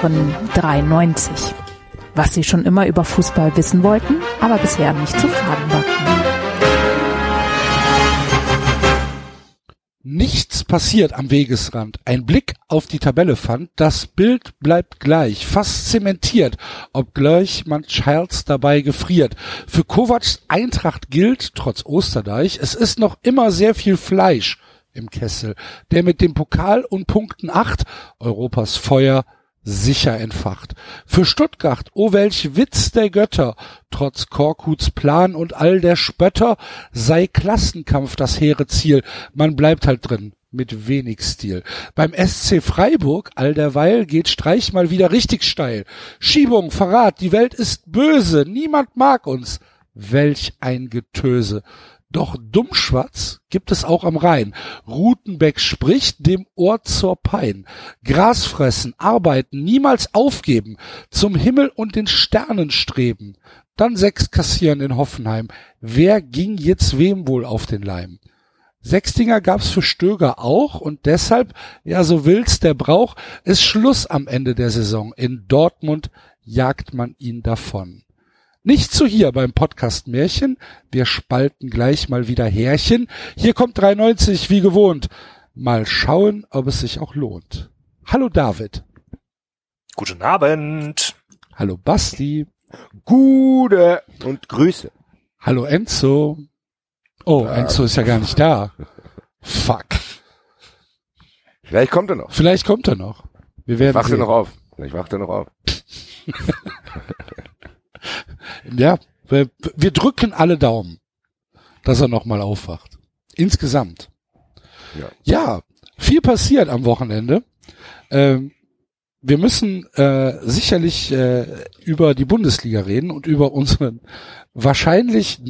Hören 93. Was Sie schon immer über Fußball wissen wollten, aber bisher nicht zu fragen war. Nichts passiert am Wegesrand. Ein Blick auf die Tabelle fand, das Bild bleibt gleich, fast zementiert, obgleich man Childs dabei gefriert. Für Kovacs Eintracht gilt, trotz Osterdeich, es ist noch immer sehr viel Fleisch im Kessel, der mit dem Pokal und Punkten acht Europas Feuer sicher entfacht. Für Stuttgart, oh welch Witz der Götter, trotz Korkuts Plan und all der Spötter, sei Klassenkampf das hehre Ziel, man bleibt halt drin, mit wenig Stil. Beim SC Freiburg all derweil geht Streich mal wieder richtig steil. Schiebung, Verrat, die Welt ist böse, niemand mag uns. Welch ein Getöse. Doch Dummschwatz gibt es auch am Rhein. Rutenbeck spricht dem Ohr zur Pein. Gras fressen, arbeiten, niemals aufgeben, zum Himmel und den Sternen streben. Dann sechs kassieren in Hoffenheim. Wer ging jetzt wem wohl auf den Leim? Sechstinger gab's für Stöger auch und deshalb, ja so will's der Brauch, ist Schluss am Ende der Saison. In Dortmund jagt man ihn davon. Nicht so hier beim Podcast Märchen. Wir spalten gleich mal wieder Härchen. Hier kommt 93 wie gewohnt. Mal schauen, ob es sich auch lohnt. Hallo David. Guten Abend. Hallo Basti. Gute und Grüße. Hallo Enzo. Oh, Enzo ist ja gar nicht da. Fuck. Vielleicht kommt er noch. Vielleicht kommt er noch. Wir werden Wacht er sehen. noch auf. Vielleicht wacht er noch auf. Ja, wir, wir drücken alle Daumen, dass er nochmal aufwacht. Insgesamt. Ja. Ja, viel passiert am Wochenende. Ähm, wir müssen äh, sicherlich äh, über die Bundesliga reden und über unseren wahrscheinlich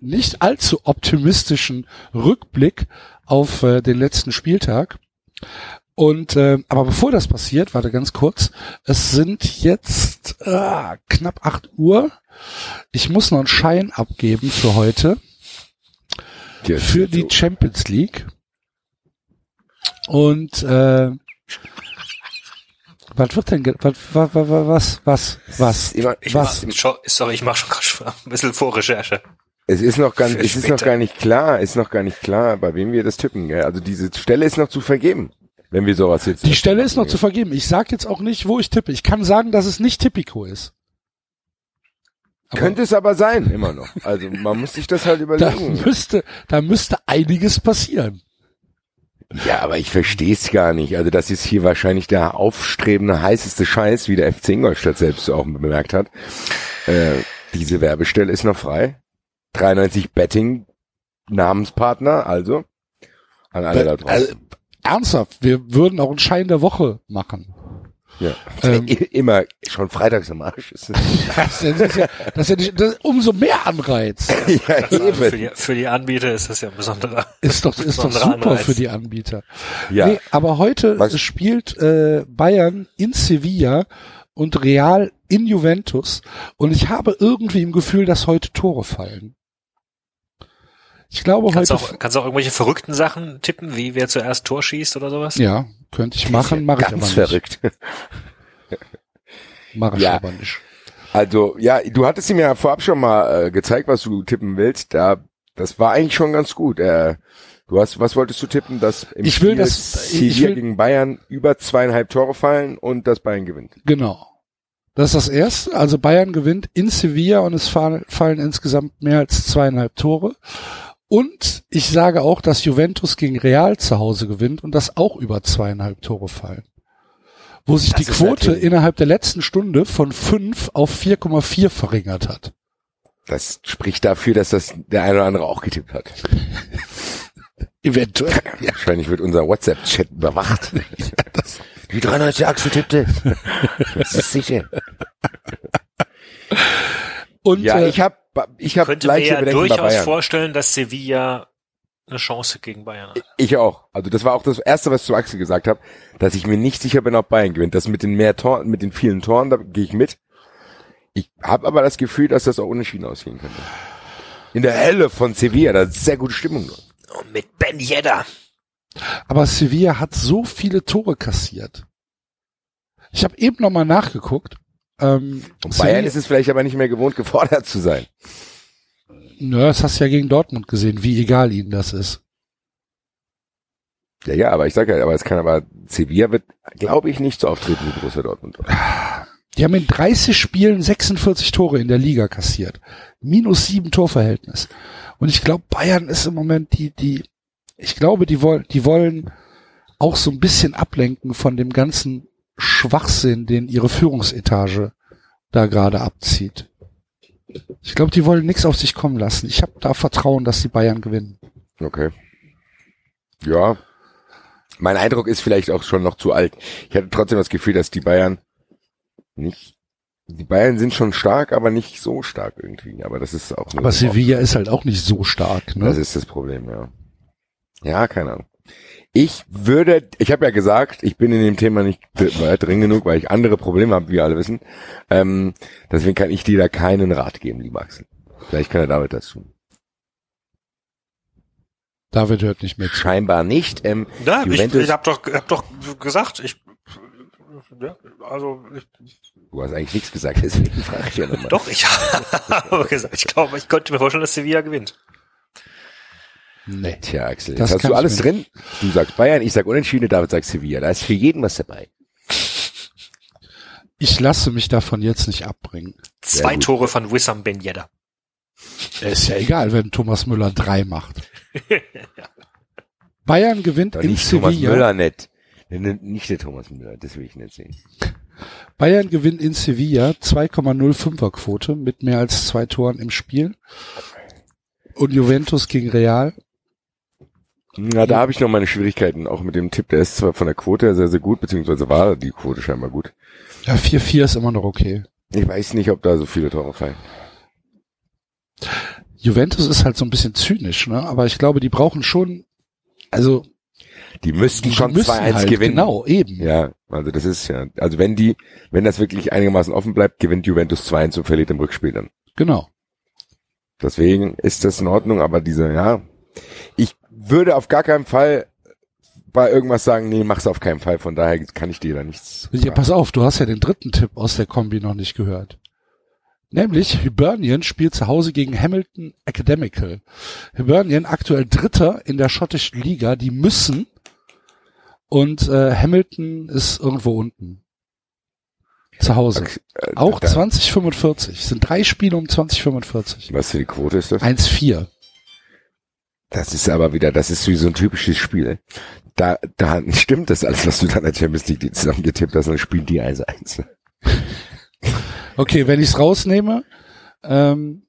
nicht allzu optimistischen Rückblick auf äh, den letzten Spieltag. Und äh, aber bevor das passiert, warte ganz kurz, es sind jetzt äh, knapp acht Uhr. Ich muss noch einen Schein abgeben für heute Jetzt für so. die Champions League. Und äh, was wird denn was was was was was Ich was mach, scho- sorry, ich mache schon gerade ein bisschen Vorrecherche. Es ist noch gar, Für es ist noch gar nicht klar, ist noch gar nicht klar, bei wem wir das tippen. Gell? Also diese Stelle ist noch zu vergeben, wenn wir sowas jetzt. die Stelle ist noch zu vergeben. Ich sag jetzt auch nicht, wo ich tippe. Ich kann sagen, dass es nicht Tipico ist. Aber Könnte es aber sein, immer noch. Also man muss sich das halt da überlegen. müsste da müsste einiges passieren. Ja, aber ich verstehe es gar nicht. Also das ist hier wahrscheinlich der aufstrebende, heißeste Scheiß, wie der FC Ingolstadt selbst auch bemerkt hat. Äh, diese Werbestelle ist noch frei. 93 Betting Namenspartner, also an alle da draußen. Also, ernsthaft, wir würden auch einen Schein der Woche machen. ja. ähm, Immer schon freitags am Arsch. Ist Das ist ja, das ist ja nicht, das ist umso mehr Anreiz. ja, Also für, eben. die, für die Anbieter ist das ja ein besonderer. Ist doch, ist doch Besonderer super Anreiz. für die Anbieter. Ja. Nee, aber heute Was- spielt äh, Bayern in Sevilla und Real in Juventus und ich habe irgendwie im Gefühl, dass heute Tore fallen. Ich glaube Kannst du heute, auch, kannst du auch irgendwelche verrückten Sachen tippen, wie wer zuerst Tor schießt oder sowas? ja, könnte ich machen, mache ich aber Ganz nicht. verrückt. Mache ich Ja. aber nicht. Also, ja, du hattest ihm ja vorab schon mal äh, gezeigt, was du tippen willst. Da, das war eigentlich schon ganz gut. Äh, du hast, was wolltest du tippen, dass im Ich will, Spiel dass- ich Sevilla will- gegen Bayern über zweieinhalb Tore fallen und das Bayern gewinnt. Genau. Das ist das erste. Also Bayern gewinnt in Sevilla und es fallen, fallen insgesamt mehr als zweieinhalb Tore. Und ich sage auch, dass Juventus gegen Real zu Hause gewinnt und dass auch über zweieinhalb Tore fallen. Wo sich Das die Quote natürlich- innerhalb der letzten Stunde von fünf auf 4,4 verringert hat. Das spricht dafür, dass das der eine oder andere auch getippt hat. Eventuell. Ja, Wahrscheinlich wird unser WhatsApp-Chat überwacht. Die 93 Achse tippte. Das ist sicher. Und Ja, äh, ich habe ich hab Könnte mir gleiche ja Bedenken durchaus vorstellen, dass Sevilla eine Chance gegen Bayern hat. Ich auch. Also das war auch das erste, was ich zu Axel gesagt habe, dass ich mir nicht sicher bin, ob Bayern gewinnt. Das mit den mehr Toren, mit den vielen Toren, da gehe ich mit. Ich habe aber das Gefühl, dass das auch unentschieden aussehen könnte. In der Helle von Sevilla, da ist sehr gute Stimmung. Und mit Ben Yedda. aber Sevilla hat so viele Tore kassiert. Ich habe eben nochmal nachgeguckt. Ähm, Bayern ist es vielleicht aber nicht mehr gewohnt, gefordert zu sein. Ja, das hast du ja gegen Dortmund gesehen, wie egal ihnen das ist. Ja, ja, aber ich sage ja, aber es kann aber, Sevilla wird, glaube ich, nicht so auftreten wie Borussia Dortmund. Die haben in 30 Spielen 46 Tore in der Liga kassiert. Minus sieben Torverhältnis. Und ich glaube, Bayern ist im Moment die, die, ich glaube, die wollen, die wollen auch so ein bisschen ablenken von dem ganzen Schwachsinn, den ihre Führungsetage da gerade abzieht. Ich glaube, die wollen nichts auf sich kommen lassen. Ich habe da Vertrauen, dass die Bayern gewinnen. Okay. Ja. Mein Eindruck ist vielleicht auch schon noch zu alt. Ich hatte trotzdem das Gefühl, dass die Bayern nicht, die Bayern sind schon stark, aber nicht so stark irgendwie. Aber das ist auch Aber Sevilla ist halt auch nicht so stark. Ne? Das ist das Problem, ja. Ja, keine Ahnung. Ich würde, ich habe ja gesagt, ich bin in dem Thema nicht drin genug, weil ich andere Probleme habe, wie wir alle wissen. Ähm, deswegen kann ich dir da keinen Rat geben, lieber Axel. Vielleicht kann er David das tun. David hört nicht mit. Scheinbar nicht. Ähm, Ja, ich, Juventus, ich hab doch, hab doch gesagt, ich, ja, also, ich, du hast eigentlich nichts gesagt, deswegen frage ich ja nochmal. doch, ich habe gesagt, ich glaube, ich könnte mir vorstellen, dass Sevilla gewinnt. Nee. Tja, Axel, Das hast du alles drin. Du sagst Bayern, ich sag Unentschieden, David sagt Sevilla. Da ist für jeden was dabei. Ich lasse mich davon jetzt nicht abbringen. Zwei gut. Tore von Wissam Ben Yedda. Ist ja egal, wenn Thomas Müller drei macht. Bayern gewinnt Doch in nicht Thomas Sevilla. Müller nicht. Nicht der Thomas Müller, das will ich nicht sehen. Bayern gewinnt in Sevilla 2,05er Quote mit mehr als zwei Toren im Spiel. Und Juventus gegen Real. Na, da habe ich noch meine Schwierigkeiten, auch mit dem Tipp. Der ist zwar von der Quote her sehr, sehr gut, beziehungsweise war die Quote scheinbar gut. Ja, 4-4 ist immer noch okay. Ich weiß nicht, ob da so viele Tore fallen. Juventus ist halt so ein bisschen zynisch, ne? Aber ich glaube, die brauchen schon, also Die müssten die schon müssen 2-1 halt, gewinnen. Genau, eben. Ja, also das ist ja, also wenn die, wenn das wirklich einigermaßen offen bleibt, gewinnt Juventus 2-1 und verliert im Rückspiel dann. Genau. Deswegen ist das in Ordnung, aber diese, ja, ich würde auf gar keinen Fall bei irgendwas sagen, nee, mach's auf keinen Fall, von daher kann ich dir da nichts Ja, sagen. pass auf, du hast ja den dritten Tipp aus der Kombi noch nicht gehört. Nämlich Hibernian spielt zu Hause gegen Hamilton Academical. Hibernian aktuell Dritter in der schottischen Liga, die müssen und äh, Hamilton ist irgendwo unten. Zu Hause. Äh, Auch da- 2045. Sind drei Spiele um 2045. Was für die Quote ist das? 1-4. Das ist aber wieder, das ist wie so ein typisches Spiel. Da, da stimmt das alles, was du da in der Champions League die zusammengetippt hast, dann spielen die 1-1. Okay, wenn ich's rausnehme, ähm,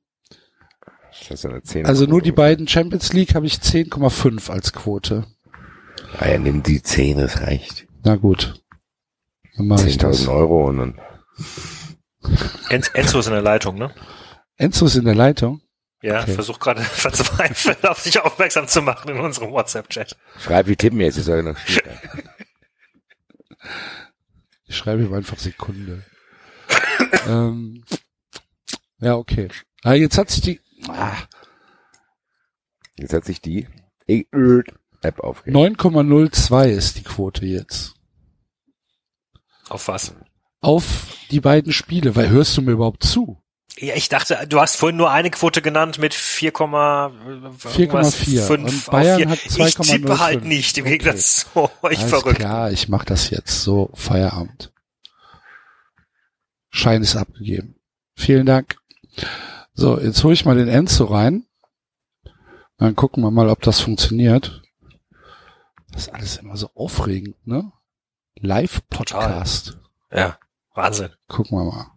Das ist eine 10 also nur die beiden Champions League habe ich 10,5 als Quote. Ah ja, nimm die 10, das reicht. Na gut. Dann mache ich das. 10.000 Euro und dann, En- Enzo ist in der Leitung, ne? Enzo ist in der Leitung. Ja, Okay. versucht gerade verzweifelt auf sich aufmerksam zu machen in unserem WhatsApp-Chat. schreib, wie tippen wir jetzt, ist ja noch. Ich schreibe ihm einfach Sekunde. ähm, ja, okay. Ah, jetzt hat sich die ah, Jetzt hat sich die App aufgehört. 9,02 ist die Quote jetzt. Auf was? Auf die beiden Spiele, weil hörst du mir überhaupt zu? Ja, ich dachte, du hast vorhin nur eine Quote genannt mit 4, 4,4. Und Bayern hat Ich tippe 2,05. halt nicht, im Okay. Gegensatz zu euch Alles verrückt. klar, ich mach das jetzt so. Feierabend. Schein ist abgegeben. Vielen Dank. So, jetzt hole ich mal den Enzo rein. Dann gucken wir mal, ob das funktioniert. Das ist alles immer so aufregend, ne? Live-Podcast. Ja, Wahnsinn. Gucken wir mal.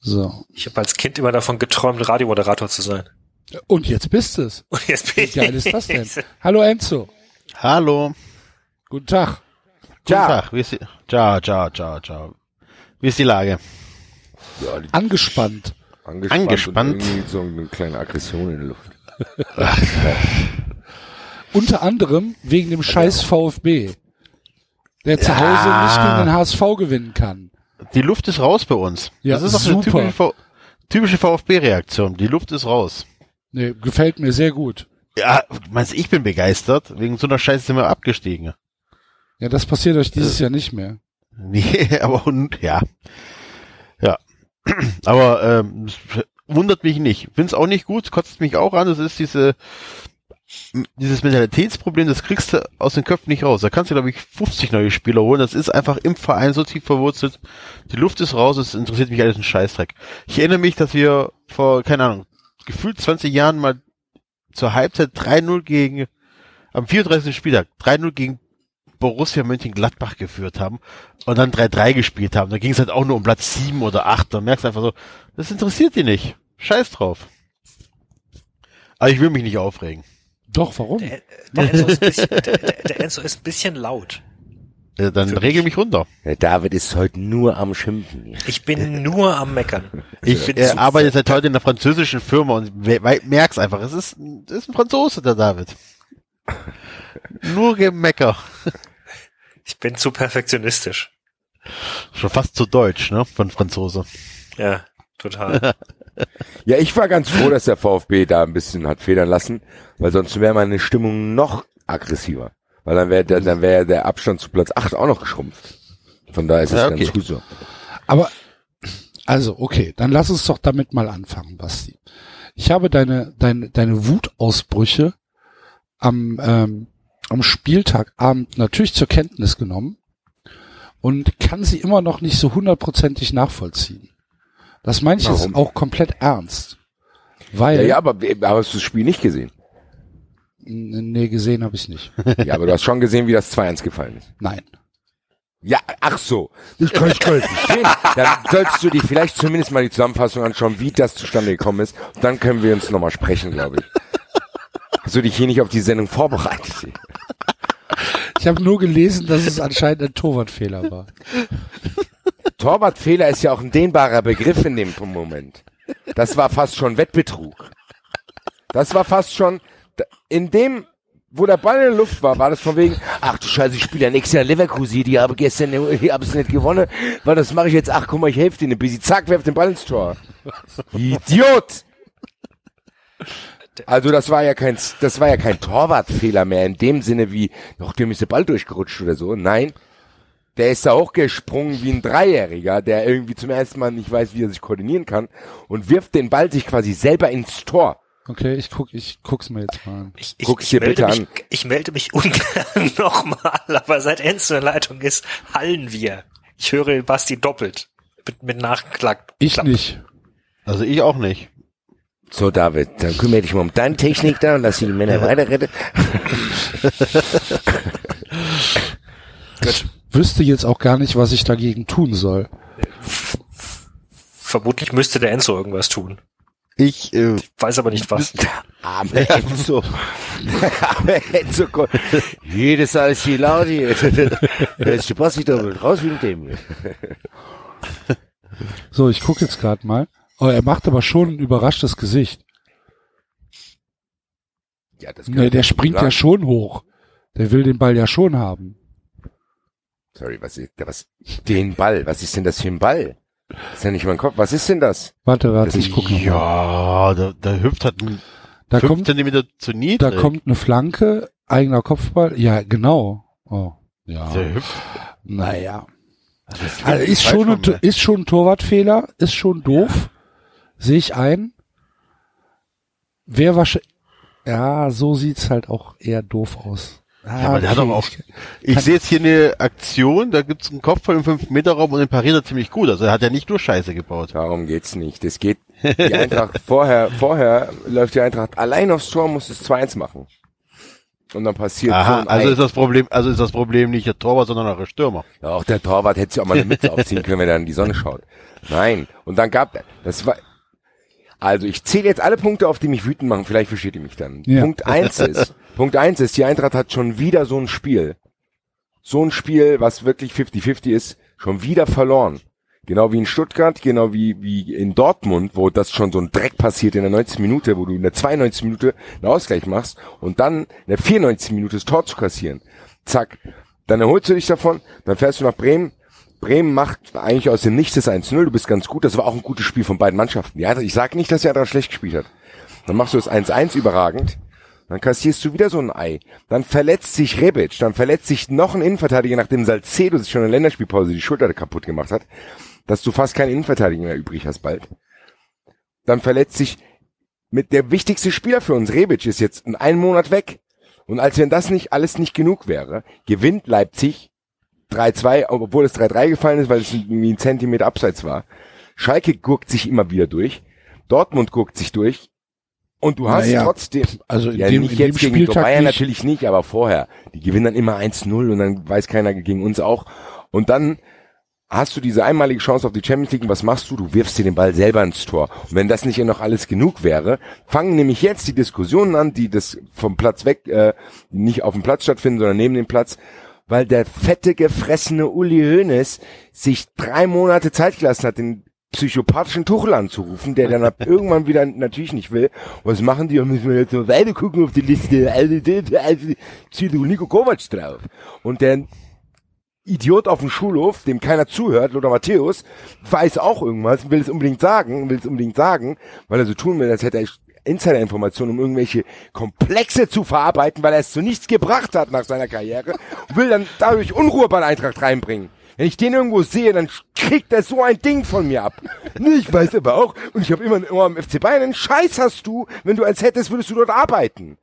So. Ich habe als Kind immer davon geträumt, Radiomoderator zu sein. Und jetzt bist es. Und jetzt bin Wie geil ist das denn? ich. Hallo Enzo. Hallo. Guten Tag. Guten Tag. Wie ist die, ciao, ciao, ciao, ciao. Wie ist die Lage? Ja, die Angespannt. angespannt, Angespannt. Und irgendwie so eine kleine Aggression in der Luft. Unter anderem wegen dem scheiß VfB. Der zu Ja. Hause nicht gegen den HSV gewinnen kann. Die Luft ist raus bei uns. Ja, das ist doch super. eine typische, typische VfB-Reaktion. Die Luft ist raus. Nee, gefällt mir sehr gut. Ja, meinst, ich bin begeistert. Wegen so einer Scheiße sind wir abgestiegen. Ja, das passiert euch dieses Jahr nicht mehr. Nee, aber und, ja. Ja. Aber ähm, wundert mich nicht. Find's auch nicht gut, kotzt mich auch an. Das ist diese dieses Mentalitätsproblem, das kriegst du aus den Köpfen nicht raus. Da kannst du, glaube ich, 50 neue Spieler holen. Das ist einfach im Verein so tief verwurzelt. Die Luft ist raus, es interessiert mich alles ein Scheißdreck. Ich erinnere mich, dass wir vor, keine Ahnung, gefühlt 20 Jahren mal zur Halbzeit 3-0 gegen, am 34. Spieltag, 3-0 gegen Borussia Mönchengladbach geführt haben und dann 3-3 gespielt haben. Da ging es halt auch nur um Platz 7 oder 8. Da merkst du einfach so, das interessiert die nicht. Scheiß drauf. Aber ich will mich nicht aufregen. Doch, warum? Der, der, Enzo ist ein bisschen, der, der Enzo ist ein bisschen laut. Ja, dann Für regel mich runter. Der David ist heute nur am Schimpfen. Ich bin nur am Meckern. Ich bin äh, arbeite seit heute in einer französischen Firma und merk's einfach. Es ist, es ist ein Franzose, der David. Nur Gemecker. Ich bin zu perfektionistisch. Schon fast zu deutsch, ne? Von Franzose. Ja, total. Ja, ich war ganz froh, dass der VfB da ein bisschen hat federn lassen, weil sonst wäre meine Stimmung noch aggressiver. Weil dann wäre der, dann wäre der Abstand zu Platz 8 auch noch geschrumpft. Von daher ist es Ja, ganz okay. gut so. Aber, also, okay, dann lass uns doch damit mal anfangen, Basti. Ich habe deine, deine, deine Wutausbrüche am, ähm, am Spieltagabend natürlich zur Kenntnis genommen und kann sie immer noch nicht so hundertprozentig nachvollziehen. Das meine ich jetzt auch komplett ernst. Weil, Ja, ja, aber, aber hast du das Spiel nicht gesehen? Nee, gesehen habe ich nicht. Ja, aber du hast schon gesehen, wie das 2-1 gefallen ist. Nein. Ja, ach so. Das kann ich nicht verstehen. Dann solltest du dir vielleicht zumindest mal die Zusammenfassung anschauen, wie das zustande gekommen ist. Dann können wir uns nochmal sprechen, glaube ich. Hast du dich hier nicht auf die Sendung vorbereitet? Ich habe nur gelesen, dass es anscheinend ein Torwartfehler war. Torwartfehler ist ja auch ein dehnbarer Begriff in dem Moment. Das war fast schon Wettbetrug. Das war fast schon, in dem, wo der Ball in der Luft war, war das von wegen, ach du Scheiße, ich spiele ja nächstes Jahr Leverkusen, die habe gestern, ich habe es nicht gewonnen, weil das mache ich jetzt, ach guck mal, ich helfe dir bisschen, zack, werf den Ball ins Tor. Idiot! Also das war ja kein, das war ja kein Torwartfehler mehr in dem Sinne wie, doch dem ist der Ball durchgerutscht oder so. Nein, der ist da hochgesprungen wie ein Dreijähriger, der irgendwie zum ersten Mal nicht weiß, wie er sich koordinieren kann und wirft den Ball sich quasi selber ins Tor. Okay, ich guck, ich guck's mir jetzt mal an. Ich, ich, Guck's ich, dir melde bitte mich, an. ich melde mich ungern nochmal, aber seit Enzo in der Leitung ist, hallen wir. Ich höre Basti doppelt. Mit, mit Nachklack. Ich Klapp. nicht. Also ich auch nicht. So, David, dann kümmere dich mal um deine Technik da und lass die Männer weiterretten. Gut. Wüsste jetzt auch gar nicht, was ich dagegen tun soll. Vermutlich müsste der Enzo irgendwas tun. Ich, äh, Weiß aber nicht was. Arme Enzo. Arme Enzo. Jedes alles hier laut hier. Der ist Basti doppelt. Raus wie mit dem. So, ich guck jetzt gerade mal. Oh, er macht aber schon ein überraschtes Gesicht. Ja, das Nee, der springt ja schon hoch. Der will den Ball ja schon haben. Sorry, was ist, was, den Ball. Was ist denn das für ein Ball? Das ist ja nicht mein Kopf. Was ist denn das? Warte, warte, Das- ich guck noch mal. ja, da, da hüpft halt ein Da kommt, Zentimeter zu da niedrig. kommt eine Flanke, eigener Kopfball. Ja, genau. Oh, ja. Der hüpft. Naja. Das Also ist falsch schon, von ein, ist schon ein Torwartfehler, ist schon doof. Sehe ich ein. Wer wahrscheinlich, ja, so sieht's halt auch eher doof aus. Ah, Ja, aber der hat doch auch, ich- sehe jetzt hier eine Aktion, da gibt's einen Kopf im 5-Meter-Raum und den pariert er ziemlich gut. Also er hat ja nicht nur Scheiße gebaut. Darum geht's nicht. Das geht, die Eintracht, vorher, vorher läuft die Eintracht allein aufs Tor, muss es 2-1 machen. Und dann passiert Aha, so ein also ist das Problem, also ist das Problem nicht der Torwart, sondern auch der Stürmer. Ja, auch der Torwart hätte sich auch mal eine Mütze aufziehen können, wenn er in die Sonne schaut. Nein. Und dann gab, das war, also ich zähle jetzt alle Punkte auf, die mich wütend machen. Vielleicht versteht ihr mich dann. Ja. Punkt eins ist, Punkt eins ist, die Eintracht hat schon wieder so ein Spiel. So ein Spiel, was wirklich 50-50 ist, schon wieder verloren. Genau wie in Stuttgart, genau wie, wie in Dortmund, wo das schon so ein Dreck passiert in der 90. Minute, wo du in der 92. Minute einen Ausgleich machst und dann in der 94. Minute das Tor zu kassieren. Zack. Dann erholst du dich davon, dann fährst du nach Bremen. Bremen macht eigentlich aus dem Nichts das 1-0, du bist ganz gut, das war auch ein gutes Spiel von beiden Mannschaften. Ja, ich sage nicht, dass er da schlecht gespielt hat. Dann machst du das 1-1 überragend. Dann kassierst du wieder so ein Ei. Dann verletzt sich Rebic. Dann verletzt sich noch ein Innenverteidiger, nachdem Salcedo sich schon in der Länderspielpause die Schulter kaputt gemacht hat, dass du fast keinen Innenverteidiger mehr übrig hast bald. Dann verletzt sich mit der wichtigste Spieler für uns, Rebic, ist jetzt in einem Monat weg. Und als wenn das nicht alles nicht genug wäre, gewinnt Leipzig 3-2, obwohl es 3-3 gefallen ist, weil es irgendwie ein Zentimeter abseits war. Schalke guckt sich immer wieder durch. Dortmund guckt sich durch. Und du hast Naja, trotzdem, Also ja dem, nicht jetzt gegen Spieltag Bayern nicht. natürlich nicht, aber vorher. Die gewinnen dann immer 1-0 und dann weiß keiner gegen uns auch. Und dann hast du diese einmalige Chance auf die Champions League und was machst du? Du wirfst dir den Ball selber ins Tor. Und wenn das nicht noch alles genug wäre, fangen nämlich jetzt die Diskussionen an, die das vom Platz weg, äh, nicht auf dem Platz stattfinden, sondern neben dem Platz, weil der fette, gefressene Uli Hoeneß sich drei Monate Zeit gelassen hat, den psychopathischen Tuchel anzurufen, der dann ab irgendwann wieder natürlich nicht will. Was machen die? Da müssen wir jetzt noch weiter gucken auf die Liste. Also, also, zieht Nico Kovac drauf. Und der Idiot auf dem Schulhof, dem keiner zuhört, Lothar Matthäus, weiß auch irgendwas, will es unbedingt sagen, will es unbedingt sagen, weil er so tun will, als hätte er Insider-Informationen, um irgendwelche Komplexe zu verarbeiten, weil er es zu nichts gebracht hat nach seiner Karriere und will dann dadurch Unruhe bei Eintracht reinbringen. Wenn ich den irgendwo sehe, dann kriegt er so ein Ding von mir ab. Ich weiß aber auch, und ich habe immer, immer am FC Bayern, einen Scheiß hast du, wenn du als hättest, würdest du dort arbeiten.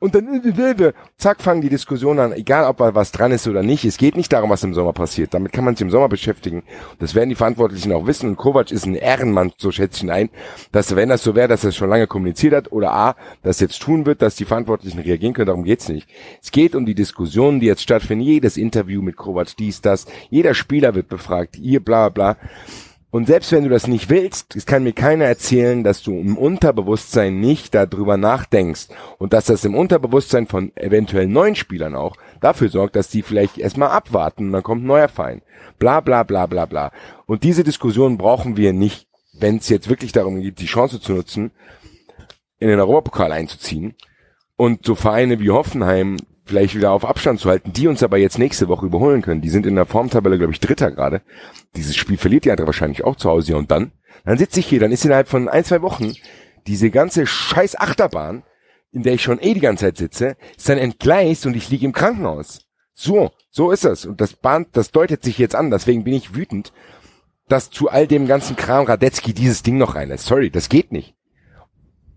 Und dann, zack, fangen die Diskussionen an, egal ob da was dran ist oder nicht. Es geht nicht darum, was im Sommer passiert. Damit kann man sich im Sommer beschäftigen. Das werden die Verantwortlichen auch wissen. Und Kovac ist ein Ehrenmann, so schätze ich ihn ein, dass wenn das so wäre, dass er es schon lange kommuniziert hat oder A, das jetzt tun wird, dass die Verantwortlichen reagieren können. Darum geht's nicht. Es geht um die Diskussionen, die jetzt stattfinden. Jedes Interview mit Kovac, dies, das. Jeder Spieler wird befragt. Hier, bla, bla. Und selbst wenn du das nicht willst, es kann mir keiner erzählen, dass du im Unterbewusstsein nicht darüber nachdenkst und dass das im Unterbewusstsein von eventuell neuen Spielern auch dafür sorgt, dass die vielleicht erstmal abwarten und dann kommt ein neuer Feind. Bla bla bla bla bla. Und diese Diskussion brauchen wir nicht, wenn es jetzt wirklich darum geht, die Chance zu nutzen, in den Europapokal einzuziehen und so Vereine wie Hoffenheim vielleicht wieder auf Abstand zu halten, die uns aber jetzt nächste Woche überholen können. Die sind in der Formtabelle, glaube ich, Dritter gerade. Dieses Spiel verliert die Eintracht wahrscheinlich auch zu Hause. Und dann? Dann sitze ich hier, dann ist innerhalb von ein, zwei Wochen diese ganze scheiß Achterbahn, in der ich schon eh die ganze Zeit sitze, ist dann entgleist und ich liege im Krankenhaus. So, so ist es. Und das Bahn, das deutet sich jetzt an. Deswegen bin ich wütend, dass zu all dem ganzen Kram Radetzky dieses Ding noch reinlässt. Sorry, das geht nicht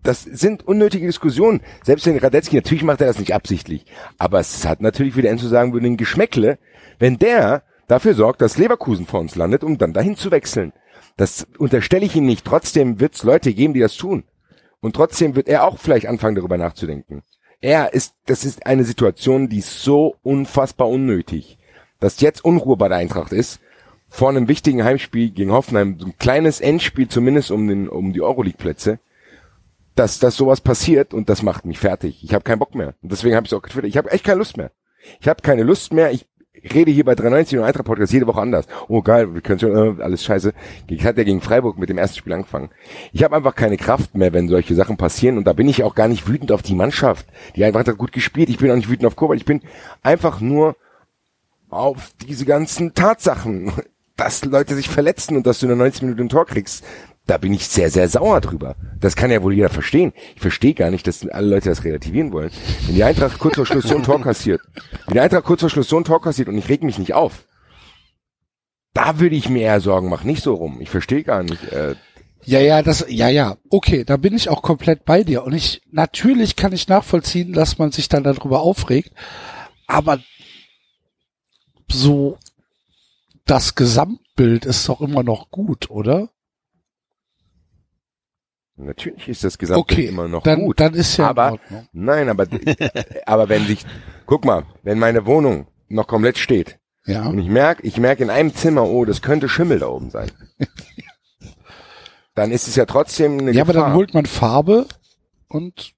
das sind unnötige Diskussionen. Selbst wenn Radetzky, natürlich macht er das nicht absichtlich. Aber es hat natürlich, wie der Enzo sagen würde, ein Geschmäckle, wenn der dafür sorgt, dass Leverkusen vor uns landet, um dann dahin zu wechseln. Das unterstelle ich ihm nicht. Trotzdem wird es Leute geben, die das tun. Und trotzdem wird er auch vielleicht anfangen, darüber nachzudenken. Er ist, das ist eine Situation, die ist so unfassbar unnötig. Dass jetzt Unruhe bei der Eintracht ist, vor einem wichtigen Heimspiel gegen Hoffenheim, so ein kleines Endspiel zumindest um den, um die Euroleague-Plätze, dass, dass sowas passiert und das macht mich fertig. Ich habe keinen Bock mehr. Und deswegen habe ich auch getwittert. Ich habe echt keine Lust mehr. Ich habe keine Lust mehr. Ich rede hier bei 93 und Eintracht Podcast jede Woche anders. Oh geil, wir können schon äh, alles scheiße. Ich hatte ja gegen Freiburg mit dem ersten Spiel angefangen. Ich habe einfach keine Kraft mehr, wenn solche Sachen passieren und da bin ich auch gar nicht wütend auf die Mannschaft. Die Eintracht hat gut gespielt. Ich bin auch nicht wütend auf Kovac. Ich bin einfach nur auf diese ganzen Tatsachen, dass Leute sich verletzen und dass du in 90 Minuten ein Tor kriegst. Da bin ich sehr, sehr sauer drüber. Das kann ja wohl jeder verstehen. Ich verstehe gar nicht, dass alle Leute das relativieren wollen. Wenn die Eintracht kurz vor Schluss so ein Tor kassiert, wenn die Eintracht kurz vor Schluss so ein Tor kassiert und ich reg mich nicht auf, da würde ich mir eher Sorgen machen, nicht so rum. Ich verstehe gar nicht. Äh, Ja, ja, das, ja, ja, okay, da bin ich auch komplett bei dir. Und ich, natürlich kann ich nachvollziehen, dass man sich dann darüber aufregt, aber so, das Gesamtbild ist doch immer noch gut, oder? Natürlich ist das Gesamtbild Okay, immer noch dann, gut. dann ist ja aber nein, aber aber wenn sich, guck mal, wenn meine Wohnung noch komplett steht Ja, und ich merke, ich merke in einem Zimmer, oh, das könnte Schimmel da oben sein, dann ist es ja trotzdem eine ja aber Gefahr. dann holt man Farbe und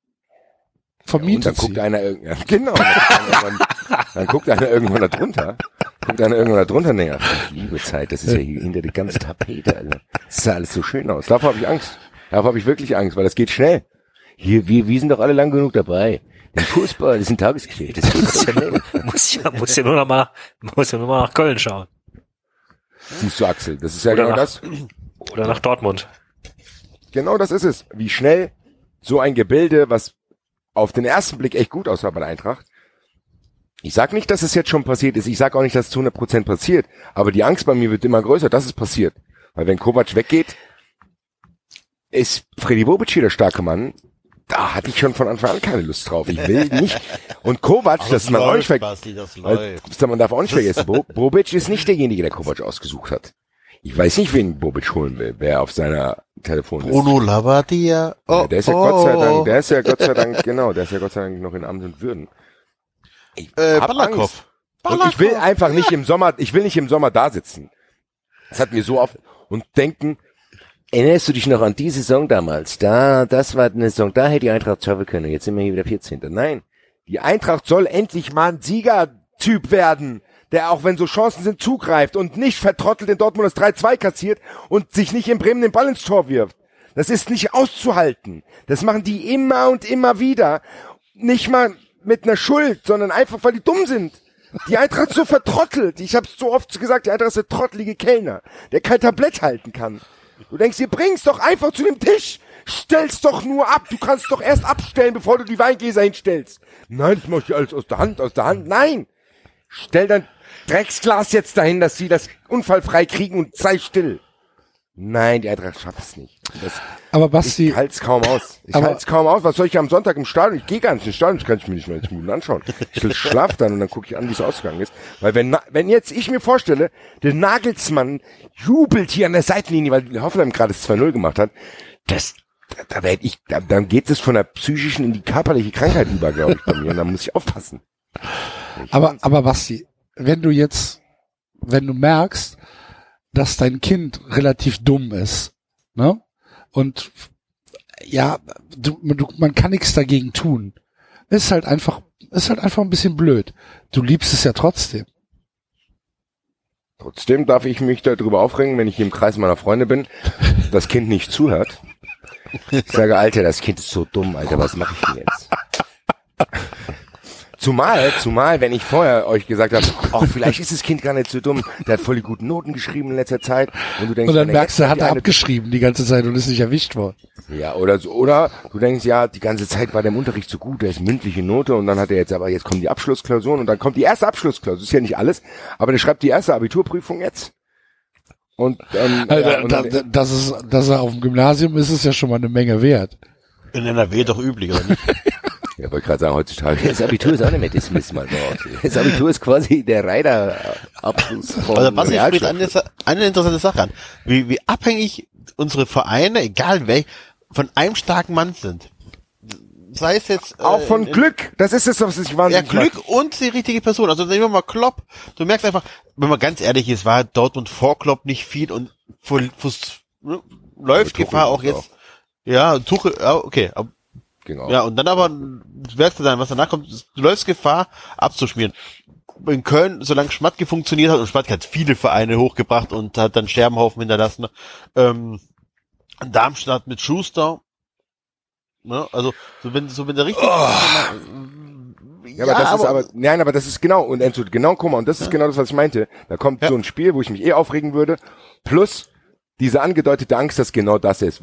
und vermietet dann guckt sie. einer irgendwann, genau, dann, guckt einer- dann guckt einer irgendwann da drunter, guckt einer irgendwann da drunter, ach, liebe Zeit, das ist ja hier hinter die ganze Tapete, Alter. Das sah alles so schön aus. Davor habe ich Angst. Davor habe ich wirklich Angst, weil das geht schnell. Hier, wir, wir sind doch alle lang genug dabei. Der Fußball, das ist ein Tagesgeschäft. Das geht schnell. muss ja, muss ja nur noch mal, muss ja nur mal nach Köln schauen. Siehst du, Axel, das ist ja Oder genau nach- das. Oder nach Dortmund. Genau das ist es. Wie schnell so ein Gebilde, was auf den ersten Blick echt gut aussah bei der Eintracht. Ich sag nicht, dass es jetzt schon passiert ist. Ich sag auch nicht, dass es zu 100% passiert. Aber die Angst bei mir wird immer größer, dass es passiert. Weil wenn Kovac weggeht, ist Freddy Bobic hier der starke Mann. Da hatte ich schon von Anfang an keine Lust drauf. Ich will nicht. Und Kovac, Aber das man auch nicht läuft, ver Basti, das läuft. man darf auch nicht vergessen, Bo Bobic ist nicht derjenige, der Kovac ausgesucht hat. Ich weiß nicht, wen Bobic holen will, wer auf seiner Telefonliste Bruno Labbadia. Oh, ja, der ist ja oh, Gott sei oh. Dank, der ist ja Gott sei Dank, genau, der ist ja Gott sei Dank noch in Amt und Würden. Ich Äh, Balakov. Und ich will einfach nicht im Sommer, ich will nicht im Sommer da sitzen. Das hat mir so oft und denken, erinnerst du dich noch an die Saison damals? Da, das war eine Saison, da hätte die Eintracht schaffen können. Jetzt sind wir hier wieder 14. Nein. Die Eintracht soll endlich mal ein Siegertyp werden, der auch wenn so Chancen sind, zugreift und nicht vertrottelt in Dortmund das 3-2 kassiert und sich nicht in Bremen den Ball ins Tor wirft. Das ist nicht auszuhalten. Das machen die immer und immer wieder. Nicht mal mit einer Schuld, sondern einfach, weil die dumm sind. Die Eintracht ist so vertrottelt. Ich habe so oft gesagt, die Eintracht ist der trottelige Kellner, der kein Tablett halten kann. Du denkst, ihr bringst doch einfach zu dem Tisch. Stell's doch nur ab. Du kannst doch erst abstellen, bevor du die Weingläser hinstellst. Nein, das mach ich alles aus der Hand, aus der Hand. Nein. Stell dein Drecksglas jetzt dahin, dass sie das unfallfrei kriegen und sei still. Nein, die Eintracht schafft es nicht. Das, Aber ich Basti, halt's kaum aus. Ich Aber- halt's kaum aus. Was soll ich am Sonntag im Stadion? Ich gehe gar nicht ins Stadion, das kann ich mir nicht 90 Minuten anschauen. Ich will schlaf dann und dann gucke ich an, wie es ausgegangen ist. Weil wenn, wenn jetzt ich mir vorstelle, der Nagelsmann jubelt hier an der Seitenlinie, weil Hoffenheim gerade das 2-0 gemacht hat, das, da, da werd ich, da, dann geht es von der psychischen in die körperliche Krankheit über, glaube ich, bei mir. Und da muss ich aufpassen. aber, aber Basti, wenn du jetzt, wenn du merkst, dass dein Kind relativ dumm ist, ne? Und ja, du, du, man kann nichts dagegen tun. Ist halt einfach, ist halt einfach ein bisschen blöd. Du liebst es ja trotzdem. Trotzdem darf ich mich darüber aufregen, wenn ich im Kreis meiner Freunde bin, das Kind nicht zuhört. Ich sage, Alter, das Kind ist so dumm, Alter, was mache ich denn jetzt? Zumal, zumal, wenn ich vorher euch gesagt habe, ach, vielleicht ist das Kind gar nicht so dumm, der hat voll die guten Noten geschrieben in letzter Zeit und du denkst, Und dann er merkst du, hat er abgeschrieben die ganze Zeit und ist nicht erwischt worden. Ja, oder so, oder du denkst, ja, die ganze Zeit war der im Unterricht so gut, der ist mündliche Note und dann hat er jetzt, aber jetzt kommen die Abschlussklausuren und dann kommt die erste Abschlussklausur, ist ja nicht alles, aber der schreibt die erste Abiturprüfung jetzt. Und, ähm, Also, ja, und da, da, dass, es, dass er auf dem Gymnasium ist, ist ja schon mal eine Menge wert. In NRW doch üblich, oder nicht? Ja, wollte gerade sagen, heutzutage. Das Abitur ist auch nicht mehr das dort. Das Abitur ist quasi der Reiterabschluss von Also was ich spricht eine, eine interessante Sache an. Wie, wie abhängig unsere Vereine, egal welch, von einem starken Mann sind. Sei es jetzt äh, Auch von in- Glück. Das ist es, was ich Ja, wahnsinnig Glück mag. und die richtige Person. Also nehmen wir mal Klopp. Du merkst einfach, wenn man ganz ehrlich ist, war Dortmund vor Klopp nicht viel und vor, vor, ne, läuft Gefahr auch auch. jetzt. Ja, Tuchel, ja, okay. Genau. Ja, und dann aber merkst du dann, was danach kommt, du läufst Gefahr abzuschmieren. In Köln, solange Schmatke funktioniert hat, und Schmatke hat viele Vereine hochgebracht und hat dann Scherbenhaufen hinterlassen, ähm, Darmstadt mit Schuster, ne, also, so wenn, so wenn der richtig, Ja, aber das ist aber, nein, aber das ist genau, und Enzo, genau, guck mal, und das ist genau das, was ich meinte. Da kommt Ja. so ein Spiel, wo ich mich eh aufregen würde, plus diese angedeutete Angst, dass genau das ist.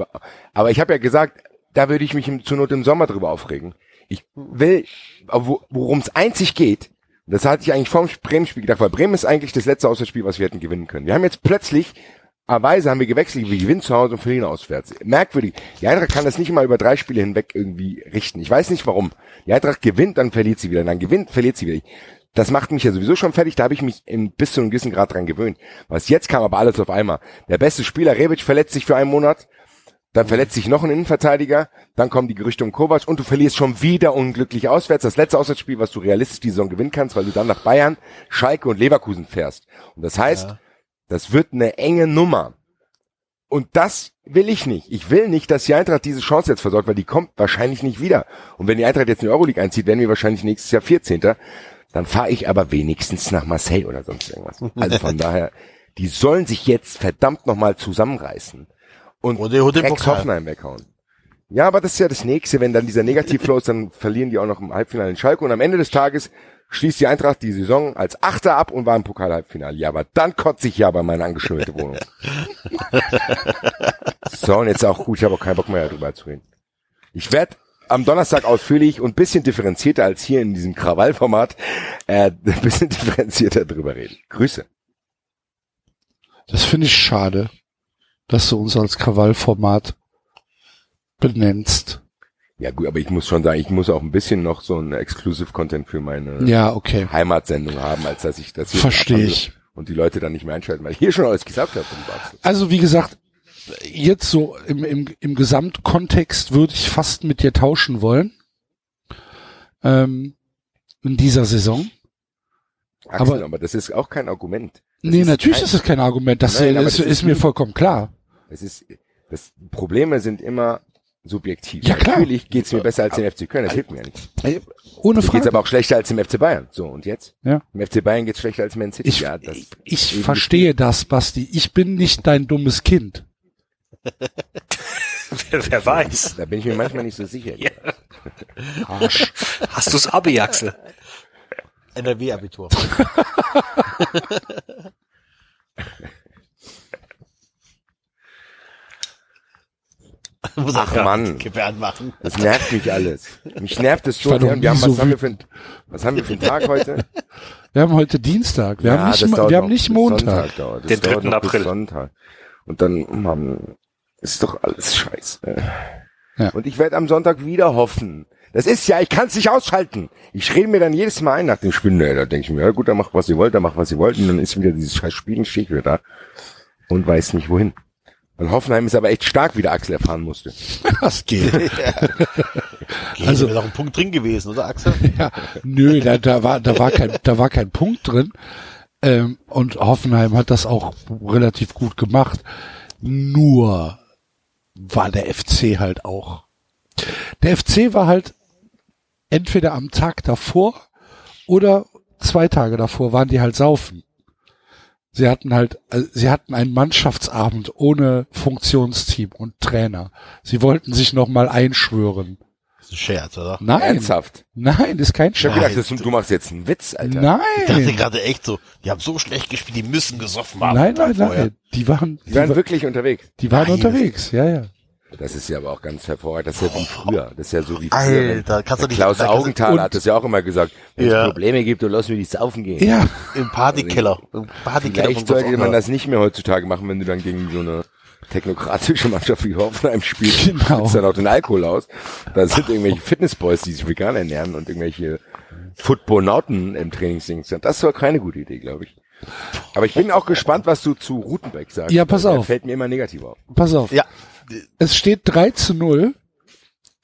Aber ich habe ja gesagt, da würde ich mich im, zur Not im Sommer drüber aufregen. Ich will, wo- worum es einzig geht, das hatte ich eigentlich vorm Bremen-Spiel gedacht, weil Bremen ist eigentlich das letzte Auswärtsspiel, was wir hätten gewinnen können. Wir haben jetzt plötzlich, Weise haben wir gewechselt, wir gewinnen zu Hause und verlieren auswärts. Merkwürdig. Die Eintracht kann das nicht mal über drei Spiele hinweg irgendwie richten. Ich weiß nicht warum. Die Eintracht gewinnt, dann verliert sie wieder, dann gewinnt, verliert sie wieder. Das macht mich ja sowieso schon fertig, da habe ich mich in, bis zu einem gewissen Grad dran gewöhnt. Was jetzt kam aber alles auf einmal. Der beste Spieler, Rebic, verletzt sich für einen Monat, dann verletzt sich noch ein Innenverteidiger, dann kommen die Gerüchte um Kovac und du verlierst schon wieder unglücklich auswärts. Das letzte Auswärtsspiel, was du realistisch die Saison gewinnen kannst, weil du dann nach Bayern, Schalke und Leverkusen fährst. Und das heißt, das wird eine enge Nummer. Und das will ich nicht. Ich will nicht, dass die Eintracht diese Chance jetzt versorgt, weil die kommt wahrscheinlich nicht wieder. Und wenn die Eintracht jetzt in die Euroleague einzieht, werden wir wahrscheinlich nächstes Jahr 14. Dann fahre ich aber wenigstens nach Marseille oder sonst irgendwas. Also von daher, die sollen sich jetzt verdammt nochmal zusammenreißen und Und der holt den Drecks Pokal. Hoffenheim weghauen. Ja, aber das ist ja das Nächste. Wenn dann dieser Negativflow ist, dann verlieren die auch noch im Halbfinale in Schalke. Und am Ende des Tages schließt die Eintracht die Saison als Achter ab und war im Pokal-Halbfinale. Ja, aber dann kotze ich ja bei meiner angeschimmelte Wohnung. so, und jetzt auch gut. Ich habe auch keinen Bock mehr darüber zu reden. Ich werd am Donnerstag ausführlich und bisschen differenzierter als hier in diesem Krawallformat, äh, ein bisschen differenzierter drüber reden. Grüße. Das finde ich schade, dass du uns als Krawallformat benennst. Ja gut, aber ich muss schon sagen, ich muss auch ein bisschen noch so ein Exclusive Content für meine Ja, okay. Heimatsendung haben, als dass ich das hier Verstehe ich. Und die Leute dann nicht mehr einschalten, weil ich hier schon alles gesagt habe. Also wie gesagt, jetzt so im, im, im Gesamtkontext würde ich fast mit dir tauschen wollen. Ähm, in dieser Saison. Axel, Aber- aber, das ist auch kein Argument. Das nee, natürlich kein, ist es kein Argument. Das Nein, ist, ist, ist mir vollkommen klar. Es ist, das Probleme sind immer subjektiv. Ja, klar. Natürlich geht's mir besser als dem FC Köln, das hilft mir ja nicht. Ohne Mir geht's Frage. aber auch schlechter als dem FC Bayern. So, und jetzt? Ja. Im FC Bayern geht's schlechter als Man City. Ich, ja, das, ich verstehe das, Basti. Ich bin nicht dein dummes Kind. wer, wer weiß. Da bin ich mir manchmal nicht so sicher. Ja. Arsch. Hast du's Abi, Axel? NRW-Abitur. Muss Ach, Mann. Gebärden machen. Das nervt mich alles. Mich nervt es. Und wir haben, was, so haben wir für ein, was haben wir für einen Tag heute? Wir haben heute Dienstag. Wir haben nicht, wir haben nicht Montag. Sonntag Den dauert 3. noch bis April. Sonntag. Und dann, Mann, ist doch alles scheiße. Ja. Und ich werde am Sonntag wieder hoffen. Das ist ja, ich kann es nicht ausschalten. Ich rede mir dann jedes Mal ein nach dem Spiel. Nee, da denke ich mir, ja gut, dann macht was ihr wollt, dann macht was ihr wollt. Und dann ist wieder dieses scheiß Spiel, und stehe ich wieder da und weiß nicht wohin. Und Hoffenheim ist aber echt stark, wie der Axel erfahren musste. Das geht. Okay, Also- also, wäre noch ein Punkt drin gewesen, oder Axel? Ja, nö, da, da war, da war kein, da war kein Punkt drin. Ähm, und Hoffenheim hat das auch relativ gut gemacht. Nur war der FC halt auch. Der FC war halt entweder am Tag davor oder zwei Tage davor waren die halt saufen. Sie hatten halt, äh, sie hatten einen Mannschaftsabend ohne Funktionsteam und Trainer. Sie wollten sich nochmal einschwören. Das ist ein Scherz, oder? Nein, Ernsthaft. nein, ist kein Ich hab Scherz. gedacht, das, du machst jetzt einen Witz, Alter. Ich dachte Nein, gerade echt so, die haben so schlecht gespielt, die müssen gesoffen haben. nein, nein, nein. Die waren, die, Die waren wa- wirklich unterwegs. die waren Nein, unterwegs, ja, ja. Das ist ja aber auch ganz hervorragend. Das ist ja wie früher. Das ist ja so wie früher. Alter, kannst du Der nicht Klaus Augenthaler und- hat das ja auch immer gesagt. Wenn es Ja. Probleme gibt, dann lass mir die saufen gehen. Ja, Im Partykeller. Im Partykeller Vielleicht sollte man das nicht mehr heutzutage machen, wenn du dann gegen so eine technokratische Mannschaft wie Hoffenheim spielst. Genau. Dann auch den Alkohol aus. Da sind irgendwelche Fitnessboys, die sich vegan ernähren und irgendwelche Footballnauten im Trainingsding sind. Das war keine gute Idee, glaube ich. Aber ich bin auch gespannt, was du zu Rutenbeck sagst. Ja, pass Der auf. Fällt mir immer negativ auf. pass auf. Ja, Es steht 3 zu 0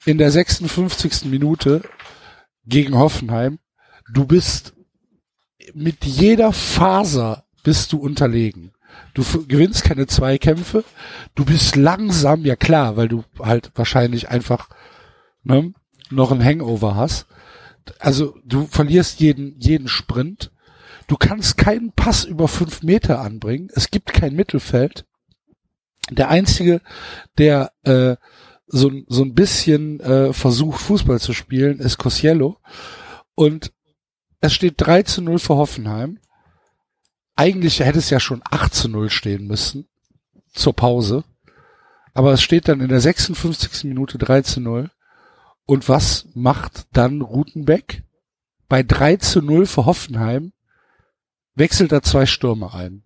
in der 56. Minute gegen Hoffenheim. Du bist mit jeder Faser bist du unterlegen. Du gewinnst keine Zweikämpfe. Du bist langsam, ja klar, weil du halt wahrscheinlich einfach ne, noch ein Hangover hast. Also du verlierst jeden, jeden Sprint. Du kannst keinen Pass über fünf Meter anbringen. Es gibt kein Mittelfeld. Der einzige, der äh, so, so ein bisschen äh, versucht, Fußball zu spielen, ist Cosiello. Und es steht 3 zu 0 für Hoffenheim. Eigentlich hätte es ja schon 8 zu 0 stehen müssen zur Pause. Aber es steht dann in der 56. Minute 3 zu 0. Und was macht dann Rutenbeck? Bei 3 zu 0 für Hoffenheim wechselt er zwei Stürmer ein.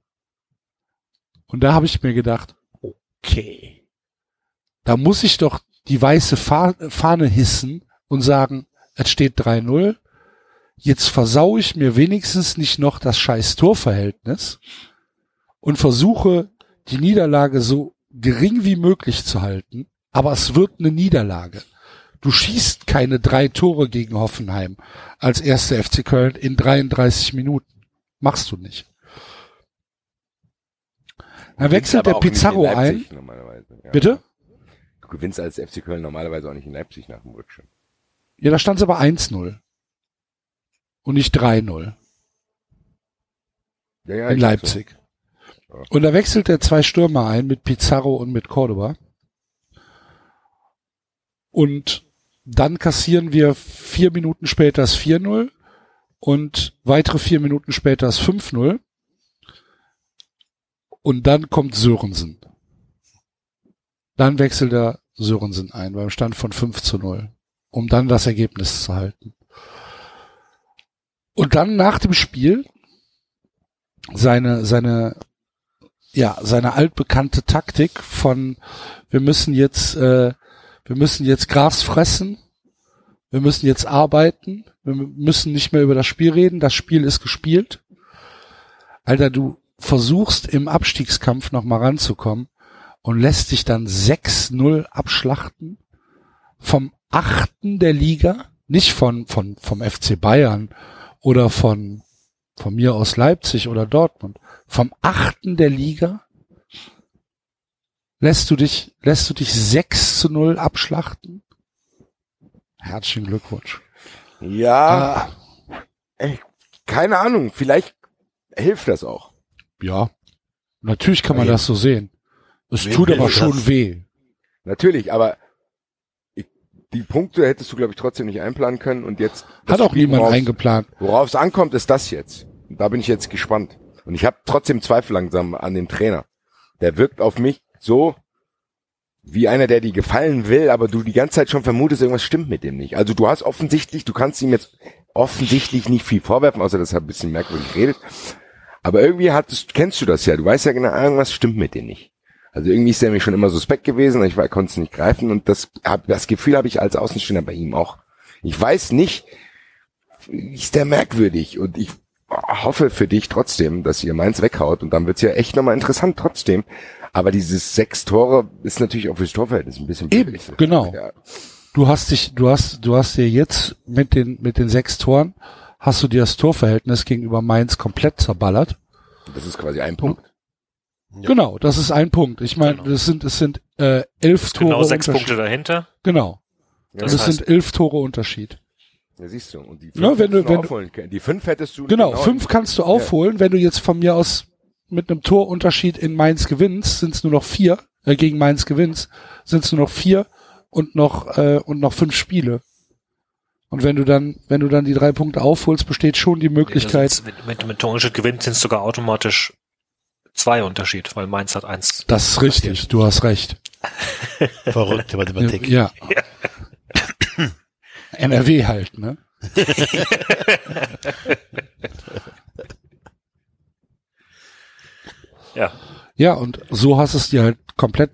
Und da habe ich mir gedacht, okay, da muss ich doch die weiße Fa- Fahne hissen und sagen, es steht 3-0. Jetzt versau ich mir wenigstens nicht noch das scheiß Torverhältnis und versuche die Niederlage so gering wie möglich zu halten. Aber es wird eine Niederlage. Du schießt keine drei Tore gegen Hoffenheim als erster FC Köln in 33 Minuten. Machst du nicht. Dann wechselt der Pizarro ein. Leipzig. Ja. Bitte? Du gewinnst als FC Köln normalerweise auch nicht in Leipzig nach dem Rückstand. Ja, da stand es aber 1-0. Und nicht 3-0 Ja, ja, in sag so. Leipzig. Und da wechselt er zwei Stürmer ein mit Pizarro und mit Cordoba. Und dann kassieren wir vier Minuten später das 4-0 und weitere vier Minuten später das 5-0. Und dann kommt Sörensen. Dann wechselt er Sörensen ein beim Stand von 5 zu 0. um dann das Ergebnis zu halten. Und dann nach dem Spiel seine, seine, ja, seine altbekannte Taktik von, wir müssen jetzt, äh, wir müssen jetzt Gras fressen, wir müssen jetzt arbeiten, wir müssen nicht mehr über das Spiel reden, das Spiel ist gespielt. Alter, du versuchst im Abstiegskampf nochmal ranzukommen und lässt dich dann 6-0 abschlachten vom achten der Liga, nicht von, von, vom FC Bayern oder von, von mir aus Leipzig oder Dortmund, vom achten der Liga lässt du dich, lässt du dich 6 zu 0 abschlachten? Herzlichen Glückwunsch. Ja, ey, keine Ahnung, vielleicht hilft das auch. Ja, natürlich kann man Ja. das so sehen. Es tut aber schon das? weh. Natürlich, aber ich, die Punkte hättest du, glaube ich, trotzdem nicht einplanen können und jetzt Hat auch Spiel, niemand eingeplant. Worauf es ankommt, ist das jetzt. Und Da bin ich jetzt gespannt. Und ich habe trotzdem Zweifel langsam an dem Trainer. Der wirkt auf mich so wie einer, der dir gefallen will, aber du die ganze Zeit schon vermutest, irgendwas stimmt mit dem nicht. Also du hast offensichtlich, du kannst ihm jetzt offensichtlich nicht viel vorwerfen, außer dass er ein bisschen merkwürdig redet. Aber irgendwie hattest, kennst du das ja. Du weißt ja genau, irgendwas stimmt mit dem nicht. Also irgendwie ist er mir schon immer suspekt gewesen, ich konnte es nicht greifen und das, hab, das Gefühl habe ich als Außenstehender bei ihm auch. Ich weiß nicht, ist der merkwürdig und ich hoffe für dich trotzdem, dass ihr meins weghaut und dann wird's ja echt nochmal interessant trotzdem. Aber dieses sechs Tore ist natürlich auch fürs Torverhältnis ein bisschen Eben, blöd. genau. Ja. Du hast dich, du hast, du hast dir jetzt mit den, mit den sechs Toren, hast du dir das Torverhältnis gegenüber Mainz komplett zerballert. Das ist quasi ein Punkt. Ja. Genau, das ist ein Punkt. Ich meine, Genau. das sind, es sind äh, elf Tore Genau sechs. Punkte dahinter. Genau. Ja, Das Das, heißt- sind elf Tore Unterschied. ja, siehst du. Und die fünf Ja, wenn du- hättest wenn aufholen können. Die fünf hättest du Genau, fünf kannst du Ja. aufholen. Wenn du jetzt von mir aus mit einem Torunterschied in Mainz gewinnst, sind es nur noch vier, äh, gegen Mainz gewinnst, sind es nur noch vier und noch, äh, und noch fünf Spiele. Und wenn du dann, wenn du dann die drei Punkte aufholst, besteht schon die Möglichkeit, Also mit, mit, mit Torunterschied gewinnt sind es sogar automatisch zwei Unterschied, weil Mainz hat eins. das ist richtig, du hast recht. Verrückte Mathematik. Ja. NRW halt, ne? Ja. Ja, und so hast es dir halt komplett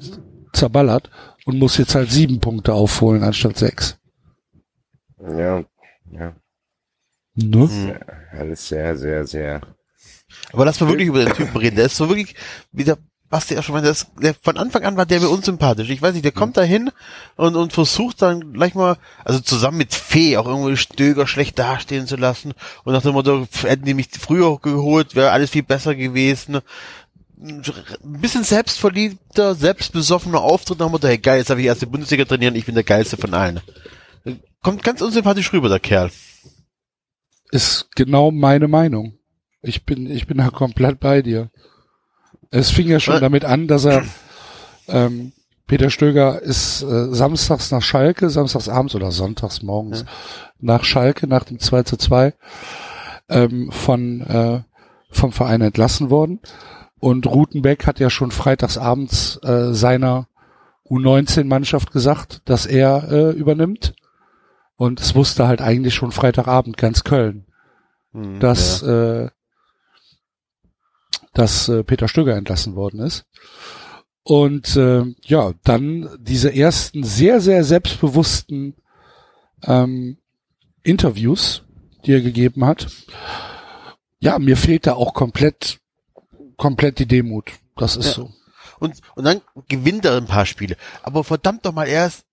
zerballert und musst jetzt halt sieben Punkte aufholen anstatt sechs. Ja, ja. Ne? Mhm. Alles sehr, sehr, sehr. Aber lass mal wirklich über den Typen reden. Der ist so wirklich, wie der Basti ja schon meinte, der, ist- der von Anfang an war der mir unsympathisch. Ich weiß nicht, der kommt da hin und, und versucht dann gleich mal, also zusammen mit Fee auch irgendwie Stöger schlecht dastehen zu lassen und nach dem Motto, hätten die mich früher geholt, wäre alles viel besser gewesen. Ein bisschen selbstverliebter, selbstbesoffener Auftritt nach dem Motto, hey geil, jetzt habe ich erste Bundesliga trainieren, ich bin der geilste von allen. Kommt ganz unsympathisch rüber, der Kerl. Ist genau meine Meinung. Ich bin, ich bin da komplett bei dir. Es fing ja schon Was? damit an, dass er, ähm, Peter Stöger ist äh, samstags nach Schalke, samstags abends oder sonntags morgens nach Schalke, nach dem 2 zu 2, ähm, von, äh, vom Verein entlassen worden. Und Rutenbeck hat ja schon freitags abends äh, seiner U19-Mannschaft gesagt, dass er äh, übernimmt. Und es wusste halt eigentlich schon Freitagabend ganz Köln, Hm, dass, äh, dass äh, Peter Stöger entlassen worden ist. Und äh, ja, dann diese ersten sehr, sehr selbstbewussten ähm, Interviews, die er gegeben hat. Ja, mir fehlt da auch komplett, komplett die Demut. Das ist Ja. so. Und, und dann gewinnt er ein paar Spiele. Aber verdammt doch mal, er ist,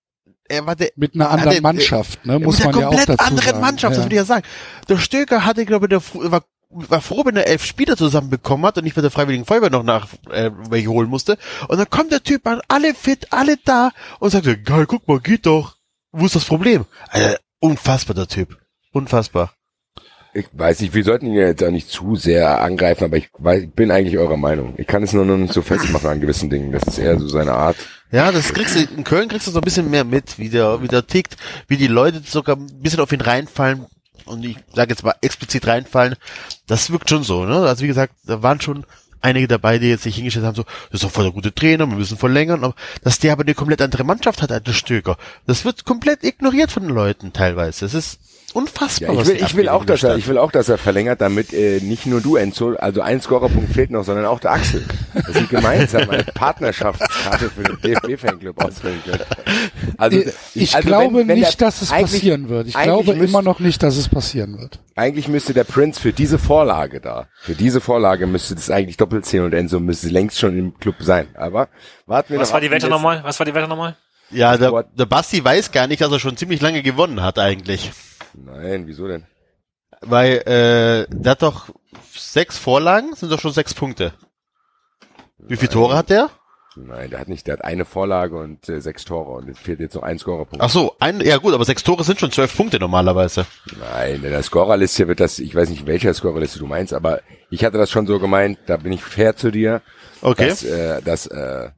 er war der, Mit einer anderen er- Mannschaft, ne, muss mit man einer ja auch komplett dazu anderen sagen. Mannschaft, das ja. würde ich ja sagen. Der Stöger hatte, glaube ich, der, war, war froh, wenn er elf Spieler zusammenbekommen hat und nicht mit der Freiwilligen Feuerwehr noch nach, äh, welche holen musste. Und dann kommt der Typ an, alle fit, alle da und sagt, geil, guck mal, geht doch. Wo ist das Problem? Alter, unfassbar, der Typ. Unfassbar. Ich weiß nicht, wir sollten ihn ja jetzt auch nicht zu sehr angreifen, aber ich, weiß, ich bin eigentlich eurer Meinung. Ich kann es nur noch nicht so festmachen an gewissen Dingen. Das ist eher so seine Art. Ja, das kriegst du, in Köln kriegst du so ein bisschen mehr mit, wie der, wie der tickt, wie die Leute sogar ein bisschen auf ihn reinfallen und ich sage jetzt mal explizit reinfallen. Das wirkt schon so, ne? Also wie gesagt, da waren schon einige dabei, die jetzt sich hingestellt haben, so, das ist doch voll der gute Trainer, wir müssen verlängern, aber dass der aber eine komplett andere Mannschaft hat als der Stöger. Das wird komplett ignoriert von den Leuten teilweise. Es ist unfassbar. Ja, ich will, ich will auch, dass er, ich will auch, dass er verlängert, damit äh, nicht nur du Enzo, also ein Scorerpunkt fehlt noch, sondern auch der Axel, dass sie gemeinsam eine Partnerschaftskarte für den DFB-Fanclub ausfüllen können. Also, Ich also glaube wenn- wenn nicht, der- dass es passieren wird. Ich glaube müsste- immer noch nicht, dass es passieren wird. Eigentlich müsste der Prince für diese Vorlage da, für diese Vorlage müsste das eigentlich doppelt zählen und Enzo müsste längst schon im Club sein. Aber warten wir Was noch war ab, die Wette nochmal? Was war die Wette nochmal? Ja, der, der Basti weiß gar nicht, dass er schon ziemlich lange gewonnen hat eigentlich. Nein, wieso denn? Weil äh, der hat doch sechs Vorlagen, sind doch schon sechs Punkte. Wie viele Tore hat der? Nein, der hat nicht, der hat eine Vorlage und äh, sechs Tore und es fehlt jetzt noch ein Scorerpunkt. Ach so, ein, ja gut, aber sechs Tore sind schon zwölf Punkte normalerweise. Nein, in der Scorerliste wird das, ich weiß nicht, welcher Scorerliste du meinst, aber ich hatte das schon so gemeint, da bin ich fair zu dir, Okay. dass, äh, dass äh,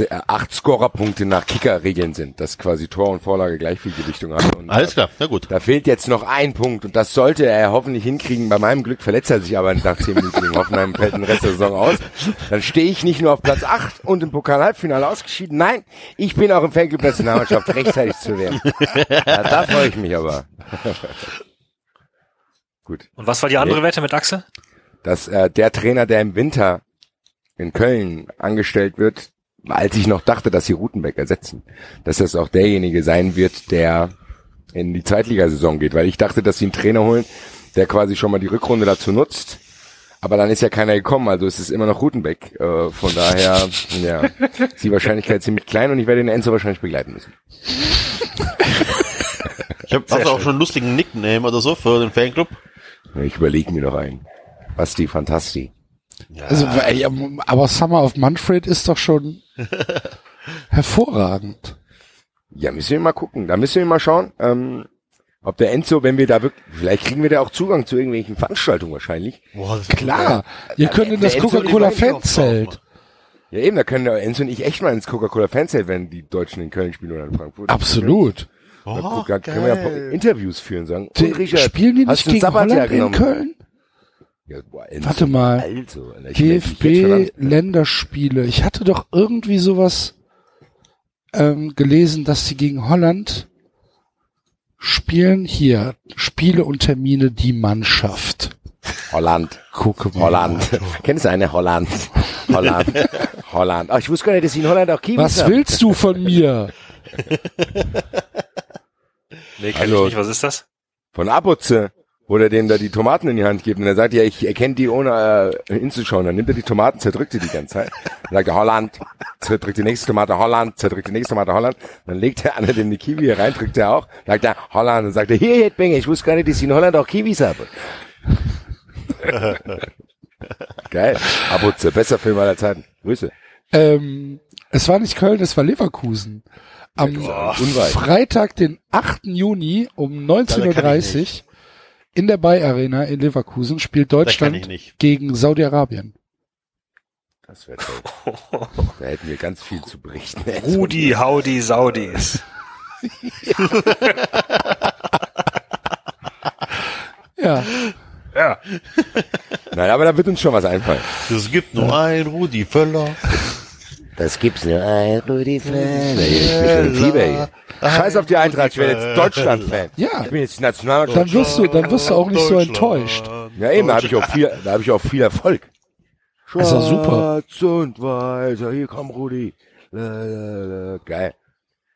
acht Scorerpunkte nach Kicker-Regeln sind, dass quasi Tor und Vorlage gleich viel Gewichtung haben. Und Alles klar, na gut. Da fehlt jetzt noch ein Punkt und das sollte er hoffentlich hinkriegen. Bei meinem Glück verletzt er sich aber nach zehn Minuten gegen Hoffenheim fällt den Rest der Saison aus. Dann stehe ich nicht nur auf Platz 8 und im Pokal-Halbfinale ausgeschieden. Nein, ich bin auch im Fanclub Nationalmannschaft rechtzeitig zu werden. Ja, da freue ich mich aber. Gut. Und was war die andere Wette mit Axel? Dass äh, der Trainer, der im Winter in Köln angestellt wird, als ich noch dachte, dass sie Rutenbeck ersetzen, dass das auch derjenige sein wird, der in die Zweitligasaison geht, weil ich dachte, dass sie einen Trainer holen, der quasi schon mal die Rückrunde dazu nutzt. Aber dann ist ja keiner gekommen, also es ist immer noch Rutenbeck. Äh, von daher, ja, ist die Wahrscheinlichkeit ziemlich klein und ich werde den Enzo wahrscheinlich begleiten müssen. Ich habe also auch schon einen lustigen Nickname oder so für den Fanclub. Ich überlege mir noch einen. Basti Fantasti. Also, ey, aber Summer of Manfred ist doch schon hervorragend. Ja, müssen wir mal gucken. Da müssen wir mal schauen, ähm, ob der Enzo, wenn wir da wirklich, vielleicht kriegen wir da auch Zugang zu irgendwelchen Veranstaltungen wahrscheinlich. Boah, das Klar, ihr könnt in das Enzo, Coca-Cola die wollen Fanzelt. Ja eben, da können der Enzo und ich echt mal ins Coca-Cola Fanzelt, wenn die Deutschen in Köln spielen oder in Frankfurt. Absolut. Da, Oh, können wir ja ein paar Interviews führen, sagen. Die, und Richard, spielen die nicht gegen Holland in? Köln? Ja, boah, Enzo, Warte mal. Also, Alter, ich hatte doch irgendwie sowas ähm, gelesen, dass sie gegen Holland spielen. Hier, Spiele und Termine, die Mannschaft. Holland. Gucke mal. Holland. Kennst du eine Holland? Holland. Holland. Ach, ich wusste gar nicht, dass sie in Holland auch Kiwis Was haben. willst du von mir? Nee, kenn Also- ich nicht. Was ist das? Von Abutze, wo der dem da die Tomaten in die Hand gibt und er sagt, ja, ich erkenne die ohne äh, hinzuschauen. Dann nimmt er die Tomaten, zerdrückt die die ganze Zeit. Dann sagt er Holland, zerdrückt die nächste Tomate Holland, zerdrückt die nächste Tomate Holland. Dann legt er einer die Kiwi hier rein, drückt er auch, sagt er Holland, dann sagt er, hier, Hedbenge, ich wusste gar nicht, dass ich in Holland auch Kiwis habe. Geil. Abutze, besser Film aller Zeiten. Grüße. Ähm, es war nicht Köln, es war Leverkusen. Am unweit. Freitag, den 8. Juni um Da kann ich 19.30 Uhr in der Bay Arena in Leverkusen spielt Deutschland nicht. gegen Saudi-Arabien. Das wäre toll. Da hätten wir ganz viel zu berichten. Rudi, Haudi, Saudis. Ja, Ja. Nein, aber da wird uns schon was einfallen. Es gibt nur ein Rudi Völler. Das gibt's nur ein Rudi Fan. Ich bin Fieber hier. Scheiß auf die Eintracht, ich werde jetzt Deutschland-Fan. Ja. Ich bin jetzt Nationalmannschaft. dann wirst du, dann wirst du auch nicht so enttäuscht. Ja eben, da habe ich auch viel, da habe ich auch viel Erfolg. Das ist doch super. Schwarz und weiß, hier komm Rudi. La, la, la. Geil.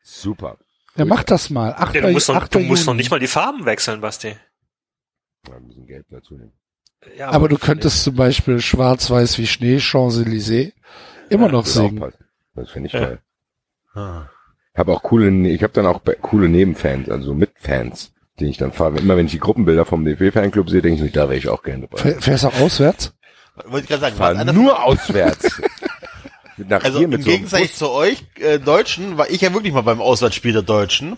Super. Ja, mach das mal. 8. Ja, du musst, noch, 8. du musst noch nicht mal die Farben wechseln, Basti. Ja, ein bisschen Gelb dazu nehmen. Ja, Aber du könntest zum Beispiel schwarz-weiß wie Schnee, Champs-Élysées, immer noch Das, auch singen. passt. das finde ich Ja. toll. Ich habe auch coole, ich habe dann auch coole Nebenfans, also Mitfans, die ich dann fahre. Immer wenn ich die Gruppenbilder vom DFB-Fanclub sehe, denke ich mir, da wäre ich auch gerne dabei. Fähr- Fährst du auch auswärts? Wollte ich gerade sagen, Fahr nur auswärts. Nach Also hier im so Gegensatz zu euch äh, Deutschen war ich ja wirklich mal beim Auswärtsspiel der Deutschen.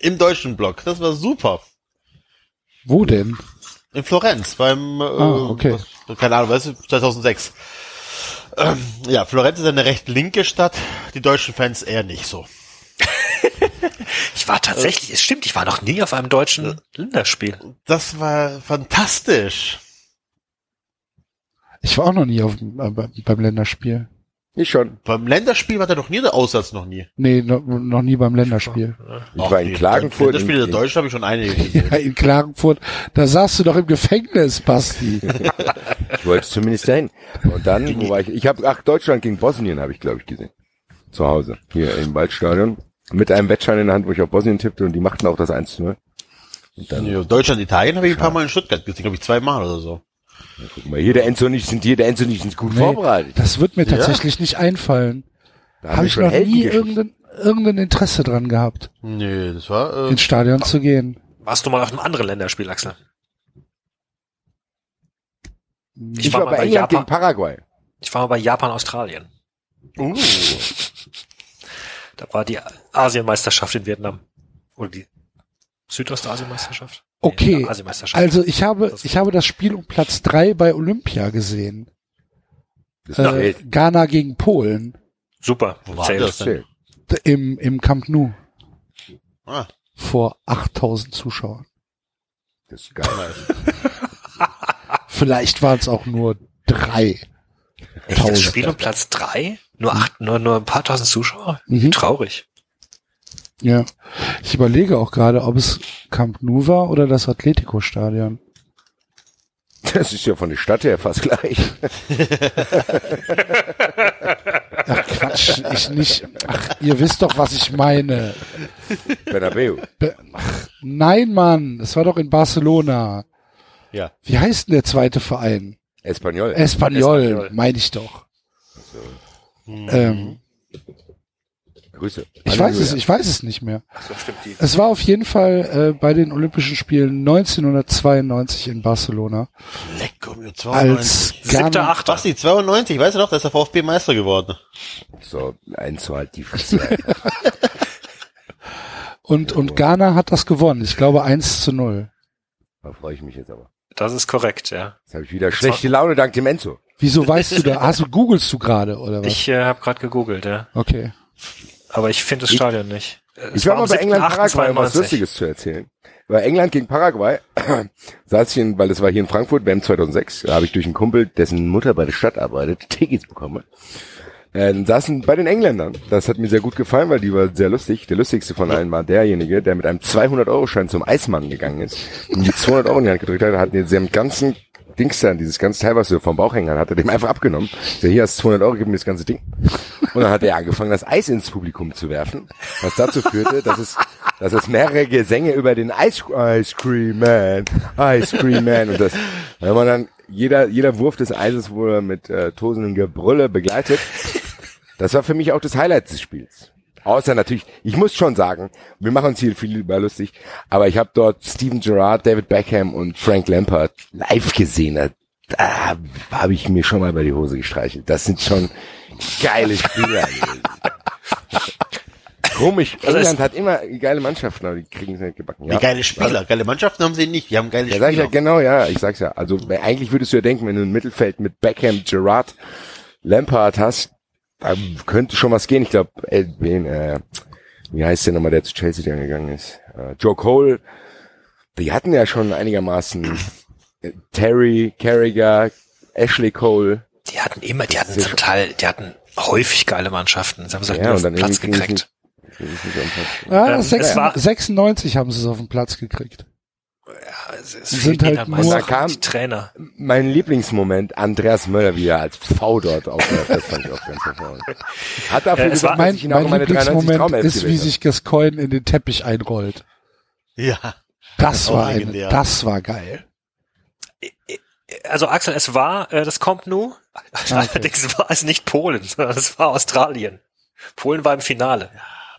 Im deutschen Block. Das war super. Wo denn? In Florenz, beim, äh, Ah, okay. was, keine Ahnung, weißt du, 2006. Ähm, ja, Florenz ist eine recht linke Stadt, die deutschen Fans eher nicht so. Ich war tatsächlich, es stimmt, ich war noch nie auf einem deutschen Länderspiel. Das war fantastisch. Ich war auch noch nie auf, äh, beim Länderspiel. Ich schon. Beim Länderspiel war der doch nie der Aussatz noch nie. Nee, no, noch nie beim Länderspiel. Ich war in Klagenfurt. Länderspiele der in- Deutschen habe ich schon einige gesehen. Ja, in Klagenfurt, da saßt du doch im Gefängnis, Basti. Ich wollte zumindest dahin. Und dann, wo war ich? Ich habe, ach, Deutschland gegen Bosnien habe ich, glaube ich, gesehen. Zu Hause. Hier im Waldstadion. Mit einem Wettschein in der Hand, wo ich auf Bosnien tippte und die machten auch das 1 zu 0. Und dann, Ja, Deutschland, Italien habe ich ein paar Mal in Stuttgart gesehen, glaube ich zweimal oder so. Guck mal, hier der Enzo nicht, sind hier der Enzo nicht sind gut Nee, vorbereitet. das wird mir tatsächlich nicht einfallen. Da Habe ich schon noch nie irgendein, irgendein Interesse dran gehabt, Nee, das war, äh, ins Stadion zu gehen. Warst du mal auf einem anderen Länderspiel, Axel? Ich, war war mal bei bei England Japan. gegen Paraguay. Ich war mal bei Japan, Australien. uh, Da war die Asienmeisterschaft in Vietnam. Oder die Südostasienmeisterschaft? Okay, Nee, Asienmeisterschaft. Also ich habe, ich habe das Spiel um Platz drei bei Olympia gesehen. Äh. Ghana gegen Polen Super. Wo war Zählt. das denn? im, im Camp Nou ah, vor 8000 Zuschauern. Das ist geil. Vielleicht waren es auch nur drei. Echt, das. Spiel um Platz drei? Nur acht, nur, nur ein paar tausend Zuschauer? Mhm. Traurig. Ja. Ich überlege auch gerade, ob es Camp Nou war oder das Atletico-Stadion. Das ist ja von der Stadt her fast gleich. Ach Quatsch, ich nicht. Ach, ihr wisst doch, was ich meine. Bernabeu. Be Ach, nein, Mann, es war doch in Barcelona. ja. Wie heißt denn der zweite Verein? Espanyol. Espanyol, Espanyol. meine ich doch. Mhm. Ähm, Grüße. ich weiß es, ich weiß es nicht mehr. So stimmt die. Es war auf jeden Fall äh, bei den Olympischen Spielen 1992 in Barcelona Leck, mir als 92. Siebter, Ghana, achter. Basti, 92, weißt du noch, da ist der VfB Meister geworden. So, eins war halt die Fresse. und, und Ghana hat das gewonnen. Ich glaube 1 zu 0. Da freue ich mich jetzt aber. Das ist korrekt, ja. Jetzt habe ich wieder schlechte Laune dank dem Enzo. Wieso weißt du da? Hast du, googelst du gerade, oder was? Ich äh, habe gerade gegoogelt, ja. Okay. Aber ich finde das Stadion nicht. Es Ich war am mal bei 7.8.92. England Paraguay, um was Lustiges zu erzählen. Bei England gegen Paraguay saß ich in, weil das war hier in Frankfurt, WM 2006, da habe ich durch einen Kumpel, dessen Mutter bei der Stadt arbeitet, Tickets bekommen. Äh, saßen bei den Engländern. Das hat mir sehr gut gefallen, weil die war sehr lustig. Der lustigste von allen war derjenige, der mit einem 200-Euro-Schein zum Eismann gegangen ist und die 200 Euro in die Hand gedrückt hat, hat mir seinem ganzen Dings dann, dieses ganze Teil, was so vom Bauch hängen hat, hat er dem einfach abgenommen. So, hier hast du 200 Euro, gib mir das ganze Ding. Und dann hat er angefangen, das Eis ins Publikum zu werfen, was dazu führte, dass es, dass es mehrere Gesänge über den Ice, Ice Cream Man, Ice Cream Man und das, wenn man dann, jeder, jeder Wurf des Eises wurde mit äh, tosendem Gebrülle begleitet. Das war für mich auch das Highlight des Spiels. Außer natürlich, ich muss schon sagen, wir machen uns hier viel über lustig, aber ich habe dort Steven Gerrard, David Beckham und Frank Lampard live gesehen. Da habe ich mir schon mal bei die Hose gestreichelt. Das sind schon geile Spieler. gewesen. Komisch, Also England hat immer geile Mannschaften, aber die kriegen es nicht gebacken. Wie geile Spieler. Geile Mannschaften haben sie nicht. Die haben geile Ja, sag ich ja, Spieler. genau, ja, ich sag's ja. Also weil eigentlich würdest du ja denken, wenn du ein Mittelfeld mit Beckham, Gerrard, Lampard hast, da könnte schon was gehen. Ich glaube, äh, wen, äh, wie heißt der nochmal, der zu Chelsea dann gegangen ist? Äh, Joe Cole, die hatten ja schon einigermaßen äh, Terry, Carragher, Ashley Cole. Die hatten immer, die hatten zum Teil, die hatten häufig geile Mannschaften. Sie haben es halt Ja, nur und auf dann den Platz gekriegt. Platz. Ah, Ähm, es 96, war- 96 haben sie es auf den Platz gekriegt. Ja, es, es sind halt nur- auch kam- die Trainer. Mein Lieblingsmoment, Andreas Möller, wie er als V dort aufläuft, das fand ich auch ganz hervorragend. Hat dafür Ja, es gesagt, war- dass Mein, ich mein in meine 93 Lieblingsmoment ist, wie sich Gascoigne in den Teppich einrollt. Ja. Das Auch war eine, das war geil. Also Axel, es war äh, das Comp Nou. Allerdings war es nicht Polen, sondern es war Australien. Polen war im Finale.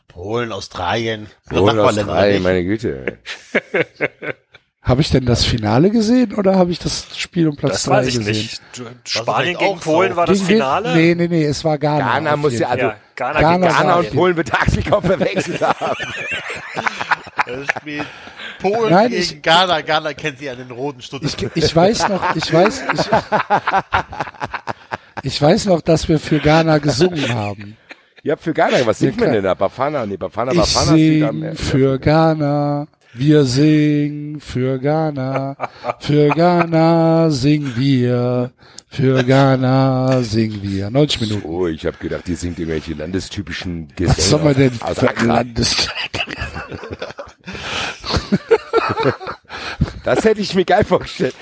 Polen, Australien. Polen, Australien, meine Güte. Habe ich denn das Finale gesehen oder habe ich das Spiel um Platz Das 3 weiß ich gesehen? nicht. Spanien gegen Polen so. war das Finale. Nee, nee, nee, es war Ghana. Ghana muss ja, also, ja, Ghana, Ghana gegen war- Ghana und. Polen wird Axel kaum verwechselt haben. Das spielt Polen Nein, gegen ich- Ghana. Ghana kennt sie an den roten Stutzen. Ich, ich weiß noch, ich weiß, ich, ich weiß noch, dass wir für Ghana gesungen haben. Ihr habt für Ghana, was singt Ja, man denn da? Bafana, nee, Bafana, Ich Bafana sing für Ghana. Wir singen für Ghana, für Ghana singen wir, für Ghana singen wir. 90 Minuten. Oh, ich habe gedacht, die singt irgendwelche landestypischen Was soll man denn aus für. Landes... Das hätte ich mir geil vorgestellt.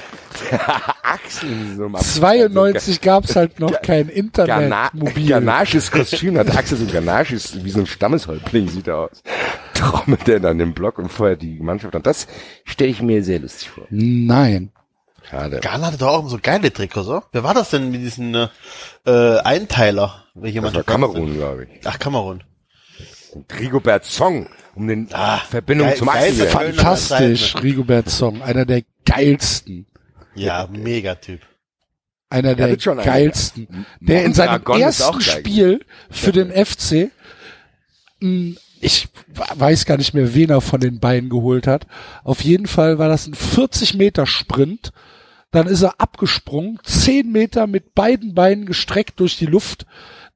Axel so einem 92 gab's halt noch kein Internet, Ghana mobil. Ghanaisches Kostüm hat Axel so ein Ghanaisches, wie so ein Stammeshäuptling sieht er aus. Trommelt er dann im Block und vorher die Mannschaft an. Das stelle ich mir sehr lustig vor. Nein. Schade. Ghana hatte doch auch so geile Trikots, oder? Wer war das denn mit diesen äh, äh, Einteiler? Welche Das war Kamerun, glaube ich. Ach, Kamerun. Rigobert Song, um den Ah, Verbindung geil- zum Axel. Fantastisch, Rigobert Song. Einer der geilsten. Ja, Megatyp. Einer der wird schon einer. geilsten. Der in seinem auch ersten. Spiel für den FC, ich weiß gar nicht mehr, wen er von den beiden geholt hat. Auf jeden Fall war das ein 40 Meter Sprint. Dann ist er abgesprungen, 10 Meter mit beiden Beinen gestreckt durch die Luft,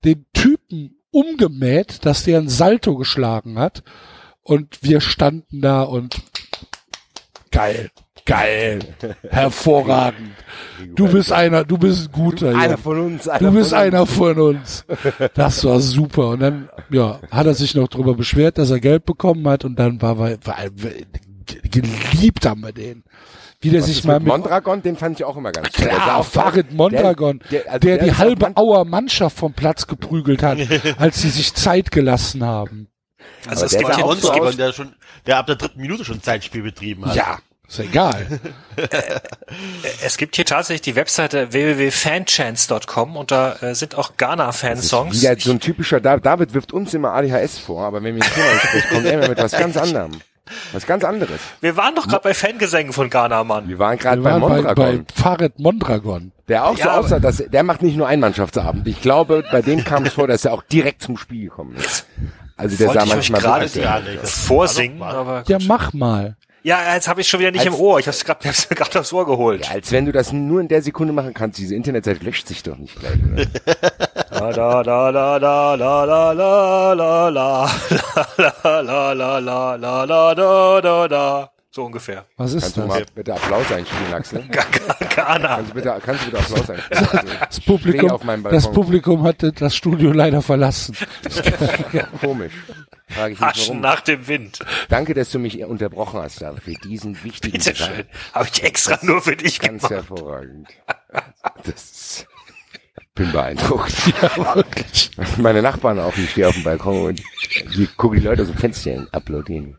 den Typen umgemäht, dass der ein Salto geschlagen hat. Und wir standen da und geil, geil, hervorragend. Du bist einer, du bist ein guter, Einer von uns. Du Einer bist von einer von uns. Das war super. Und dann, ja, hat er sich noch drüber beschwert, dass er Geld bekommen hat. Und dann war, war, war geliebt haben wir den. Wie der Was sich ist mal mit mit, Mondragon, den fand ich auch immer ganz. Der sah klar, auch- Farid Mondragon, der- der, also der die ist auch halbe man- Auer Mannschaft vom Platz geprügelt hat, als sie sich Zeit gelassen haben. Also es der gibt hier gibt, aus- der schon, der ab der dritten Minute schon Zeitspiel betrieben hat. Ja, ist egal. es gibt hier tatsächlich die Webseite www.fanchance.com und da äh, sind auch Ghana-Fansongs. Wieder so ein typischer, Da- David wirft uns immer ADHS vor, aber wenn wir ein Thema kommt er immer mit was ganz anderem. Was ganz anderes. Wir waren doch gerade bei Fangesängen von Ghana, Mann. Wir waren gerade bei waren bei, Mondragon, bei Farid Mondragon. der auch so Ja, aber- aussah, dass der macht nicht nur Einmannschaftsabend. Ich glaube, bei dem kam es vor, dass er auch direkt zum Spiel gekommen ist. Also der Wollte sah manchmal nee, das- vorsingen, aber Ja, mach mal. ja, jetzt habe ich schon wieder nicht Als- im Ohr. Ich habe es gerade hab's mir gerade aufs Ohr geholt. Ja, als wenn du das nur in der Sekunde machen kannst. Diese Internetseite löscht sich doch nicht gleich. Oder? La la la la la la la la la la la la la la la la da da da. So ungefähr. Was ist Kannst du das? mal bitte Applaus einspielen, Axel? Ghana. Kannst du bitte, kannst du bitte Applaus einspielen? Das Stehe Publikum, auf meinem Balkon. das Publikum hatte das Studio leider verlassen. Komisch. Frage ich Aschen warum. nach dem Wind. Danke, dass du mich unterbrochen hast, David, für diesen wichtigen Bitte schön. Habe ich extra nur für dich Ganz gemacht. hervorragend. Das ist, bin beeindruckt. Ja, wirklich. Meine Nachbarn auch, ich stehe auf dem Balkon und die gucken die Leute aus dem Fenster applaudieren.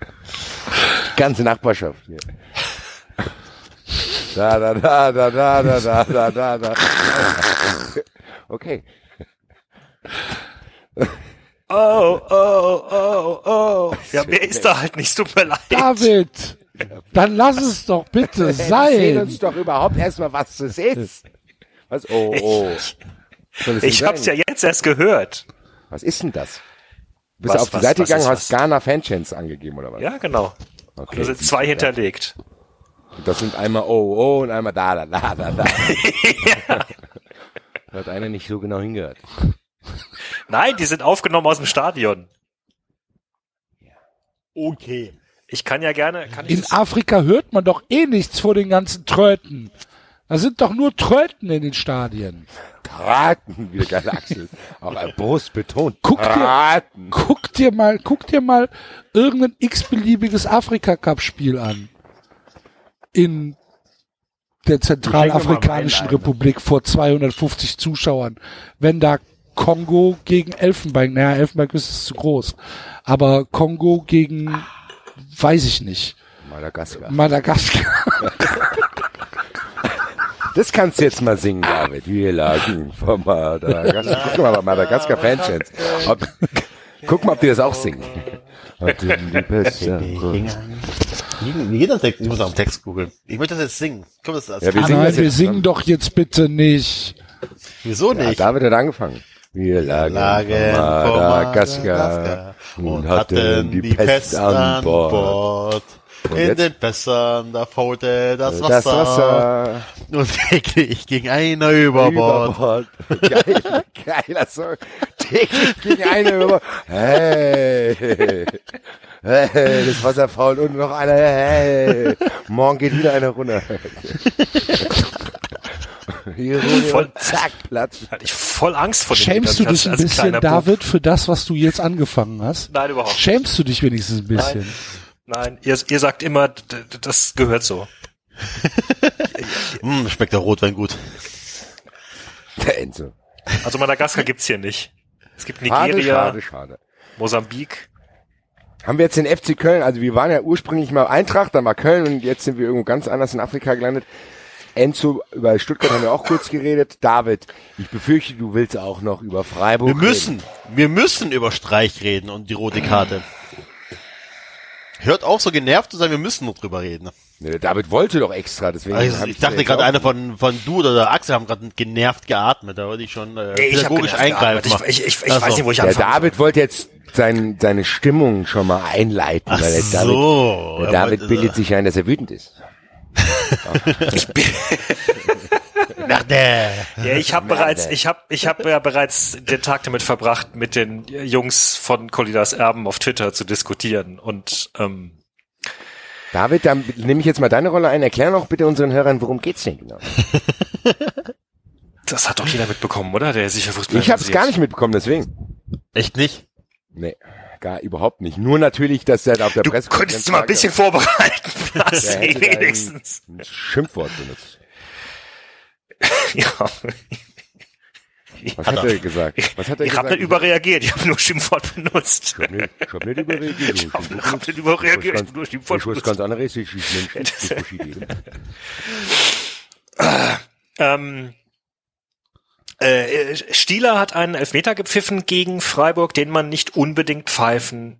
Die ganze Nachbarschaft hier. Da, da, da, da, da, da, da, da, da, da. Okay. Oh, oh, oh, oh. Ja, mir ist da halt nicht, tut mir leid. David, dann lass es doch bitte Erzähl sein. uns doch überhaupt erstmal, was das ist. Was? Oh, oh. Denn Ich hab's ja jetzt erst gehört. Was ist denn das? Bist Was, du auf die was, Seite was gegangen, hast? Ghana Fanchants angegeben oder was? Ja, genau. Okay. Da sind zwei hinterlegt. Das sind einmal oh, oh und einmal da, da, da, da, da. Da hat einer nicht so genau hingehört. Nein, die sind aufgenommen aus dem Stadion. Okay. Ich kann ja gerne, kann ich In Afrika hört man doch eh nichts vor den ganzen Tröten. Da sind doch nur Tröten in den Stadien. Braten, wie der geile Axel. Auch ein Brust betont. Guck dir-. Guck dir mal, guck dir mal irgendein x-beliebiges Afrika-Cup-Spiel an. In der Zentralafrikanischen. Republik vor 250 Zuschauern. Wenn da Kongo gegen Elfenbein, naja, Elfenbeinküste ist zu groß, aber Kongo gegen, weiß ich nicht, Madagaskar. Madagaskar. Das kannst du jetzt mal singen, David. Wir lagen vor Madagaskar. Guck mal bei Madagaskar Fanchants. Ob, guck mal, ob die das auch singen. Pest- Wie geht das Text? Ich muss nach dem Text googeln. Ich möchte das jetzt singen. Komm, das als Ja, wir Ah, singen nein, das wir singen doch jetzt bitte nicht. Wieso Ja, nicht? David hat angefangen. Wir lagen, lagen vor Madagaskar Madagaskar und hatten die Pest an Bord. Und In jetzt? den Bässern, da faulte das Wasser. Das Wasser Und täglich ging einer über Bord. Geil, geiler Song. täglich gegen eine über. Hey, hey, das Wasser fault und noch einer. Hey, morgen geht wieder einer runter. Hier Voll- zack, Platz. Hatte ich voll Angst vor dem. Schämst du dich ein bisschen. David, für das, was du jetzt angefangen hast? Nein, überhaupt. nicht. Schämst du dich wenigstens ein bisschen? Nein, ihr, ihr sagt immer, das gehört so. Hm, schmeckt der Rotwein gut. Der Enzo. Also Madagaskar gibt's hier nicht. Es gibt Schade, Nigeria, schade, schade. Mosambik. Haben wir jetzt den FC Köln, also wir waren ja ursprünglich mal Eintracht, dann war Köln und jetzt sind wir irgendwo ganz anders in Afrika gelandet. Enzo, über Stuttgart haben wir auch kurz geredet. David, ich befürchte, du willst auch noch über Freiburg Wir müssen, wir müssen über Streich reden und die rote Karte. Hört auf, so genervt zu sein, wir müssen noch drüber reden. Nee, David wollte doch extra, deswegen Also, hab ich dachte gerade einer von, von du oder der Axel haben gerade genervt geatmet, da wollte ich schon äh, Nee, ich pädagogisch genervt eingreifen. gearbeitet. Ich, ich, ich, ich Ach weiß nicht, wo ich Der anfangen David wollte jetzt sein, seine Stimmung schon mal einleiten, Ach weil der David, so. der er David wollte- bildet sich ein, dass er wütend ist. Nach der. soll. Ja, ich habe bereits, ich habe, ich habe ja bereits den Tag damit verbracht, mit den Jungs von Colinas Erben auf Twitter zu diskutieren und ähm, David, dann nehme ich jetzt mal deine Rolle ein. Erklär doch bitte unseren Hörern, worum geht's denn genau? das hat doch jeder mitbekommen, oder? Der sich für Fußball Ich habe es gar nicht mitbekommen, deswegen. Echt nicht? Nee, gar überhaupt nicht. Nur natürlich, dass er auf der Du Presse könntest du mal ein bisschen vorbereiten, Der Basti, hätte da ein, wenigstens. ein Schimpfwort benutzt. Ja. Was hat er gesagt? Was hat er Ich habe nicht überreagiert, ich habe nur Schimpfwort benutzt. Ich hab nicht, ich hab nicht überreagiert. Ich hab- ich hab nicht überreagiert, ich hab nur Schimpfwort Ich weiß ganz anderes, ich ich Mensch, ich verschieden. Ähm, äh, Stieler hat einen Elfmeter gepfiffen gegen Freiburg, den man nicht unbedingt pfeifen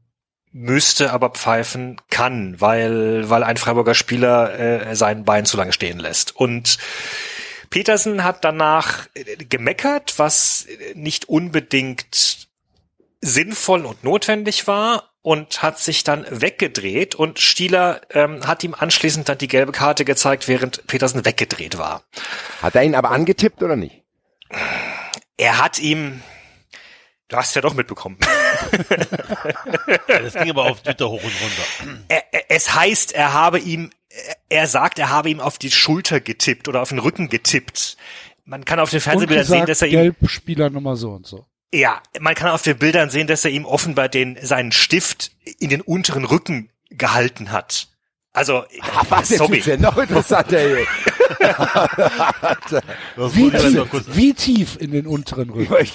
müsste, aber pfeifen kann, weil, weil ein Freiburger Spieler äh, sein Bein zu lange stehen lässt. Und Petersen hat danach äh, gemeckert, was äh, nicht unbedingt sinnvoll und notwendig war und hat sich dann weggedreht und Stieler ähm, hat ihm anschließend dann die gelbe Karte gezeigt, während Petersen weggedreht war. Hat er ihn aber angetippt oder nicht? Er hat ihm, du hast ja doch mitbekommen, das ging aber auf Twitter hoch und runter. er, er, es heißt, er habe ihm, er- sagt, er habe ihm auf die Schulter getippt oder auf den Rücken getippt. Man kann auf den Fernsehbildern sehen, dass er ihm, Gelbspieler Nummer so und so. ja, man kann auf den Bildern sehen, dass er ihm offenbar den, seinen Stift in den unteren Rücken gehalten hat. Also, Was jetzt sorry. ist ja noch interessanter. Das Wie tief, wie tief in den unteren Rücken?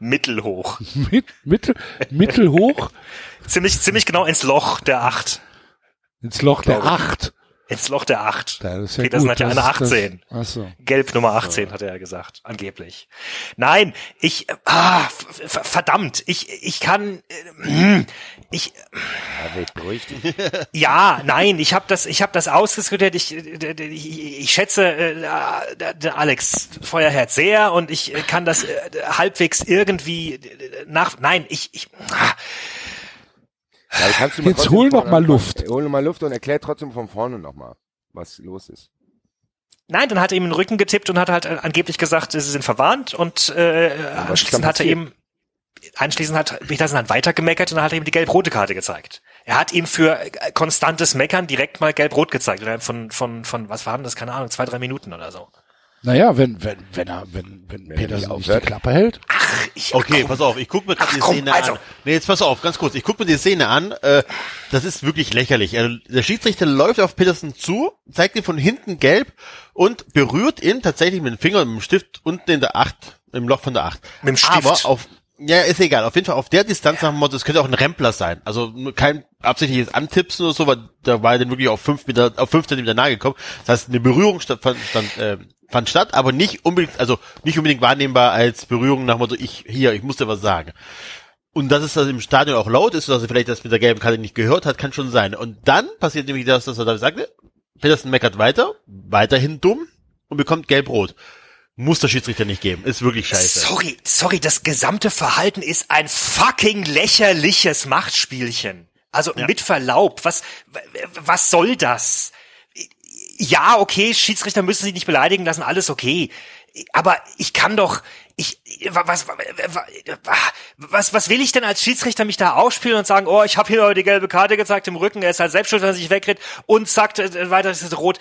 mittelhoch. Mit, mittel, mittelhoch Ziemlich, ziemlich genau ins Loch der Acht. Ins Loch der Acht. Ins Loch der Acht. Da ist ja Petersen gut, hat ja das eine ist das- 18. Ach so. Gelb Nummer 18, hat er ja gesagt, angeblich. Nein, ich, äh, ah, verdammt, ich, ich kann, äh, ich, ja, nein, ich habe das, ich habe das ausdiskutiert. Ich, ich, ich schätze äh, Alex Feuerherz sehr und ich kann das äh, halbwegs irgendwie äh, nach. Nein, ich, ich ah, Ja, kannst du mal Jetzt hol noch mal Luft. Hol noch mal Luft und erklär trotzdem von vorne noch mal, was los ist. Nein, dann hat er ihm den Rücken getippt und hat halt äh, angeblich gesagt, sie sind verwarnt und äh, anschließend hat er ihm anschließend hat Petersen dann weiter gemeckert und dann hat er ihm die gelb-rote Karte gezeigt. Er hat ihm für äh, konstantes Meckern direkt mal gelb-rot gezeigt von von von was waren das keine Ahnung zwei drei Minuten oder so. Naja, wenn, wenn, wenn er, wenn, wenn, er Petersen nicht nicht die. Klappe hält. Ich, Okay, pass auf, ich gucke mir gerade Ach, die komm, Szene also. an. Nee, jetzt pass auf, ganz kurz. Ich gucke mir die Szene an. Äh, das ist wirklich lächerlich. Er, der Schiedsrichter läuft auf Peterson zu, zeigt ihn von hinten gelb und berührt ihn tatsächlich mit dem Finger und mit dem Stift unten in der Acht, im Loch von der Acht. Mit dem Stift? Aber auf, ja, ist egal. Auf jeden Fall auf der Distanz nach dem Motto, es könnte auch ein Rempler sein. Also kein absichtliches Antipsen oder so, weil da war er dann wirklich auf fünf Meter, auf fünf Zentimeter nahe gekommen. Das heißt, eine Berührung statt, fand, stand, äh, fand statt, aber nicht unbedingt, also nicht unbedingt wahrnehmbar als Berührung nach dem Motto, ich, hier, ich muss dir was sagen. Und dass es das im Stadion auch laut ist, dass er vielleicht das mit der gelben Karte nicht gehört hat, kann schon sein. Und dann passiert nämlich das, was er da sagte. Peterson meckert weiter, weiterhin dumm und bekommt gelb-rot. Muss der Schiedsrichter nicht geben. Ist wirklich scheiße. Sorry, sorry, das gesamte Verhalten ist ein fucking lächerliches Machtspielchen. Also mit Verlaub, was was soll das? Ja, okay, Schiedsrichter müssen sich nicht beleidigen lassen, alles okay. Aber ich kann doch, ich, was, was, was will ich denn als Schiedsrichter mich da aufspielen und sagen, oh, ich habe hier die gelbe Karte gezeigt im Rücken, er ist halt selbst schuld, wenn er sich wegredet und sagt, äh, weiter ist es rot.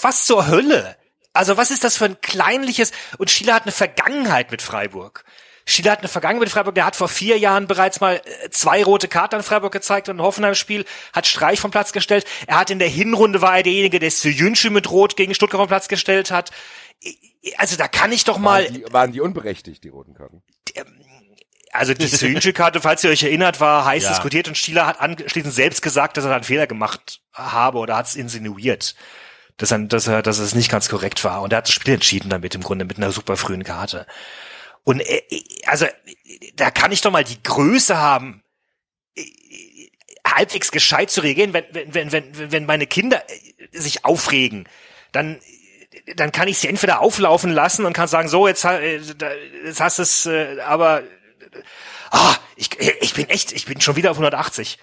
Was zur Hölle? Also was ist das für ein kleinliches, und Schiele hat eine Vergangenheit mit Freiburg. Schiele hat eine Vergangenheit mit Freiburg, der hat vor vier Jahren bereits mal äh, zwei rote Karten an Freiburg gezeigt und ein Hoffenheim-Spiel, hat Streich vom Platz gestellt. Er hat in der Hinrunde war er derjenige, der Suyuncu mit Rot gegen Stuttgart vom Platz gestellt hat. Also da kann ich doch mal. Waren die, waren die unberechtigt, die roten Karten? Also die Suyuncu-Karte, falls ihr euch erinnert, war heiß ja. diskutiert und Stieler hat anschließend selbst gesagt, dass er da einen Fehler gemacht habe oder hat es insinuiert dass er, dass er, dass es nicht ganz korrekt war. Und er hat das Spiel entschieden damit im Grunde mit einer super frühen Karte. Und äh, also da kann ich doch mal die Größe haben, äh, halbwegs gescheit zu reagieren, wenn, wenn, wenn, wenn meine Kinder äh, sich aufregen, dann dann kann ich sie entweder auflaufen lassen und kann sagen, so, jetzt, jetzt hast du es, aber ah, ich, ich bin echt, ich bin schon wieder auf 180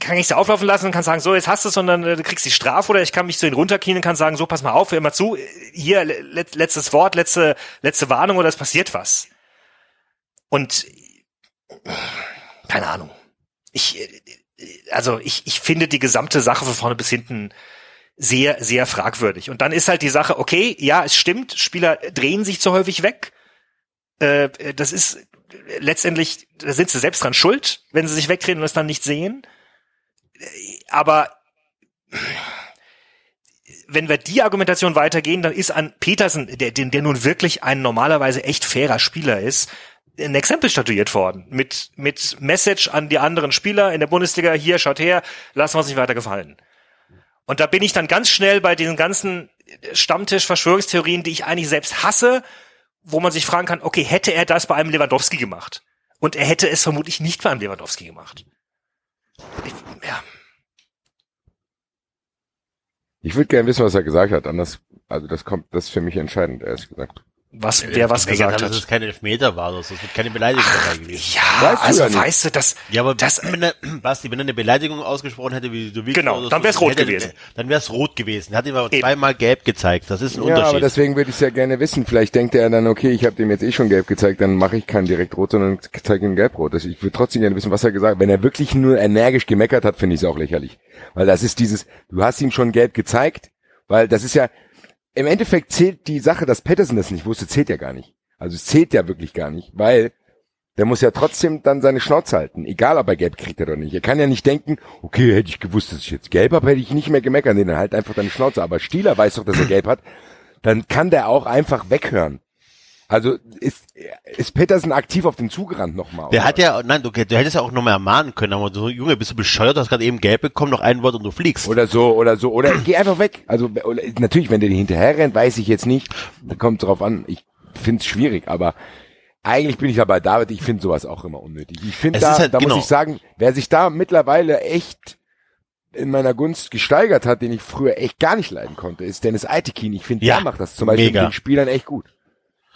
kann ich sie auflaufen lassen und kann sagen, so, jetzt hast du es und dann äh, du kriegst die Strafe oder ich kann mich zu ihnen runterknien und kann sagen, so, pass mal auf, hör mal zu, hier, let, letztes Wort, letzte, letzte Warnung oder es passiert was. Und, keine Ahnung. Ich, also ich, ich finde die gesamte Sache von vorne bis hinten sehr, sehr fragwürdig. Und dann ist halt die Sache, okay, ja, es stimmt, Spieler drehen sich zu häufig weg. Äh, das ist letztendlich, sind sie selbst dran schuld, wenn sie sich wegdrehen und es dann nicht sehen. Aber wenn wir die Argumentation weitergehen, dann ist an Petersen, der, der, der nun wirklich ein normalerweise echt fairer Spieler ist, ein Exempel statuiert worden. Mit, mit Message an die anderen Spieler in der Bundesliga, hier, schaut her, lassen wir uns nicht weiter gefallen. Und da bin ich dann ganz schnell bei diesen ganzen Stammtisch-Verschwörungstheorien, die ich eigentlich selbst hasse, wo man sich fragen kann, okay, hätte er das bei einem Lewandowski gemacht? Und er hätte es vermutlich nicht bei einem Lewandowski gemacht. Ich, ja. Ich würde gerne wissen, was er gesagt hat. Anders, also das kommt, das ist für mich entscheidend, ehrlich gesagt was wer was gesagt hat. Dass es kein Elfmeter war, das wird keine Beleidigung dabei gewesen. Ja, weißt also ja weißt du, dass ja, aber das, wenn er, Basti, wenn er eine Beleidigung ausgesprochen hätte, wie du willst, genau, dann wäre es rot hätte, gewesen. Dann wäre es rot gewesen. Er hat ihm aber Eben. zweimal gelb gezeigt. Das ist ein ja, Unterschied. aber deswegen würde ich es ja gerne wissen. Vielleicht denkt er dann, okay, ich habe dem jetzt eh schon gelb gezeigt, dann mache ich kein direkt rot, sondern zeige ihm gelb-rot. Also ich würde trotzdem gerne wissen, was er gesagt hat. Wenn er wirklich nur energisch gemeckert hat, finde ich es auch lächerlich. Weil das ist dieses, du hast ihm schon gelb gezeigt, weil das ist ja, im Endeffekt zählt die Sache, dass Patterson das nicht wusste, zählt ja gar nicht. Also es zählt ja wirklich gar nicht, weil der muss ja trotzdem dann seine Schnauze halten, egal ob er gelb kriegt oder nicht. Er kann ja nicht denken, okay, hätte ich gewusst, dass ich jetzt gelb habe, hätte ich nicht mehr gemeckert. Nee, dann halt einfach deine Schnauze. Aber Stieler weiß doch, dass er gelb hat. Dann kann der auch einfach weghören. Also ist, ist Petersen aktiv auf den zugerannt nochmal? Der oder? hat ja, nein, du, du hättest ja auch nochmal ermahnen können, aber so, Junge, bist du bescheuert, hast gerade eben gelb bekommen, noch ein Wort und du fliegst. Oder so, oder so, oder geh einfach weg. Also oder, natürlich, wenn der hinterher rennt, weiß ich jetzt nicht, kommt drauf an. Ich finde es schwierig, aber eigentlich bin ich da bei David, ich finde sowas auch immer unnötig. Ich finde da, halt, da genau. muss ich sagen, wer sich da mittlerweile echt in meiner Gunst gesteigert hat, den ich früher echt gar nicht leiden konnte, ist Dennis Aitekin. Ich finde, ja, der macht das zum Beispiel mega. mit den Spielern echt gut.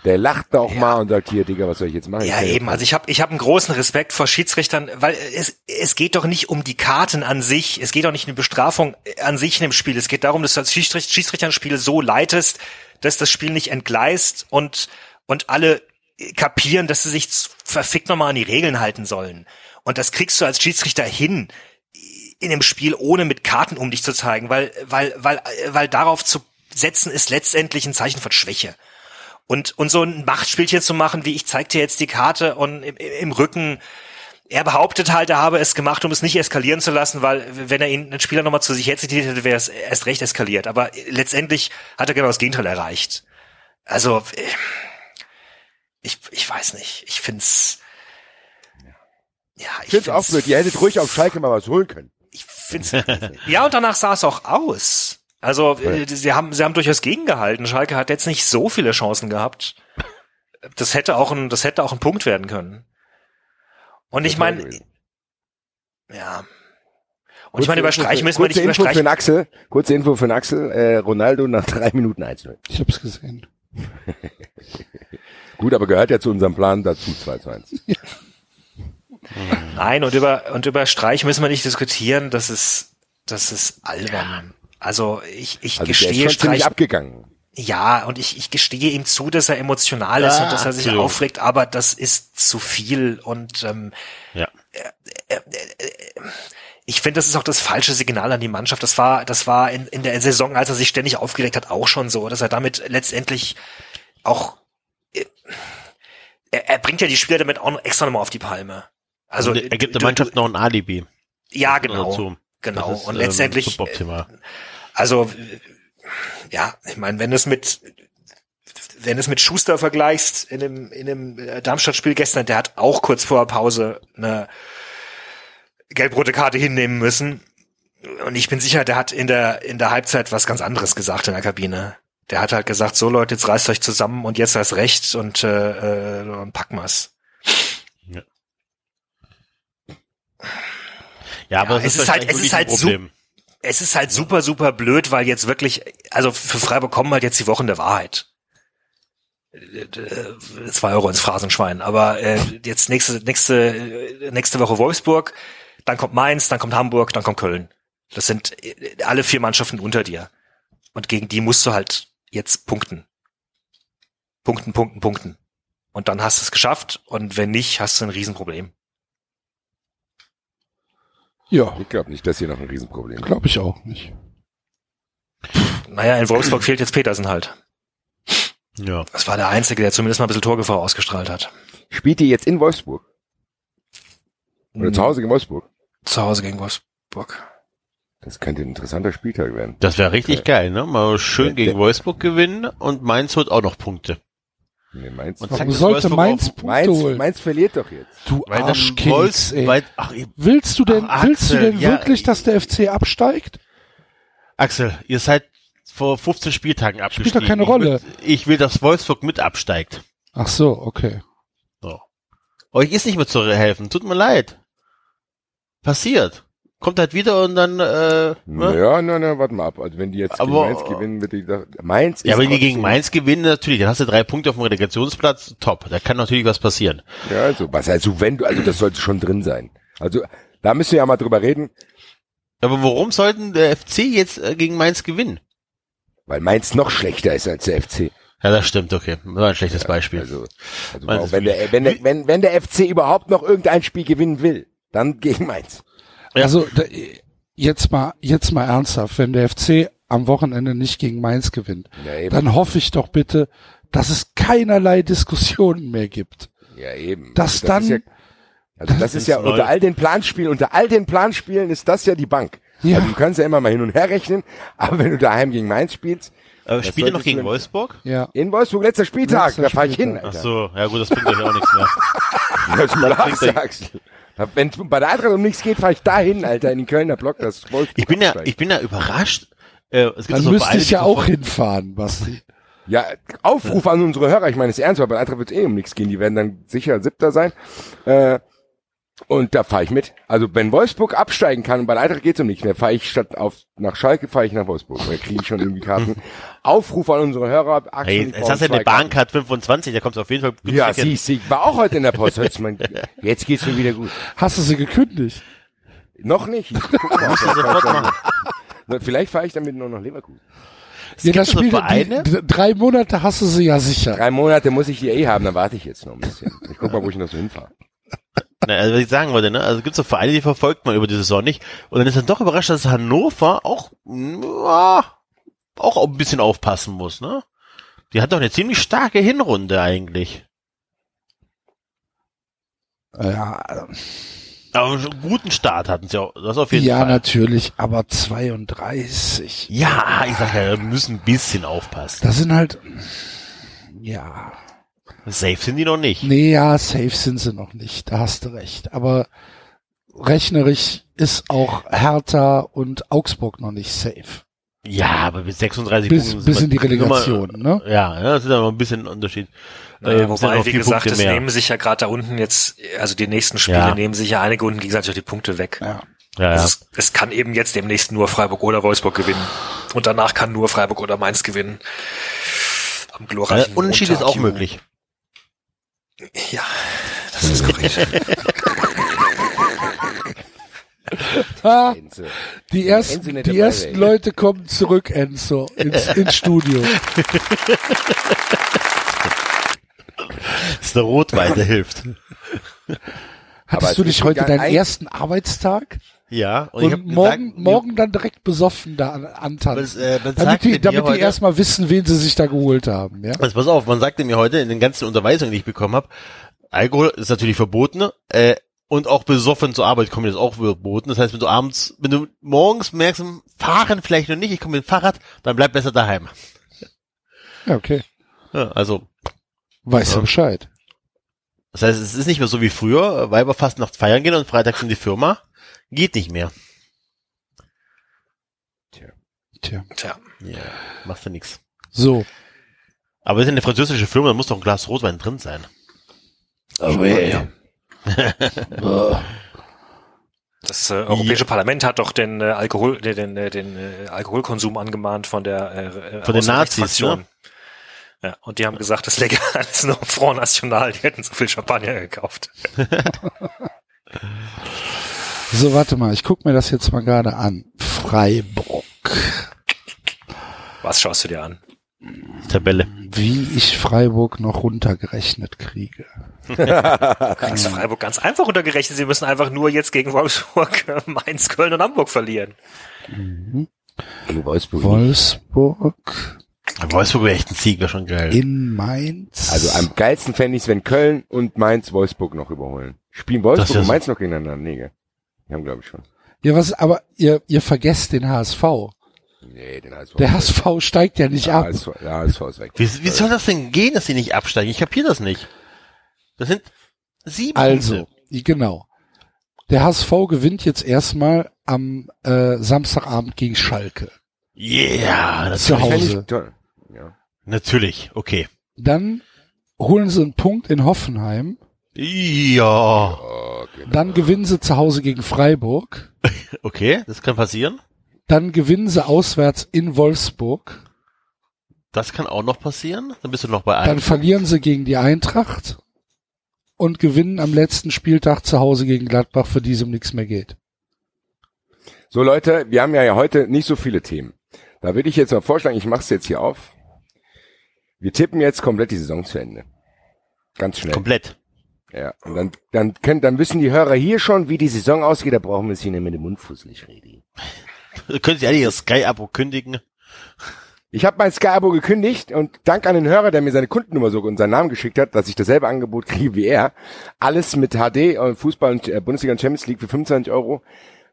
Der lacht da auch ja. mal und sagt, hier, Digga, was soll ich jetzt machen? Ja, eben. Also ich habe ich hab einen großen Respekt vor Schiedsrichtern, weil es, es geht doch nicht um die Karten an sich. Es geht auch nicht um die Bestrafung an sich in dem Spiel. Es geht darum, dass du als Schiedsrichter, Schiedsrichter ein Spiel so leitest, dass das Spiel nicht entgleist und, und alle kapieren, dass sie sich verfickt nochmal an die Regeln halten sollen. Und das kriegst du als Schiedsrichter hin in dem Spiel, ohne mit Karten um dich zu zeigen, weil, weil, weil, weil darauf zu setzen ist letztendlich ein Zeichen von Schwäche. Und, und so ein Machtspielchen zu machen, wie ich zeig dir jetzt die Karte und im, im Rücken, er behauptet halt, er habe es gemacht, um es nicht eskalieren zu lassen, weil wenn er ihn, den Spieler nochmal zu sich herzitiert hätte, wäre es erst recht eskaliert. Aber letztendlich hat er genau das Gegenteil erreicht. Also, ich, ich weiß nicht. Ich find's, ja, ich find's, find's auch blöd. Ihr hättet ruhig auf Schalke mal was holen können. Ich find's, ja, und danach sah es auch aus. Also, äh, sie haben, sie haben durchaus gegengehalten. Schalke hat jetzt nicht so viele Chancen gehabt. Das hätte auch ein, das hätte auch ein Punkt werden können. Und ich meine, ja. Und ich meine, über Streich müssen wir nicht Info über Streich. Für den Axel, kurze Info für den Axel, äh, Ronaldo nach drei Minuten 1-0. Ich hab's gesehen. Gut, aber gehört ja zu unserem Plan dazu, 2 zu 1. Ja. Nein, und über, und über Streich müssen wir nicht diskutieren, das ist, das ist albern. Also ich, ich also gestehe der ist schon Streich. abgegangen. Ja, und ich, ich gestehe ihm zu, dass er emotional ist Ja, und dass er sich absolut. aufregt, aber das ist zu viel und ähm, Ja. ich finde, das ist auch das falsche Signal an die Mannschaft. Das war, das war in, in der Saison, als er sich ständig aufgeregt hat, auch schon so, dass er damit letztendlich auch äh, er, er bringt ja die Spieler damit auch noch extra nochmal auf die Palme. Also er gibt der Mannschaft du, noch ein Alibi. ja genau, dazu. genau. Ist, und ähm, letztendlich suboptimal. Also, ja, ich meine, wenn du es mit, wenn es mit Schuster vergleichst in dem, in dem äh, Darmstadt-Spiel gestern, der hat auch kurz vor der Pause eine gelb-rote Karte hinnehmen müssen. Und ich bin sicher, der hat in der, in der Halbzeit was ganz anderes gesagt in der Kabine. Der hat halt gesagt, so Leute, jetzt reißt euch zusammen und jetzt erst recht und, äh, äh, und packen wir's. Ja, aber Ja, es ist, halt- es ist ein halt so- Problem. Es ist halt super, super blöd, weil jetzt wirklich, also für Freiburg kommen halt jetzt die Wochen der Wahrheit. Zwei Euro ins Phrasenschwein. Aber äh, jetzt nächste, nächste, nächste Woche Wolfsburg, dann kommt Mainz, dann kommt Hamburg, dann kommt Köln. Das sind äh, alle vier Mannschaften unter dir. Und gegen die musst du halt jetzt punkten. Punkten, punkten, punkten. Und dann hast du es geschafft. Und wenn nicht, hast du ein Riesenproblem. Ja, Ich glaube nicht, dass hier noch ein Riesenproblem ist. glaube ich auch nicht. Naja, in Wolfsburg fehlt jetzt Petersen halt. Ja. Das war der Einzige, der zumindest mal ein bisschen Torgefahr ausgestrahlt hat. Spielt ihr jetzt in Wolfsburg? Oder zu Hause in Wolfsburg? Zu Hause gegen Wolfsburg. Das könnte ein interessanter Spieltag werden. Das wäre richtig Okay. geil, ne? Mal schön gegen Wolfsburg gewinnen und Mainz holt auch noch Punkte. Nee, Mainz, Und Warum sollte Mainz Punkte Mainz, holen? Mainz verliert doch jetzt. Du Weil Arschkeks, Wolfs, ey. weil, ach, Willst du denn, Ach, willst du Axel, denn ja, wirklich, dass der FC absteigt? Axel, ihr seid vor 15 Spieltagen abgestiegen. doch keine Rolle. Ich will, ich will, dass Wolfsburg mit absteigt. Ach so, okay. So. Euch ist nicht mehr zu helfen. Tut mir leid. Passiert. Kommt halt wieder und dann, äh, ne? Ja, na, na, warte mal ab. Also wenn die jetzt gegen Aber- Mainz gewinnen, wird die doch, Mainz ist Ja, wenn die gegen Mainz gewinnen, natürlich, dann hast du drei Punkte auf dem Relegationsplatz, top. Da kann natürlich was passieren. Ja, also, was also wenn du, also das sollte schon drin sein. Also, da müssen wir ja mal drüber reden, Aber warum sollten der FC jetzt äh, gegen Mainz gewinnen? weil Mainz noch schlechter ist als der FC. Ja, das stimmt, okay. Das war ein schlechtes Beispiel. Also, also wenn der, wenn der, wenn, wenn der FC überhaupt noch irgendein Spiel gewinnen will, dann gegen Mainz. Ja. Also da, jetzt mal, jetzt mal ernsthaft, wenn der FC am Wochenende nicht gegen Mainz gewinnt, Ja, dann hoffe ich doch bitte, dass es keinerlei Diskussionen mehr gibt. Ja, eben. Dass Also dann- Ist ja, also das ist ja neu. unter all den Planspielen, unter all den Planspielen ist das ja die Bank. Ja. Also du kannst ja immer mal hin und her rechnen, aber wenn du daheim gegen Mainz spielst, Äh, Das spielt ihr noch gegen Wolfsburg? Ja. in Wolfsburg letzter Spieltag, Letzter da fahr ich hin, Spieltag. Ach Alter. so, ja gut, das bringt euch auch nichts mehr. Was du mal bringt euch- sagst. Wenn bei der Eintracht um nichts geht, fahr ich dahin, Alter, in den Kölner Block, das Wolfsburg Ich bin ja, ich bin ja überrascht. Äh, es gibt Dann so müsste Vereine, ich ja auch hinfahren, Basti. Ja, Aufruf an unsere Hörer, ich meine es ernst, weil bei der Eintracht wird eh um nichts gehen, die werden dann sicher Siebter sein. Äh, und da fahre ich mit. Also wenn Wolfsburg absteigen kann und bei Eintracht geht's um nichts mehr, fahre ich statt auf nach Schalke, fahre ich nach Wolfsburg. Da kriege ich schon irgendwie Karten. Aufruf an unsere Hörer. Axel, Hey, ich jetzt hast du ja eine. Bahncard 25, da kommst du auf jeden Fall Ja, günstig hin. siehst du, ich war auch heute in der Post. Hört's mal, jetzt geht's mir wieder gut. Hast du sie gekündigt? Noch nicht. Ich guck mal, du sofort machen. Vielleicht fahre ich damit nur noch Leverkusen. Ja, gibt das so Spiel, Vereine? die, die, drei Monate hast du sie ja sicher. Drei Monate muss ich die eh haben, dann warte ich jetzt noch ein bisschen. Ich guck mal, wo ich noch so hinfahre. Na, also was ich sagen wollte, ne? Also es gibt so Vereine, die verfolgt man über die Saison nicht. Und dann ist man doch überrascht, dass Hannover auch, ja, auch ein bisschen aufpassen muss, ne? Die hat doch eine ziemlich starke Hinrunde eigentlich. Ja, Aber einen guten Start hatten sie auch. Das auf jeden ja Fall. natürlich, aber 32. Ja, ich sag ja, wir müssen ein bisschen aufpassen. Das sind halt, ja, Safe sind die noch nicht. nee, ja, safe sind sie noch nicht, da hast du recht. Aber rechnerisch ist auch Hertha und Augsburg noch nicht safe. Ja, aber mit 36 Bis, Punkten. bis sind in die Relegation, ne? Ja, ja, das ist aber ein bisschen ein Unterschied. Naja, Ähm, wobei, wie gesagt, Punkte es mehr. nehmen sich ja gerade da unten jetzt, also die nächsten Spiele Ja. nehmen sich ja einige unten gegenseitig auch die Punkte weg. Ja. Ja, ja. Also es, es kann eben jetzt demnächst nur Freiburg oder Wolfsburg gewinnen. Und danach kann nur Freiburg oder Mainz gewinnen. Am Äh, glorreichen Unentschied ist Montag, auch Juhu. möglich. Ja, das ist korrekt. Enzo. die ersten, die ersten. Leute kommen zurück, Enzo, ins, ins Studio. Das ist der Rotwein, der hilft. Aber Hattest es du nicht heute deinen ein- ersten Arbeitstag? Ja, und, Und, morgen, gesagt, morgen dann direkt besoffen da an, antanzen. äh, man damit die, damit die heute, erstmal wissen, wen sie sich da geholt haben. Ja? Also pass auf, man sagte mir heute in den ganzen Unterweisungen, die ich bekommen habe, Alkohol ist natürlich verboten, äh, und auch besoffen zur Arbeit kommen ist auch verboten. Das heißt, wenn du abends, wenn du morgens merkst, fahren vielleicht noch nicht, ich komme mit dem Fahrrad, dann bleib besser daheim. ja, okay. Ja, also, Weißt du Ja. Bescheid. das heißt, es ist nicht mehr so wie früher, Weiber fast nachts feiern gehen und freitags in die Firma. Geht nicht mehr. Tja. Tja. Ja, machst du nix. So. Aber es ist eine französische Firma, da muss doch ein Glas Rotwein drin sein. Aber ja. Das äh, Europäische Parlament hat doch den äh, Alkohol, den, den, äh, den äh, Alkoholkonsum angemahnt von der äh, äh, Von den Nazis, Rechtsfraktion. Ja, und die haben gesagt, das legal ist nur Front National, die hätten so viel Champagner gekauft. So, warte mal, ich guck mir das jetzt mal gerade an. Freiburg. Was schaust du dir an? Tabelle. Wie ich Freiburg noch runtergerechnet kriege. Kriegst du Freiburg ganz einfach untergerechnet. Sie müssen einfach nur jetzt gegen Wolfsburg, Mainz, Köln und Hamburg verlieren. Gegen Wolfsburg. Wolfsburg Wolfsburg wäre echt ein Sieg, wäre schon geil. in Mainz. Also am geilsten fände ich es, wenn Köln und Mainz Wolfsburg noch überholen. Spielen Wolfsburg und so- Mainz noch gegeneinander? Nee, gell? Die haben, glaube ich, schon. ja, was, aber ihr, ihr vergesst den HSV. Nee, den HSV. Der HSV steigt ja nicht der ab. HSV, der HSV ist weg. Wie, wie soll das denn gehen, dass sie nicht absteigen? Ich kapier das nicht. Das sind sieben Also, Punkte. genau. Der HSV gewinnt jetzt erstmal am äh, Samstagabend gegen Schalke. Yeah, das Zu Hause. ich toll. Ja. natürlich, okay. Dann holen sie einen Punkt in Hoffenheim. Ja, Okay. Dann gewinnen sie zu Hause gegen Freiburg. okay, das kann passieren. Dann gewinnen sie auswärts in Wolfsburg. Das kann auch noch passieren. Dann bist du noch bei Dann einem. verlieren sie gegen die Eintracht und gewinnen am letzten Spieltag zu Hause gegen Gladbach, für die es um nichts mehr geht. So Leute, wir haben ja heute nicht so viele Themen. Da würde ich jetzt mal vorschlagen, ich mache es jetzt hier auf. Wir tippen jetzt komplett die Saison zu Ende. Ganz schnell. Komplett. Ja. Und dann, dann können, dann wissen die Hörer hier schon, wie die Saison ausgeht. Da brauchen wir es hier nicht mit dem Mund fusselig reden. Können Sie alle Ihr Sky-Abo kündigen? Ich habe mein Sky-Abo gekündigt und dank an den Hörer, der mir seine Kundennummer so und seinen Namen geschickt hat, dass ich dasselbe Angebot kriege wie er, alles mit HD, äh, Fußball und äh, Bundesliga und Champions League für 25 Euro,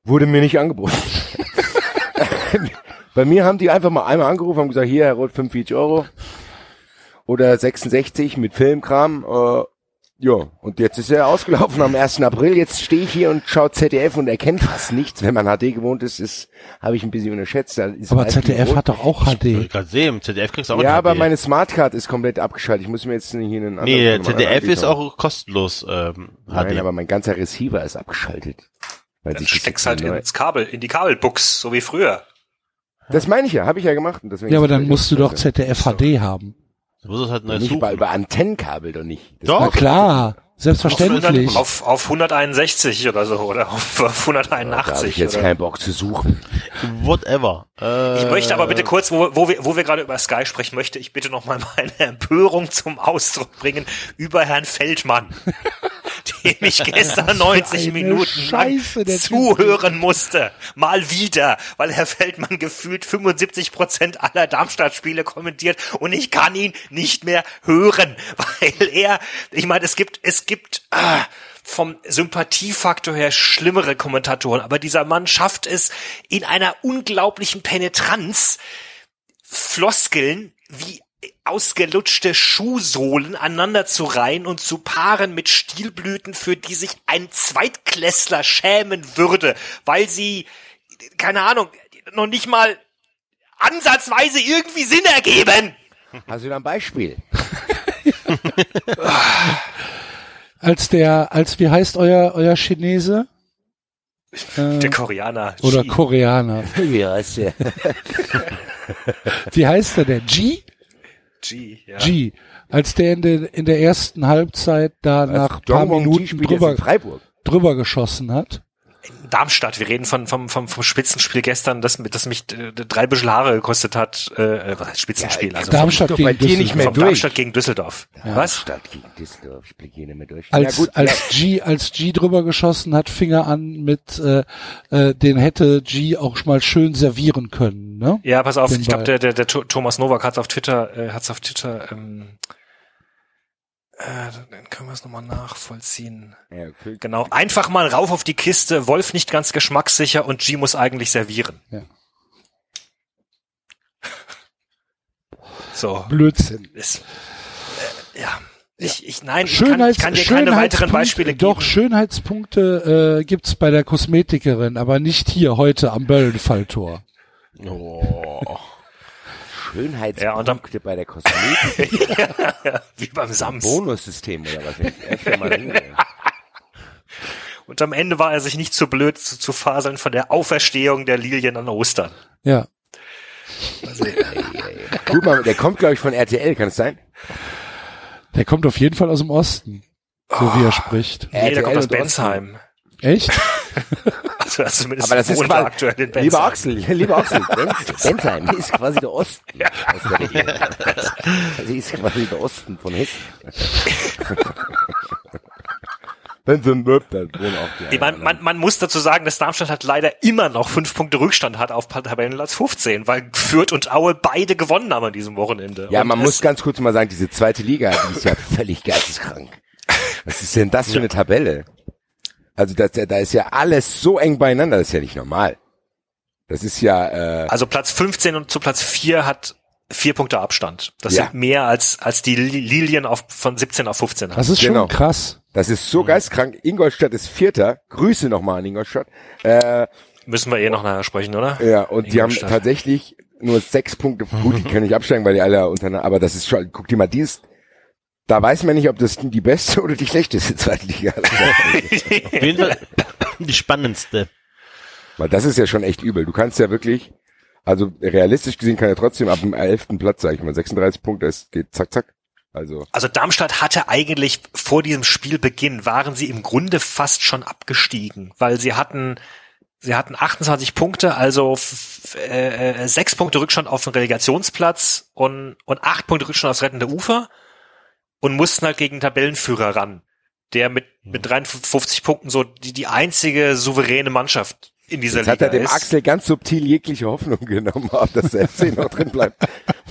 wurde mir nicht angeboten. Bei mir haben die einfach mal einmal angerufen und gesagt, hier, Herr Roth, 45 Euro oder 66 mit Filmkram. Äh, ja, und jetzt ist er ausgelaufen am 1. April. Jetzt stehe ich hier und schaue ZDF und erkenne fast nichts. Wenn man HD gewohnt ist, ist habe ich ein bisschen unterschätzt. Aber ZDF rot. hat doch auch Ich HD. gerade sehen, ZDF kriegst du auch Ja, aber HD. meine Smartcard ist komplett abgeschaltet. Ich muss mir jetzt hier einen anderen Nee, ZDF ist auch kostenlos ähm, Nein, HD. aber mein ganzer Receiver ist abgeschaltet. Weil Dann steckst halt neu- ins Kabel, in die Kabelbuchs, so wie früher. Das meine ich ja, habe ich ja gemacht. Und deswegen Ja, aber dann musst du doch. ZDF HD haben. Du musst es halt neu Nicht suchen. über, über Antennenkabel doch nicht. Das Doch. Na klar, selbstverständlich. Auf, auf 161 oder so, oder auf Da habe 181. ich jetzt oder? keinen Bock zu suchen. Whatever. Äh, Ich möchte aber bitte kurz, wo, wo wir, wo wir gerade über Sky sprechen, möchte ich bitte noch mal meine Empörung zum Ausdruck bringen über Herrn Feldmann, dem ich gestern 90 eine Minuten Scheiße, der Typ. zuhören musste. Mal wieder, weil Herr Feldmann gefühlt 75 Prozent aller Darmstadt-Spiele kommentiert und ich kann ihn nicht mehr hören, weil er, ich meine, es gibt, es gibt, ah, vom Sympathiefaktor her schlimmere Kommentatoren, aber dieser Mann schafft es in einer unglaublichen Penetranz, Floskeln wie ausgelutschte Schuhsohlen aneinander zu reihen und zu paaren mit Stilblüten, für die sich ein Zweitklässler schämen würde, weil sie, keine Ahnung, noch nicht mal ansatzweise irgendwie Sinn ergeben. Hast du da ein Beispiel? Als der, als wie heißt euer, euer Chinese? Der Koreaner. oder Xi. Koreaner. Wie heißt der? Wie heißt der denn? G? G, ja. G. Als der in der, in der ersten Halbzeit da nach paar Dongwon Ji Minuten drüber, drüber geschossen hat. In Darmstadt. Wir reden von vom vom, vom Spitzenspiel gestern, das das mich äh, drei Büschel Haare gekostet hat. Äh, was heißt Spitzenspiel? Ja, also Darmstadt doch gegen bei dir nicht mehr vom durch. Darmstadt gegen Düsseldorf. Was? Stadt gegen Düsseldorf, ich blicke hier nicht mehr durch. als, ja, gut, als G, als G drüber geschossen hat, fing er an mit, äh, äh, den hätte G auch schon mal schön servieren können, ne? Ja, pass auf, Den ich glaube, der, der, der Tho- Thomas Nowak hat's auf Twitter, äh, hat's auf Twitter, ähm, äh, dann können wir es nochmal nachvollziehen. ja, okay. Genau, einfach mal rauf auf die Kiste, Wolf nicht ganz geschmackssicher und G muss eigentlich servieren. Ja. So, Blödsinn. ist, äh, ja. Ich, ich, nein, ich kann, Schönheits, ich kann dir keine weiteren Schönheitspunkte- Beispiele Doch, geben. Schönheitspunkte äh, gibt's bei der Kosmetikerin, aber nicht hier heute am Böllenfalltor. Oh. Schönheitspunkte bei der Kosmetik. Wie beim Sams. Bonussystem oder was? Und am Ende war er sich nicht zu blöd zu, zu faseln von der Auferstehung der Lilien an Ostern. Ja. Guck mal, der kommt, glaube ich, von RTL, kann es sein? Der kommt auf jeden Fall aus dem Osten, so wie er spricht. Nee, der kommt aus. Bensheim. Echt? Also, also zumindest Aber das ist quasi, aktuell in Bensheim. lieber Axel, lieber Axel, Bensheim ist quasi der Osten aus der Region. Sie ist quasi der Osten von Hessen. Die Nee, man, man, man muss dazu sagen, dass Darmstadt hat leider immer noch fünf Punkte Rückstand hat auf Tabellenplatz 15, weil Fürth und Aue beide gewonnen haben an diesem Wochenende. Ja, Und man muss ganz kurz mal sagen, diese zweite Liga, die ist ja völlig geisteskrank. Was ist denn das für eine Tabelle? Also das, da ist ja alles so eng beieinander, das ist ja nicht normal. Das ist ja, äh, Also Platz 15 und zu Platz 4 hat vier Punkte Abstand. Das Ja. sind mehr als, als die Li- Lilien auf, von 17 auf 15 haben. Das ist Genau. schon krass. das ist so geistkrank. Ingolstadt ist Vierter. Grüße nochmal an Ingolstadt. Äh, Müssen wir eh noch nachher sprechen, oder? ja, und die haben tatsächlich nur sechs Punkte. Gut, die können nicht absteigen, weil die alle untereinander, aber das ist schon, guck dir mal dies, da weiß man nicht, ob das die beste oder die schlechteste zweite Liga ist. Auf jeden Fall die spannendste. Weil das ist ja schon echt übel. Du kannst ja wirklich, also realistisch gesehen kann er trotzdem ab dem elften Platz, sag ich mal, 36 Punkte, es geht zack, zack. Also, Also Darmstadt hatte eigentlich vor diesem Spielbeginn waren sie im Grunde fast schon abgestiegen, weil sie hatten sie hatten 28 Punkte, also äh, äh, sechs Punkte Rückstand auf den Relegationsplatz und und acht Punkte Rückstand aufs rettende Ufer und mussten halt gegen den Tabellenführer ran, der mit mit 53 Punkten so die die einzige souveräne Mannschaft in dieser jetzt hat Liga er dem ist. Axel ganz subtil jegliche Hoffnung genommen, ob dass der FC noch drin bleibt.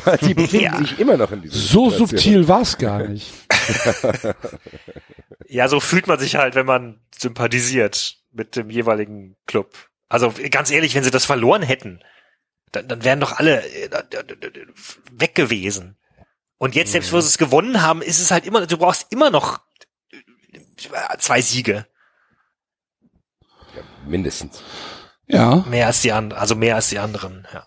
Weil die befinden Ja. sich immer noch in dieser So Situation. subtil war's gar nicht. Ja, so fühlt man sich halt, wenn man sympathisiert mit dem jeweiligen Club. Also ganz ehrlich, wenn sie das verloren hätten, dann, dann wären doch alle äh, weg gewesen. Und jetzt, selbst wo sie es gewonnen haben, ist es halt immer, du brauchst immer noch äh, zwei Siege. Mindestens. Ja. Mehr als die anderen, also mehr als die anderen, ja.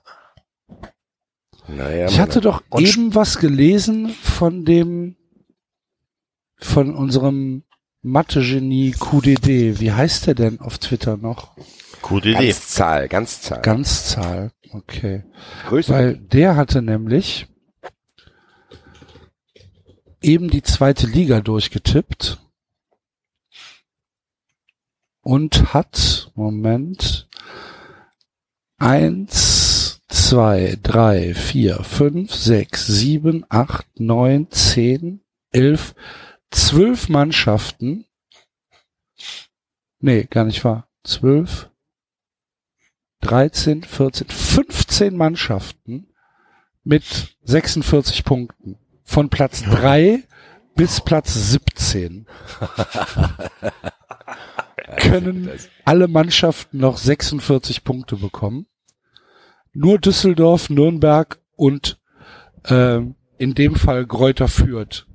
Naja, Ich hatte doch Und eben was gelesen von dem, von unserem Mathe-Genie QDD. Wie heißt der denn auf Twitter noch? Idee. Ganzzahl, Ganzzahl. Ganzzahl. Okay. Größe. Weil der hatte nämlich eben die zweite Liga durchgetippt und hat, Moment, eins, zwei, drei, vier, fünf, sechs, sieben, acht, neun, zehn, elf, zwölf Mannschaften. Nee, gar nicht wahr. Zwölf, 13, 14, 15 Mannschaften mit 46 Punkten. Von Platz 3 bis Platz 17 können alle Mannschaften noch 46 Punkte bekommen. Nur Düsseldorf, Nürnberg und ähm, in dem Fall Gräuter Fürth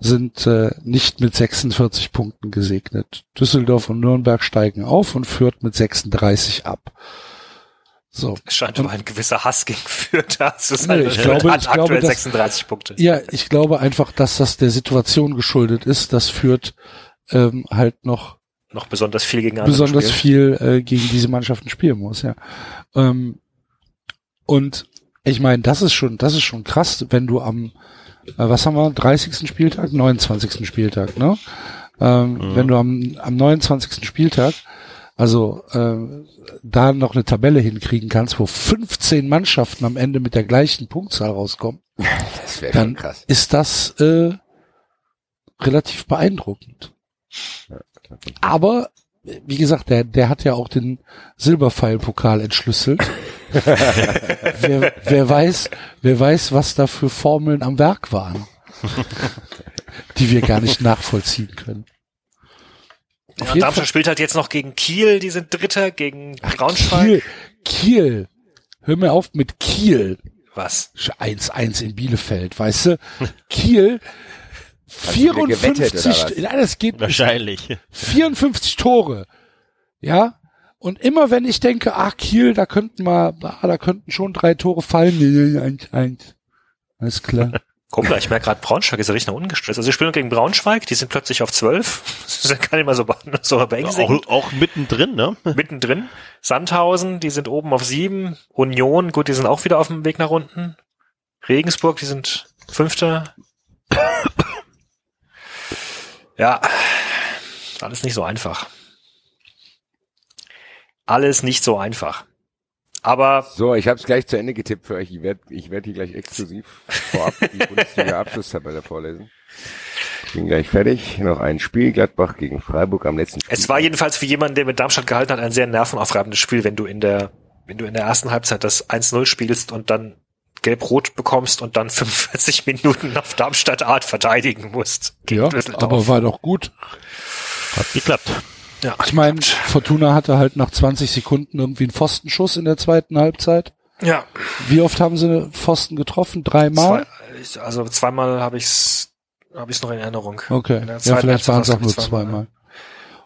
sind äh, nicht mit 46 Punkten gesegnet. Düsseldorf und Nürnberg steigen auf und Fürth mit 36 ab. So. Es scheint aber ein gewisser Hass gegen Fürth da zu Nee, sein. ich glaube- hat ich glaube, aktuell dass- 36 Punkte. Ja, ich glaube einfach, dass das der Situation geschuldet ist, dass Fürth ähm, halt noch Noch besonders viel gegen andere besonders spielt. viel äh, gegen diese Mannschaften spielen muss, ja. Ähm, und ich meine, das ist schon, das ist schon krass, wenn du am, äh, was haben wir, 30. Spieltag, 29. Spieltag, ne? Ähm, Wenn du am, am 29. Spieltag also äh, da noch eine Tabelle hinkriegen kannst, wo 15 Mannschaften am Ende mit der gleichen Punktzahl rauskommen, Das dann krass. ist das äh, relativ beeindruckend. Aber wie gesagt, der, der hat ja auch den Silberpfeil-Pokal entschlüsselt. wer, wer weiß, wer weiß, was da für Formeln am Werk waren, die wir gar nicht nachvollziehen können. Ja, Darmstadt Fall- spielt halt jetzt noch gegen Kiel, die sind Dritter, gegen Braunschweig. Kiel, Kiel. Hör mir auf mit Kiel. Was? 1-1 in Bielefeld, weißt du? Kiel, Hast du wieder gewettet, 54, oder was? nein, das geht nicht. Wahrscheinlich. 54 Tore. Ja? Und immer wenn ich denke, ach, Kiel, da könnten mal, ah, da könnten schon drei Tore fallen. Nee, nee, eins, eins. Alles klar. Guck mal, ich merke gerade, Braunschweig ist ja richtig noch ungestresst. Also sie spielen gegen Braunschweig, die sind plötzlich auf 12. Das ist gar nicht mal so, so beängstigend. Auch, auch mittendrin, ne? Mittendrin. Sandhausen, die sind oben auf 7. Union, gut, die sind auch wieder auf dem Weg nach unten. Regensburg, die sind Fünfter. Ja, alles nicht so einfach. Alles nicht so einfach. Aber So, ich habe es gleich zu Ende getippt für euch. Ich werde ich werd hier gleich exklusiv vorab die Bundesliga-Abschlusstabelle vorlesen. Bin gleich fertig. Noch ein Spiel. Gladbach gegen Freiburg am letzten Spiel. Es war jedenfalls für jemanden, der mit Darmstadt gehalten hat, ein sehr nervenaufreibendes Spiel, wenn du in der, wenn du in der ersten Halbzeit das 1-0 spielst und dann gelb-rot bekommst und dann 45 Minuten auf Darmstadt Art verteidigen musst. Ja, aber war doch gut. Hat geklappt. Ja, Ich meine, Fortuna hatte halt nach 20 Sekunden irgendwie einen Pfostenschuss in der zweiten Halbzeit. ja, Wie oft haben sie Pfosten getroffen? Dreimal? zwei, ich- also zweimal habe ich's, habe ich's noch in Erinnerung. Okay. In der Ja, vielleicht waren es auch nur ich, zweimal. zweimal.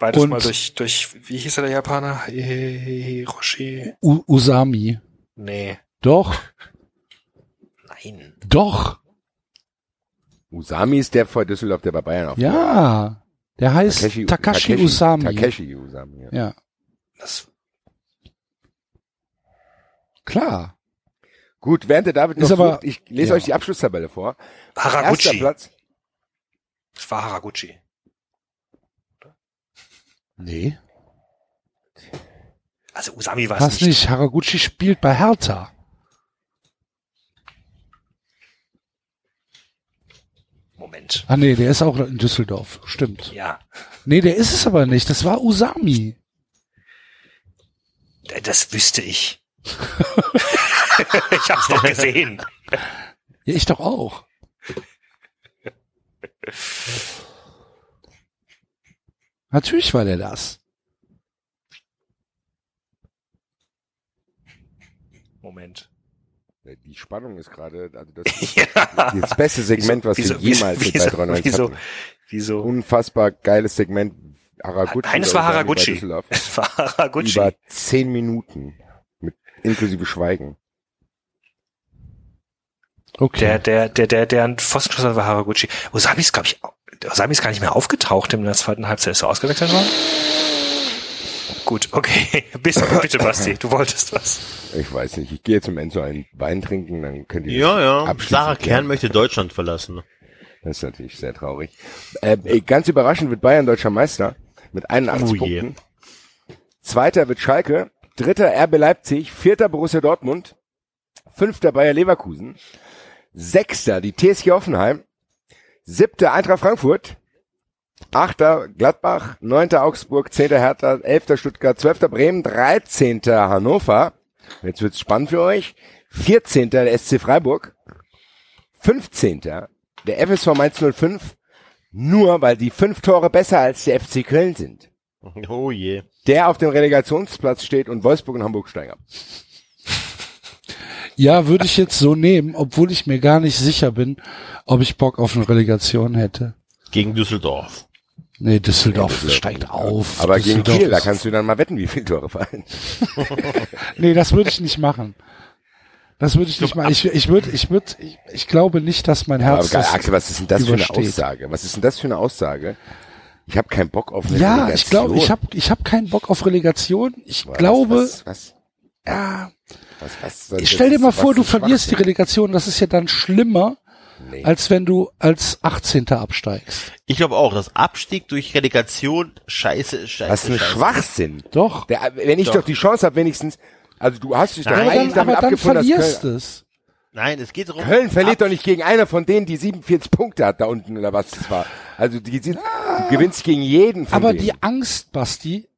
Beides Und- mal durch, durch, wie hieß er der Japaner? Hiroshi? U Usami. Nee, Doch, nein. doch. Usami ist der vor Düsseldorf, der bei Bayern auf Ja. Der heißt Takashi, Usami. Takeshi Usami. Ja. Ja, Das, Gut, klar. während der David noch Ist aber- sucht, ich lese ja. euch die Abschlusstabelle vor. Erster Haraguchi. Platz. Das war Haraguchi. Nee. Also Usami war es Passt nicht. nicht. Haraguchi spielt bei Hertha. Moment. Ah nee, der ist auch in Düsseldorf. Stimmt. Ja, Nee, der ist es aber nicht. Das war Usami. d- das wüsste ich. ich hab's doch gesehen. Ja, ich doch auch. Natürlich war der das. Moment. Die Spannung ist gerade, also das ist Ja. das beste Segment, was Wieso- wir jemals wieso- mit bei 93 wieso- hatten. Wieso? Unfassbar geiles Segment. Haraguchi. Eines oder war Haraguchi. Es war Haraguchi. Über zehn Minuten. Mit inklusive Schweigen. Okay. Der, der, der, der, der einen Pfostenschuss war Haraguchi. Usami ist, glaube ich, Usami ist gar nicht mehr aufgetaucht in der zweiten Halbzeit. Ist er ausgewechselt worden? Gut, okay. Bitte, bitte, Basti, du wolltest was. Ich weiß nicht. Ich gehe jetzt im Enzo einen Wein trinken, dann könnt ihr Ja, ja. Sarah. Kern möchte Deutschland verlassen. Das ist natürlich sehr traurig. Äh, ganz überraschend wird Bayern deutscher Meister mit 81 Oh. Punkten. Zweiter wird Schalke, dritter RB Leipzig, vierter Borussia Dortmund, fünfter Bayer Leverkusen, sechster die TSG Hoffenheim, siebter Eintracht Frankfurt, achter Gladbach, neunter Augsburg, zehnter Hertha, elfter Stuttgart, zwölfter Bremen, dreizehnter Hannover. Jetzt wird's spannend für euch. Vierzehnter der SC Freiburg, 15. der FSV Mainz 05, nur weil die fünf Tore besser als der FC Köln sind. Oh je. Der auf dem Relegationsplatz steht und Wolfsburg und Hamburg steigen ab. Ja, würde ich jetzt so nehmen, obwohl ich mir gar nicht sicher bin, ob ich Bock auf eine Relegation hätte. Gegen Düsseldorf. Nee, Düsseldorf Düsseldorf. steigt auf. Aber gegen Kiel, da kannst du dann mal wetten, wie viele Tore fallen. Nee, das würde ich nicht machen. Das würde ich nicht machen. Ich, ich würde, ich würde, ich, ich glaube nicht, dass mein Aber Herz geil, das Axel, was ist denn das für eine übersteht. Aussage? Was ist denn das für eine Aussage? Ich habe keinen Bock auf eine Ja, Relegation. ich glaube, ich habe ich hab keinen Bock auf Relegation. Ich Was, glaube, Was, was, ja, was, was, ich stell dir mal vor, du verlierst die. Relegation, das ist ja dann schlimmer, Nee. als wenn du als 18. absteigst. Ich glaube auch, dass Abstieg durch Relegation scheiße ist, scheiße. Das ist ein scheiße. Schwachsinn. Doch. Der, wenn ich Doch. doch. die Chance habe, wenigstens, also du hast dich doch Nein, aber eigentlich damit aber dann abgefunden, dass verlierst Köln, du es. Nein, es geht darum. Köln verliert doch nicht gegen einer von denen, die 47 Punkte hat da unten oder was das war. Also die, die, du gewinnst gegen jeden von Aber denen. die Angst, Basti,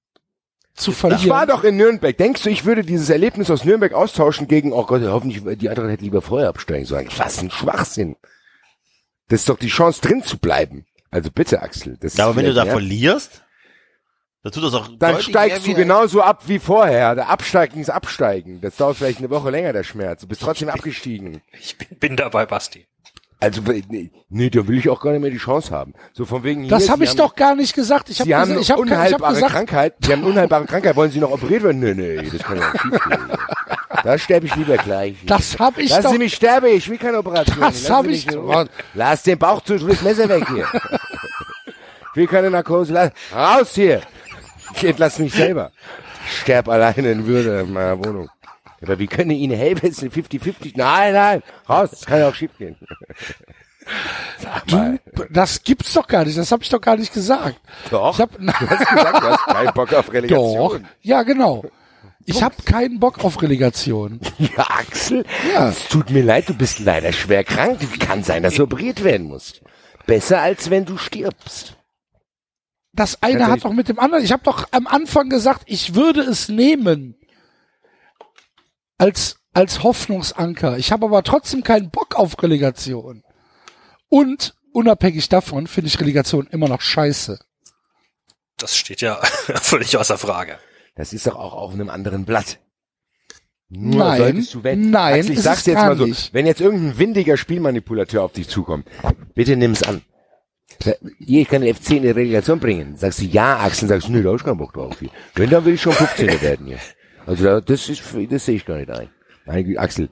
zu ich war verlieren. doch in Nürnberg. Denkst du, ich würde dieses Erlebnis aus Nürnberg austauschen gegen, oh Gott, hoffentlich, die andere hätte lieber vorher absteigen sollen. Was ein Schwachsinn. Das ist doch die Chance, drin zu bleiben. Also bitte, Axel. Das Ja, aber wenn du da mehr. verlierst, dann tut das auch Dann steigst du genauso ab wie vorher. Der Absteigen ist Absteigen. Das dauert vielleicht eine Woche länger, der Schmerz. Du bist trotzdem abgestiegen. Ich bin, bin dabei, Basti. Also, nee, nee, da will ich auch gar nicht mehr die Chance haben. So von wegen hier, das habe ich haben, doch gar nicht gesagt. Ich habe Sie haben gesagt, eine ich habe ich hab unheilbare gesagt, Krankheit. Sie haben eine unheilbare Krankheit. Wollen Sie noch operiert werden? Nee, nee, das kann ja nicht schief gehen. Da sterbe ich lieber gleich. das habe ich Lassen doch. Sie mich sterben, ich will keine Operation. Das hab Sie ich mich. Lass den Bauch zu, das Messer weg hier. Ich will keine Narkose. Lass, raus hier. Ich entlasse mich selber. Ich sterb alleine in Würde in meiner Wohnung. Aber wie können Ihnen helfen? Es ist eine 50-50. Nein, nein, raus. Das kann ja auch schief gehen. Mal. Das gibt's doch gar nicht. Das habe ich doch gar nicht gesagt. Doch. Ich habe Du hast gesagt, du hast keinen Bock auf doch. Relegation. Ja, genau. Ich habe keinen Bock auf Relegation. Ja, Axel, Ja. es tut mir leid, du bist leider schwer krank. Kann sein, dass du operiert werden musst. Besser als wenn du stirbst. Das eine hat doch mit dem anderen. Ich habe doch am Anfang gesagt, ich würde es nehmen als als Hoffnungsanker. Ich habe aber trotzdem keinen Bock auf Relegation. Und unabhängig davon finde ich Relegation immer noch scheiße. Das steht ja völlig außer Frage. Das ist doch auch auf einem anderen Blatt. Nur Nein, solltest du wenn, nein, ich sag's es jetzt mal so, nicht. wenn jetzt irgendein windiger Spielmanipulateur auf dich zukommt, bitte nimm's an. Hier, ich kann den FC in die Relegation bringen. Sagst du, ja, Axel, sagst du, nö, da hab ich keinen Bock drauf. Hier. Wenn, dann will ich schon 15 werden hier. Also da, das ist, das sehe ich gar nicht ein. Güte, Axel.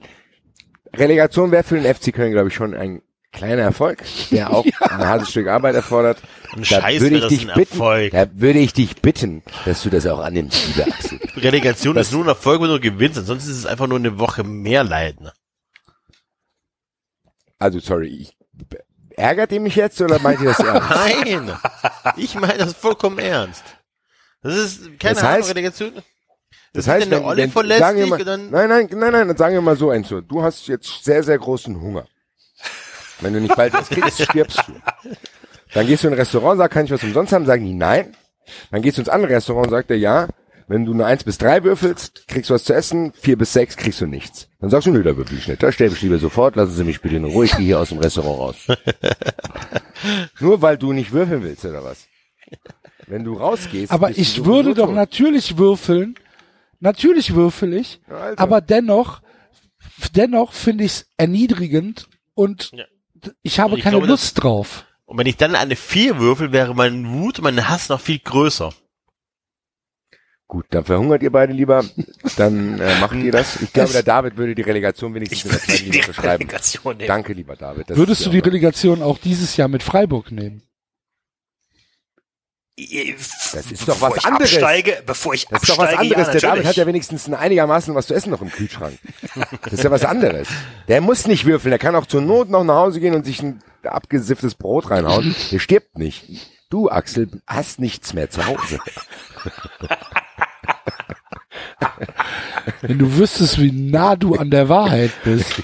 Relegation wäre für den FC Köln, glaube ich, schon ein kleiner Erfolg, der auch ein hartes Stück Arbeit erfordert. Ein Da Scheiß würde wäre ich das dich ein bitten, Erfolg. da würde ich dich bitten, dass du das auch annimmst, lieber Axel. Relegation ist nur ein Erfolg, wenn du gewinnst. Ansonsten ist es einfach nur eine Woche mehr Leiden. Also, sorry, ich, ärgert ihr mich jetzt oder meint ihr das ernst? Nein! Ich meine das vollkommen ernst. Das ist keine Das Ahnung, heißt- Relegation. Das heißt, wenn, Olli wenn, verlässt sagen wir dich mal, und dann- nein, nein, nein, nein, dann sagen wir mal so eins so. Du hast jetzt sehr, sehr großen Hunger. Wenn du nicht bald was kriegst, stirbst du. Dann gehst du in ein Restaurant, sag, kann ich was umsonst haben? Sagen die nein. Dann gehst du ins andere Restaurant, sagt er ja. Wenn du eine 1 bis 3 würfelst, kriegst du was zu essen, 4 bis 6 kriegst du nichts. Dann sagst du, nö, da würfel ich nicht. Da sterbe ich lieber sofort, lassen Sie mich bitte in Ruhe, ich gehe hier aus dem Restaurant raus. Nur weil du nicht würfeln willst, oder was? Wenn du rausgehst. Aber ich würde doch tot. natürlich würfeln. Natürlich würfel ich. Ja, also. Aber dennoch, dennoch finde ich es erniedrigend und Ja. ich habe Und ich keine glaube, Lust drauf. Und wenn ich dann eine 4 würfel, wäre mein Wut und mein Hass noch viel größer. Gut, dann verhungert ihr beide lieber. Dann äh, macht ihr das. Ich glaube, der David würde die Relegation wenigstens Ich in der zweiten die Liga beschreiben. Danke, lieber David. Das Würdest du die Relegation auch dieses Jahr mit Freiburg nehmen? Das ist doch was anderes. Absteige, bevor ich Das ist doch was anderes. ja, der David hat ja wenigstens ein einigermaßen was zu essen noch im Kühlschrank. Das ist ja was anderes. Der muss nicht würfeln. Der kann auch zur Not noch nach Hause gehen und sich ein abgesifftes Brot reinhauen. Der stirbt nicht. Du, Axel, hast nichts mehr zu Hause. Wenn du wüsstest, wie nah du an der Wahrheit bist.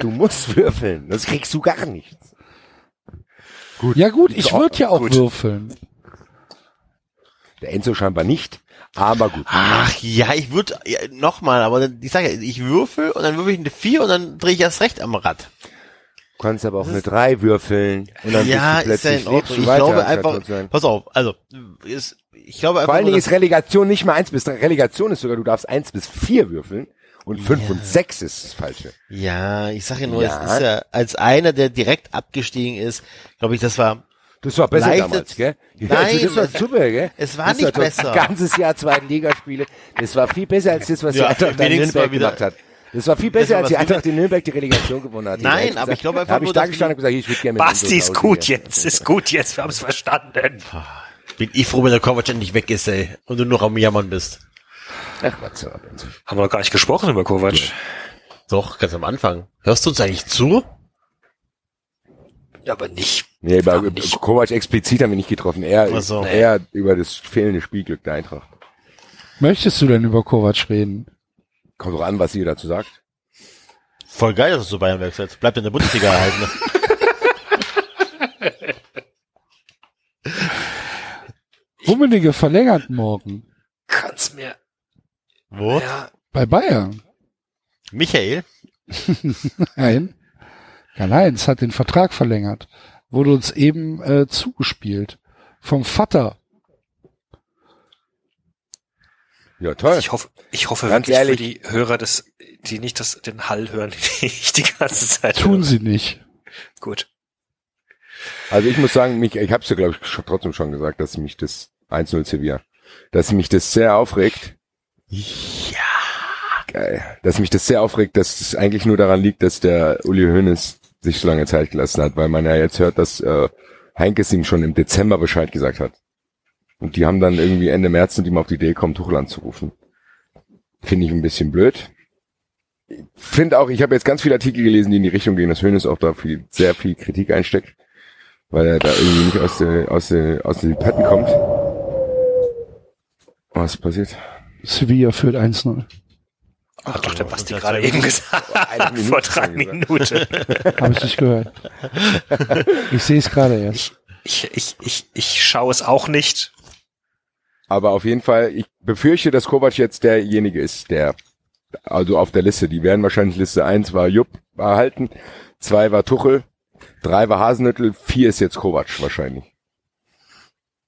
Du musst würfeln. Das kriegst du gar nichts. Ja gut, ich würde ja auch gut. würfeln. Der Enzo scheinbar nicht. Aber gut. Ach ja, ich würde ja, nochmal, aber dann- ich sage ja, ich würfel und dann würfel ich eine 4 und dann drehe ich erst recht am Rad. Du kannst aber auch eine 3 würfeln. Und dann ja, bist du ist ja plötzlich lebst du Ich weiter, glaube einfach, pass auf, also, ist, ich glaube einfach Vor allen Dingen ist Relegation nicht mal 1 bis 3. Relegation ist sogar, du darfst 1 bis 4 würfeln. Und 5 und 6 ist das Falsche. ja, ich sage ja nur, Ja. es ist ja, als einer, der direkt abgestiegen ist, glaube ich, das war, Das war besser Leichtet- damals, gell? Ja, Nein, also das war super, gell? es war das nicht doch besser. Ganzes Jahr zweite Ligaspiele. Das war viel besser als das, was Ja, die Eintracht in Nürnberg gemacht hat. Das war viel besser, war als die Eintracht in Nürnberg die Relegation gewonnen hat. Nein, aber ich glaube einfach Da habe ich da gestanden und gesagt, ich würde gerne mit Basti ist gut jetzt, ist gut jetzt, wir haben es verstanden. bin ich froh, wenn der Kovac endlich weg ist, ey, und du nur am Jammern bist. Ach, was. Haben wir noch gar nicht gesprochen über Kovac. Doch, ganz am Anfang. Hörst du uns eigentlich zu? Aber nicht. Nee, bei Aber nicht. Kovac explizit haben wir nicht getroffen. Er, so. er über das fehlende Spielglück der Eintracht. Möchtest du denn über Kovac reden? Kommt doch an, was ihr dazu sagt. Voll geil, dass du zu Bayern wechselst. Bleibt in der Bundesliga erhalten. Rummenigge verlängert morgen Kannst mir, Wo? ja, bei Bayern. Michael? Nein. Karl-Heinz hat den Vertrag verlängert. Wurde uns eben äh, zugespielt. Vom Vater. Ja, toll. ich hoffe, ich hoffe Ganz wirklich ehrlich. für die Hörer, dass, die nicht das, den Hall hören, den ich die ganze Zeit Tun höre. sie nicht. Gut. Also ich muss sagen, mich, ich habe es ja glaube ich schon, trotzdem schon gesagt, dass mich das 1-0 Sevilla, dass mich das sehr aufregt. Ja. Geil. Dass mich das sehr aufregt, dass es eigentlich nur daran liegt, dass der Uli Hoeneß sich so lange Zeit gelassen hat, weil man ja jetzt hört, dass äh, Heinkes ihm schon im Dezember Bescheid gesagt hat. Und die haben dann irgendwie Ende März und ihm auf die Idee gekommen, Tuchel anzurufen. Finde ich ein bisschen blöd. Finde auch, ich habe jetzt ganz viele Artikel gelesen, die in die Richtung gehen, dass Hoeneß auch da viel, sehr viel Kritik einsteckt, weil er da irgendwie nicht aus, der, aus, der, aus den Patten kommt. Was passiert? Sevilla führt 1-0. Hat doch der Basti gerade zwei eben gesagt. Vor drei. Minuten. Habe ich nicht gehört. Ich sehe es gerade erst. Ich, ich, ich, ich schaue es auch nicht. Aber auf jeden Fall, ich befürchte, dass Kovac jetzt derjenige ist, der, also auf der Liste, die werden wahrscheinlich Liste 1 war Jupp erhalten, 2 war Tuchel, 3 war Hasenhüttel, 4 ist jetzt Kovac wahrscheinlich.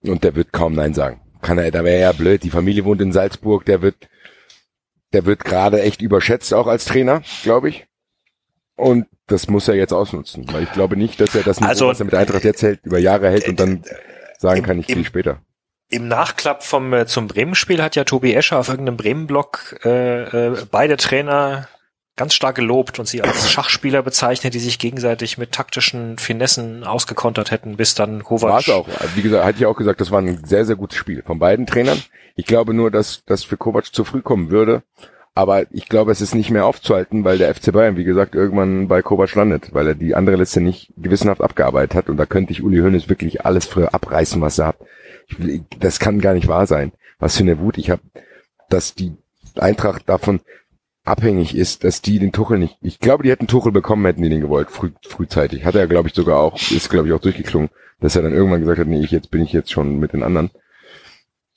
Und der wird kaum Nein sagen. Kann er, da wäre ja blöd, die Familie wohnt in Salzburg, der wird, der wird gerade echt überschätzt auch als Trainer, glaube ich. Und das muss er jetzt ausnutzen, weil ich glaube nicht, dass er das Niveau, Also, was er mit Eintracht jetzt hält, über Jahre hält und dann sagen im- kann, ich gehe später. Im Nachklapp vom äh, zum Bremen-Spiel hat ja Tobi Escher auf irgendeinem Bremen-Blog äh, äh, beide Trainer ganz stark gelobt und sie als Schachspieler bezeichnet, die sich gegenseitig mit taktischen Finessen ausgekontert hätten, bis dann Kovac. War es auch. Wie gesagt, hatte ich auch gesagt, das war ein sehr, sehr gutes Spiel von beiden Trainern. Ich glaube nur, dass das für Kovac zu früh kommen würde. Aber ich glaube, es ist nicht mehr aufzuhalten, weil der FC Bayern, wie gesagt, irgendwann bei Kovac landet, weil er die andere Liste nicht gewissenhaft abgearbeitet hat. Und da könnte ich Uli Hoeneß wirklich alles früher abreißen, was er hat. Ich, das kann gar nicht wahr sein. Was für eine Wut ich habe, dass die Eintracht davon abhängig ist, dass die den Tuchel nicht. Ich glaube, die hätten Tuchel bekommen, hätten die den gewollt, früh, frühzeitig. Hat er, glaube ich, sogar auch, ist, glaube ich, auch durchgeklungen, dass er dann irgendwann gesagt hat, nee, ich jetzt bin ich jetzt schon mit den anderen.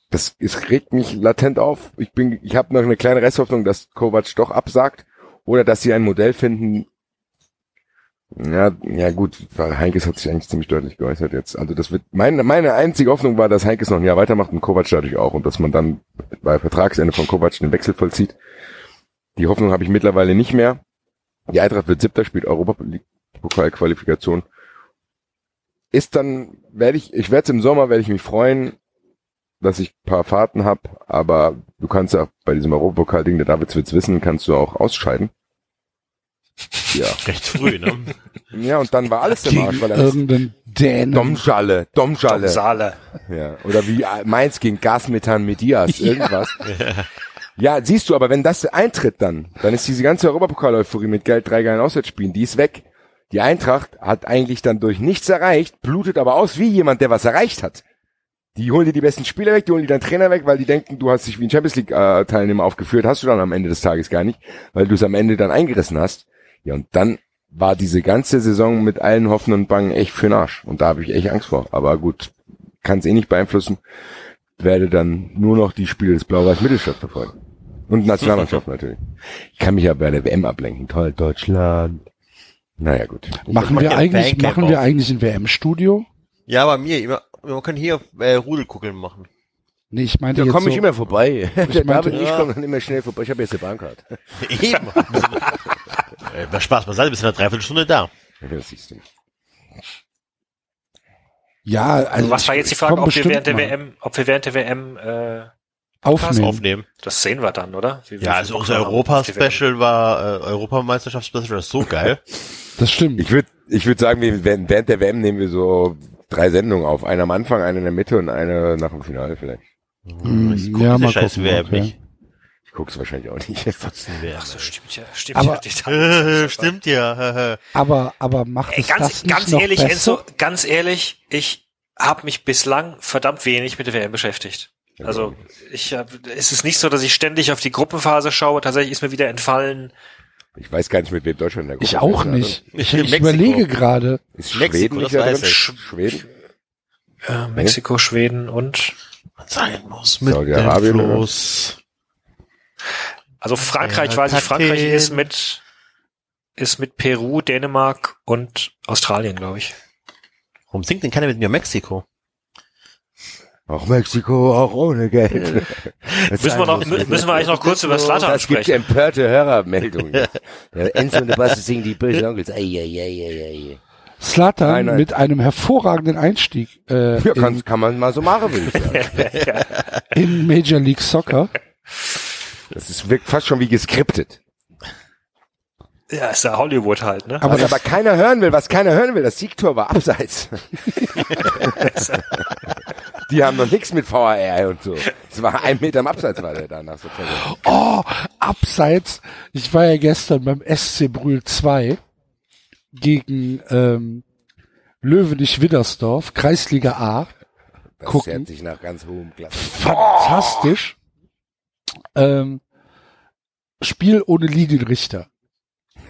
Das es regt mich latent auf. Ich bin, ich habe noch eine kleine Resthoffnung, dass Kovac doch absagt oder dass sie ein Modell finden. Ja, ja gut, Heinkes hat sich eigentlich ziemlich deutlich geäußert jetzt. Also das wird meine meine einzige Hoffnung war, dass Heinkes noch ein Jahr weitermacht und Kovac dadurch auch und dass man dann bei Vertragsende von Kovac den Wechsel vollzieht. Die Hoffnung habe ich mittlerweile nicht mehr. Die Eintracht wird siebter, spielt Europapokal-Qualifikation. Ist dann, werde ich, ich werde es im Sommer, werde ich mich freuen, dass ich ein paar Fahrten habe, aber du kannst ja bei diesem Europapokal-Ding, der Davids wird's wissen, kannst du auch ausscheiden. Ja. Recht früh, ne? Ja, und dann war alles im Arsch, weil er irgendeinen Dänen. Domschale, Domschale. Saale. Ja. Oder wie Mainz gegen Gasmethan Medias, irgendwas. Ja, siehst du, aber wenn das eintritt dann, dann ist diese ganze Europapokal-Euphorie mit Geld, drei geilen Auswärtsspielen, die ist weg. Die Eintracht hat eigentlich dann durch nichts erreicht, blutet aber aus wie jemand, der was erreicht hat. Die holen dir die besten Spieler weg, die holen dir deinen Trainer weg, weil die denken, du hast dich wie ein Champions League äh, aufgeführt, hast du dann am Ende des Tages gar nicht, weil du es am Ende dann eingerissen hast. Ja, und dann war diese ganze Saison mit allen Hoffen und Bangen echt für den Arsch. Und da habe ich echt Angst vor. Aber gut, kann es eh nicht beeinflussen. Werde dann nur noch die Spiele des Blau-Weiß Mittelstadt verfolgen. Und Nationalmannschaft natürlich. Ich kann mich ja bei der WM ablenken. Toll, Deutschland. Naja, gut. Machen mach wir ja eigentlich, Bandcamp machen wir auf. eigentlich ein WM-Studio? Ja, bei mir, immer, wir können hier äh, Rudelkuckeln machen. Nee, ich meinte Da komme so, ich immer vorbei. Der meinte- David und ich Ja. kommen dann immer schnell vorbei. Ich habe jetzt eine Bahncard. Eben. äh, na, Spaß beiseite, bist in einer Dreiviertelstunde da. Ja, das siehst du. Ja, also Also was war jetzt die ich Frage, ob wir während der mal. WM, ob wir während der WM, äh, aufnehmen. Aufnehmen. das sehen wir dann, oder? Wie Ja, so also unser. Europa-Special war, äh, Europameisterschafts-Special, das ist so geil. Das stimmt. Ich würde ich würd sagen, wir werden, während der WM nehmen wir so drei Sendungen auf. Eine am Anfang, eine in der Mitte und eine nach dem Finale vielleicht. Mm, Ich guck ja, diese mal scheiß gucken, WM okay. nicht. Ich guck's wahrscheinlich auch nicht. Ach so, stimmt ja, stimmt Aber- ja. Stimmt ja. Aber, aber macht Ey, es ganz, das nicht ganz noch ehrlich, besser? Enzo, ganz ehrlich, ich habe mich bislang verdammt wenig mit der WM beschäftigt. Also ich hab, es ist nicht so, dass ich ständig auf die Gruppenphase schaue. Tatsächlich ist mir wieder entfallen. Ich weiß gar nicht, mit wem Deutschland in der Gruppe Ich auch ist, nicht. Ich Ich, ich überlege gerade. Ist Mexiko, Schweden nicht da drin? ich. Schweden? Äh, Mexiko, Schweden und Sein muss mit Saudi-Arabien? Fluss. also Frankreich Ja, weiß ich, Frankreich ist mit ist mit Peru, Dänemark und Australien, glaube ich. Warum singt denn keiner mit mir Mexiko? Auch Mexiko, auch ohne Geld. Müssen wir noch mü- müssen wir eigentlich noch kurz über Slatan Es gibt sprechen. empörte Hörermeldungen. Enzo und Basti singen die bösen Onkels. Nein. mit einem hervorragenden Einstieg äh, Ja, in, kann, kann man mal so machen, würde ich sagen. in Major League Soccer. Das ist, wirkt fast schon wie geskriptet. Ja, ist ja Hollywood halt, ne? Aber Was aber keiner hören will, was keiner hören will, das Siegtor war abseits. Die haben noch nichts mit VAR und so. Es war ein Meter im Abseits war der danach so verrückt. oh, abseits. Ich war ja gestern beim SC Brühl 2 gegen ähm, Löwenich Widdersdorf, Kreisliga A. Das Gucken. hört sich nach ganz hohem Klasse. Fantastisch. Ähm, Spiel ohne Linienrichter.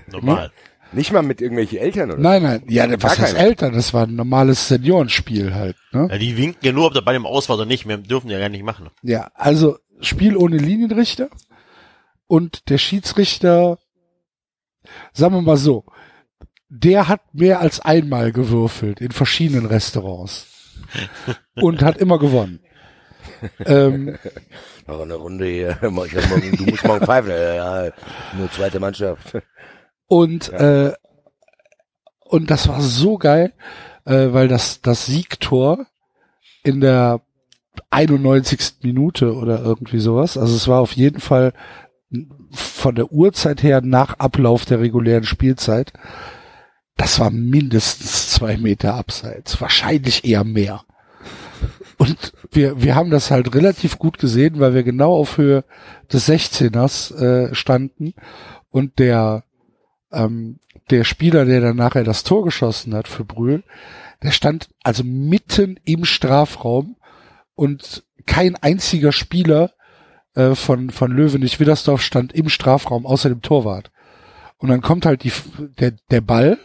Normal. Nicht mal mit irgendwelchen Eltern oder? Nein, nein, ja, was Gar heißt keine. Eltern? Das war ein normales Seniorenspiel halt, ne? Ja, die winken ja nur, ob der Ball im Aus war oder nicht. Mehr dürfen ja gar nicht machen. Ja, also Spiel ohne Linienrichter und der Schiedsrichter, sagen wir mal so, der hat mehr als einmal gewürfelt in verschiedenen Restaurants und hat immer gewonnen. ähm, Noch eine Runde hier. Du musst morgen pfeifen. Ja, ja, nur zweite Mannschaft. Und äh, und das war so geil, äh, weil das das Siegtor in der 91. Minute oder irgendwie sowas, also es war auf jeden Fall von der Uhrzeit her nach Ablauf der regulären Spielzeit, das war mindestens zwei Meter abseits, wahrscheinlich eher mehr. Und wir, wir haben das halt relativ gut gesehen, weil wir genau auf Höhe des 16ers äh, standen und der ähm, der Spieler, der dann nachher das Tor geschossen hat für Brühl, der stand also mitten im Strafraum und kein einziger Spieler äh, von, von Löwenich Widdersdorf stand im Strafraum außer dem Torwart. Und dann kommt halt die, der, der Ball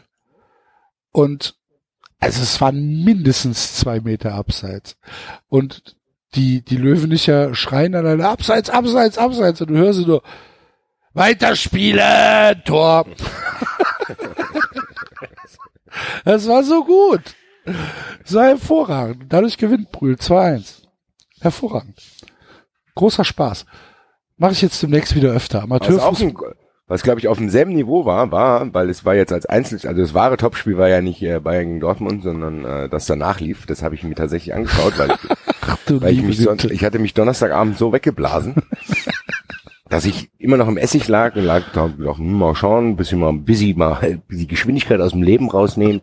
und also es waren mindestens zwei Meter abseits. Und die, die Löwenicher schreien dann abseits, abseits, abseits. Und du hörst sie nur, weiterspielen, Tor. das war so gut. Das war hervorragend. Dadurch gewinnt Brühl 2-1. Hervorragend. Großer Spaß. Mache ich jetzt demnächst wieder öfter. Amateurfußball. ein, was glaube ich auf demselben Niveau war, war, weil es war jetzt als Einzel, also das wahre Topspiel war ja nicht äh, Bayern gegen Dortmund, sondern äh, das danach lief. Das habe ich mir tatsächlich angeschaut, weil ich, Ach, du weil ich mich sonst, ich hatte mich Donnerstagabend so weggeblasen, dass ich immer noch im Essig lag und lag da gedacht, hm, mal schauen, ein bisschen mal busy, mal die Geschwindigkeit aus dem Leben rausnehmen.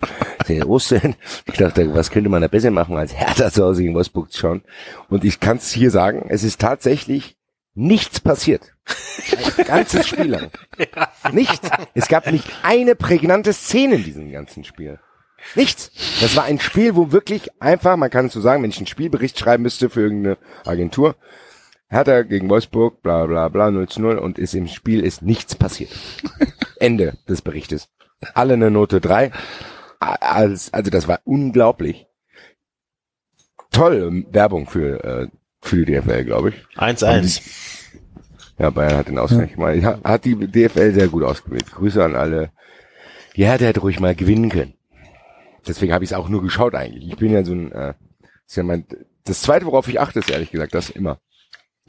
Ostern. Ich dachte, was könnte man da besser machen, als Hertha zu Hause gegen Wolfsburg zu schauen. Und ich kann es hier sagen, es ist tatsächlich nichts passiert. Ein ganzes Spiel lang. Nichts. Es gab nicht eine prägnante Szene in diesem ganzen Spiel. Nichts. Das war ein Spiel, wo wirklich einfach, man kann es so sagen, wenn ich einen Spielbericht schreiben müsste für irgendeine Agentur, Hertha gegen Wolfsburg, bla bla bla, 0 zu 0 und ist im Spiel ist nichts passiert. Ende des Berichtes. Alle eine Note 3. Als, also das war unglaublich. Toll, Werbung für, äh, für die DFL, glaube ich. 1-1. Ja, Bayern hat den Ausgleich gemacht. Ja, Hat die DFL sehr gut ausgewählt. Grüße an alle. Die Hertha hätte ruhig mal gewinnen können. Deswegen habe ich es auch nur geschaut eigentlich. Ich bin ja so ein, äh, ist ja mein, das zweite, worauf ich achte, ist ehrlich gesagt, das immer.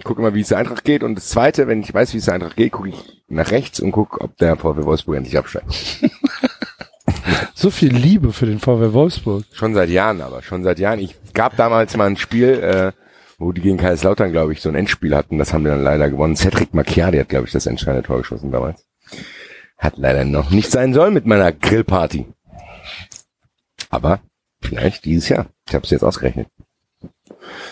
Ich gucke immer, wie es der Eintracht geht und das zweite, wenn ich weiß, wie es der Eintracht geht, gucke ich nach rechts und gucke, ob der VfL Wolfsburg endlich absteigt. So viel Liebe für den VW Wolfsburg. Schon seit Jahren, aber schon seit Jahren. Ich gab damals mal ein Spiel, äh, wo die gegen Kaiserslautern, glaube ich, so ein Endspiel hatten. Das haben wir dann leider gewonnen. Cedric Macchiari hat, glaube ich, das entscheidende Tor geschossen damals. Hat leider noch nicht sein sollen mit meiner Grillparty. Aber vielleicht dieses Jahr. Ich habe es jetzt ausgerechnet.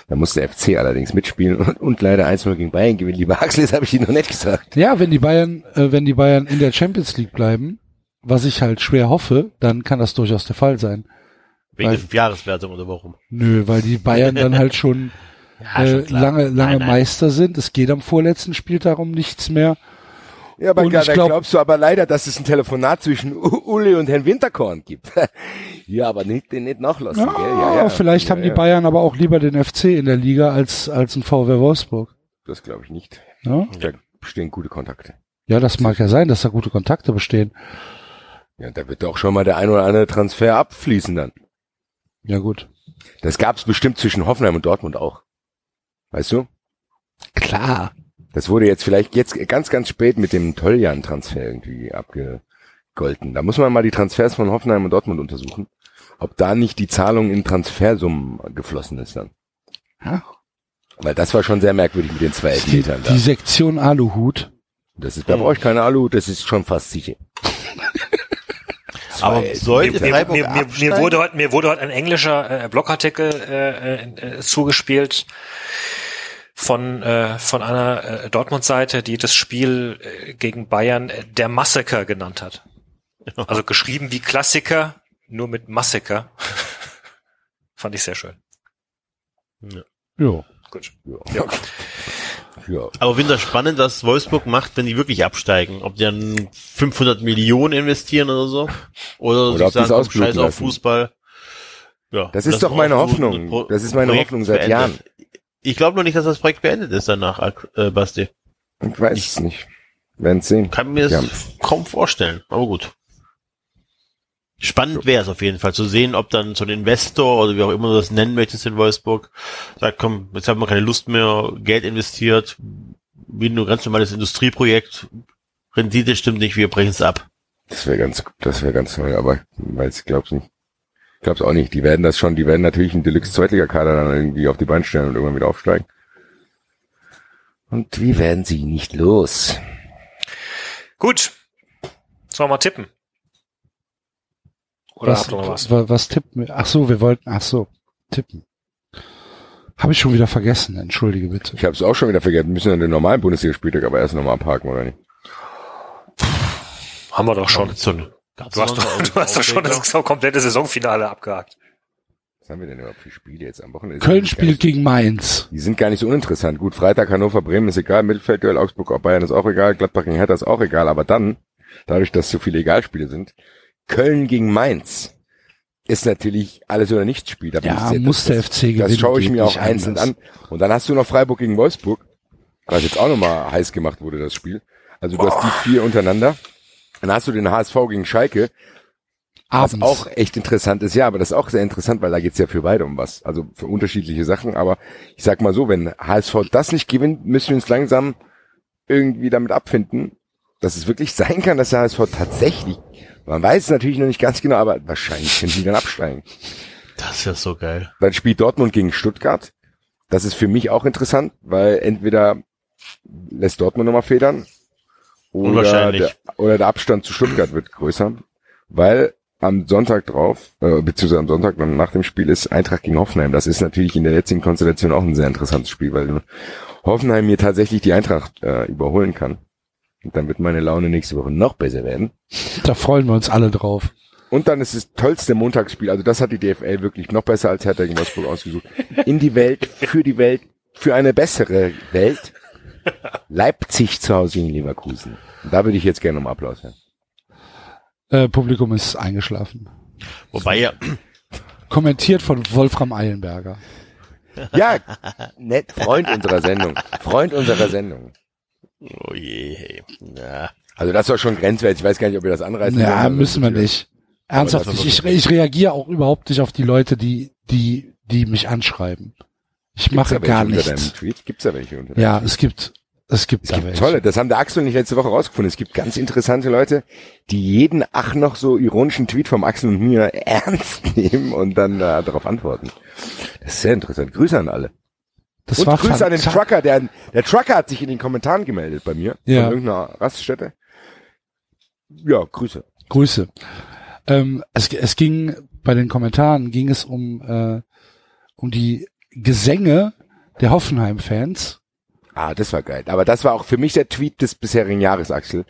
Da muss der FC allerdings mitspielen und, und leider 1-0 gegen Bayern gewinnen. Lieber Axel, das habe ich Ihnen noch nicht gesagt. Ja, wenn die Bayern, äh, wenn die Bayern in der Champions League bleiben, was ich halt schwer hoffe, dann kann das durchaus der Fall sein. Wegen Weil- der Fünfjahreswertung oder warum? Nö, weil die Bayern dann halt schon Ja, äh, schon lange, lange Nein, nein. Meister sind. Es geht am vorletzten Spieltag um nichts mehr. Ja, aber Und da ich glaub- glaubst du aber leider, dass es ein Telefonat zwischen Uli und Herrn Winterkorn gibt. ja, aber nicht, den nicht nachlassen. Ja, gell? ja, ja. vielleicht ja, haben die. Bayern aber auch lieber den FC in der Liga als, als ein VW Wolfsburg. Das glaube ich nicht. Ja? Da bestehen gute Kontakte. ja, das mag ja sein, dass da gute Kontakte bestehen. Ja, da wird auch schon mal der ein oder andere Transfer abfließen dann. Ja, gut. Das gab's bestimmt zwischen Hoffenheim und Dortmund auch. Weißt du? Klar. Das wurde jetzt vielleicht jetzt ganz, ganz spät mit dem Toljan-Transfer irgendwie abgegolten. Da muss man mal die Transfers von Hoffenheim und Dortmund untersuchen. Ob da nicht die Zahlung in Transfersummen geflossen ist dann. Ja. Weil das war schon sehr merkwürdig mit den zwei Die, Elfmetern da. die Sektion Aluhut. Das ist, da brauche ich keine Alu, das ist schon fast sicher. Aber sollte Mir, mir, mir, mir, wurde heute, mir wurde heute ein englischer äh, Blogartikel äh, äh, zugespielt von äh, von einer äh, Dortmund-Seite, die das Spiel äh, gegen Bayern äh, der Massaker genannt hat. Also geschrieben wie Klassiker, nur mit Massaker. Fand ich sehr schön. Jo. Gut. Ja. ja. Aber finde das spannend, was Wolfsburg macht, wenn die wirklich absteigen. Ob die dann 500 Millionen investieren oder so. Oder, Oder sich sagen, scheiß auf. Fußball. Ja, Das ist doch meine Hoffnung. Das ist meine Projekt Hoffnung seit beendet. Jahren. Ich glaube noch nicht, dass das Projekt beendet ist danach, äh, Basti. Ich weiß es nicht. Werden sehen. Kann mir Ja. es kaum vorstellen, aber gut. Spannend wäre es auf jeden Fall zu sehen, ob dann so ein Investor oder wie auch immer du das nennen möchtest in Wolfsburg sagt, komm, jetzt haben wir keine Lust mehr, Geld investiert, wie nur ganz normales Industrieprojekt, Rendite stimmt nicht, wir brechen es ab. Das wäre ganz, das wäre ganz neu, aber weiß, glaub's nicht. Glaub's auch nicht. Die werden das schon, die werden natürlich einen Deluxe-Zweitliga-Kader dann irgendwie auf die Beine stellen und irgendwann wieder aufsteigen. Und wie werden sie nicht los? Gut. Sollen wir mal tippen? Oder Was, habt ihr noch was? was, tippen wir? Ach so, wir wollten, ach so, tippen. Habe ich schon wieder vergessen, entschuldige bitte. Ich habe es auch schon wieder vergessen. Wir müssen ja den normalen Bundesliga-Spieltag aber erst nochmal abhaken, oder nicht? Haben wir doch schon. So eine- gab's Du hast, doch, du hast doch schon das komplette Saisonfinale abgehakt. Was haben wir denn überhaupt für Spiele jetzt am Wochenende? Köln spielt nicht- gegen Mainz. Die sind gar nicht so uninteressant. Gut, Freitag Hannover, Bremen ist egal, Mittelfeldduell Augsburg, auch Bayern ist auch egal, Gladbach gegen Hertha ist auch egal, aber dann, dadurch, dass so viele Egalspiele sind, Köln gegen Mainz ist natürlich alles oder nichts Spiel. Da Ja, ich sehr- muss das, der FC gewinnen. Das schaue ich mir auch einzeln anders. an. Und dann hast du noch Freiburg gegen Wolfsburg, was jetzt auch nochmal heiß gemacht wurde, das Spiel. Also du hast die vier untereinander. Dann hast du den HSV gegen Schalke, was Abends. auch echt interessant ist. Ja, aber das ist auch sehr interessant, weil da geht's ja für beide um was. Also für unterschiedliche Sachen. Aber ich sag mal so, wenn HSV das nicht gewinnt, müssen wir uns langsam irgendwie damit abfinden, dass es wirklich sein kann, dass der HSV tatsächlich, man weiß es natürlich noch nicht ganz genau, aber wahrscheinlich können die dann absteigen. Das ist ja so geil. Dann spielt Dortmund gegen Stuttgart. Das ist für mich auch interessant, weil entweder lässt Dortmund nochmal federn oder Unwahrscheinlich. der, oder der Abstand zu Stuttgart wird größer, weil am Sonntag drauf, äh, beziehungsweise am Sonntag dann nach dem Spiel ist Eintracht gegen Hoffenheim. Das ist natürlich in der jetzigen Konstellation auch ein sehr interessantes Spiel, weil Hoffenheim mir tatsächlich die Eintracht äh, überholen kann. Und dann wird meine Laune nächste Woche noch besser werden. Da freuen wir uns alle drauf. Und dann ist das tollste Montagsspiel, also das hat die DFL wirklich noch besser als Hertha gegen Wolfsburg ausgesucht. In die Welt, für die Welt, für eine bessere Welt. Leipzig zu Hause gegen Leverkusen. Und da würde ich jetzt gerne um Applaus hören. Äh, Publikum ist eingeschlafen. Wobei ja, Kommentiert von Wolfram Eilenberger. Ja, nett, Freund unserer Sendung. Freund unserer Sendung. oh je, hey. ja. Also das war schon grenzwertig. Ich weiß gar nicht, ob ihr das anreißen Ja, wollt. müssen wir nicht. Ernsthaft, ich, ich reagiere auch überhaupt nicht auf die Leute, die, die, die mich anschreiben. Ich Gibt's mache gar nichts. Tweet? Gibt's da welche unter Ja, es gibt, es gibt Es da gibt welche. tolle, das haben der Axel und ich letzte Woche rausgefunden. Es gibt ganz interessante Leute, die jeden ach noch so ironischen Tweet vom Axel und mir ernst nehmen und dann äh, darauf antworten. Das ist sehr interessant. Grüße an alle. Das und war Grüße an den Trucker, der, der Trucker hat sich in den Kommentaren gemeldet bei mir Ja. von irgendeiner Raststätte. Ja, Grüße. Grüße. Ähm, es, es ging bei den Kommentaren ging es um äh, um die Gesänge der Hoffenheim-Fans. Ah, das war geil. Aber das war auch für mich der Tweet des bisherigen Jahres, Axel,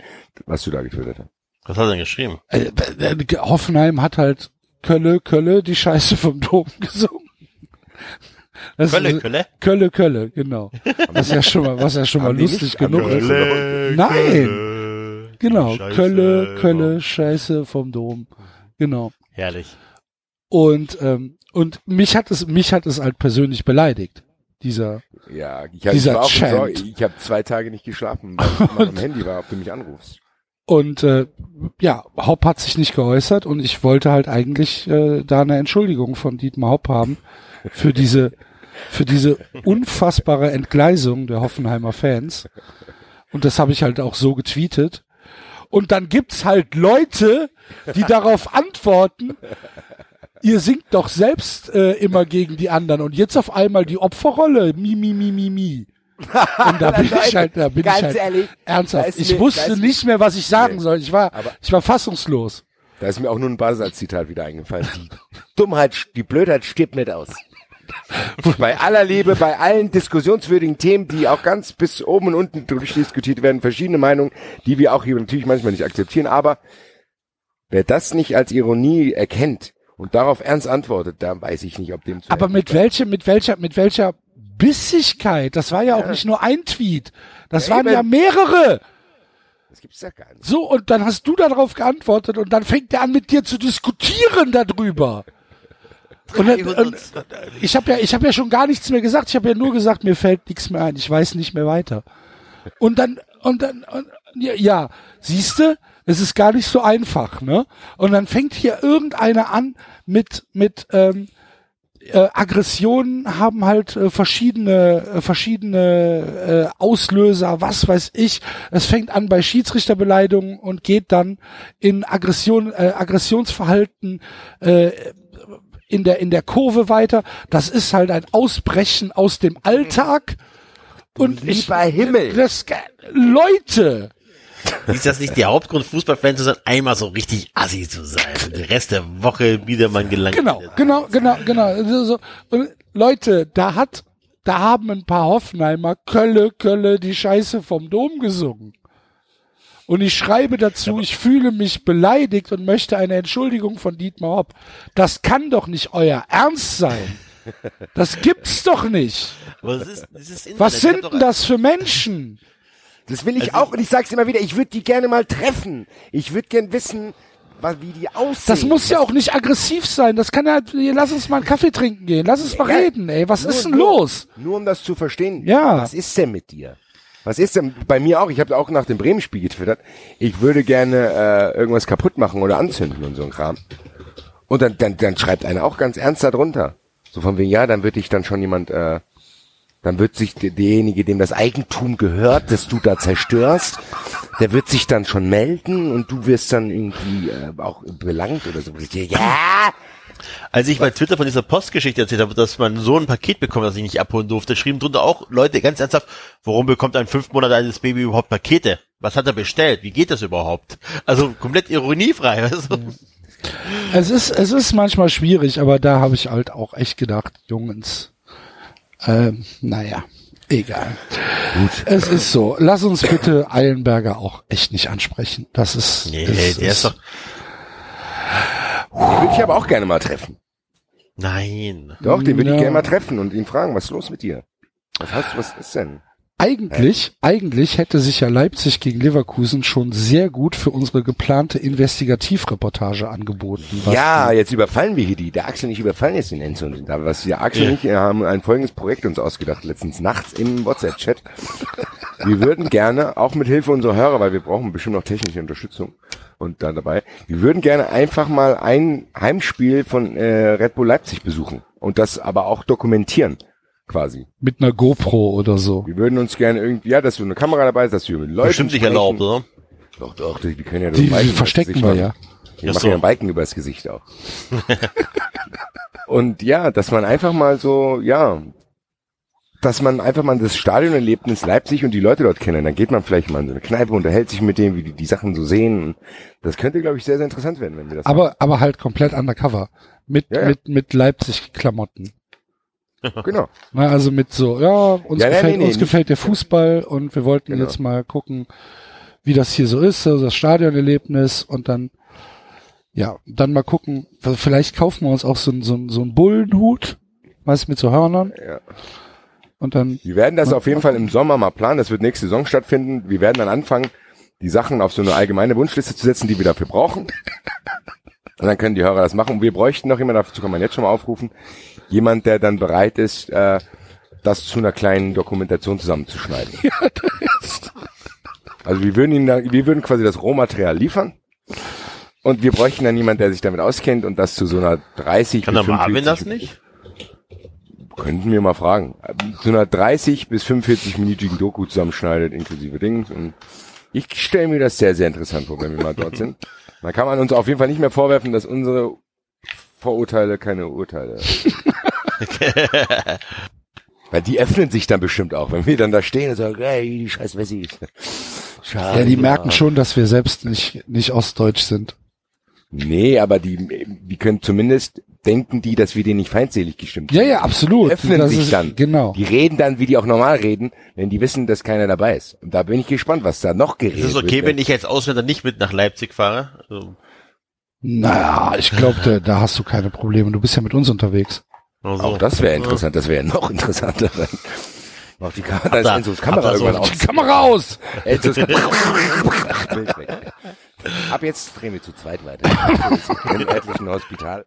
was du da getwittert hast. Was hat er denn geschrieben? Äh, äh, Hoffenheim hat halt Kölle, Kölle, die Scheiße vom Dom gesungen. Das Kölle, ist- Kölle? Kölle, Kölle, genau. Was ja schon mal, was ja schon mal lustig genug die ist. nicht- Nein. Genau, Scheiße, Kölle, Kölle. Scheiße vom Dom. Genau. Herrlich. Und ähm, und mich hat es mich hat es halt persönlich beleidigt. Dieser Ja, ich, hab, ich Dieser Chant. Sorge. Ich habe zwei Tage nicht geschlafen, weil ich am Handy war, ob du mich anrufst. und äh, ja, Hopp hat sich nicht geäußert und ich wollte halt eigentlich äh, da eine Entschuldigung von Dietmar Hopp haben für diese für diese unfassbare Entgleisung der Hoffenheimer Fans. Und das habe ich halt auch so getweetet. Und dann gibt's halt Leute, die darauf antworten, ihr singt doch selbst äh, immer gegen die anderen und jetzt auf einmal die Opferrolle, mi, mi, mi, mi, mi. Und da bin ich halt, da bin ich Ganz halt ehrlich, ernsthaft. Ich mir- wusste nicht mehr, was ich sagen Nee. soll. Ich war, Aber- ich war fassungslos. Da ist mir auch nur ein Basel-Zitat wieder eingefallen. Die Dummheit, die Blödheit stirbt nicht aus. bei aller Liebe, bei allen diskussionswürdigen Themen, die auch ganz bis oben und unten durchdiskutiert werden, verschiedene Meinungen, die wir auch hier natürlich manchmal nicht akzeptieren, aber wer das nicht als Ironie erkennt und darauf ernst antwortet, da weiß ich nicht, ob dem zu Aber mit welcher, mit welcher, mit welcher Bissigkeit? Das war ja auch nicht nur ein Tweet. Das Ja, waren eben. ja mehrere. Das gibt's ja gar nicht. So, und dann hast du darauf geantwortet und dann fängt er an mit dir zu diskutieren darüber. Und, und ich habe ja, ich habe ja schon gar nichts mehr gesagt. Ich habe ja nur gesagt, mir fällt nichts mehr ein. Ich weiß nicht mehr weiter. Und dann und dann und, ja, ja siehste, es ist gar nicht so einfach, ne? Und dann fängt hier irgendeiner an mit mit ähm, äh, Aggressionen haben halt äh, verschiedene äh, verschiedene äh, Auslöser, was weiß ich. Es fängt an bei Schiedsrichterbeleidigungen und geht dann in Aggression äh, Aggressionsverhalten äh, in der in der Kurve weiter. Das ist halt ein Ausbrechen aus dem Alltag. Und ich, lieber Himmel. Das, Leute, Ist das nicht der Hauptgrund, Fußballfan zu sein, einmal so richtig assi zu sein und den Rest der Woche wieder mal gelangt? Genau, genau, genau, genau. So. Und Leute, da hat, da haben ein paar Hoffenheimer Kölle, Kölle die Scheiße vom Dom gesungen. Und ich schreibe dazu, ich fühle mich beleidigt und möchte eine Entschuldigung von Dietmar Hopp. Das kann doch nicht euer Ernst sein. Das gibt's doch nicht. Ist. Was sind denn das für Menschen? Das will ich Also auch und ich sag's immer wieder, ich würde die gerne mal treffen. Ich würde gern wissen, wie die aussehen. Das muss ja auch nicht aggressiv sein. Das kann ja, lass uns mal einen Kaffee trinken gehen. Lass uns mal Ja, reden, ey. Was nur- ist denn nur- los? Nur um das zu verstehen. Ja. Was ist denn mit dir? Was ist denn bei mir auch? Ich habe auch nach dem Bremen-Spiel getwittert. Ich würde gerne äh, irgendwas kaputt machen oder anzünden und so ein Kram. Und dann, dann, dann schreibt einer auch ganz ernst darunter. So von wegen, ja, dann wird dich dann schon jemand, äh, dann wird sich der- derjenige, dem das Eigentum gehört, das du da zerstörst, der wird sich dann schon melden und du wirst dann irgendwie äh, auch belangt oder so. Ja, Als ich bei Twitter von dieser Postgeschichte erzählt habe, dass mein Sohn ein Paket bekommt, das ich nicht abholen durfte, schrieben drunter auch Leute ganz ernsthaft, warum bekommt ein fünf Monate altes Baby überhaupt Pakete? Was hat er bestellt? Wie geht das überhaupt? Also komplett ironiefrei. du? Es ist, es ist manchmal schwierig, aber da habe ich halt auch echt gedacht, Jungens, ähm, naja, egal. Gut. Es ist so. Lass uns bitte Eilenberger auch echt nicht ansprechen. Das ist, Nee, ist, der ist doch, den würde ich aber auch gerne mal treffen. nein. Doch, den würde Ja. ich gerne mal treffen und ihn fragen, was ist los mit dir? Was hast du, was ist denn? Eigentlich, eigentlich hätte sich ja Leipzig gegen Leverkusen schon sehr gut für unsere geplante Investigativreportage angeboten. Ja, jetzt überfallen wir hier die. Der Axel nicht überfallen jetzt den Enzo. und Da was der Axel Ja. nicht, wir haben ein folgendes Projekt uns ausgedacht, letztens nachts im WhatsApp-Chat. Wir würden gerne, auch mit Hilfe unserer Hörer, weil wir brauchen bestimmt noch technische Unterstützung und da dabei, wir würden gerne einfach mal ein Heimspiel von äh, Red Bull Leipzig besuchen und das aber auch dokumentieren, quasi. mit einer GoPro oder so. Wir würden uns gerne irgendwie, ja, dass so eine Kamera dabei ist, dass wir mit Leuten Bestimmt nicht sprechen. erlaubt, oder? Doch, doch, wir können ja Die, die übers verstecken Gesicht wir machen. ja. Wir Ach machen so. ja einen Balken übers Gesicht auch. und ja, dass man einfach mal so, ja, dass man einfach mal das Stadion erlebt in Leipzig und die Leute dort kennen. Dann geht man vielleicht mal in so eine Kneipe, unterhält sich mit denen, wie die die Sachen so sehen. Das könnte, glaube ich, sehr, sehr interessant werden, wenn wir das machen. Aber, aber halt komplett undercover. Mit, Ja, ja. mit, mit Leipzig-Klamotten. Genau. Na, also mit so, ja, uns Ja, nee, gefällt, nee, nee, uns nicht- gefällt der Fußball und wir wollten Genau. jetzt mal gucken, wie das hier so ist, also das Stadionerlebnis und dann, ja, dann mal gucken, vielleicht kaufen wir uns auch so, ein- so, ein- so einen Bullenhut, weißt du, mit so Hörnern Ja. und dann, Wir werden das auf jeden Fall im Sommer mal planen. Das wird nächste Saison stattfinden. Wir werden dann anfangen, die Sachen auf so eine allgemeine Wunschliste zu setzen, die wir dafür brauchen. Und dann können die Hörer das machen. Und wir bräuchten noch jemanden, dazu kann man jetzt schon mal aufrufen, jemand, der dann bereit ist, äh, das zu einer kleinen Dokumentation zusammenzuschneiden. Also wir würden ihnen dann, wir würden quasi das Rohmaterial liefern. Und wir bräuchten dann jemanden, der sich damit auskennt und das zu so einer 30 Kann bis der Marvin 45 das nicht? Könnten wir mal fragen. Zu einer 30 bis 45-minütigen Doku zusammenschneidet, inklusive Dings. Und ich stelle mir das sehr, sehr interessant vor, wenn wir mal dort sind. Dann kann man uns auf jeden Fall nicht mehr vorwerfen, dass unsere Vorurteile keine Urteile. Weil die öffnen sich dann bestimmt auch, wenn wir dann da stehen und sagen, hey, die scheiß Wessis. Schade. ja, die merken schon, dass wir selbst nicht, nicht ostdeutsch sind. Nee, aber die, die können zumindest denken die, dass wir denen nicht feindselig gestimmt Ja, sind. ja, absolut. öffnen Das sich ist- dann. Genau. Die reden dann, wie die auch normal reden, wenn die wissen, dass keiner dabei ist. Und da bin ich gespannt, was da noch geredet Ist es okay, wird. wenn ich als Ausländer nicht mit nach Leipzig fahre? Also, Naja, ich glaube, da, da hast du keine Probleme. Du bist ja mit uns unterwegs. also, Auch das wäre interessant, das wäre noch interessanter. Mach die Kamera, da ist Enzos Kamera da so irgendwann die aus. Kamera aus! Enzos. Ab jetzt drehen wir zu zweit weiter. Im örtlichen Hospital.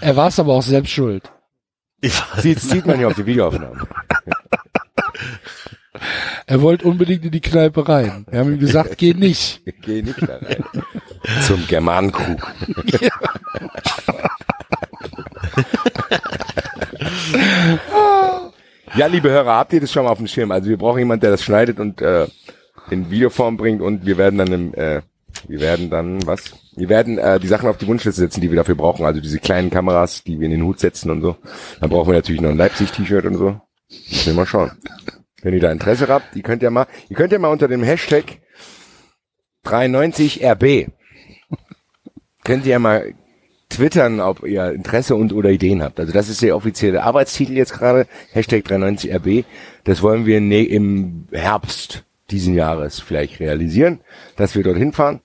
Er war es aber auch selbst schuld. Sieht, sieht man hier auf die Videoaufnahmen. Er wollte unbedingt in die Kneipe rein. Wir haben ihm gesagt, geh nicht. Geh nicht da rein. Zum Germanenkrug. ja, liebe Hörer, habt ihr das schon mal auf dem Schirm? Also wir brauchen jemanden, der das schneidet und äh, in Videoform bringt und wir werden dann im, äh, wir werden dann was? Wir werden äh, die Sachen auf die Wunschliste setzen, die wir dafür brauchen. Also diese kleinen Kameras, die wir in den Hut setzen und so. Dann brauchen wir natürlich noch ein Leipzig-T-Shirt und so. Müssen wir mal schauen. Wenn ihr da Interesse habt, ihr könnt ja mal, ihr könnt ja mal unter dem Hashtag 93RB könnt ihr ja mal twittern, ob ihr Interesse und oder Ideen habt. Also das ist der offizielle Arbeitstitel jetzt gerade, Hashtag 93RB. Das wollen wir ne im Herbst diesen Jahres vielleicht realisieren, dass wir dorthin fahren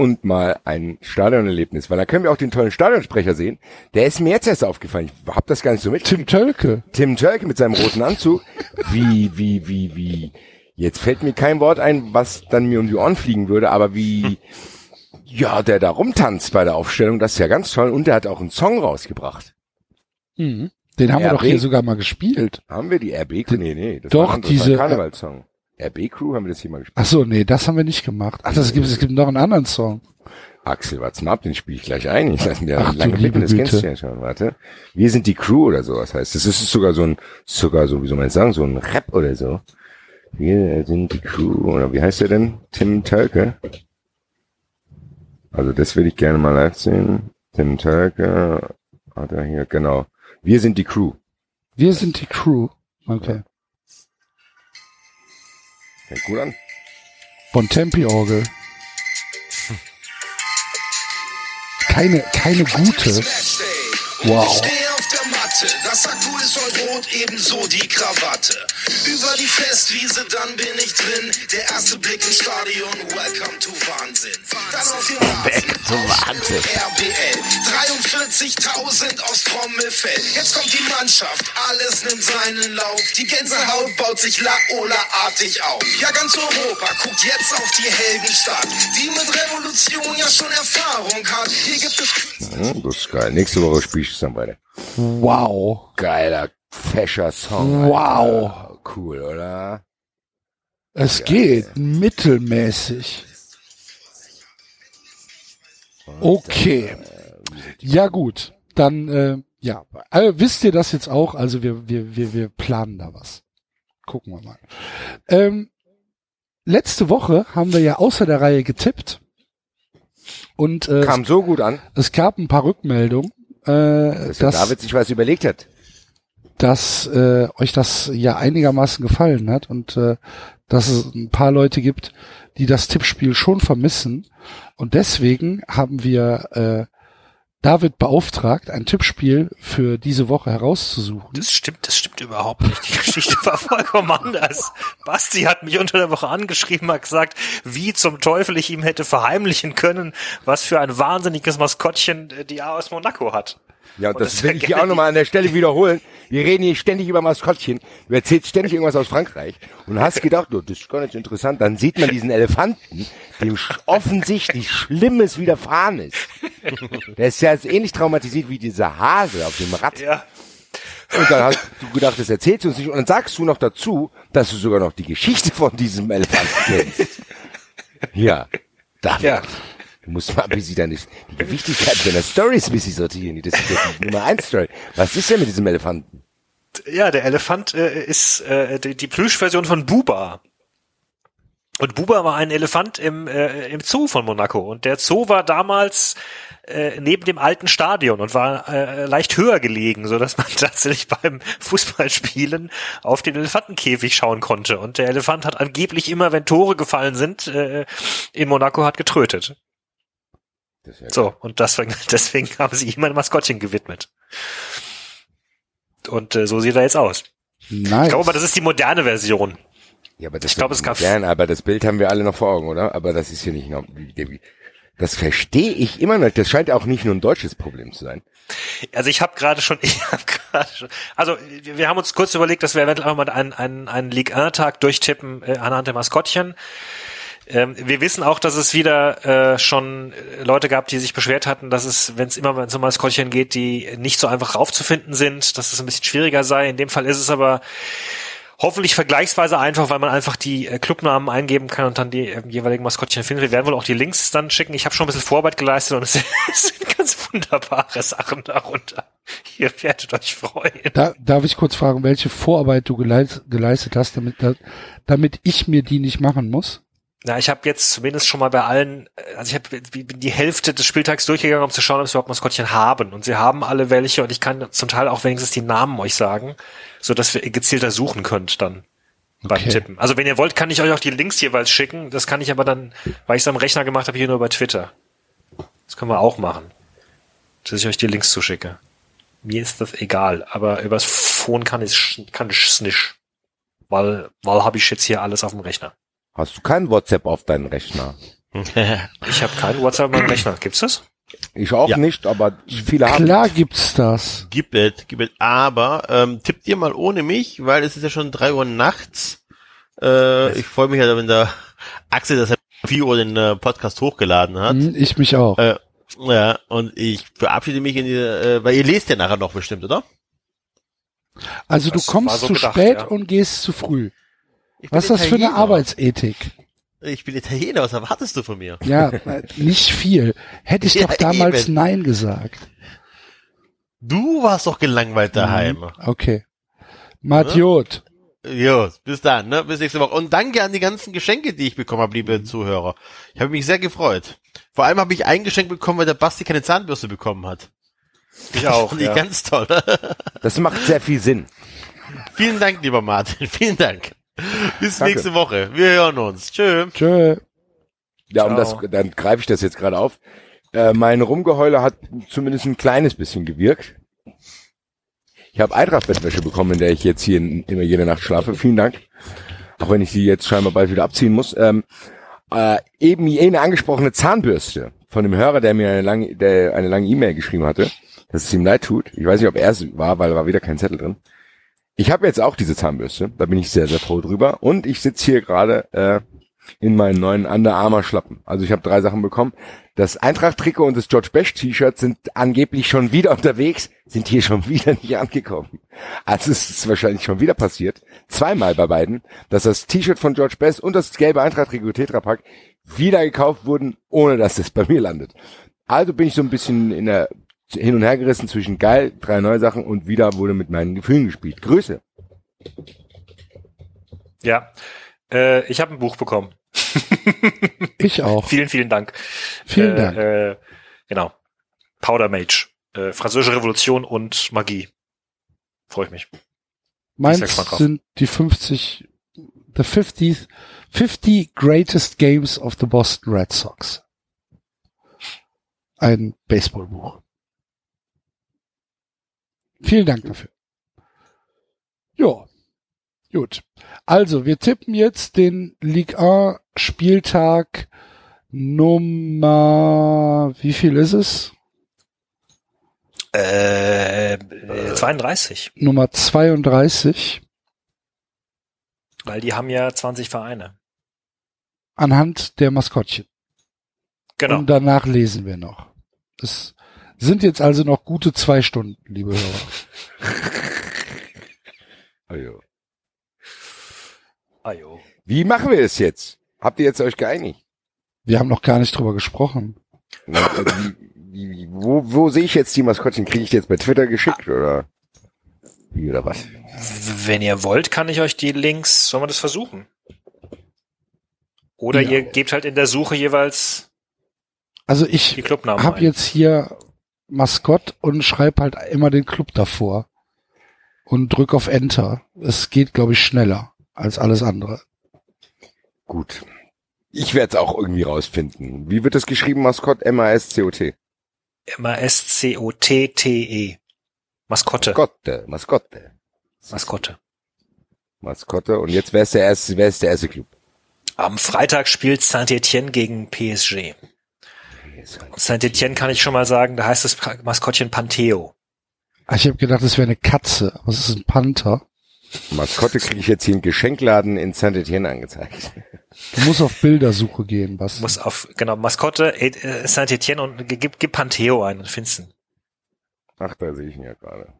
und mal ein Stadionerlebnis, weil da können wir auch den tollen Stadionsprecher sehen. Der ist mir jetzt erst aufgefallen. Ich hab das gar nicht so mit. Tim Tölke. Tim Tölke mit seinem roten Anzug. Wie, wie, wie, wie. Jetzt fällt mir kein Wort ein, was dann mir um die Ohren fliegen würde, aber wie, ja, der da rumtanzt bei der Aufstellung, das ist ja ganz toll. Und der hat auch einen Song rausgebracht. Mhm. Den haben wir doch RB. hier sogar mal gespielt. Haben wir die RB? Nee, nee, das Doch, war, diese- war ein Karnevalssong. RB Crew haben wir das hier mal gespielt. Ach so, nee, das haben wir nicht gemacht. Ach, das gibt, es gibt noch einen anderen Song. Axel, warte mal ab, den spiele ich gleich ein. Ich lasse mir Ach, lange blicken, das kennst du Güte. ja schon. Warte. Wir sind die Crew oder so, was heißt das? Das ist sogar so ein, sogar so, wie soll man das sagen, so ein Rap oder so. Wir sind die Crew, oder wie heißt der denn? Tim Tölke. Also das will ich gerne mal live sehen. Tim Tölke hat er hier, genau. Wir sind die Crew. Wir sind die Crew. Okay. Fängt gut an. Bontempi-Orgel. Keine, keine gute. Wow. Rot, ebenso die Krawatte. Über die Festwiese, dann bin ich drin. Der erste Blick im Stadion, welcome to Wahnsinn. Dann auf den Wahnsinn. RBL, 43.000 aus Trommelfell. Jetzt kommt die Mannschaft, alles nimmt seinen Lauf. Die Gänsehaut baut sich Laola-artig auf. Ja, ganz Europa guckt jetzt auf die Heldenstadt, die mit Revolution ja schon Erfahrung hat. Hier gibt es Hm, das ist geil. Nächste Woche spiele ich es dann weiter. Wow. Geiler, fescher Song. Wow. Alter. Cool, oder? Es geht mittelmäßig. Okay. Ja gut, dann äh, ja, also, wisst ihr das jetzt auch? Also wir wir wir wir planen da was. Gucken wir mal. Ähm, letzte Woche haben wir ja außer der Reihe getippt und äh, Kam so gut an, es gab ein paar Rückmeldungen, äh, dass dass David sich was überlegt hat. Dass äh, euch das ja einigermaßen gefallen hat und äh, dass es ein paar Leute gibt, die das Tippspiel schon vermissen. Und deswegen haben wir äh, David beauftragt, ein Tippspiel für diese Woche herauszusuchen. Das stimmt, das stimmt überhaupt nicht. Die Geschichte war vollkommen anders. Basti hat mich unter der Woche angeschrieben, hat gesagt, wie zum Teufel ich ihm hätte verheimlichen können, was für ein wahnsinniges Maskottchen äh, die A aus Monaco hat. Ja, Und das, das will ich hier auch nochmal an der Stelle wiederholen. Wir reden hier ständig über Maskottchen. Du erzählst ständig irgendwas aus Frankreich und hast gedacht, oh, das ist gar nicht interessant. Dann sieht man diesen Elefanten, dem offensichtlich Schlimmes widerfahren ist. Der ist ja ähnlich traumatisiert wie dieser Hase auf dem Rad. Ja. Und dann hast du gedacht, das erzählst du uns nicht. Und dann sagst du noch dazu, dass du sogar noch die Geschichte von diesem Elefanten kennst. Ja, David. Ja. Du musst mal ein bisschen deine, die Gewichtigkeit deiner Stories bisschen sortieren. Das ist die Nummer eins Story. Was ist denn mit diesem Elefanten? Ja, der Elefant äh, ist äh, die, die Plüschversion von Buba. Und Buba war ein Elefant im, äh, im Zoo von Monaco. Und der Zoo war damals äh, neben dem alten Stadion und war äh, leicht höher gelegen, so dass man tatsächlich beim Fußballspielen auf den Elefantenkäfig schauen konnte. Und der Elefant hat angeblich immer, wenn Tore gefallen sind, äh, in Monaco hat getrötet. Ja So, und deswegen, deswegen haben sie ihm ein Maskottchen gewidmet. Und äh, so sieht er jetzt aus. Nice. Ich glaube aber, das ist die moderne Version. Ja, aber das Ich glaube, ist es gab- modern, aber das Bild haben wir alle noch vor Augen, oder? Aber das ist hier nicht noch, das verstehe ich immer noch. Das scheint auch nicht nur ein deutsches Problem zu sein. Also ich habe gerade schon, ich habe gerade schon, also wir wir haben uns kurz überlegt, dass wir eventuell auch mal einen, einen, einen League 1 Tag durchtippen äh, anhand der Maskottchen. Ähm, wir wissen auch, dass es wieder äh, schon Leute gab, die sich beschwert hatten, dass es, wenn es immer es um Maskottchen geht, die nicht so einfach raufzufinden sind, dass es ein bisschen schwieriger sei. In dem Fall ist es aber hoffentlich vergleichsweise einfach, weil man einfach die äh, Clubnamen eingeben kann und dann die äh, jeweiligen Maskottchen findet. Wir werden wohl auch die Links dann schicken. Ich habe schon ein bisschen Vorarbeit geleistet und es, sind ganz wunderbare Sachen darunter. Ihr werdet euch freuen. Da, darf ich kurz fragen, welche Vorarbeit du geleistet hast, damit, da, damit ich mir die nicht machen muss? Na, ich habe jetzt zumindest schon mal bei allen, äh, also ich habe bin die Hälfte des Spieltags durchgegangen, um zu schauen, ob sie überhaupt Maskottchen haben. Und sie haben alle welche und ich kann zum Teil auch wenigstens die Namen euch sagen, so dass wir gezielter suchen könnt dann beim Okay. Tippen. Also wenn ihr wollt, kann ich euch auch die Links jeweils schicken. Das kann ich aber dann, weil ich es am Rechner gemacht habe, hier nur bei Twitter. Das können wir auch machen. Dass ich euch die Links zuschicke. Mir ist das egal, aber übers Phone kann ich kann ich's nicht. Weil, weil habe ich jetzt hier alles auf dem Rechner. Hast du kein WhatsApp auf deinen Rechner? Ich habe kein WhatsApp auf meinem Rechner. Gibt's das? Ich auch Ja. nicht, aber viele haben. Klar gibt's das. Gibt es, gibt es. Aber ähm, tippt ihr mal ohne mich, weil es ist ja schon drei Uhr nachts. Äh, ich freue mich ja, wenn der Axel das 4 Uhr den äh, Podcast hochgeladen hat. Hm, Ich mich auch. Äh, ja, und ich verabschiede mich in die, äh, weil ihr lest ja nachher noch bestimmt, oder? Also du das war kommst so zu gedacht, spät ja. und gehst zu früh. Ich Was ist das für eine. Arbeitsethik? Ich bin Italiener, was erwartest du von mir? Ja, äh, nicht viel. Hätte ich Ja, doch damals eben. Nein gesagt. Du warst doch gelangweilt daheim. Mhm. Okay. Matiot. Jo, bis dann, ne? Bis nächste Woche. Und danke an die ganzen Geschenke, die ich bekommen habe, liebe Zuhörer. Ich habe mich sehr gefreut. Vor allem habe ich ein Geschenk bekommen, weil der Basti keine Zahnbürste bekommen hat. Ich auch. Ich Ja. ganz toll. Das macht sehr viel Sinn. Vielen Dank, lieber Martin. Vielen Dank. Bis Danke. nächste Woche. Wir hören uns. Tschö. Tschö. Ja, und das, dann greife ich das jetzt gerade auf. Äh, mein Rumgeheule hat zumindest ein kleines bisschen gewirkt. Ich habe Eintracht-Bettwäsche bekommen, in der ich jetzt hier in, immer jede Nacht schlafe. Vielen Dank. Auch wenn ich die jetzt scheinbar bald wieder abziehen muss. Ähm, äh, eben jene angesprochene Zahnbürste von dem Hörer, der mir eine lange, der eine lange E-Mail geschrieben hatte, dass es ihm leid tut. Ich weiß nicht, ob er es war, weil da war wieder kein Zettel drin. Ich habe jetzt auch diese Zahnbürste. Da bin ich sehr, sehr froh drüber. Und ich sitze hier gerade äh, in meinen neuen Under Armour Schlappen. Also ich habe drei Sachen bekommen. Das Eintracht-Trikot und das George Best T-Shirt sind angeblich schon wieder unterwegs, sind hier schon wieder nicht angekommen. Also es ist wahrscheinlich schon wieder passiert, zweimal bei beiden, dass das T-Shirt von George Best und das gelbe Eintracht-Trikot Tetrapack wieder gekauft wurden, ohne dass es bei mir landet. Also bin ich so ein bisschen in der hin und her gerissen zwischen geil, drei neue Sachen und wieder wurde mit meinen Gefühlen gespielt. Grüße. Ja. Äh, ich habe ein Buch bekommen. Ich auch. Vielen, vielen Dank. Vielen äh, Dank. Äh, genau. Powder Mage. Äh, Französische Revolution und Magie. Freue ich mich. Meins sind die 50, the 50, 50 greatest games of the Boston Red Sox. Ein Baseballbuch. Vielen Dank dafür. Ja, gut. Also, wir tippen jetzt den Ligue 1 Spieltag Nummer, wie viel ist es? Äh, äh, 32. Nummer 32 Weil die haben ja 20 Vereine. anhand der Maskottchen. Genau. Und danach lesen wir noch. Es sind jetzt also noch gute zwei Stunden, liebe Hörer. Also. Ah, jo. Wie machen wir es jetzt? Habt ihr jetzt euch geeinigt? Wir haben noch gar nicht drüber gesprochen. Na, also wie, wie, wo, wo sehe ich jetzt die Maskottchen? Kriege ich die jetzt bei Twitter geschickt oder wie oder was? Wenn ihr wollt, kann ich euch die Links, sollen wir das versuchen? Oder Ja. ihr gebt halt in der Suche jeweils Also die ich habe jetzt hier Maskott und schreibe halt immer den Club davor und drück auf Enter. Es geht, glaube ich, schneller als alles andere. Gut. Ich werde es auch irgendwie rausfinden. Wie wird das geschrieben, Maskott? M-A-S-C-O-T. M-A-S-C-O-T-T-E. Maskotte. Maskotte, Maskotte. Maskotte. Maskotte. Und jetzt wer ist der erste, wer ist der erste Club? Am Freitag spielt Saint-Etienne gegen PSG. Saint-Etienne kann ich schon mal sagen, da heißt das Maskottchen Panteo. Ah, Ich habe gedacht, es wäre eine Katze, aber es ist ein Panther. Maskotte kriege ich jetzt hier im Geschenkladen in Saint-Etienne angezeigt. Du musst auf Bildersuche gehen, was? Muss auf, genau, Maskotte äh, Saint-Etienne und gib, gib Panteo ein und findest ihn. Ach, da sehe ich ihn ja gerade.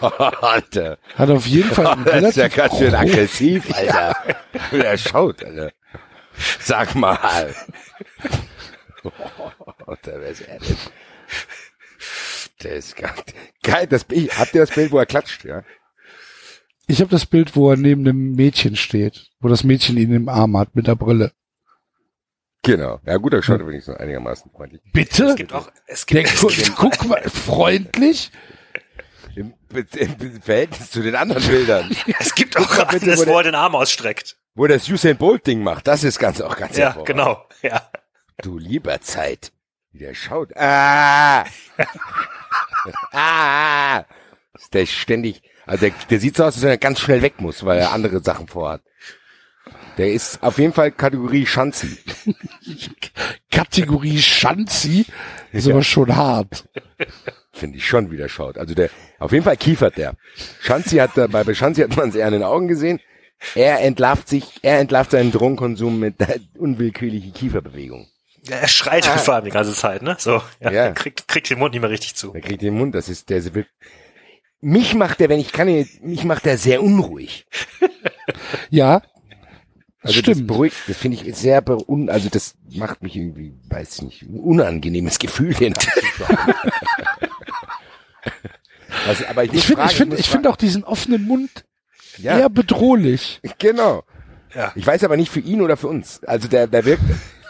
Alter. Hat auf jeden Fall einen Das ist ja relativ ganz schön aggressiv, Alter. Der schaut, Alter. Sag mal. Alter, wer ist er denn? Der ist ganz, geil, das Bild, habt ihr das Bild, wo er klatscht, ja? Ich habe das Bild, wo er neben dem Mädchen steht, wo das Mädchen ihn im Arm hat mit der Brille. Genau. Ja gut, er schaut wenigstens einigermaßen freundlich. Bitte? Es gibt auch, es Der, gibt, es guck, gibt, guck mal, freundlich. Im, im Verhältnis zu den anderen Bildern. es gibt auch bitte, eines, wo wo der- er den Arm ausstreckt. Wo er das Usain Bolt Ding macht, das ist ganz auch ganz Ja, genau, ja. Du lieber Zeit. Wie der schaut. Ah! ah! Ist der ständig, also der, der sieht so aus, als wenn er ganz schnell weg muss, weil er andere Sachen vorhat. Der ist auf jeden Fall Kategorie Schanzi. Kategorie Schanzi ist Ja. aber schon hart. Finde ich schon, wie der schaut. Also der, auf jeden Fall kiefert der. Schanzi hat, da- bei Schanzi hat man es eher in den Augen gesehen. Er entlarvt sich, er entlarvt seinen Drogenkonsum mit der unwillkürlichen Kieferbewegung. Ja, Er schreit Ah. vor allem die ganze Zeit, ne? So, ja, Ja. Er kriegt, kriegt den Mund nicht mehr richtig zu. Er kriegt den Mund, das ist, der mich macht der, wenn ich kann, mich macht der sehr unruhig. Ja, Also das stimmt. beruhigt, das finde ich sehr beun, also das macht mich irgendwie, weiß nicht, ein unangenehmes Gefühl, den anzuschauen. also, aber ich, Ich finde, ich finde, ich finde auch diesen offenen Mund ja, eher bedrohlich. genau. Ja. Ich weiß aber nicht für ihn oder für uns. Also der, der wirkt,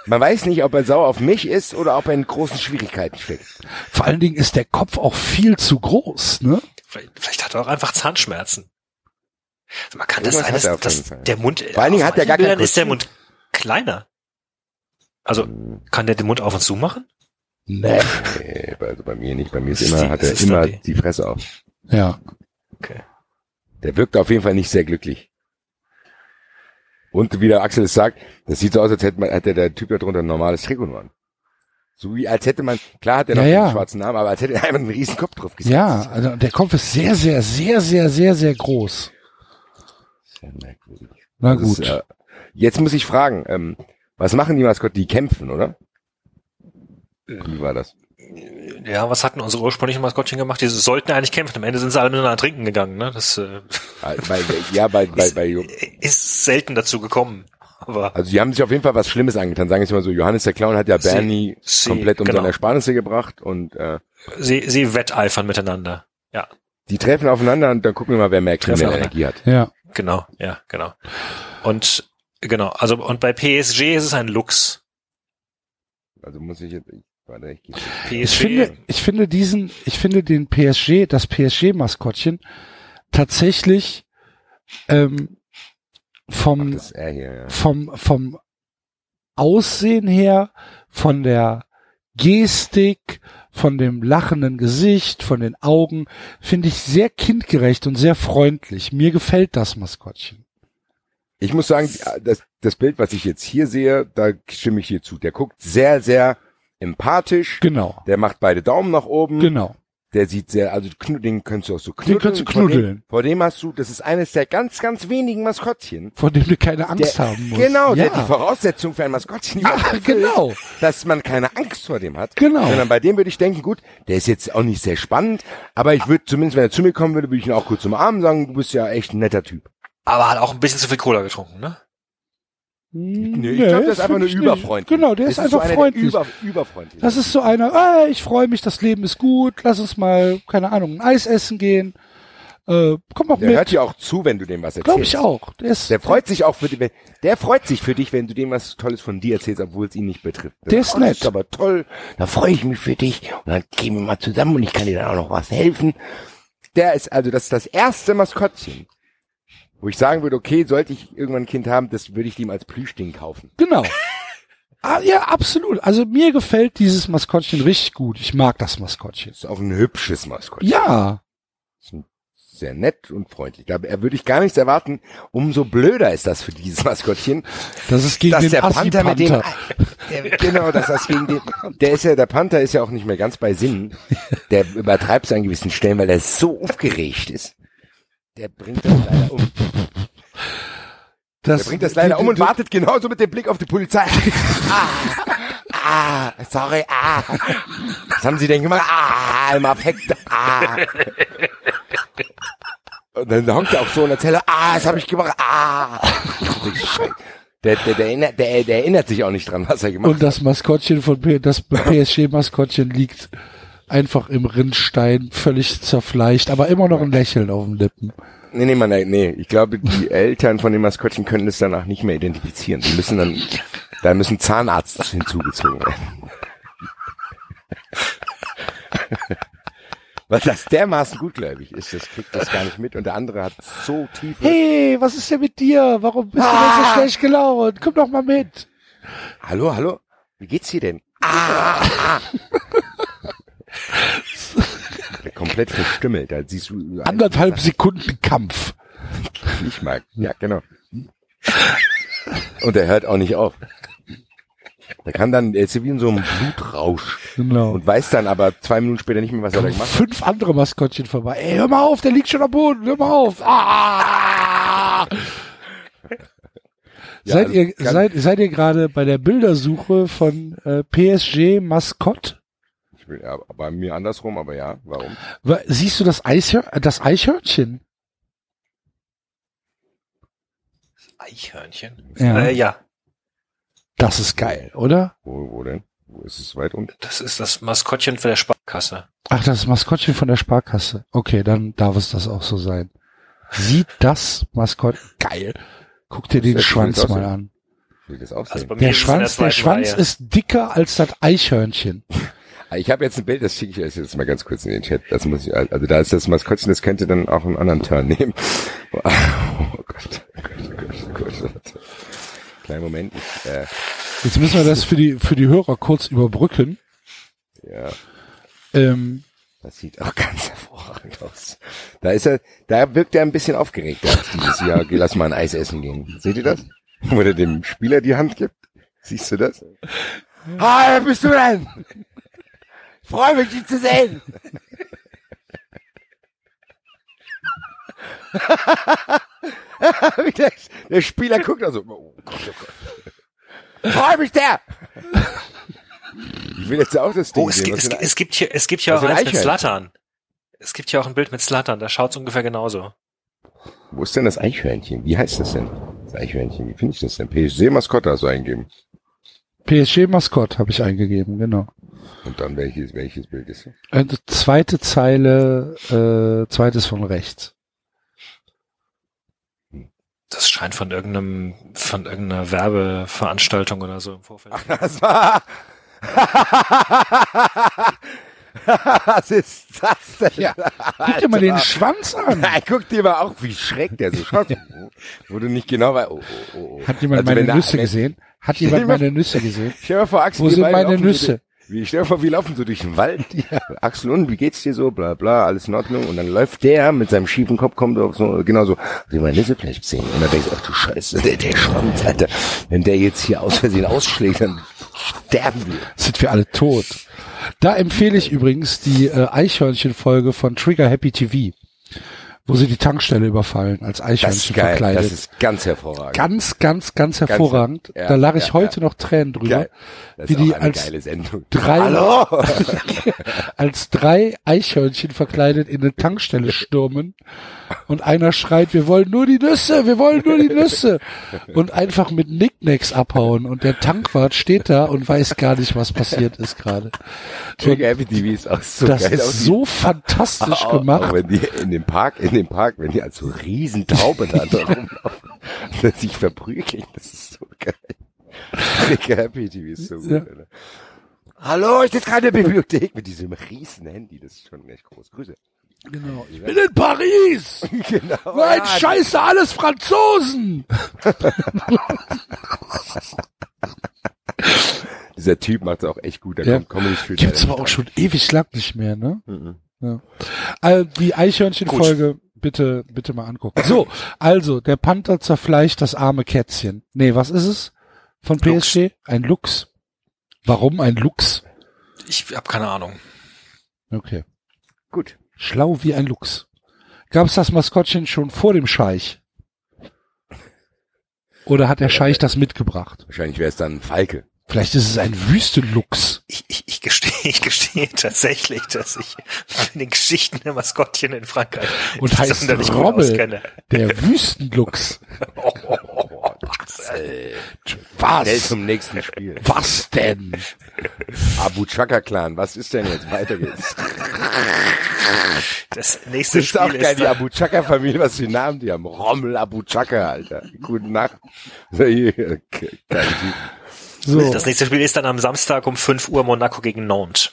man weiß nicht, ob er sauer auf mich ist oder ob er in großen Schwierigkeiten steckt. Vor allen Dingen ist der Kopf auch viel zu groß, ne? Vielleicht, vielleicht hat er auch einfach Zahnschmerzen. Also man kann das Irgendwas sein, hat er dass, der Mund, Vor allen Dingen hat er gar manchen kein Bildern ist der. Mund kleiner. Also, kann der den Mund auf und zu machen? Nee. Nee, also bei mir nicht. Bei mir ist Das ist immer, die- hat das er immer die- die Fresse auf. Ja. Okay. Der wirkt auf jeden Fall nicht sehr glücklich. Und wie der Axel es sagt, das sieht so aus, als hätte, man, hätte der Typ da drunter ein normales Trikot an. So wie, als hätte man, klar hat er noch Ja, ja. schwarzen Namen, aber als hätte er einfach einen riesen Kopf drauf gesetzt. Ja, also der Kopf ist sehr, sehr, sehr, sehr, sehr, sehr groß. Sehr merkwürdig. Na Das gut. Ist, äh, jetzt muss ich fragen, ähm, was machen die Maskotten? Die kämpfen, oder? Wie war das? Ja, was hatten unsere ursprünglichen Maskottchen gemacht? Die sollten eigentlich kämpfen. Am Ende sind sie alle miteinander trinken gegangen, ne? Das äh, Bei, ja, bei, bei, bei, ist selten dazu gekommen. Aber also die haben sich auf jeden Fall was Schlimmes angetan. Sagen wir es mal so, Johannes der Clown hat ja Sie- Bernie Sie- komplett um genau. seine Ersparnisse gebracht und äh, sie, sie wetteifern miteinander. Ja, die treffen aufeinander und dann gucken wir mal, wer mehr kriminelle Energie hat. Ja. genau, ja, genau. Und genau, also und bei PSG ist es ein Lux. Also muss ich jetzt, ich, warte, ich finde, ich finde diesen, ich finde den PSG, das PSG-Maskottchen tatsächlich ähm, vom er hier, ja. vom vom Aussehen her, von der Gestik, von dem lachenden Gesicht, von den Augen, finde ich sehr kindgerecht und sehr freundlich. Mir gefällt das Maskottchen. Ich muss sagen, das, das Bild, was ich jetzt hier sehe, da stimme ich dir zu. Der guckt sehr, sehr empathisch. Genau. Der macht beide Daumen nach oben. Genau. Der sieht sehr, also den könntest du auch so knuddeln. Den kannst du Vor dem, knuddeln. vor dem hast du, das ist eines der ganz, ganz wenigen Maskottchen. Von dem du keine Angst Der, haben musst. genau, ja. der die Voraussetzung für ein Maskottchen Ja, überhaupt erfüllt, genau. dass man keine Angst vor dem hat. Genau. Sondern bei dem würde ich denken, gut, der ist jetzt auch nicht sehr spannend, aber ich würde zumindest, wenn er zu mir kommen würde, würde ich ihn auch kurz umarmen und sagen, du bist ja echt ein netter Typ. Aber hat auch ein bisschen zu viel Cola getrunken, ne? Nee, ich glaube, der ist einfach nur überfreundlich. Genau, der Das ist einfach so freundlich. Über, überfreundlich. Das ist so einer, ah, ich freue mich, das Leben ist gut, lass uns mal, keine Ahnung, ein Eis essen gehen. Äh, komm doch der hört dir auch zu, wenn du dem was erzählst. Glaube ich auch. Der ist, Der freut sich auch für dich, wenn- der freut sich für dich, wenn du dem was Tolles von dir erzählst, obwohl es ihn nicht betrifft. Der ist oh, Das nett. ist aber toll. Da freue ich mich für dich. Und dann gehen wir mal zusammen und ich kann dir dann auch noch was helfen. Der ist also das ist das erste Maskottchen, wo ich sagen würde, okay, sollte ich irgendwann ein Kind haben, das würde ich ihm als Plüschding kaufen. Genau. Ah, ja, absolut. Also mir gefällt dieses Maskottchen richtig gut. Ich mag das Maskottchen. Ist auch ein hübsches Maskottchen. Ja, Sehr nett und freundlich. Da würde ich gar nichts erwarten. Umso blöder ist das für dieses Maskottchen, das ist gegen dass den der Panther mit dem, der, genau, dass das gegen den, der ist ja, der Panther ist ja auch nicht mehr ganz bei Sinnen. Der übertreibt es an gewissen Stellen, weil er so aufgeregt ist. Der bringt das leider um. Das, Der bringt das leider um und wartet genauso mit dem Blick auf die Polizei. ah, ah, sorry, ah. Was haben Sie denn gemacht? Ah, im Affekt, ah. Und dann hockt er auch so in der Zelle, ah, das habe ich gemacht, ah. Der, der, der, erinnert, der, der erinnert sich auch nicht dran, was er gemacht Und das Maskottchen von P das PSG-Maskottchen liegt einfach im Rinnstein, völlig zerfleischt, aber immer noch ein Lächeln auf den Lippen. Nee, nee, Mann, nee. Ich glaube, die Eltern von dem Maskottchen können es danach nicht mehr identifizieren. Die müssen dann, da müssen Zahnarzt hinzugezogen werden. Weil das dermaßen gutgläubig ist, das kriegt das gar nicht mit und der andere hat so tiefe Hey, was ist denn mit dir? Warum bist du denn so Ah. schlecht gelaunt? Komm doch mal mit. Hallo, hallo? Wie geht's dir denn? Ah! Komplett verstümmelt. Da siehst du Anderthalb Sekunden Kampf. nicht mal. Ja, genau. Und er hört auch nicht auf. Der kann dann, er ist wie in so einem Blutrausch Genau. und weiß dann aber zwei Minuten später nicht mehr, was er da gemacht hat. Fünf andere Maskottchen vorbei. Ey, hör mal auf, der liegt schon am Boden. Hör mal auf. Ah! Ja, seid, also ihr, seid, seid ihr gerade bei der Bildersuche von äh, PSG Maskott? Will, ja, bei mir andersrum, aber ja, warum? Wa- Siehst du das, Eishör das Eichhörnchen? Eichhörnchen? Ja. Äh, ja. Das ist geil, oder? Wo, wo denn? Wo ist es weit unten? Das ist das Maskottchen für der Sparkasse. Ach, das Maskottchen von der Sparkasse. Okay, dann darf es das auch so sein. Sieht das Maskott geil. Guck dir den Schwanz mal an. Also Der Schwanz, der Schwanz Reihe. ist dicker als das Eichhörnchen. Ich habe jetzt ein Bild, das schicke ich euch jetzt mal ganz kurz in den Chat. Das muss ich, also da ist das Maskottchen, das könnte dann auch einen anderen Turn nehmen. Oh Gott, oh Gott, oh Gott, oh Gott. Kleinen Moment, ich, äh, Jetzt müssen wir das für die, für die Hörer kurz überbrücken. ja, Ähm, das sieht auch ganz hervorragend aus. Da ist er, da wirkt er ein bisschen aufgeregter als dieses Jahr. Geh, lass mal ein Eis essen gehen. Seht ihr das? Wo er dem Spieler die Hand gibt. Siehst du das? Hi, wer bist du denn? Freue mich, dich zu sehen. Der, der Spieler guckt also. Oh Gott, oh Gott. Freue mich der. Ich will jetzt auch das Ding Oh, es, sehen. gibt, es, es gibt hier, es gibt hier auch eins mit? Slattern. Es gibt hier auch ein Bild mit Slattern, da schaut's ungefähr genauso. Wo ist denn das Eichhörnchen? Wie heißt das denn? Das Eichhörnchen, wie finde ich das denn? PSG-Maskotte hast du eingegeben. PSG Maskott habe ich eingegeben, genau. Und dann welches, welches Bild ist das? Äh, zweite Zeile, äh, zweites von rechts. Das scheint von irgendeinem, von irgendeiner Werbeveranstaltung oder so im Vorfeld. Das war... Was ist das denn? Ja. Guck dir mal den Schwanz an. Nein, guck dir mal auch, wie schräg der so schaut. Wo du nicht genau weißt. Oh, oh, oh. Hat jemand Also meine Nüsse gesehen? Hat jemand meine Nüsse gesehen? Dir mal vor, Axel, Wo sind meine Nüsse? Wie, stell dir vor, wir laufen so durch den Wald. Axel, und wie geht's dir so? Bla, bla, alles in Ordnung. Und dann läuft der mit seinem schiefen Kopf, kommt auf so, genau so, wie meine Nisse vielleicht sehen. Und dann denkst du, ach du Scheiße, der, der schrammt, Alter. Wenn der jetzt hier aus Versehen ausschlägt, dann sterben wir. Sind wir alle tot. Da empfehle ich übrigens die äh, Eichhörnchen-Folge von Trigger Happy TV, wo sie die Tankstelle überfallen als Das Eichhörnchen geil. verkleidet. Das ist ganz hervorragend. ganz, ganz, ganz hervorragend. ja, da lache ich ja, heute ja. noch Tränen drüber. Das wie die als drei- als drei Eichhörnchen verkleidet in eine Tankstelle stürmen und einer schreit, wir wollen nur die Nüsse, wir wollen nur die Nüsse und einfach mit Nicknacks abhauen und der Tankwart steht da und weiß gar nicht, was passiert ist gerade. Trigger Happy TV ist auch so Das geil ist so fantastisch gemacht. Auch wenn die in dem Park, in dem Park, wenn die als so Riesentaube da da rumlaufen, dass sich verprügeln, das ist so geil. Trigger Happy TV ist so gut, Ja. Alter. Hallo, ich sitze gerade in der Bibliothek mit diesem riesen Handy, das ist schon echt groß. Grüße. Genau. Ich bin in Paris! Genau. Nein, ja, scheiße, alles Franzosen! Dieser Typ macht es auch echt gut, der Ja. kommt Comedy Street. Gibt's aber auch schon ewig lang nicht mehr, ne? Mhm. Ja. Also die Eichhörnchen-Folge bitte, bitte mal angucken. So, also, der Panther zerfleischt das arme Kätzchen. Nee, was ist es? Von PSG? Ein Luchs. Warum ein Luchs? Ich habe keine Ahnung. Okay. Gut. Schlau wie ein Luchs. Gab's das Maskottchen schon vor dem Scheich? Oder hat der Scheich das mitgebracht? Wahrscheinlich wäre es dann Falke. Vielleicht ist es ein Wüstenluchs. Ich, ich, ich gestehe ich gestehe tatsächlich, dass ich mit den Geschichten der Maskottchen in Frankreich Und nicht heißt sonderlich Rommel. auskenne. Der Wüstenluchs. Schnell Was? zum nächsten Spiel. Was denn? Abu Chaka Clan, was ist denn jetzt? Weiter geht's. Das nächste Das ist auch Spiel geil, ist die Abu Chaka Familie, was für Namen die haben. Rommel Abu Chaka, Alter. Guten Nacht. Geil, Typ. So. das nächste Spiel ist dann am Samstag um 5 Uhr Monaco gegen Nantes.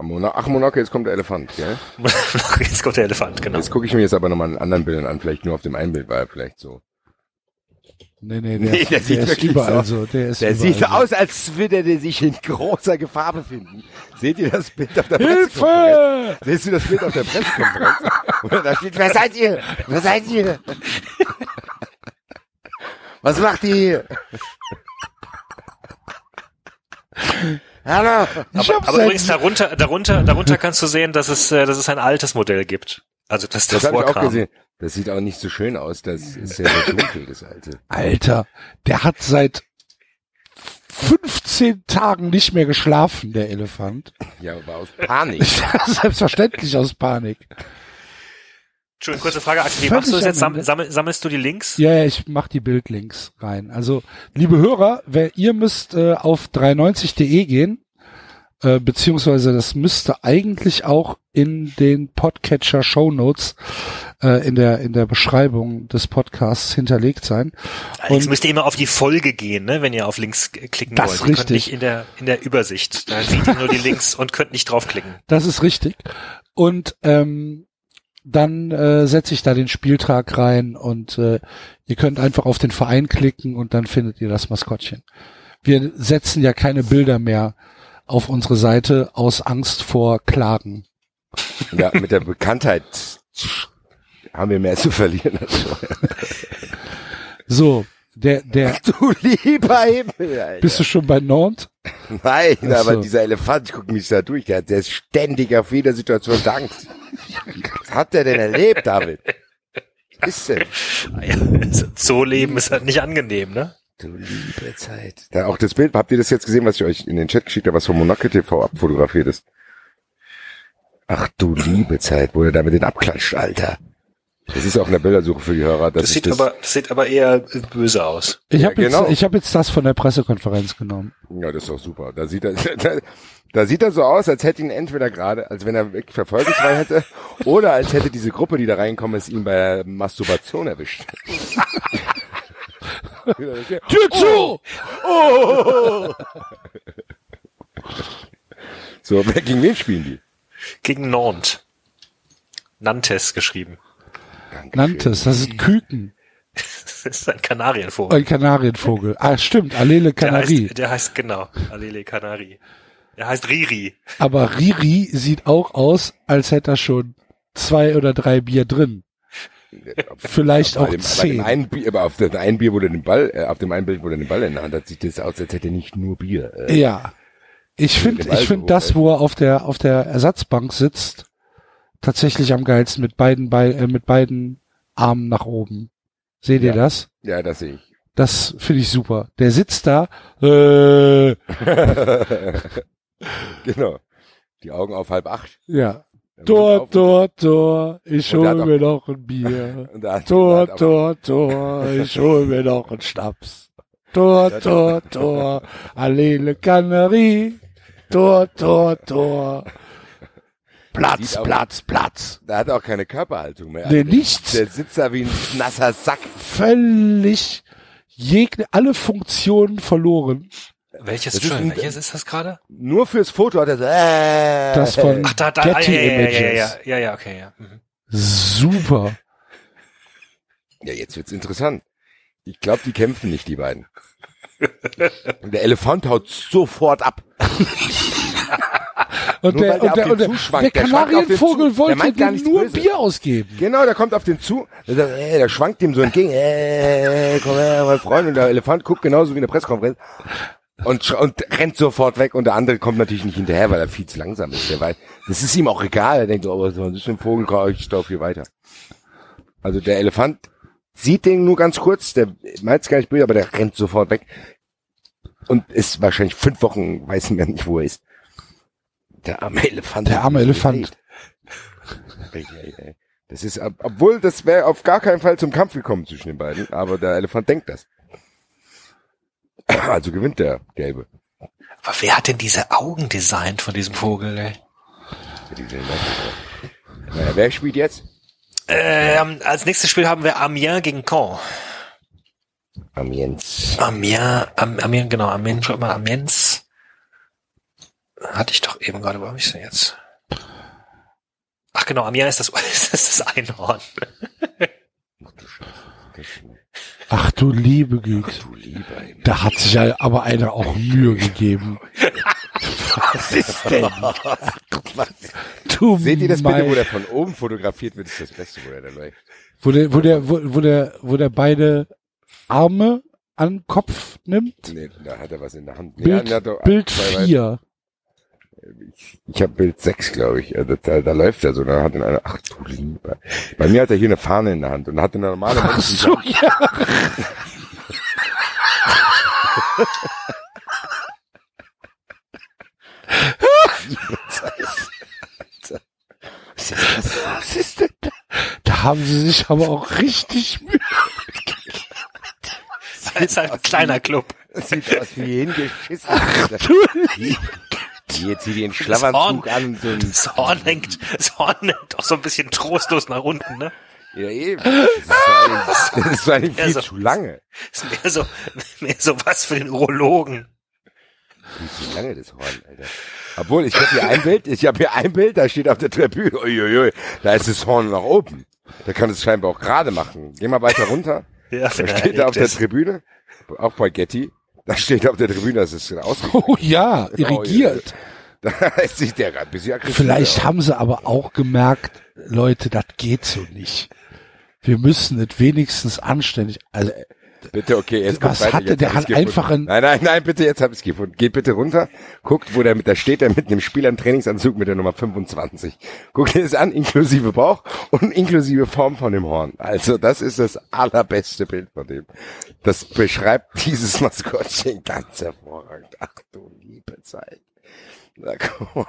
Ach, Monaco, jetzt kommt der Elefant, gell? Jetzt kommt der Elefant, genau. Jetzt gucke ich mir jetzt aber nochmal in anderen Bildern an, vielleicht nur auf dem einen Bild war er vielleicht so. Nee, nee, der, Nee, der der, sieht ist wirklich überall so- so. Der, ist Der überall sieht so aus, als würde der sich in großer Gefahr befinden. Seht ihr das Bild auf der Pressekonferenz? Hilfe! Siehst du das Bild auf der Pressekonferenz? Und da steht, wer seid ihr? Wer seid ihr? Was macht ihr hier? Hallo? Ich Aber seit- übrigens darunter, darunter, darunter kannst du sehen, dass es, äh, dass es ein altes Modell gibt. Also das Das habe davor ich auch gesehen. Das sieht auch nicht so schön aus. Das ist ja so dunkel, das alte. Alter, der hat seit 15 Tagen nicht mehr geschlafen, der Elefant. Ja, aber aus Panik. Selbstverständlich aus Panik. Entschuldigung, kurze Frage, Axel, wie machst du das jetzt? sammel, sammelst du die Links? Ja, ja, ich mach die Bildlinks rein. Also, liebe Hörer, wer, ihr müsst äh, auf 390.de gehen, äh, beziehungsweise das müsste eigentlich auch in den Podcatcher Show Notes äh, in der in der Beschreibung des Podcasts hinterlegt sein. Alex Und- müsst ihr immer auf die Folge gehen, ne, wenn ihr auf Links k- klicken Das wollt. ist Ihr könnt richtig. nicht in der, in der Übersicht. Da seht ihr nur die Links und könnt nicht draufklicken. Das ist richtig. Und ähm, dann äh, setze ich da den Spieltag rein und äh, ihr könnt einfach auf den Verein klicken und dann findet ihr das Maskottchen. Wir setzen ja keine Bilder mehr auf unsere Seite aus Angst vor Klagen. Ja, mit der Bekanntheit haben wir mehr zu verlieren. So, der, der, Du lieber Himmel, Alter. bist du schon bei Nantes? Nein, Ach so. aber dieser Elefant, ich guck mich da durch, der, der ist ständig auf jeder Situation dankt. Was hat der denn erlebt, David? Was ist denn? Ja, so leben ist halt nicht angenehm, ne? Du liebe Zeit. Da auch das Bild, habt ihr das jetzt gesehen, was ich euch in den Chat geschickt habe, was von Monaco TV abfotografiert ist? Ach du liebe Zeit, wo er da mit den abklatscht, Alter. Das ist auch eine Bildersuche für die Hörer. Das, Das, sieht ist das, aber, das sieht aber eher böse aus. Ich Ja, habe jetzt, genau. ich habe jetzt das von der Pressekonferenz genommen. Ja, das ist doch super. Da sieht er, da, da sieht er so aus, als hätte ihn entweder gerade, als wenn er wirklich Verfolgungsfrei hätte, oder als hätte diese Gruppe, die da reinkommen, es ihn bei der Masturbation erwischt. Tür zu! So, wer gegen wen spielen die? Gegen Nantes. Nantes geschrieben. Nantes, das ist Küken. Das ist ein Kanarienvogel. Ein Kanarienvogel. Ah, stimmt, Allele Der Canarie. heißt, der heißt genau Allele Canarie. Er heißt Riri. Aber Riri sieht auch aus, als hätte er schon zwei oder drei Bier drin. Vielleicht Bei auch dem, zehn. einen Bier, aber auf dem einen Bier, wo der den Ball, äh, auf dem einen Bild, wo der den Ball in der Hand hat, sieht das aus, als hätte er nicht nur Bier. Äh, Ja. Ich finde, ich finde das, wo er auf der, auf der Ersatzbank sitzt, tatsächlich am geilsten mit beiden, Bei äh, mit beiden Armen nach oben. Seht ihr Ja. das? ja, das sehe ich. Das finde ich super. Der sitzt da, äh, genau. Die Augen auf halb acht. ja. Tor, Tor, Tor, ich Und der hol hat mir noch ein Bier. Tor, Tor, Tor, ich hol mir noch einen Schnaps. Tor, Tor, Tor, Allele Cannerie. Tor, Tor, Tor. Platz, auch- Platz, Platz. Da hat auch keine Körperhaltung mehr. Nee, Also der- nichts. Der sitzt da wie ein nasser Sack. Völlig jegne, alle Funktionen verloren. Welches, Das ist ein- welches ist das gerade? Nur fürs Foto hat er so, äh, Das von Ach, da, da, Getty ah, ja, ja, ja, Images. ja, ja, ja, ja, okay, ja. Mhm. Super. Ja, jetzt wird's interessant. Ich glaube, die kämpfen nicht, die beiden. Und der Elefant haut sofort ab. Und Nur der, der und der, und der, der Der Kanarienvogel. Der wollte dir nichts nur Böses. Bier ausgeben. Genau, der kommt auf den zu, der, äh, der schwankt ihm so entgegen, äh, komm her, mein Freund, und der Elefant guckt genauso wie in der Pressekonferenz und, und rennt sofort weg und der andere kommt natürlich nicht hinterher, weil er viel zu langsam ist. Der weiß, das ist ihm auch egal, er denkt so, oh, was ist ein Vogel, ich laufe hier weiter. Also der Elefant sieht den nur ganz kurz, der meint es gar nicht böse, aber der rennt sofort weg und ist wahrscheinlich fünf Wochen, weiß man nicht, wo er ist. Der arme Elefant. Der arme Elefant. Das ist, ob- obwohl, das wäre auf gar keinen Fall zum Kampf gekommen zwischen den beiden, aber der Elefant denkt das. Also gewinnt der Gelbe. Aber wer hat denn diese Augen designt von diesem Vogel, ey? Naja, wer spielt jetzt? Ähm, als nächstes Spiel haben wir Amiens gegen Caen. Amiens. Amiens, Am, Amiens, genau, Amiens, schau mal, Amiens. Hatte ich doch eben gerade, wo habe ich denn jetzt? Ach genau, Amiens ist das, ist das Einhorn. Ach du liebe Güte. Du lieber Himmel. Da hat sich ja aber einer auch Mühe gegeben. Was ist denn? Du Seht ihr das bitte, wo der von oben fotografiert wird, ist das Beste, wo der da läuft. wo der, wo der, wo, wo der, wo der beide Arme an den Kopf nimmt? Nee, da hat er was in der Hand. Bild, doch Bild Weißen. 4. Ich, ich habe Bild 6, glaube ich. Also da, da läuft er so. Da hat er eine, ach du lieber. Bei mir hat er hier eine Fahne in der Hand und hat eine normale Ach so, ja. Was ist denn da? Da haben sie sich aber auch richtig Mühe. Das ist ein kleiner Club. Das sieht aus wie hingeschissen. Du Hier zieht den Das Schlafanzug Horn, an und so ein, das Horn hängt, das Horn hängt auch so ein bisschen trostlos nach unten, ne? ja eben. Das allem- das vor allem viel Also- zu lange. Ist mehr so, mehr so was für den Urologen. Viel zu lange, das Horn, Alter. Obwohl, ich habe hier ein Bild, ich habe hier ein Bild, da steht auf der Tribüne, uiuiui, da ist das Horn nach oben. Der kann es scheinbar auch gerade machen. Geh mal weiter runter. Ja, Da steht da auf der. Tribüne, auch bei Getty, da steht auf der Tribüne, das ist ausgeglichen. Oh ja, irrigiert. Da sieht der gerade ein bisschen aggressiv Vielleicht haben sie aber auch gemerkt, Leute, das geht so nicht. Wir müssen es wenigstens anständig, also Bitte, okay, jetzt kommt Was weiter. hatte jetzt der? Hat einfach ein- Nein, nein, nein, bitte, jetzt hab ich's gefunden. Geht bitte runter, guckt, wo der mit, da steht er mit einem Spieler im Trainingsanzug mit der Nummer 25. Guckt dir das an, inklusive Bauch und inklusive Form von dem Horn. Also, das ist das allerbeste Bild von dem. Das beschreibt dieses Maskottchen ganz hervorragend. Ach du liebe Zeit. Na, komm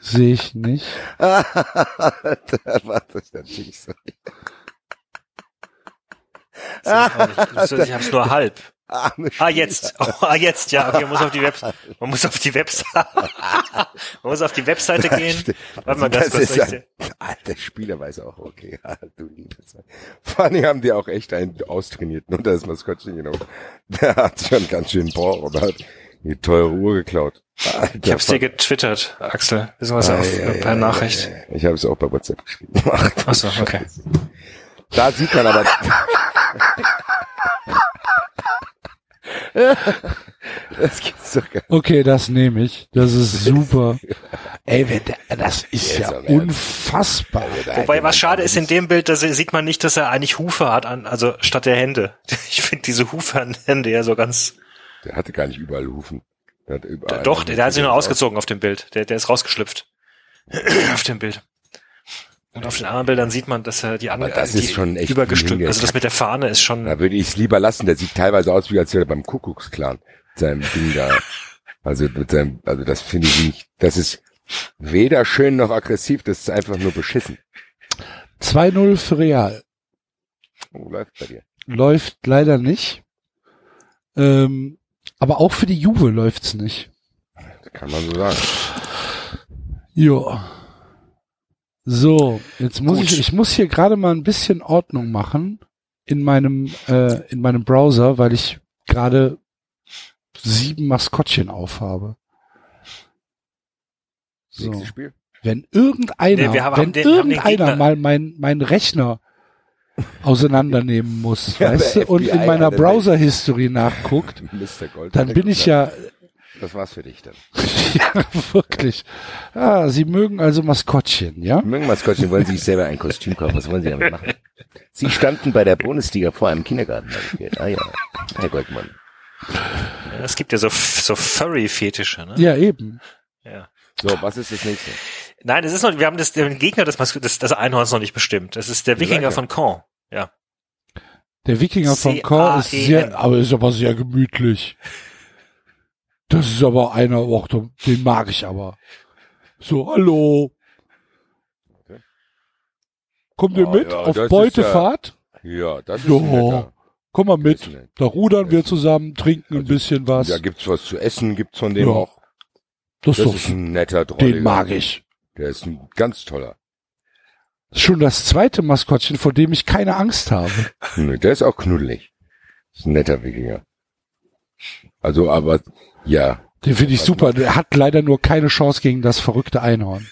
sehe ich nicht. Alter, was ist denn nicht so? Ich hab's nur halb. Ah, jetzt. Oh, ah, jetzt, ja. Okay, man muss auf die Webseite. Man muss auf die Webseite. man muss auf die Webseite gehen. Warte mal das kurz. ist ein, ah, der Spieler weiß auch, okay, ah, du liebe Zeit. Vor allem haben die auch echt einen austrainierten und da ist Maskottchen genommen. Der hat schon ganz schön Bohr und hat die teure Uhr geklaut. Alter, Ich hab's dir getwittert, Axel. Wissen was Ah, auf, ja, per ja, Nachricht. ja, ja. Ich habe es auch bei WhatsApp geschrieben. Ach so, okay. Da sieht man aber, Das gibt's doch gar Okay, das nehme ich. Das ist super. Ey, wenn der, das ist ja unfassbar. nicht. Wobei, was schade ist, in dem Bild, da sieht man nicht, dass er eigentlich Hufe hat, an, also statt der Hände. Ich finde diese Hufe an Hände ja so ganz. Der hatte gar nicht überall Hufen. Der hat überall Doch, der, der hat sich nur ausgezogen auf dem Bild. Der, der ist rausgeschlüpft. auf dem Bild. Und auf den anderen Bildern sieht man, dass er die Aber andere, das die ist schon echt übergestülpt. Also das mit der Fahne ist schon. Da würde ich es lieber lassen. Der sieht teilweise aus, wie als wäre er beim Kuckucksklan. Mit seinem Ding da. Also mit seinem, also das finde ich nicht. Das ist weder schön noch aggressiv. Das ist einfach nur beschissen. 2-0 für Real. Oh, läuft bei dir. Läuft leider nicht. Ähm, aber auch für die Juve läuft's nicht. Das kann man so sagen. Jo. So, jetzt muss Gut. ich, ich muss hier gerade mal ein bisschen Ordnung machen in meinem, äh, in meinem Browser, weil ich gerade sieben Maskottchen aufhabe. So. Wenn irgendeiner, Nee, haben- wenn den- irgendeiner mal mein, mein Rechner auseinandernehmen muss, Ja, weißt du, und in meiner Browser-History nachguckt, dann bin ich ja, Das war's für dich dann. ja, wirklich. Ah, Sie mögen also Maskottchen, ja? Mögen Maskottchen, wollen Sie sich selber ein Kostüm kaufen? Was wollen Sie damit machen? Sie standen bei der Bundesliga vor einem Kindergarten. Ah ja, Herr Goldmann. Es gibt ja so, so Furry-Fetische, ne? Ja, eben. ja. So, was ist das nächste? Nein, es ist noch, wir haben das, den Gegner des, Mas- des, des Einhorns noch nicht bestimmt. Das ist der Wikinger von Caen. Ja. Der Wikinger von C-A-E-N. Caen ist sehr, aber ist aber sehr gemütlich. Das ist aber einer, och, den mag ich aber. So, hallo. Okay. Kommt ihr Oh, mit ja, auf das Beutefahrt? Ja, das ist Ja. ein netter. Komm mal Das mit. Da rudern wir Das- zusammen, trinken ein Also, bisschen was. Da gibt's was zu essen, gibt's von dem Ja. auch. Das Das ist ein netter Drolliger. den mag ich. Der ist ein ganz toller. Schon das zweite Maskottchen, vor dem ich keine Angst habe. Der ist auch knuddelig. Ist ein netter Wikinger. Also, aber, ja. Den finde ich super. Der hat leider nur keine Chance gegen das verrückte Einhorn.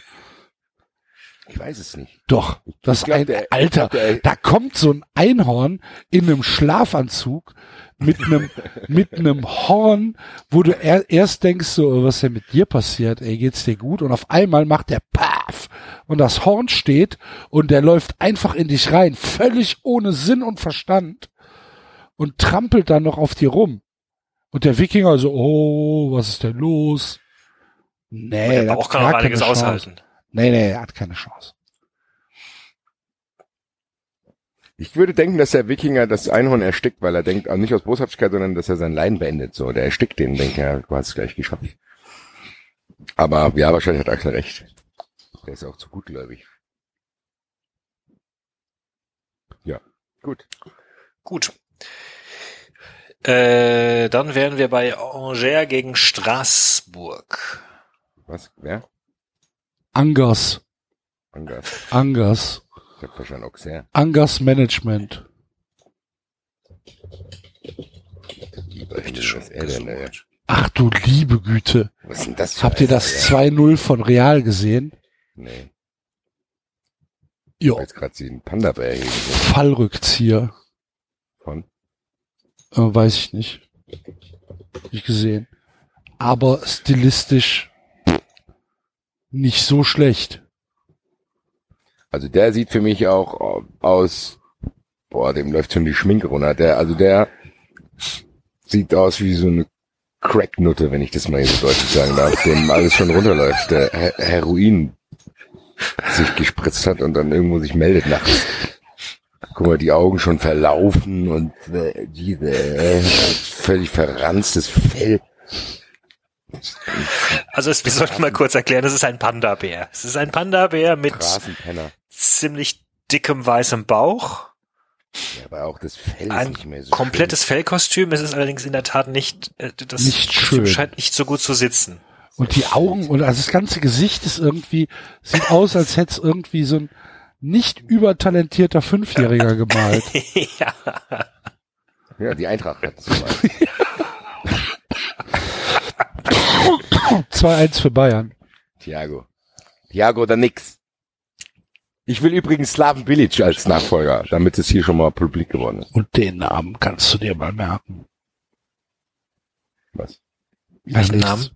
Ich weiß es nicht. Doch, das glaub, ein, der- Alter, glaub, der- da kommt so ein Einhorn in einem Schlafanzug mit einem mit einem Horn, wo du er, erst denkst so, was ist denn mit dir passiert? Ey, geht's dir gut? Und auf einmal macht der Paf und das Horn steht und der läuft einfach in dich rein, völlig ohne Sinn und Verstand und trampelt dann noch auf dir rum. Und der Wikinger so, oh, was ist denn los? Nee, der hat kann gar auch keine einiges Chance. aushalten. Nee, nee, er hat keine Chance. Ich würde denken, dass der Wikinger das Einhorn erstickt, weil er denkt, also nicht aus Boshaftigkeit, sondern dass er sein Leiden beendet. So, der erstickt den, denkt er, du hast es gleich geschafft. Aber ja, wahrscheinlich hat Axel recht. Der ist auch zu gutgläubig. Ja, gut. Gut. Äh, dann wären wir bei Angers gegen Straßburg. Was? Wer? Angers, Angers. Angers, Ich hab verstanden, Auxerre. Angers Management. Echt schon. Was, ist er denn, ey? Ach du liebe Güte. was ist denn das für Habt ihr das ey? 2-0 von Real gesehen? Nee. Hab jetzt gerade den Panda-Bär. Fallrückzieher. Von. Äh, weiß ich nicht. Nicht gesehen. Aber stilistisch nicht so schlecht. Also der sieht für mich auch aus, boah, dem läuft schon die Schminke runter. Der, also der sieht aus wie so eine Cracknutte, wenn ich das mal so deutlich sagen darf, dem alles schon runterläuft, der Her Heroin sich gespritzt hat und dann irgendwo sich meldet nachts. Guck mal, die Augen schon verlaufen und äh, diese äh, völlig verranztes Fell. Also es, wir sollten mal kurz erklären, es ist ein Panda-Bär. Es ist ein Panda-Bär mit ziemlich dickem weißem Bauch. Ja, aber auch das Fell ist Ein nicht mehr so komplettes Fellkostüm. Es ist allerdings in der Tat nicht, äh, das Nicht Kostüm schön. scheint nicht so gut zu sitzen. Und die Augen und also das ganze Gesicht ist irgendwie, sieht aus, als hätte es irgendwie so ein nicht übertalentierter Fünfjähriger gemalt. ja. Ja, die Eintracht hat es gemacht. 2-1 für Bayern. Thiago. Thiago oder nix. Ich will übrigens Slaven Bilic als Nachfolger, damit es hier schon mal publik geworden ist. Und den Namen kannst du dir mal merken. Was? Welchen. Namen?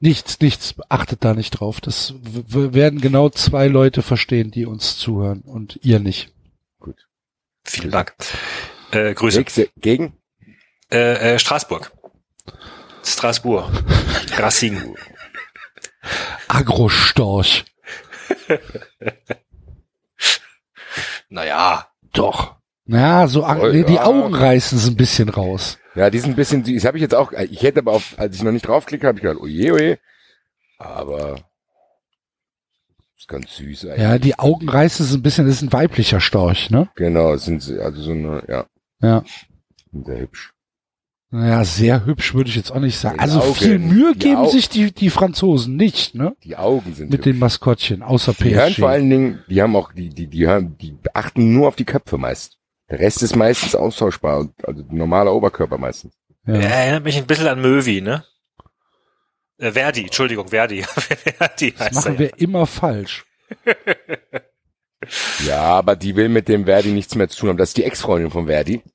Nichts, nichts. Achtet da nicht drauf. Das werden genau zwei Leute verstehen, die uns zuhören und ihr nicht. Vielen Dank. Äh, Grüße. Nächste, gegen? Äh, äh, Straßburg. Straßburg. Racing. Agrostorch. Naja. Doch. Ja, so nee, die. Augen reißen sie ein bisschen raus. Ja, die sind ein bisschen süß. Habe ich jetzt auch, ich hätte aber auf, als ich noch nicht draufklicke, habe ich gedacht, oje, oje. Aber ist ganz süß eigentlich. Ja, die Augen reißen sie ein bisschen. Das ist ein weiblicher Storch, ne? Genau, sind sie- also so eine, ja, Ja. sehr hübsch. Naja, sehr hübsch würde ich jetzt auch nicht sagen. Die Also Augen, viel Mühe geben Au- sich die, die Franzosen nicht, ne? Die Augen sind Mit hübsch. den Maskottchen, außer Die hören vor PSG. allen Dingen, die haben auch, die, die, die hören, die achten nur auf die Köpfe meist. Der Rest ist meistens austauschbar, und- also normaler Oberkörper meistens. Er Ja. erinnert mich ein bisschen an Möwi, ne? Äh, Verdi, Entschuldigung, Verdi. Verdi Das heißt machen er. wir immer falsch. Ja, aber die will mit dem Verdi nichts mehr zu tun haben. Das ist die Ex-Freundin von Verdi.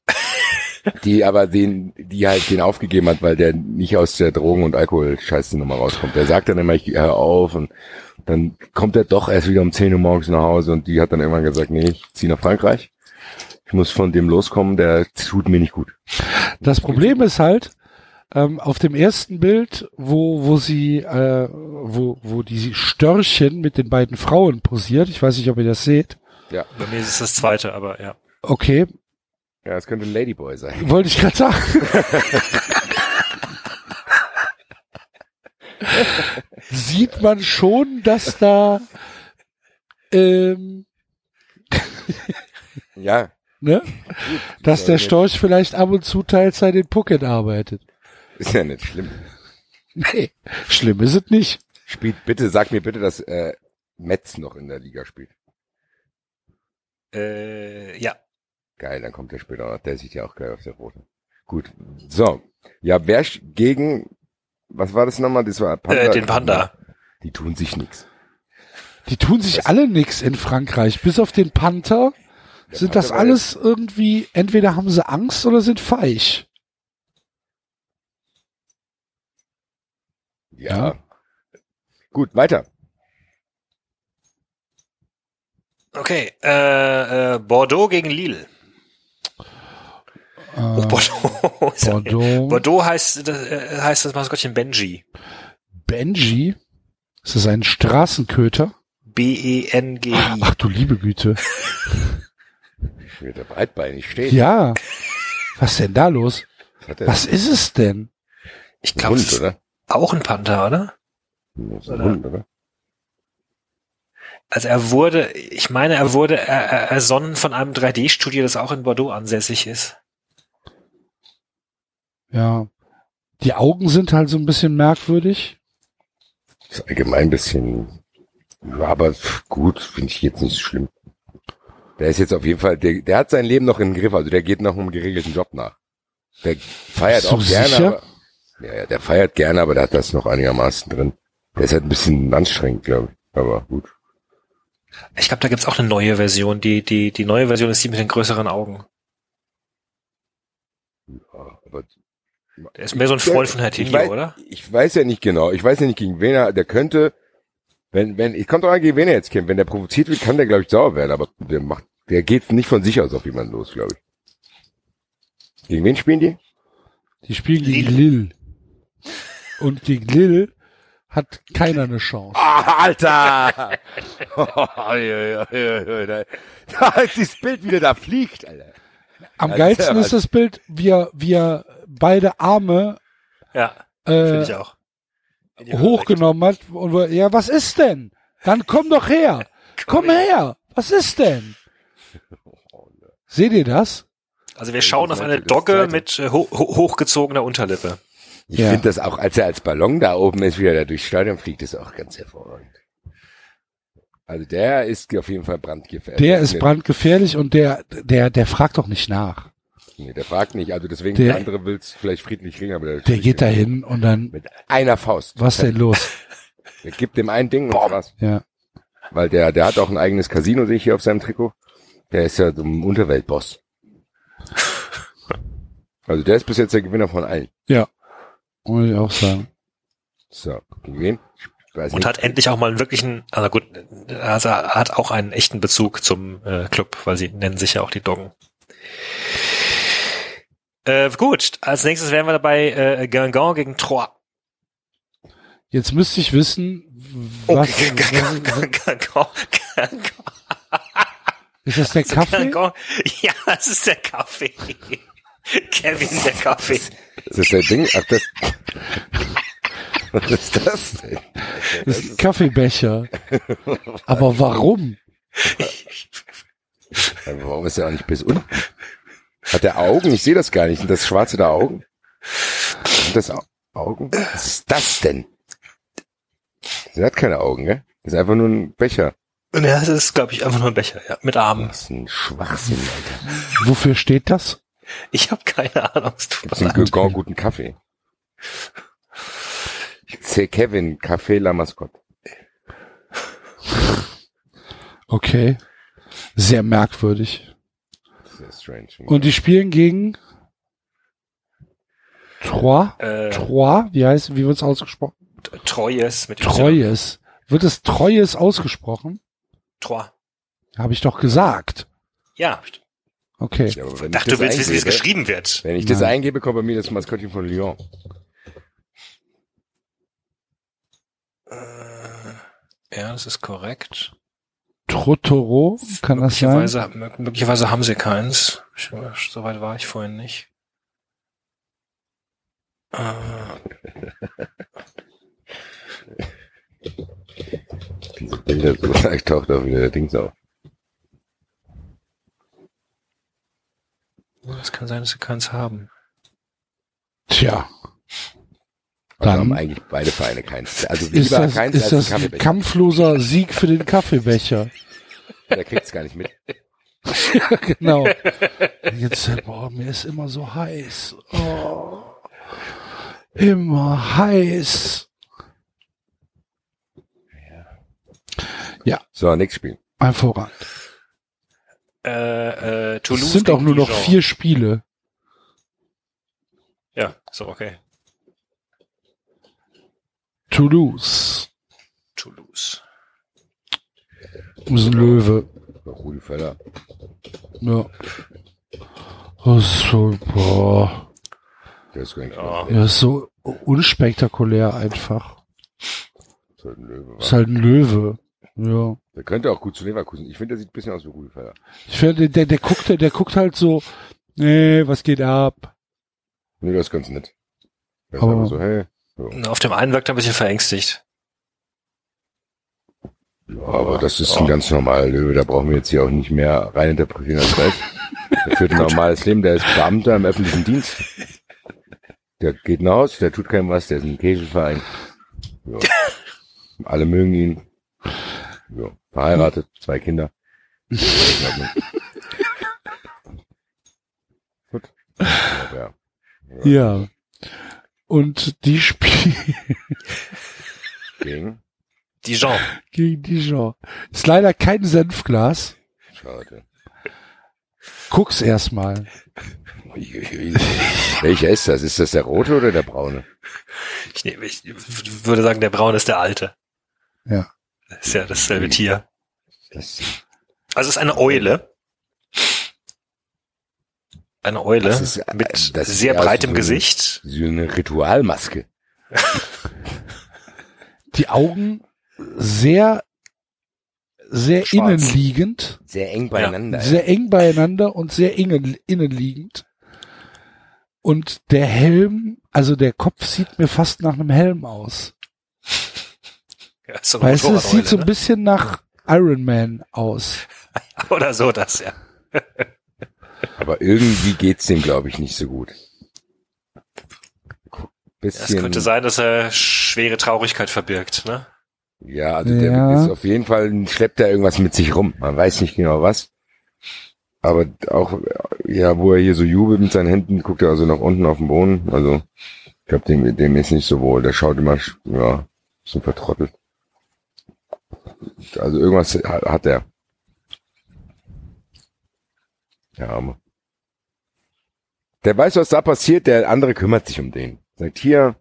Die aber den, die halt den aufgegeben hat, weil der nicht aus der Drogen- und Alkohol-Scheiße-Nummer rauskommt. Der sagt dann immer, ich hör auf und dann kommt er doch erst wieder um 10 Uhr morgens nach Hause und die hat dann irgendwann gesagt, nee, ich zieh nach Frankreich. Ich muss von dem loskommen, der tut mir nicht gut. Das Problem ist halt, ähm, auf dem ersten Bild, wo, wo sie, äh, wo, wo die Störchen mit den beiden Frauen posiert, ich weiß nicht, ob ihr das seht. Ja, Bei mir ist es das zweite, aber ja. Okay, ja, es könnte ein Ladyboy sein. wollte ich gerade sagen. Sieht man schon, dass da, ähm, Ja, ne, dass der Storch vielleicht ab und zu Teilzeit in Phuket arbeitet. ist ja nicht schlimm. Nee, schlimm ist es nicht. Spielt bitte, sag mir bitte, dass äh, Metz noch in der Liga spielt. Äh, ja. Geil, dann kommt der später noch. Der sieht ja auch geil aus, der Rote. Gut. So. Ja, wer gegen, was war das nochmal? Das war Panda. Äh, den Panda. Die tun sich nix. Die tun sich alle nix in Frankreich, bis auf den Panther. Sind das alles irgendwie, entweder haben sie Angst oder sind feig. Ja. Gut, weiter. Okay. Äh, äh, Bordeaux gegen Lille. Oh, Äh, Bordeaux. Ist ja- Bordeaux. Bordeaux heißt, das, äh, heißt das Maskottchen Benji. Benji. Ist das ein Straßenköter? B-E-N-G-I. Ach du liebe Güte. Wird der breitbeinig steht. Ja. Was denn da los? Was? Was ist es denn? Ich glaube, Hund, es ist oder? auch ein Panther, oder? Das ist ein oder? Hund, oder? Also er wurde, ich meine, er wurde er, er, ersonnen von einem 3D-Studio, das auch in Bordeaux ansässig ist. Ja. Die Augen sind halt so ein bisschen merkwürdig. Das ist allgemein ein bisschen, ja, aber gut, finde ich jetzt nicht so schlimm. Der ist jetzt auf jeden Fall, der, der hat sein Leben noch im Griff, also der geht noch einem geregelten Job nach. Der feiert auch gerne, sicher? aber, ja, ja, der feiert gerne, aber der hat das noch einigermaßen drin. Der ist halt ein bisschen anstrengend, glaube ich, aber gut. Ich glaube, da gibt's auch eine neue Version. Die, die, die neue Version ist die mit den größeren Augen. Ja, aber Der ist mehr so ein Freund von Herr Tinio, oder? Ich weiß ja nicht genau. Ich weiß ja nicht, gegen wen er, der könnte, wenn, wenn, ich kommt doch an, gegen wen er jetzt kämpft. Wenn der provoziert wird, kann der, glaube ich, sauer werden, aber der macht, der geht nicht von sich aus auf jemanden los, glaube ich. Gegen wen spielen die? Die spielen gegen Lille. Und gegen Lille hat keiner eine Chance. Ah, Alter! da ist das Bild wieder da fliegt, Alter. Am Ja, geilsten ist das Bild, wie er, wie er beide Arme Ja, finde äh, hochgenommen hat und wir- ja, was ist denn? Dann komm doch her. Komm her. Was ist denn? Seht ihr das? Also wir schauen auf eine Dogge mit äh, ho ho hochgezogener Unterlippe. Ich Ja. finde das auch, als er als Ballon da oben ist, wie er da durchs Stadion fliegt, ist auch ganz hervorragend. Also der ist auf jeden Fall brandgefährlich. Der ist brandgefährlich und der, der, der fragt doch nicht nach. Nee, der fragt nicht. Also deswegen, Der- der andere will's vielleicht friedlich kriegen, aber der, Der geht da hin und dann, mit einer Faust. was denn los? Der gibt dem ein Ding und war's. Ja. Weil der, der hat auch ein eigenes Casino, sehe ich hier auf seinem Trikot. Der ist ja so ein Unterweltboss. Also der ist bis jetzt der Gewinner von allen. Muss ich auch sagen. So, gegen wen? Und nicht. hat endlich auch mal einen wirklichen, also gut, also er hat auch einen echten Bezug zum äh, Club, weil sie nennen sich ja auch die Doggen. Äh, gut, als nächstes wären wir dabei äh, Guingamp gegen Troyes. Jetzt müsste ich wissen, Oh, was, Guingamp, was ist das der Kaffee? Guingamp. Ja, es ist der Kaffee. Kevin, der Kaffee. Ist das der Ding? Ach, das. Was ist das denn? Das ist ein Kaffeebecher. Aber warum? Aber Warum ist der auch nicht bis unten? Hat der Augen? Ich sehe das gar nicht. Sind das schwarze da Augen? Sind das Au- Augen? Was ist das denn? Der hat keine Augen, gell? Das ist einfach nur ein Becher. Ja, das ist, glaube ich, einfach nur ein Becher, ja, mit Armen. Was ein Schwachsinn, Alter. Wofür steht das? Ich habe keine Ahnung. es tut mir leid. Guten Kaffee? C. Kevin, Café La Mascotte. Okay. Sehr merkwürdig. Sehr strange. Und die spielen gegen Troyes? Äh, Troyes? Wie heißt, wie wird's ausgesprochen? Treues mit. Treues. Wird es Treues ausgesprochen? Troyes. Habe ich doch gesagt. Ja, Okay. Ja, ich dachte, das du willst wissen, wie es eingebe- geschrieben wird. Wenn ich das Nein. eingebe, kommt bei mir das Maskottchen von Lyon. Äh, ja, das ist korrekt. Trotoro, kann das sein? Möglicherweise, mö- möglicherweise haben sie keins. Soweit war ich vorhin nicht. Äh, Diese Bilder, so gleich taucht auch wieder der Dings auf. es kann sein, dass sie keins haben. Tja. Aber Dann- haben eigentlich beide Vereine keins. Also Ist lieber das, keins ist als das ein kampfloser Sieg für den Kaffeebecher? Der kriegt's gar nicht mit. ja, genau. Jetzt, boah, mir ist immer so heiß. Oh. Immer heiß. So, nächstes Spiel. Hervorragend. Äh, äh, Toulouse Es sind auch nur noch Dijon. vier Spiele. Ja, so okay. Toulouse. Toulouse. Das ist ein Löwe. Rudi Völler. Ja. Das ist so, boah. Der ist gar nicht Ja. Ja, ist so unspektakulär einfach. so ein Löwe. Ist halt ein Löwe. Ja. Der könnte auch gut zu Leverkusen. Ich finde, der sieht ein bisschen aus wie Rudi Völler. Ich finde, der, der guckt, der guckt halt so, nee, was geht ab? Nee, das ist ganz nett. Der ist Aber- einfach so, hey. Na, Auf dem einen wirkt er ein bisschen verängstigt. Ja, aber das ist ein ganz normaler Löwe. Da brauchen wir jetzt hier auch nicht mehr reininterpretieren als das. Der führt ein normales Leben. Der ist Beamter im öffentlichen Dienst. Der geht nach Hause, der tut keinem was, der ist ein Kegelverein. Ja. Alle mögen ihn. Ja. Verheiratet, zwei Kinder. Gut. Ja, ja. Ja. Und die spielen Gegen. Dijon. gegen Dijon. Ist leider kein Senfglas. Schade. Guck's erstmal. Welcher ist das? Ist das der rote oder der braune? Ich, nehme, ich würde sagen, der Braun ist der Alte. Ja. Das ist ja dasselbe Tier. Das, Also es ist eine Eule. Eine Eule Das ist, äh, mit sehr breitem so- Gesicht. so eine Ritualmaske. Die Augen sehr, sehr Schwarz. innenliegend. Sehr eng beieinander. Sehr eng beieinander und sehr innen, innenliegend. Und der Helm, also der Kopf sieht mir fast nach einem Helm aus. Ja, so Weißt du, es sieht so ein Motorradeule, bisschen nach Iron Man aus. ne? Oder so das, ja. Aber irgendwie geht's dem, glaube ich, nicht so gut. Es Bisschen, könnte sein, dass er schwere Traurigkeit verbirgt, ne? ja, also Ja. der ist auf jeden Fall, schleppt er irgendwas mit sich rum. Man weiß nicht genau was. Aber auch, ja, wo er hier so jubelt mit seinen Händen, guckt er also nach unten auf den Boden. Also, ich glaube, dem, dem ist nicht so wohl. Der schaut immer, ja, so vertrottelt. Also irgendwas hat, er. Ja, Arme. Der weiß, was da passiert, der andere kümmert sich um den. Sagt hier,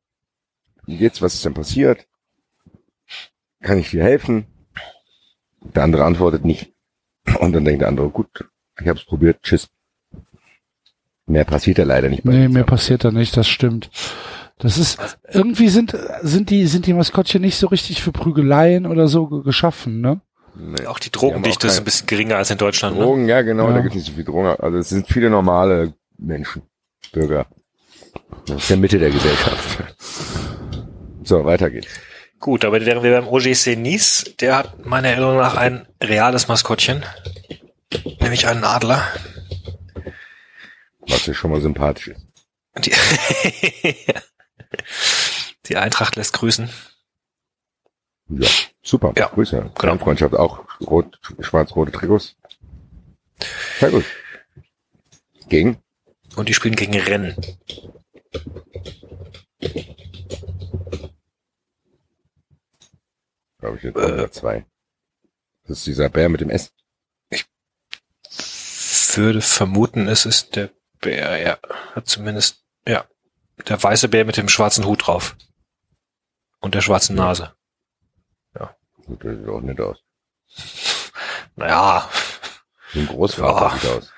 wie geht's, was ist denn passiert? Kann ich dir helfen? Der andere antwortet nicht. Und dann denkt der andere, gut, ich hab's probiert, tschüss. Mehr passiert ja leider nicht bei Nee, mehr passiert da nicht, das stimmt. Das ist, irgendwie sind, sind die, sind die Maskottchen nicht so richtig für Prügeleien oder so ge- geschaffen, ne? Nee. Auch die Drogendichte ist ein bisschen geringer als in Deutschland. Ne? Drogen, ja genau, Ja. da gibt's nicht so viel Drogen. Also es sind viele normale Menschen, Bürger. Das ist der Mitte der Gesellschaft. So, weiter geht's. Gut, aber wären wir beim OGC Nice, der hat meiner Erinnerung nach ein reales Maskottchen. Nämlich einen Adler. Was ja schon mal sympathisch ist. Die, Eintracht lässt grüßen. Ja, super. Ja, Grüße. genau. Freundschaft auch rot, schwarz-rote Trikots. Sehr gut. Gegen? Und die spielen gegen Rennen. Glaube ich jetzt Äh. zwei. Das ist dieser Bär mit dem S. Würde vermuten, es ist der Bär, ja. Hat zumindest, ja. Der weiße Bär mit dem schwarzen Hut drauf. Und der schwarzen Nase. Gut, das sieht auch nicht aus. Naja, ein Großvater Ja. sieht aus.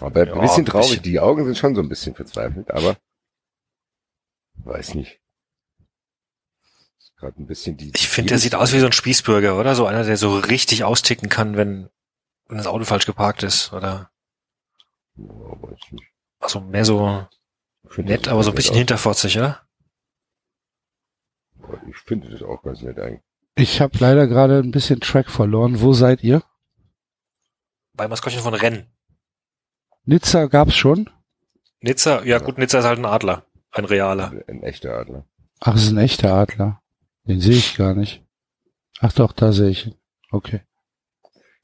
Aber Ja, ein bisschen traurig. bisschen. Die Augen sind schon so ein bisschen verzweifelt, aber weiß nicht. Ist Gerade ein bisschen die. ich finde, der sieht aus wie so ein Spießbürger, oder? So einer, der so richtig austicken kann, wenn, wenn das Auto falsch geparkt ist, oder? Ja, weiß nicht. Also mehr so nett, aber so ein bisschen hinterfotzig, oder? aus. Ich finde das auch ganz nett eigentlich. Ich habe leider gerade ein bisschen Track verloren. Wo seid ihr? Bei Maskottchen von Rennen. Nizza gab's schon? Nizza, ja gut, Nizza ist halt ein Adler. Ein realer. Ein echter Adler. Ach, es ist ein echter Adler. Den sehe ich gar nicht. Ach doch, da sehe ich ihn. Okay.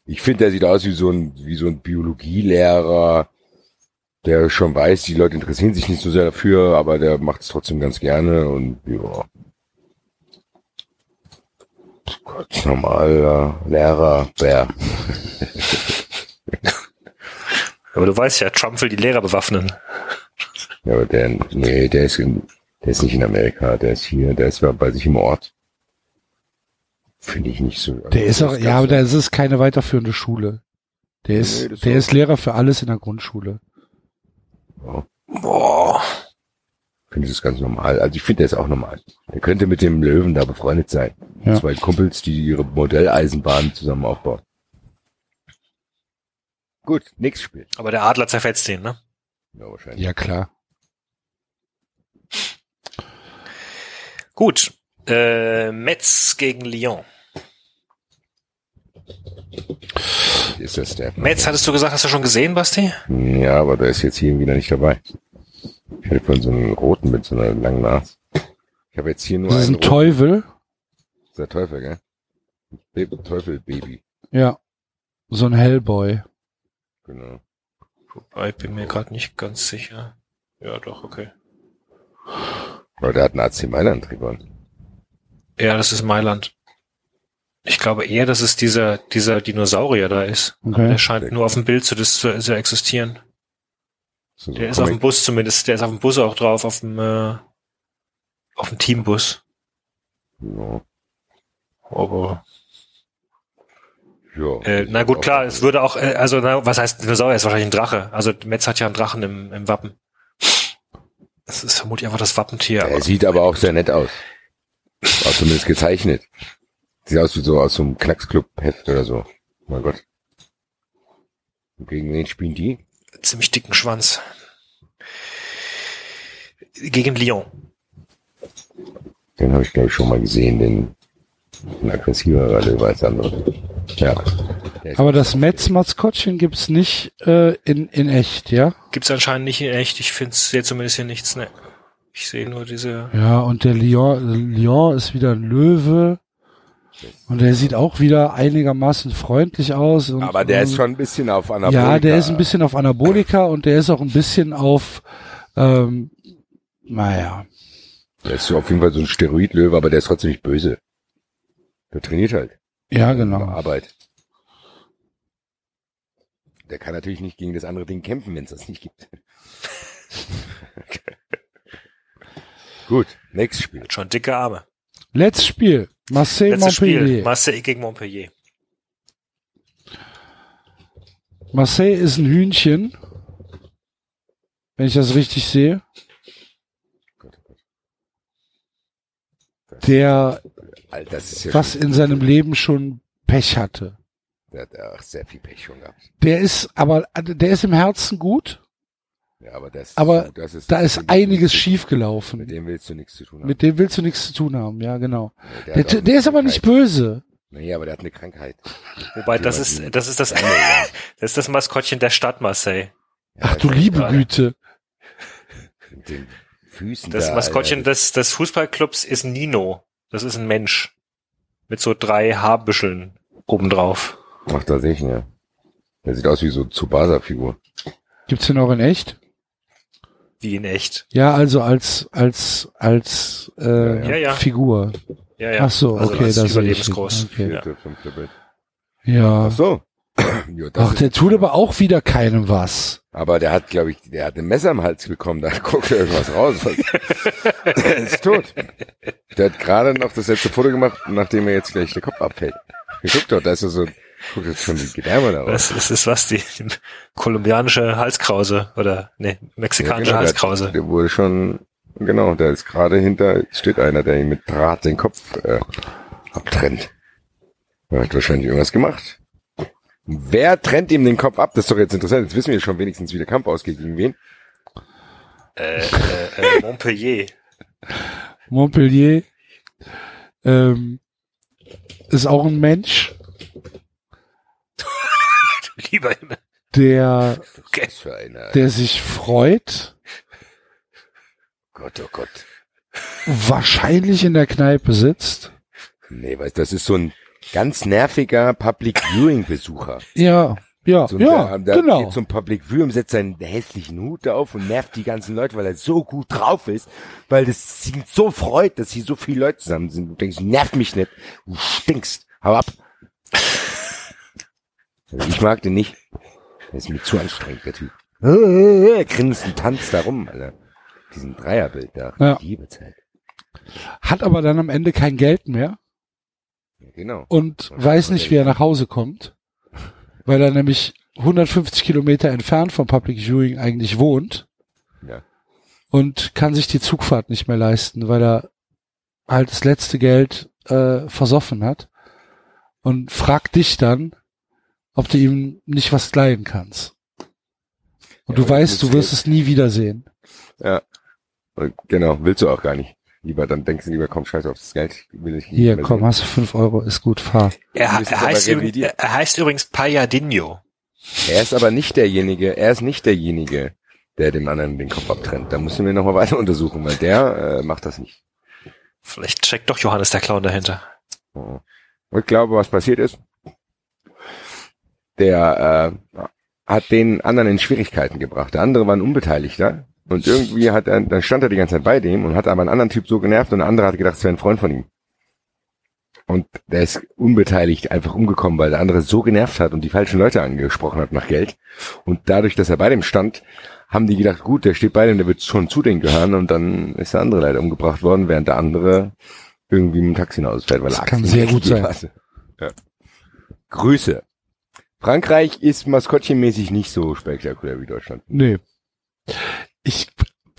Ich finde, der sieht aus wie so ein, wie so ein Biologielehrer, der schon weiß, die Leute interessieren sich nicht so sehr dafür, aber der macht es trotzdem ganz gerne und ja. Gott, normaler Lehrer, Bär. Aber du weißt ja, Trump will die Lehrer bewaffnen. Ja, aber der, nee, der ist in, der ist nicht in Amerika, der ist hier, der ist bei sich im Ort. Finde ich nicht so. Der ist auch, ja, aber das ist keine weiterführende Schule. Der ist, Nee, der ist Lehrer für alles in der Grundschule. Boah. Ich finde das ganz normal. Also ich finde, der ist auch normal. Der könnte mit dem Löwen da befreundet sein. Ja. Zwei Kumpels, die ihre Modelleisenbahn zusammen aufbauen. Gut, nächstes Spiel. Aber der Adler zerfetzt den, ne? Ja, wahrscheinlich. Ja, klar. Gut. Äh, Metz gegen Lyon. Ist das der? Metz, hattest du gesagt, hast du schon gesehen, Basti? Ja, aber der ist jetzt hier wieder nicht dabei. Ich hatte von so einem roten mit so einer langen Nase. Ich habe jetzt hier nur Das ist einen ein Teufel. roten. Das ist der Teufel, gell? Baby, Teufel, Baby. Ja. So ein Hellboy. Genau. Wobei, Ich bin mir gerade nicht ganz sicher. Ja, doch, okay. Aber der hat einen AC Mailand Trikot. Ja, das ist Mailand. Ich glaube eher, dass es dieser, dieser Dinosaurier da ist. Okay. der scheint nur auf dem Bild zu, zu, zu existieren. So Der ist auf dem. Bus zumindest. Der ist auf dem Bus auch drauf, auf dem, äh, auf dem Teambus. Ja. Aber, ja. äh, na gut, klar, es würde auch, äh, also, na, was heißt Dinosaurier? Ist wahrscheinlich ein Drache. Also, Metz hat ja einen Drachen im, im Wappen. Das ist vermutlich einfach das Wappentier. Er sieht aber auch sehr nett aus. War zumindest gezeichnet. Sieht aus wie so aus so einem Knacksclub-Heft oder so. Mein Gott. Und gegen wen spielen die? ziemlich dicken Schwanz. Gegen Lyon. Den habe ich glaube ich schon mal gesehen, den ein aggressiverer Löwe als andere. Ja. Aber das Metz-Maskottchen gibt's nicht äh, in, in echt, ja? Gibt's anscheinend nicht in echt. Ich finde sehe zumindest hier nichts. Ne. Ich sehe nur diese. Ja, und der Lion, Lion ist wieder ein Löwe. Und der sieht auch wieder einigermaßen freundlich aus. Und, aber der ist und- schon ein bisschen auf Anabolika. Ja, der ist ein bisschen auf Anabolika und der ist auch ein bisschen auf, ähm, naja, Der ist auf jeden Fall so ein Steroidlöwe, aber der ist trotzdem nicht böse. Der trainiert halt. ja, genau. Arbeit. Der kann natürlich nicht gegen das andere Ding kämpfen, wenn es das nicht gibt. Gut, nächstes Spiel. Hat schon dicke Arme. Letztes Spiel. Marseille Letztes Spiel. Montpellier. Marseille gegen Montpellier. Marseille ist ein Hühnchen. Wenn ich das richtig sehe. Der Alter, das ist ja was in seinem Leben schon Pech hatte. der hat auch sehr viel Pech schon gehabt. Der ist aber, der ist im Herzen gut, Ja, aber das, aber das ist, da ist einiges du nichts- schief Mit dem willst du nichts zu tun haben. Mit dem willst du nichts zu tun haben, ja, genau. Nee, Der, der eine ist aber nicht böse. Nee, aber der hat eine Krankheit. Wobei, das Ja, ist, das ist das, das ist das Maskottchen der Stadt Marseille. Ach du liebe gerade. Güte. Mit den Füßen Das da, Maskottchen Alter. des, des Fußballclubs ist Nino. Das ist ein Mensch. Mit so drei Haarbüscheln obendrauf. Ach, tatsächlich, ja. Der sieht aus wie so Tsubasa-Figur. Gibt's den auch in echt? Wie in echt. Ja, also als als als äh, Ja, ja. Figur. Ja, ja. Ach so, Also okay, das ich. überlebensgroß. Okay. Ja. Ja. Ach so. ja, Ach, ist- der tut aber auch wieder keinem was. aber der hat, glaube ich, der hat ein Messer im Hals bekommen. Da guckt er irgendwas raus. er ist tot. Der hat gerade noch das letzte Foto gemacht, nachdem er jetzt gleich der Kopf abfällt. Guck doch, da ist er so, guck jetzt schon die Gedärme da raus. Das ist, ist was, die, die kolumbianische Halskrause oder ne, mexikanische Ja, genau, Halskrause. Der, der wurde schon, genau, da ist gerade hinter, steht einer, der ihm mit Draht den Kopf äh, abtrennt. Er hat wahrscheinlich irgendwas gemacht. Wer trennt ihm den Kopf ab? Das ist doch jetzt interessant. Jetzt wissen wir schon wenigstens, wie der Kampf ausgeht gegen wen. Äh, äh, äh, Montpellier. Montpellier ähm, ist auch ein Mensch, Lieber Himmel. der Okay. Der sich freut, Gott, oh Gott. wahrscheinlich in der Kneipe sitzt. Nee, weißt, das ist so ein ganz nerviger Public Viewing Besucher. Ja, ja, So, ja, der, der genau. geht zum Public Viewing, setzt seinen hässlichen Hut auf und nervt die ganzen Leute, weil er so gut drauf ist, weil das ihn so freut, dass hier so viele Leute zusammen sind. Du denkst, nerv mich nicht, du stinkst, hau ab. Also ich mag den nicht. Der ist mir zu anstrengend, der Typ. Er grinst und tanzt da rum, Alter. Diesen Dreierbild da. Ja. Liebe Zeit. Hat aber dann am Ende kein Geld mehr Ja, genau. und Und weiß nicht, wie er nach Hause kommt, weil er nämlich 150 Kilometer entfernt vom Public Viewing eigentlich wohnt Ja. und kann sich die Zugfahrt nicht mehr leisten, weil er halt das letzte Geld äh, versoffen hat und fragt dich dann, ob du ihm nicht was leihen kannst. Und Ja, du weißt, du wirst es nie wiedersehen. Ja. Und genau, willst du auch gar nicht. Lieber, dann denkst du lieber, komm, scheiß auf das Geld. Will ich nicht Hier, komm, sehen. hast du fünf Euro, ist gut, fahr. Er, er, heißt er heißt übrigens Payadinho. Er ist aber nicht derjenige, er ist nicht derjenige, der dem anderen den Kopf abtrennt. Da müssen wir nochmal weiter untersuchen, weil der äh, macht das nicht. Vielleicht steckt doch Johannes der Clown dahinter. Und ich glaube, was passiert ist, der äh, hat den anderen in Schwierigkeiten gebracht. Der andere war ein Unbeteiligter und irgendwie hat er, dann stand er die ganze Zeit bei dem und hat aber einen anderen Typ so genervt und der andere hat gedacht, es wäre ein Freund von ihm. Und der ist unbeteiligt einfach umgekommen, weil der andere so genervt hat und die falschen Leute angesprochen hat nach Geld. Und dadurch, dass er bei dem stand, haben die gedacht, gut, der steht bei dem, der wird schon zu denen gehören und dann ist der andere leider umgebracht worden, während der andere irgendwie mit dem Taxi nach Hause fährt, weil Das er kann Axt sehr gut sein. Ja. Grüße. Frankreich ist maskottchenmäßig nicht so spektakulär wie Deutschland. Nee. Ich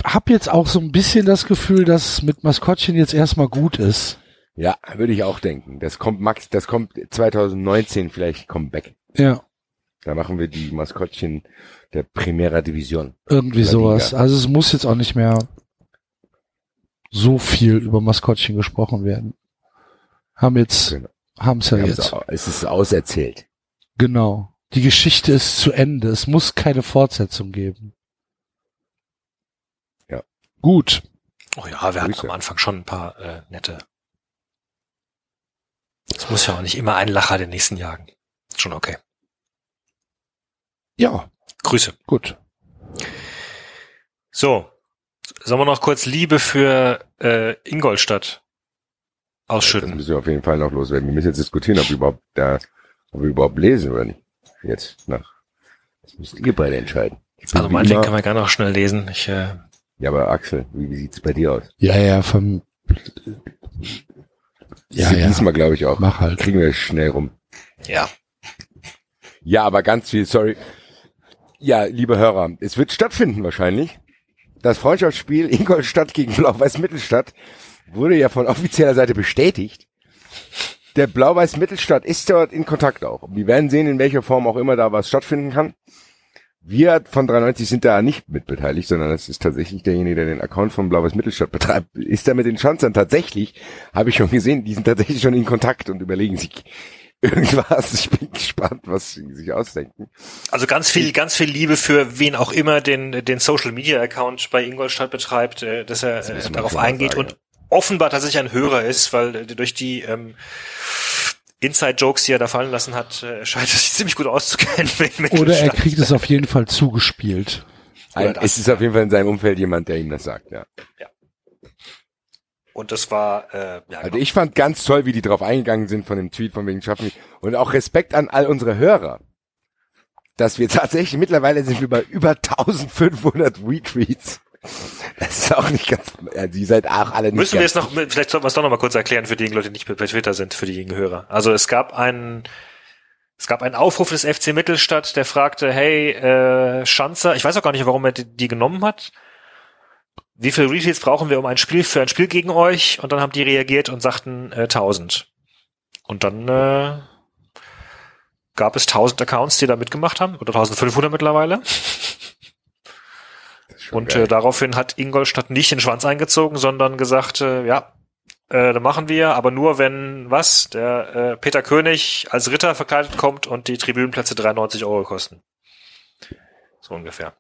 habe jetzt auch so ein bisschen das Gefühl, dass mit Maskottchen jetzt erstmal gut ist. Ja, würde ich auch denken. Das kommt Max, das kommt 2019 vielleicht Comeback. Ja, Da machen wir die Maskottchen der Primera Division. irgendwie sowas. Also es muss jetzt auch nicht mehr so viel über Maskottchen gesprochen werden. Haben jetzt, Genau. haben's ja Wir jetzt. haben's au- Es ist auserzählt. Genau. Die Geschichte ist zu Ende. Es muss keine Fortsetzung geben. Ja. Gut. Oh ja, wir hatten Grüße. am Anfang schon ein paar äh, nette. Es muss ja auch nicht immer ein Lacher den nächsten jagen. Schon okay. Ja, Grüße. gut. So. Sollen wir noch kurz Liebe für äh, Ingolstadt Das ausschütten? müssen wir auf jeden Fall noch loswerden. Wir müssen jetzt diskutieren, ob wir überhaupt da, ob wir überhaupt lesen oder nicht. Jetzt nach Das müsst ihr beide entscheiden. Also immer- kann man gerne noch schnell lesen. Ich, äh, ja, aber Axel, wie, wie sieht's bei dir aus? Ja, ja, vom, ja, ja, Diesmal glaube ich auch. mach halt. Kriegen wir schnell rum. ja. Ja, aber ganz viel, sorry. Ja, liebe Hörer, es wird stattfinden wahrscheinlich. Das Freundschaftsspiel Ingolstadt gegen Blau-Weiß Mittelstadt wurde ja von offizieller Seite bestätigt. Der Blau-Weiß Mittelstadt ist dort in Kontakt auch. Wir werden sehen, in welcher Form auch immer da was stattfinden kann. Wir von 93 sind da nicht mit beteiligt, sondern es ist tatsächlich derjenige, der den Account von Blau-Weiß Mittelstadt betreibt. Ist da mit den Schanzern tatsächlich, habe ich schon gesehen, die sind tatsächlich schon in Kontakt und überlegen sich irgendwas. Ich bin gespannt, was sie sich ausdenken. Also ganz viel, ganz viel Liebe für wen auch immer den, den Social Media Account bei Ingolstadt betreibt, äh, dass er Das äh, darauf eingeht sagen, und offenbar tatsächlich ein Hörer ist, weil äh, durch die ähm, Inside-Jokes, die er da fallen lassen hat, äh, scheint er sich ziemlich gut auszukennen mit, mit Oder er kriegt es auf jeden Fall zugespielt. Ein, es ist auf jeden Fall in seinem Umfeld jemand, der ihm das sagt, ja. Und das war, äh, ja, Also genau. ich fand ganz toll, wie die drauf eingegangen sind von dem Tweet von wegen Schaffen. Und auch Respekt an all unsere Hörer. Dass wir tatsächlich, mittlerweile sind wir bei über 1500 Retweets. Das ist auch nicht ganz, ja, die seid auch alle nicht Müssen wir jetzt noch, vielleicht sollten wir es doch noch mal kurz erklären für die Leute, die nicht bei Twitter sind, für die Hörer. Also es gab einen, es gab einen Aufruf des FC Mittelstadt, der fragte, hey, äh, Schanzer, ich weiß auch gar nicht, warum er die, die genommen hat. Wie viele Retweets brauchen wir um ein Spiel für ein Spiel gegen euch? Und dann haben die reagiert und sagten äh, 1000. Und dann äh, gab es 1000 Accounts, die da mitgemacht haben, oder 1500 mittlerweile. Schon Und äh, daraufhin hat Ingolstadt nicht den Schwanz eingezogen, sondern gesagt, äh, ja, äh, da machen wir, aber nur wenn was, der äh, Peter König als Ritter verkleidet kommt und die Tribünenplätze 93 Euro kosten. So ungefähr.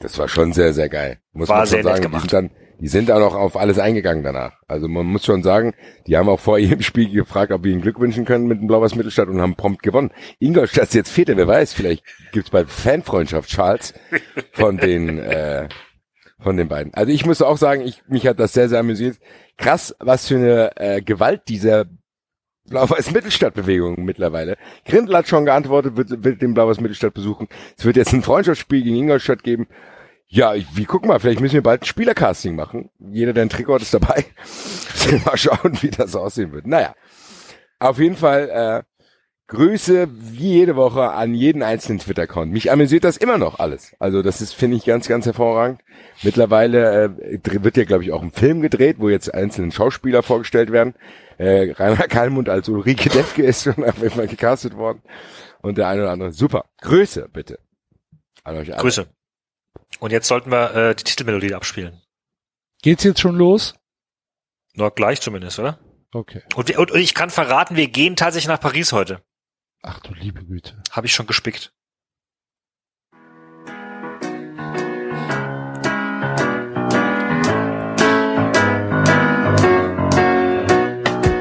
Das war schon sehr, sehr geil. Muss War man sehr schon nett sagen. Die gemacht. sind, dann, die sind auch noch auf alles eingegangen danach. Also man muss schon sagen, die haben auch vor ihrem Spiel gefragt, ob wir ihnen Glück wünschen können mit dem Blau-Weiß Mittelstadt und haben prompt gewonnen. Ingolstadt ist jetzt Vierter, wer weiß, vielleicht gibt's bald Fanfreundschaft, Charles, von den, äh, von den beiden. Also ich muss auch sagen, ich, mich hat das sehr, sehr amüsiert. Krass, was für eine äh, Gewalt dieser Blau-Weiß Mittelstadt-Bewegung mittlerweile. Grindel hat schon geantwortet, wird, wird den Blau-Weiß Mittelstadt besuchen. Es wird jetzt ein Freundschaftsspiel gegen Ingolstadt geben. Ja, ich, wie guck mal, vielleicht müssen wir bald ein Spielercasting machen. Jeder, der ein Trikot hat, ist dabei. mal schauen, wie das aussehen wird. Naja, auf jeden Fall äh, Grüße wie jede Woche an jeden einzelnen Twitter-Account. Mich amüsiert das immer noch alles. Also das ist, finde ich, ganz, ganz hervorragend. Mittlerweile äh, wird ja, glaube ich, auch ein Film gedreht, wo jetzt einzelne Schauspieler vorgestellt werden. Äh, Rainer Kalmund als Ulrike Defke ist schon auf jeden Fall gecastet worden. Und der eine oder andere. Super. Grüße, bitte. An euch alle. Grüße. Und jetzt sollten wir äh, die Titelmelodie abspielen. Geht's jetzt schon los? Nur gleich zumindest, oder? Okay. Und, wir, und, und ich kann verraten, wir gehen tatsächlich nach Paris heute. Ach du liebe Güte. Habe ich schon gespickt.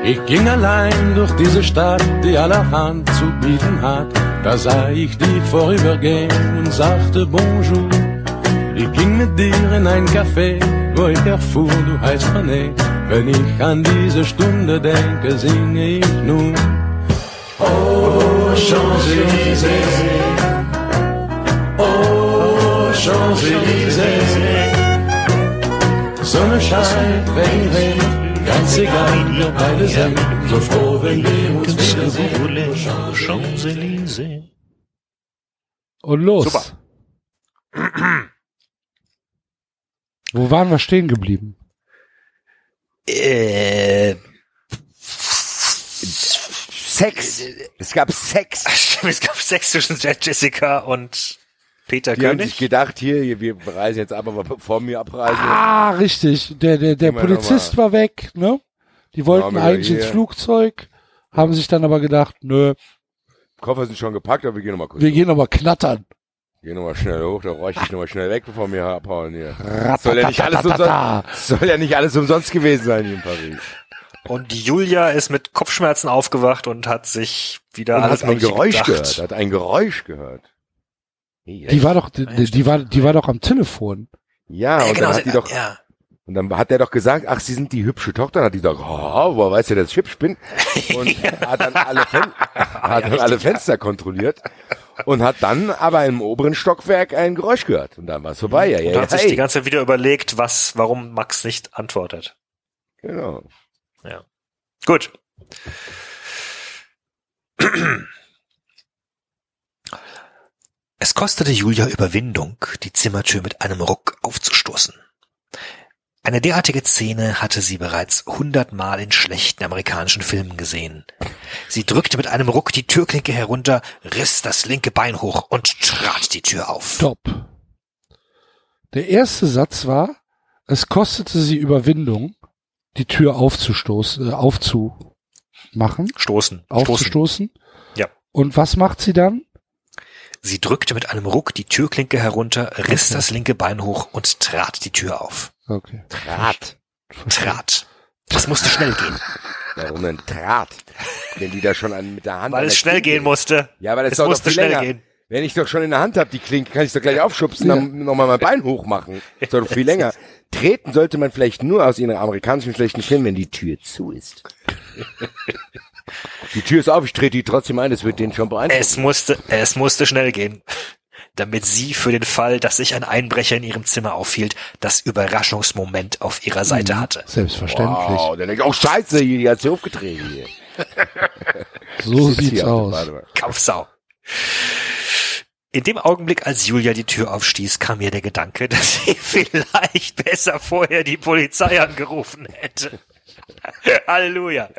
Ich ging allein durch diese Stadt, die allerhand zu bieten hat. Da sah ich dich vorübergehen und sagte Bonjour. Ich ging mit dir in ein Café, wo ich erfuhr, du heißt René. Wenn ich an diese Stunde denke, singe ich nun. Oh, Champs-Élysées. Oh, Champs-Élysées. Sonne scheint, Regen regnet, ganz egal, wir beide sind so froh, wenn wir uns wiedersehen. Champs-Élysées. Und los. Super. Wo waren wir stehen geblieben? Äh, Sex. Es gab Sex. es gab Sex zwischen Jessica und Peter Die haben sich König. gedacht, hier, wir reisen jetzt ab, aber bevor wir abreisen, Ah, richtig. Der, der, der Polizist war weg, ne? Die wollten wir eigentlich hier. ins Flugzeug, haben sich dann aber gedacht, nö, Koffer sind schon gepackt, aber wir gehen nochmal kurz. wir gehen aber knattern. Gehen nochmal schnell hoch, da räuchte ich nochmal schnell weg, bevor wir abhauen hier. Soll ja nicht alles umsonst, soll ja nicht alles umsonst gewesen sein hier in Paris. Und Julia ist mit Kopfschmerzen aufgewacht und hat sich wieder Und alles hat ein Geräusch gedacht. gehört, hat ein Geräusch gehört. Die war doch, die, die war, die war doch am Telefon. Ja, Ja, und genau, dann hat die doch, ja. Und dann hat er doch gesagt, ach, Sie sind die hübsche Tochter. Dann hat die gesagt, oh, woher weiß er, dass ich hübsch bin? Und hat dann alle, Fen hat dann alle Fenster kontrolliert und hat dann aber im oberen Stockwerk ein Geräusch gehört. Und dann war es vorbei. Ja, Und ja, hat sich hey. die ganze Zeit wieder überlegt, was, warum Max nicht antwortet. Genau. Gut. Es kostete Julia Überwindung, die Zimmertür mit einem Ruck aufzustoßen. Eine derartige Szene hatte sie bereits hundertmal in schlechten amerikanischen Filmen gesehen. Sie drückte mit einem Ruck die Türklinke herunter, riss das linke Bein hoch und trat die Tür auf. Stopp. Der erste Satz war, es kostete sie Überwindung, die Tür aufzustoßen, äh, aufzumachen, Stoßen. Stoßen. aufzustoßen. Ja. Und was macht sie dann? Sie drückte mit einem Ruck die Türklinke herunter, riss Okay. das linke Bein hoch und trat die Tür auf. Okay. Draht. Trat. Das musste schnell gehen, Warum denn Draht? Wenn die da schon an, mit der Hand weil es schnell Klinke gehen ist. musste. Ja, aber das Es doch musste viel schnell länger. gehen. Wenn ich doch schon in der Hand habe, die Klinke, kann ich doch gleich aufschubsen, dann nochmal mein Bein hochmachen. Das dauert doch viel länger. Treten sollte man vielleicht nur aus ihren amerikanischen schlechten Filmen, wenn die Tür zu ist. die Tür ist auf, ich trete die trotzdem ein, das wird den schon beeindrucken. Es musste, es musste schnell gehen. Damit sie für den Fall, dass sich ein Einbrecher in ihrem Zimmer aufhielt, das Überraschungsmoment auf ihrer Seite Mhm. hatte. Selbstverständlich. Wow, dann denke ich, oh scheiße, die hat sie aufgetreten hier. So sieht's aus. der. Kaufsau. In dem Augenblick, als Julia die Tür aufstieß, kam mir der Gedanke, dass sie vielleicht besser vorher die Polizei angerufen hätte. Halleluja.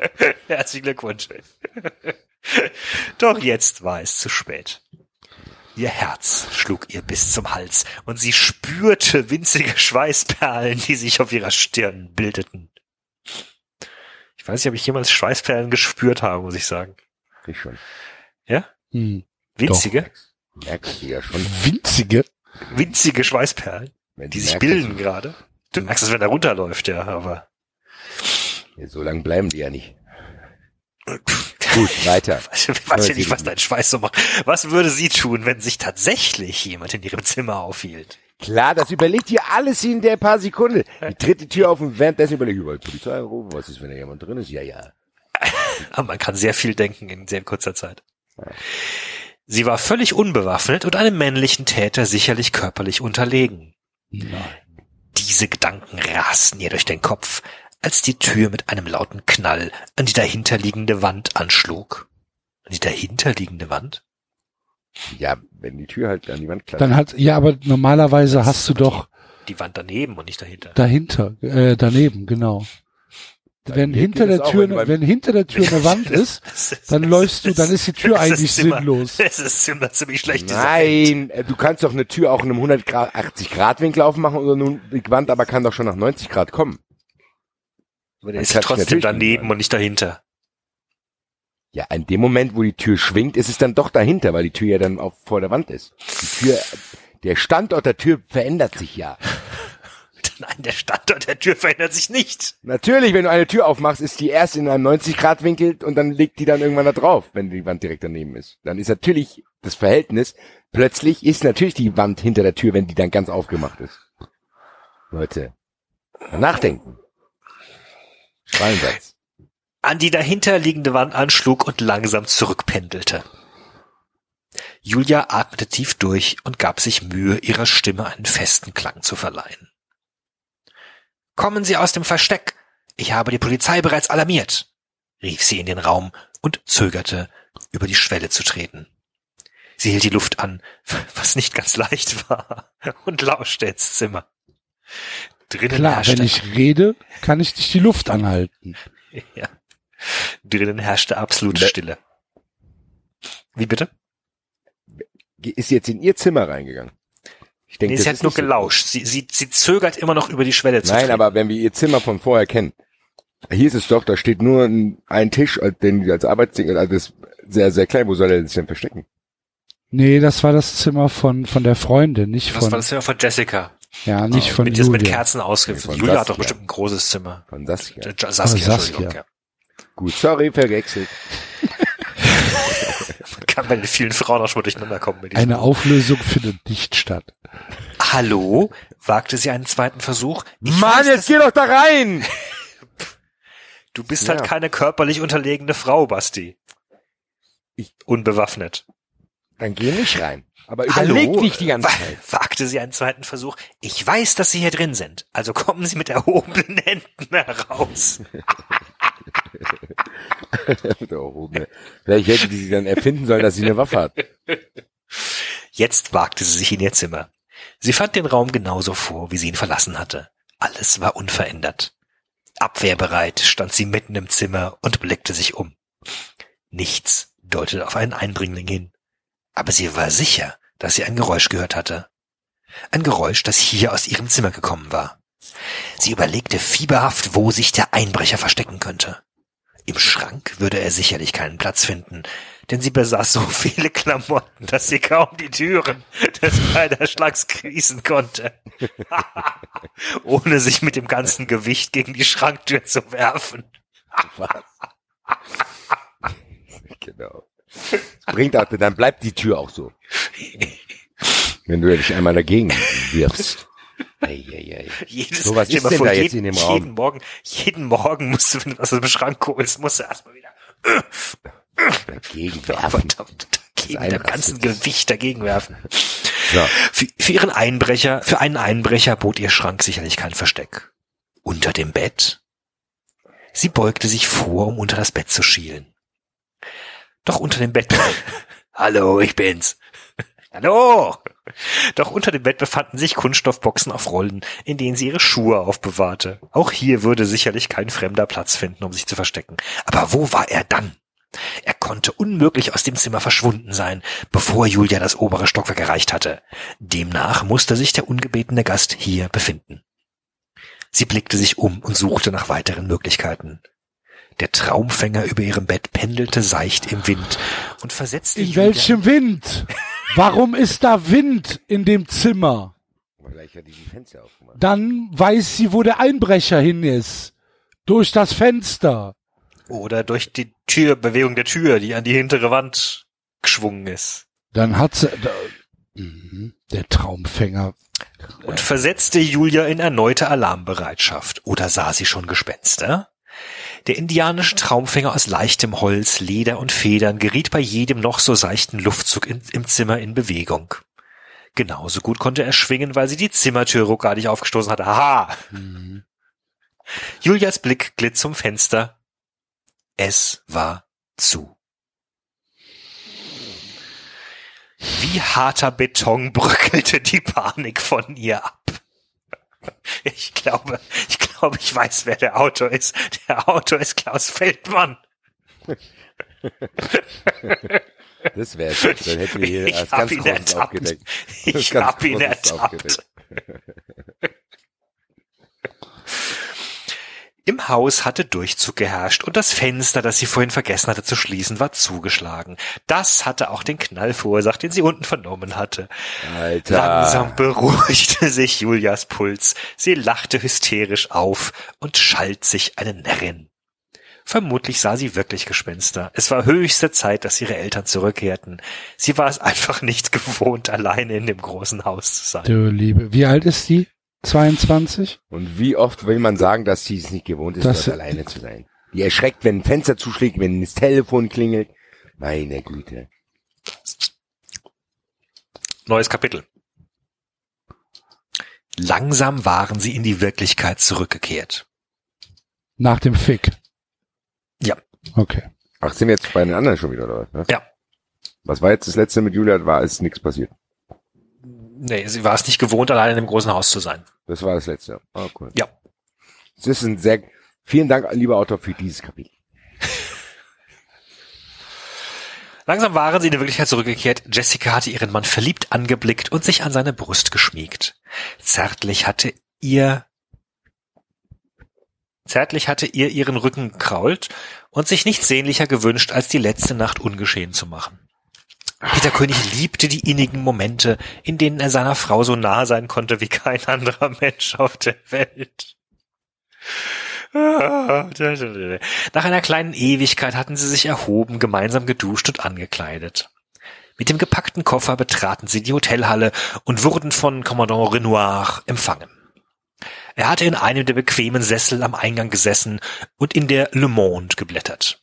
Herzlichen Glückwunsch. Doch jetzt war es zu spät. Ihr Herz schlug ihr bis zum Hals und sie spürte winzige Schweißperlen, die sich auf ihrer Stirn bildeten. Ich weiß nicht, ob ich jemals Schweißperlen gespürt habe, muss ich sagen. Ich schon. Ja? Hm. Winzige? Merkst du ja schon. Winzige. winzige Schweißperlen, Wenn die sich bilden gerade. Du merkst es, wenn er runterläuft, ja, aber. Ja, so lange bleiben die ja nicht. Gut, weiter. Ich weiß ja nicht, was dein Schweiß so macht. Was würde sie tun, wenn sich tatsächlich jemand in ihrem Zimmer aufhielt? Klar, das überlegt ihr alles in der paar Sekunden. Die tritt die Tür auf und währenddessen überlegt ihr, Polizei rufen, was ist, wenn da jemand drin ist? Ja, ja. Aber man kann sehr viel denken in sehr kurzer Zeit. Sie war völlig unbewaffnet und einem männlichen Täter sicherlich körperlich unterlegen. Diese Gedanken rasten ihr durch den Kopf, als die Tür mit einem lauten Knall an die dahinterliegende Wand anschlug. An die dahinterliegende Wand? Ja, wenn die Tür halt an die Wand klatscht. Dann hat, ja, aber normalerweise hast du doch Die Wand daneben und nicht dahinter. dahinter, äh, daneben, genau. Wenn hinter geht es der auch, Tür, wenn wenn hinter der Tür eine Wand ist, dann läufst du, dann ist die Tür Es eigentlich immer- sinnlos. Es ist immer ziemlich schlecht. Nein, äh, du kannst doch eine Tür auch in einem 180 Grad Winkel aufmachen oder nun die Wand, aber kann doch schon nach 90 Grad kommen. Aber der Man ist klatscht trotzdem daneben und nicht dahinter. Ja, in dem Moment, wo die Tür schwingt, ist es dann doch dahinter, weil die Tür ja dann auf, vor der Wand ist. Die Tür, der Standort der Tür verändert sich ja. Nein, der Standort der Tür verändert sich nicht. Natürlich, wenn du eine Tür aufmachst, ist die erst in einem 90 Grad Winkel und dann liegt die dann irgendwann da drauf, wenn die Wand direkt daneben ist. Dann ist natürlich das Verhältnis, plötzlich ist natürlich die Wand hinter der Tür, wenn die dann ganz aufgemacht ist. Leute, nachdenken. Schweinsatz. An die dahinterliegende Wand anschlug und langsam zurückpendelte. Julia atmete tief durch und gab sich Mühe, ihrer Stimme einen festen Klang zu verleihen. Kommen Sie aus dem Versteck. Ich habe die Polizei bereits alarmiert, rief sie in den Raum und zögerte, über die Schwelle zu treten. Sie hielt die Luft an, was nicht ganz leicht war, und lauschte ins Zimmer. Drinnen Klar, herrschte, wenn ich rede, kann ich dich die Luft anhalten. ja, drinnen herrschte absolute Stille. Wie bitte? Ist jetzt in ihr Zimmer reingegangen. Ich denke, Nee, das sie hat nur nicht so gelauscht. Sie, sie, sie zögert immer noch über die Schwelle zu Nein, treten. aber wenn wir ihr Zimmer von vorher kennen. Hier ist es doch, da steht nur ein, ein Tisch, den die als Arbeitszimmer, also das ist sehr, sehr klein. Wo soll er sich denn verstecken? Nee, das war das Zimmer von, von der Freundin, nicht Das von, war das Zimmer von Jessica. Ja, nicht von mit, das mit Julia. Kerzen von Julia hat doch Saskia. bestimmt ein großes Zimmer. Von Saskia. Äh, Ja, Saskia, Ah, Entschuldigung. Saskia. Ja. Gut, sorry, verwechselt. Man kann bei den vielen Frauen auch schon mal durcheinander kommen. Eine Auflösung findet nicht statt. Hallo? wagte sie einen zweiten Versuch. Ich Mann, weiß, jetzt geh doch da rein! du bist Ja. halt keine körperlich unterlegene Frau, Basti. Ich- Unbewaffnet. Dann geh nicht rein. Aber Hallo? überleg nicht die ganze Zeit. Wagte sie einen zweiten Versuch. Ich weiß, dass Sie hier drin sind. Also kommen Sie mit erhobenen Händen heraus. Mit. Vielleicht hätte die sie dann erfinden sollen, dass sie eine Waffe hat. Jetzt wagte sie sich in ihr Zimmer. Sie fand den Raum genauso vor, wie sie ihn verlassen hatte. Alles war unverändert. Abwehrbereit stand sie mitten im Zimmer und blickte sich um. Nichts deutete auf einen Eindringling hin. Aber sie war sicher, dass sie ein Geräusch gehört hatte. Ein Geräusch, das hier aus ihrem Zimmer gekommen war. Sie überlegte fieberhaft, wo sich der Einbrecher verstecken könnte. Im Schrank würde er sicherlich keinen Platz finden, denn sie besaß so viele Klamotten, dass sie kaum die Türen des Kleiderschlags kriechen konnte, ohne sich mit dem ganzen Gewicht gegen die Schranktür zu werfen. Genau. Das bringt auch, dann bleibt die Tür auch so. Wenn du dich einmal dagegen wirfst. Ei, ei, ei. Jedes, So, was ist denn vor, da jeden, jetzt in dem Raum? Jeden Morgen, jeden Morgen musst du, wenn du aus dem Schrank holst, musst du erstmal wieder Dagegen Ja, werfen. verdammt, dagegen Das dem ganzen. Gewicht dagegen werfen. So. Für, für ihren Einbrecher, für einen Einbrecher bot ihr Schrank sicherlich kein Versteck. Unter dem Bett? Sie beugte sich vor, um unter das Bett zu schielen. Doch unter dem Bett. Hallo, ich bin's. Hallo! Doch unter dem Bett befanden sich Kunststoffboxen auf Rollen, in denen sie ihre Schuhe aufbewahrte. Auch hier würde sicherlich kein Fremder Platz finden, um sich zu verstecken. Aber wo war er dann? Er konnte unmöglich aus dem Zimmer verschwunden sein, bevor Julia das obere Stockwerk erreicht hatte. Demnach musste sich der ungebetene Gast hier befinden. Sie blickte sich um und suchte nach weiteren Möglichkeiten. Der Traumfänger über ihrem Bett pendelte seicht im Wind und versetzte In welchem Wind? Warum ist da Wind in dem Zimmer? Vielleicht hat die die Fenster aufgemacht. Dann weiß sie, wo der Einbrecher hin ist. Durch das Fenster. oder durch die Türbewegung der Tür, die an die hintere Wand geschwungen ist. Dann hat sie, da, Mhm. der Traumfänger. und versetzte Julia in erneute Alarmbereitschaft. Oder sah sie schon Gespenster? Der indianische Traumfänger aus leichtem Holz, Leder und Federn geriet bei jedem noch so seichten Luftzug in, im Zimmer in Bewegung. Genauso gut konnte er schwingen, weil sie die Zimmertür ruckartig aufgestoßen hatte. Haha! Julias Blick glitt zum Fenster. Es war zu. Wie harter Beton bröckelte die Panik von ihr ab. Ich glaube, ich glaube, ich weiß, wer der Autor ist. Der Autor ist Klaus Feldmann. Das wäre es. Dann hätten wir hier Ich als ganz ihn ertappt. Ich Ganz hab ihn ertappt. Im Haus hatte Durchzug geherrscht und das Fenster, das sie vorhin vergessen hatte zu schließen, war zugeschlagen. Das hatte auch den Knall verursacht, den sie unten vernommen hatte. Alter. Langsam beruhigte sich Julias Puls. Sie lachte hysterisch auf und schalt sich eine Närrin. Vermutlich sah sie wirklich Gespenster. Es war höchste Zeit, dass ihre Eltern zurückkehrten. Sie war es einfach nicht gewohnt, alleine in dem großen Haus zu sein. Du Liebe. Wie alt ist die? 22? Und wie oft will man sagen, dass sie es nicht gewohnt ist, Das- dort alleine zu sein? Die erschreckt, wenn ein Fenster zuschlägt, wenn das Telefon klingelt. Meine Güte. Neues Kapitel. Langsam waren sie in die Wirklichkeit zurückgekehrt. Nach dem Fick. Ja. Okay. Ach, sind wir jetzt bei den anderen schon wieder, oder ne? Ja. Was war jetzt das letzte mit Julia? War ist nichts passiert. Nee, sie war es nicht gewohnt, allein in dem großen Haus zu sein. Das war das letzte. Ah, cool. Ja. Das ist ein sehr, vielen Dank, lieber Autor, für dieses Kapitel. Langsam waren sie in die Wirklichkeit zurückgekehrt. Jessica hatte ihren Mann verliebt angeblickt und sich an seine Brust geschmiegt. Zärtlich hatte ihr Zärtlich hatte ihr ihren Rücken gekrault und sich nichts sehnlicher gewünscht, als die letzte Nacht ungeschehen zu machen. Peter König liebte die innigen Momente, in denen er seiner Frau so nahe sein konnte wie kein anderer Mensch auf der Welt. Nach einer kleinen Ewigkeit hatten sie sich erhoben, gemeinsam geduscht und angekleidet. Mit dem gepackten Koffer betraten sie die Hotelhalle und wurden von Commandant Renoir empfangen. Er hatte in einem der bequemen Sessel am Eingang gesessen und in der Le Monde geblättert.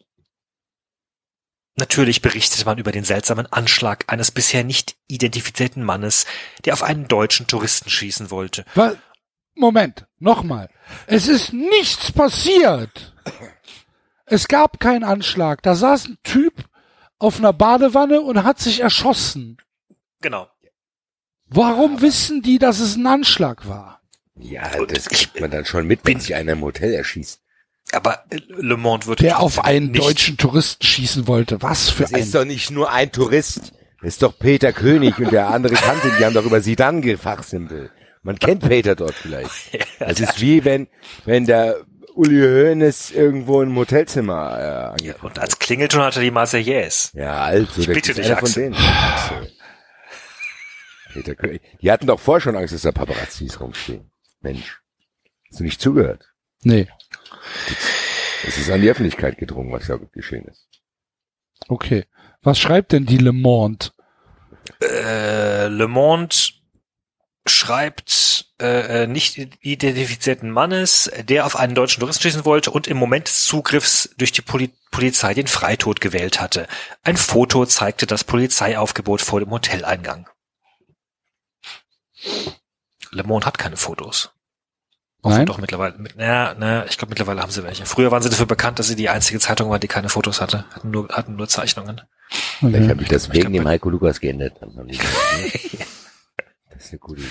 Natürlich berichtete man über den seltsamen Anschlag eines bisher nicht identifizierten Mannes, der auf einen deutschen Touristen schießen wollte. Was? Moment, nochmal. Es ist nichts passiert. Es gab keinen Anschlag. Da saß ein Typ auf einer Badewanne und hat sich erschossen. Genau. Warum wissen die, dass es ein Anschlag war? Ja, das kriegt man dann schon mit, wenn sich einer im Hotel erschießt. Aber äh, Le Monde würde Der auf einen nicht, deutschen Touristen schießen wollte. Was für Das ein... ist doch nicht nur ein Tourist. Das ist doch Peter König und der andere kannte, die haben doch über sie dann gefachsimpelt. Man kennt Peter dort vielleicht. Es ist wie wenn, wenn der Uli Hoeneß irgendwo im Hotelzimmer äh, angeht. Und als Klingelton hatte die Marseillaise. Ja, also, Ich der bitte dich, Axel. denen. Axel. Peter König. Die hatten doch vorher schon Angst, dass da Paparazzis rumstehen. Mensch. Hast du nicht zugehört? Nee, Es ist an die Öffentlichkeit gedrungen, was da geschehen ist. okay. Was schreibt denn die Le Monde? Äh, Le Monde schreibt äh, äh, nicht identifizierten Mannes, der auf einen deutschen Touristen schießen wollte und im Moment des Zugriffs durch die Poli Polizei den Freitod gewählt hatte. Ein Foto zeigte das Polizeiaufgebot vor dem Hoteleingang. Le Monde hat keine Fotos. Hoffen Nein? Doch mittlerweile. Mit, na, na, ich glaube mittlerweile haben sie welche. Früher waren sie dafür bekannt, dass sie die einzige Zeitung war, die keine Fotos hatte. Hatten nur, hatten nur Zeichnungen. Vielleicht Okay. habe ich das Ich wegen dem Heiko Lukas geändert. Das ist eine gute Idee.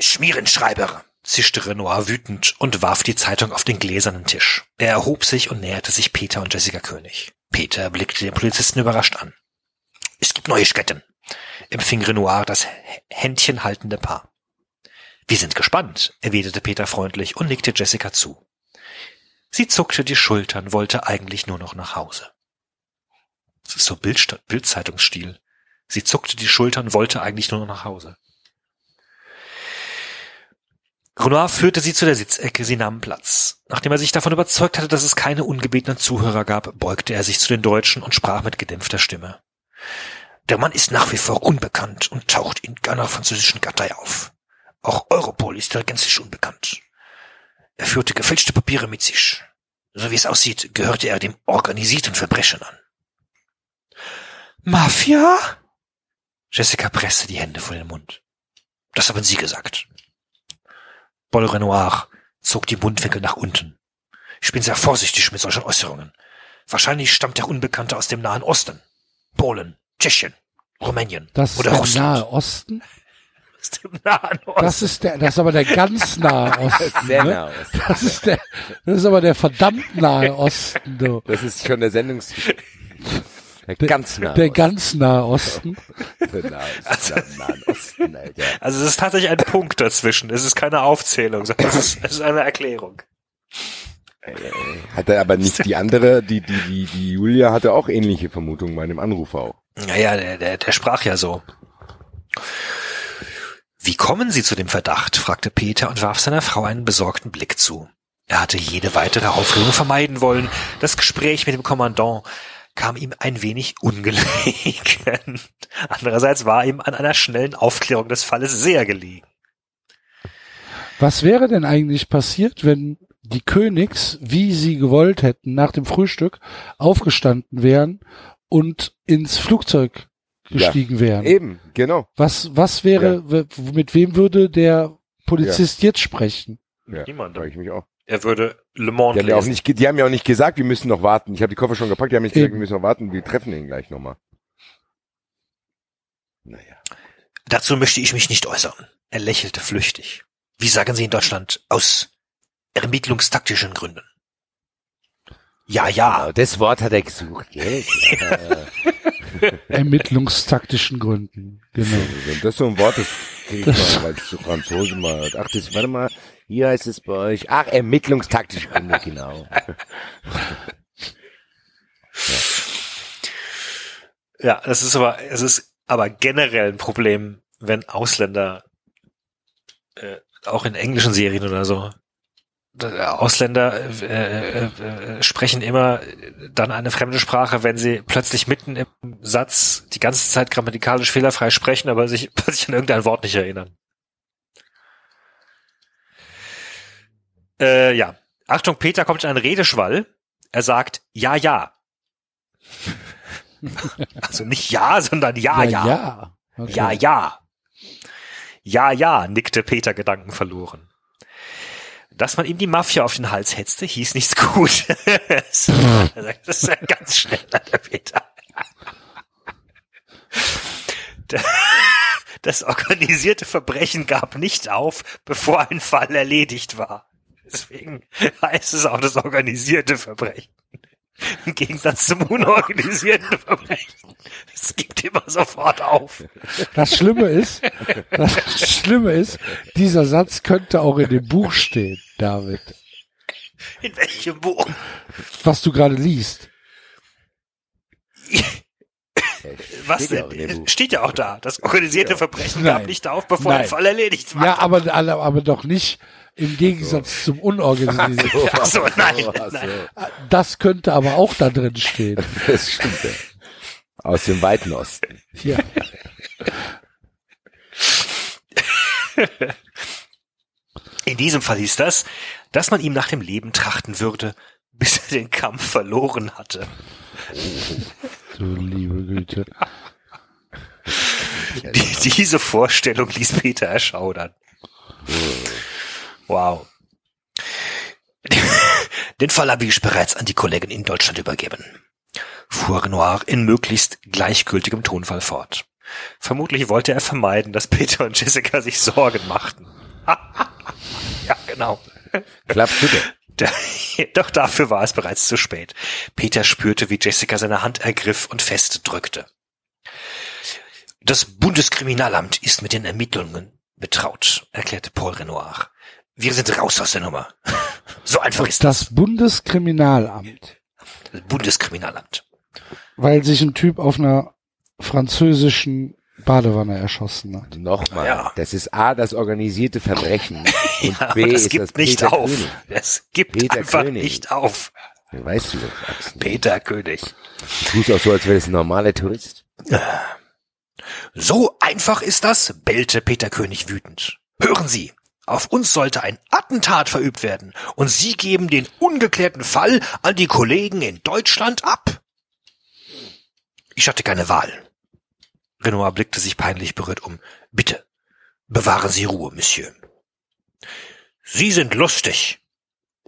Schmierenschreiber, zischte Renoir wütend und warf die Zeitung auf den gläsernen Tisch. Er erhob sich und näherte sich Peter und Jessica König. Peter blickte den Polizisten überrascht an. Es gibt Neuigkeiten, empfing Renoir das Händchen haltende Paar. Wir sind gespannt, erwiderte Peter freundlich und nickte Jessica zu. Sie zuckte die Schultern, wollte eigentlich nur noch nach Hause. Das ist so Bildsta- Bildzeitungsstil. Sie zuckte die Schultern, wollte eigentlich nur noch nach Hause. Renoir führte sie zu der Sitzecke, sie nahmen Platz. Nachdem er sich davon überzeugt hatte, dass es keine ungebetenen Zuhörer gab, beugte er sich zu den Deutschen und sprach mit gedämpfter Stimme. Der Mann ist nach wie vor unbekannt und taucht in keiner französischen Kartei auf. Auch Europol ist er gänzlich unbekannt. Er führte gefälschte Papiere mit sich. So wie es aussieht, gehörte er dem organisierten Verbrechen an. Mafia? Jessica presste die Hände vor den Mund. Das haben Sie gesagt. Paul Renoir zog die Mundwinkel nach unten. Ich bin sehr vorsichtig mit solchen Äußerungen. Wahrscheinlich stammt der Unbekannte aus dem Nahen Osten. Polen, Tschechien, Rumänien Das ist oder der Russland. Nahe Osten? Aus dem Nahen Osten. Das ist der, das ist aber der ganz nahe Osten. Sehr ne? nah aus. Das ist der, das ist aber der verdammt nahe Osten, du. Das ist schon der Sendungs... Der ganz nah Der Osten. ganz nahe Osten. Der nah- ist am Nahen Osten, Alter. Also es ist tatsächlich ein Punkt dazwischen. Es ist keine Aufzählung, sondern es ist, es ist eine Erklärung. Hat er aber nicht die andere, die, die, die, die Julia hatte auch ähnliche Vermutungen bei dem Anruf auch. Naja, der, der, der sprach ja so. Wie kommen Sie zu dem Verdacht? fragte Peter und warf seiner Frau einen besorgten Blick zu. Er hatte jede weitere Aufregung vermeiden wollen. Das Gespräch mit dem Kommandant kam ihm ein wenig ungelegen. Andererseits war ihm an einer schnellen Aufklärung des Falles sehr gelegen. Was wäre denn eigentlich passiert, wenn die Königs, wie sie gewollt hätten, nach dem Frühstück aufgestanden wären und ins Flugzeug gestiegen wären? Eben, genau. Was, was wäre, w- mit wem würde der Polizist jetzt sprechen? Ja, Niemandem. frage ich mich auch. Er würde Le Monde Die haben, ja auch lesen. nicht, die haben ja auch nicht gesagt, wir müssen noch warten. Ich habe die Koffer schon gepackt, die haben nicht gesagt, Eben. wir müssen noch warten, wir treffen ihn gleich nochmal. Naja. Dazu möchte ich mich nicht äußern. Er lächelte flüchtig. Wie sagen Sie in Deutschland? Aus ermittlungstaktischen Gründen. Ja, ja. Das Wort hat er gesucht, gell? Ja. Ermittlungstaktischen Gründen. Genau. Wenn das so ein Wort ist, krieg ich mal, weil es zu Franzose mal. Ach, das, warte mal, hier heißt es bei euch. Ach, ermittlungstaktische Gründe, genau. Ja, das ist aber, es ist aber generell ein Problem, wenn Ausländer, äh, auch in englischen Serien oder so, Ausländer äh, äh, äh, sprechen immer dann eine fremde Sprache, wenn sie plötzlich mitten im Satz die ganze Zeit grammatikalisch fehlerfrei sprechen, aber sich plötzlich an irgendein Wort nicht erinnern. Äh, ja. Achtung, Peter kommt in einen Redeschwall. Er sagt ja, ja. also nicht ja, sondern ja, ja. ja. Okay. Ja, ja. Ja, ja, nickte Peter Gedanken verloren. Dass man ihm die Mafia auf den Hals hetzte, hieß nichts gut. das ist ja ganz schnell, der Peter. Das organisierte Verbrechen gab nicht auf, bevor ein Fall erledigt war. Deswegen heißt es auch das organisierte Verbrechen. Im Gegensatz zum unorganisierten Verbrechen. Es gibt immer sofort auf. Das Schlimme ist, das Schlimme ist, dieser Satz könnte auch in dem Buch stehen, David, In welchem Buch? was du gerade liest. Was Steht ja auch denn? Steht ja auch da. Das organisierte Verbrechen Nein. gab nicht auf, bevor Nein. ein Fall erledigt war. Ja, aber aber doch nicht im Gegensatz zum unorganisierten. Ach so, nein, so. nein. Das könnte aber auch da drin stehen. Das stimmt ja. Aus dem weiten Osten. Ja. In diesem Fall hieß das, dass man ihm nach dem Leben trachten würde, bis er den Kampf verloren hatte. Du liebe Güte. Die, diese Vorstellung ließ Peter erschaudern. Wow. Den Fall habe ich bereits an die Kollegen in Deutschland übergeben. Fuhr Renoir in möglichst gleichgültigem Tonfall fort. Vermutlich wollte er vermeiden, dass Peter und Jessica sich Sorgen machten. ja, genau. Klappt bitte. Doch dafür war es bereits zu spät. Peter spürte, wie Jessica seine Hand ergriff und fest drückte. Das Bundeskriminalamt ist mit den Ermittlungen betraut, erklärte Paul Renoir. Wir sind raus aus der Nummer. So einfach ist das. Das Bundeskriminalamt, Das Bundeskriminalamt. weil sich ein Typ auf einer französischen Badewanne erschossen hat. Nochmal. Ja. Das ist A, das organisierte Verbrechen. Und Ja, B aber das ist gibt das nicht Peter auf. König. Es gibt Peter einfach König. nicht auf. Weißt du das, Axel? Peter König. Du tust auch so, als wäre das ein normaler Tourist. So einfach ist das, bellte Peter König wütend. Hören Sie, auf uns sollte ein Attentat verübt werden, und Sie geben den ungeklärten Fall an die Kollegen in Deutschland ab. Ich hatte keine Wahl. Renoir blickte sich peinlich berührt um. Bitte, bewahren Sie Ruhe, Monsieur. Sie sind lustig,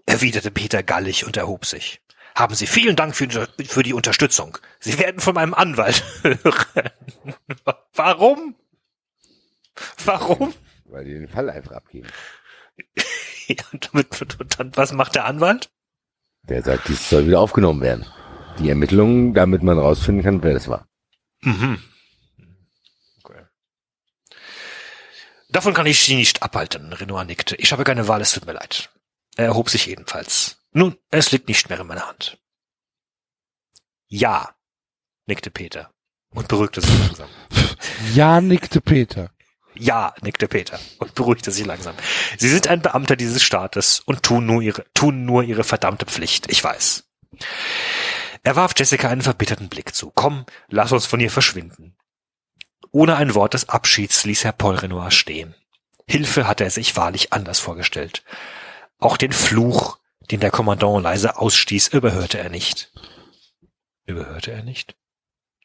erwiderte Peter gallig und erhob sich. Haben Sie vielen Dank für, für die Unterstützung. Sie werden von meinem Anwalt hören. Warum? Warum? Weil die den Fall einfach abgeben. Ja, und damit, und dann, was macht der Anwalt? Der sagt, dies soll wieder aufgenommen werden. Die Ermittlungen, damit man rausfinden kann, wer das war. Mhm. Okay. Davon kann ich Sie nicht abhalten, Renoir nickte. Ich habe keine Wahl, es tut mir leid. Er erhob sich ebenfalls. Nun, es liegt nicht mehr in meiner Hand. Ja, nickte Peter und beruhigte sich langsam. Ja, nickte Peter. Ja, nickte Peter und beruhigte sich langsam. Sie sind ein Beamter dieses Staates und tun nur ihre, tun nur ihre verdammte Pflicht. Ich weiß. Er warf Jessica einen verbitterten Blick zu. Komm, lass uns von ihr verschwinden. Ohne ein Wort des Abschieds ließ Herr Paul Renoir stehen. Hilfe hatte er sich wahrlich anders vorgestellt. Auch den Fluch, den der Kommandant leise ausstieß, überhörte er nicht. Überhörte er nicht?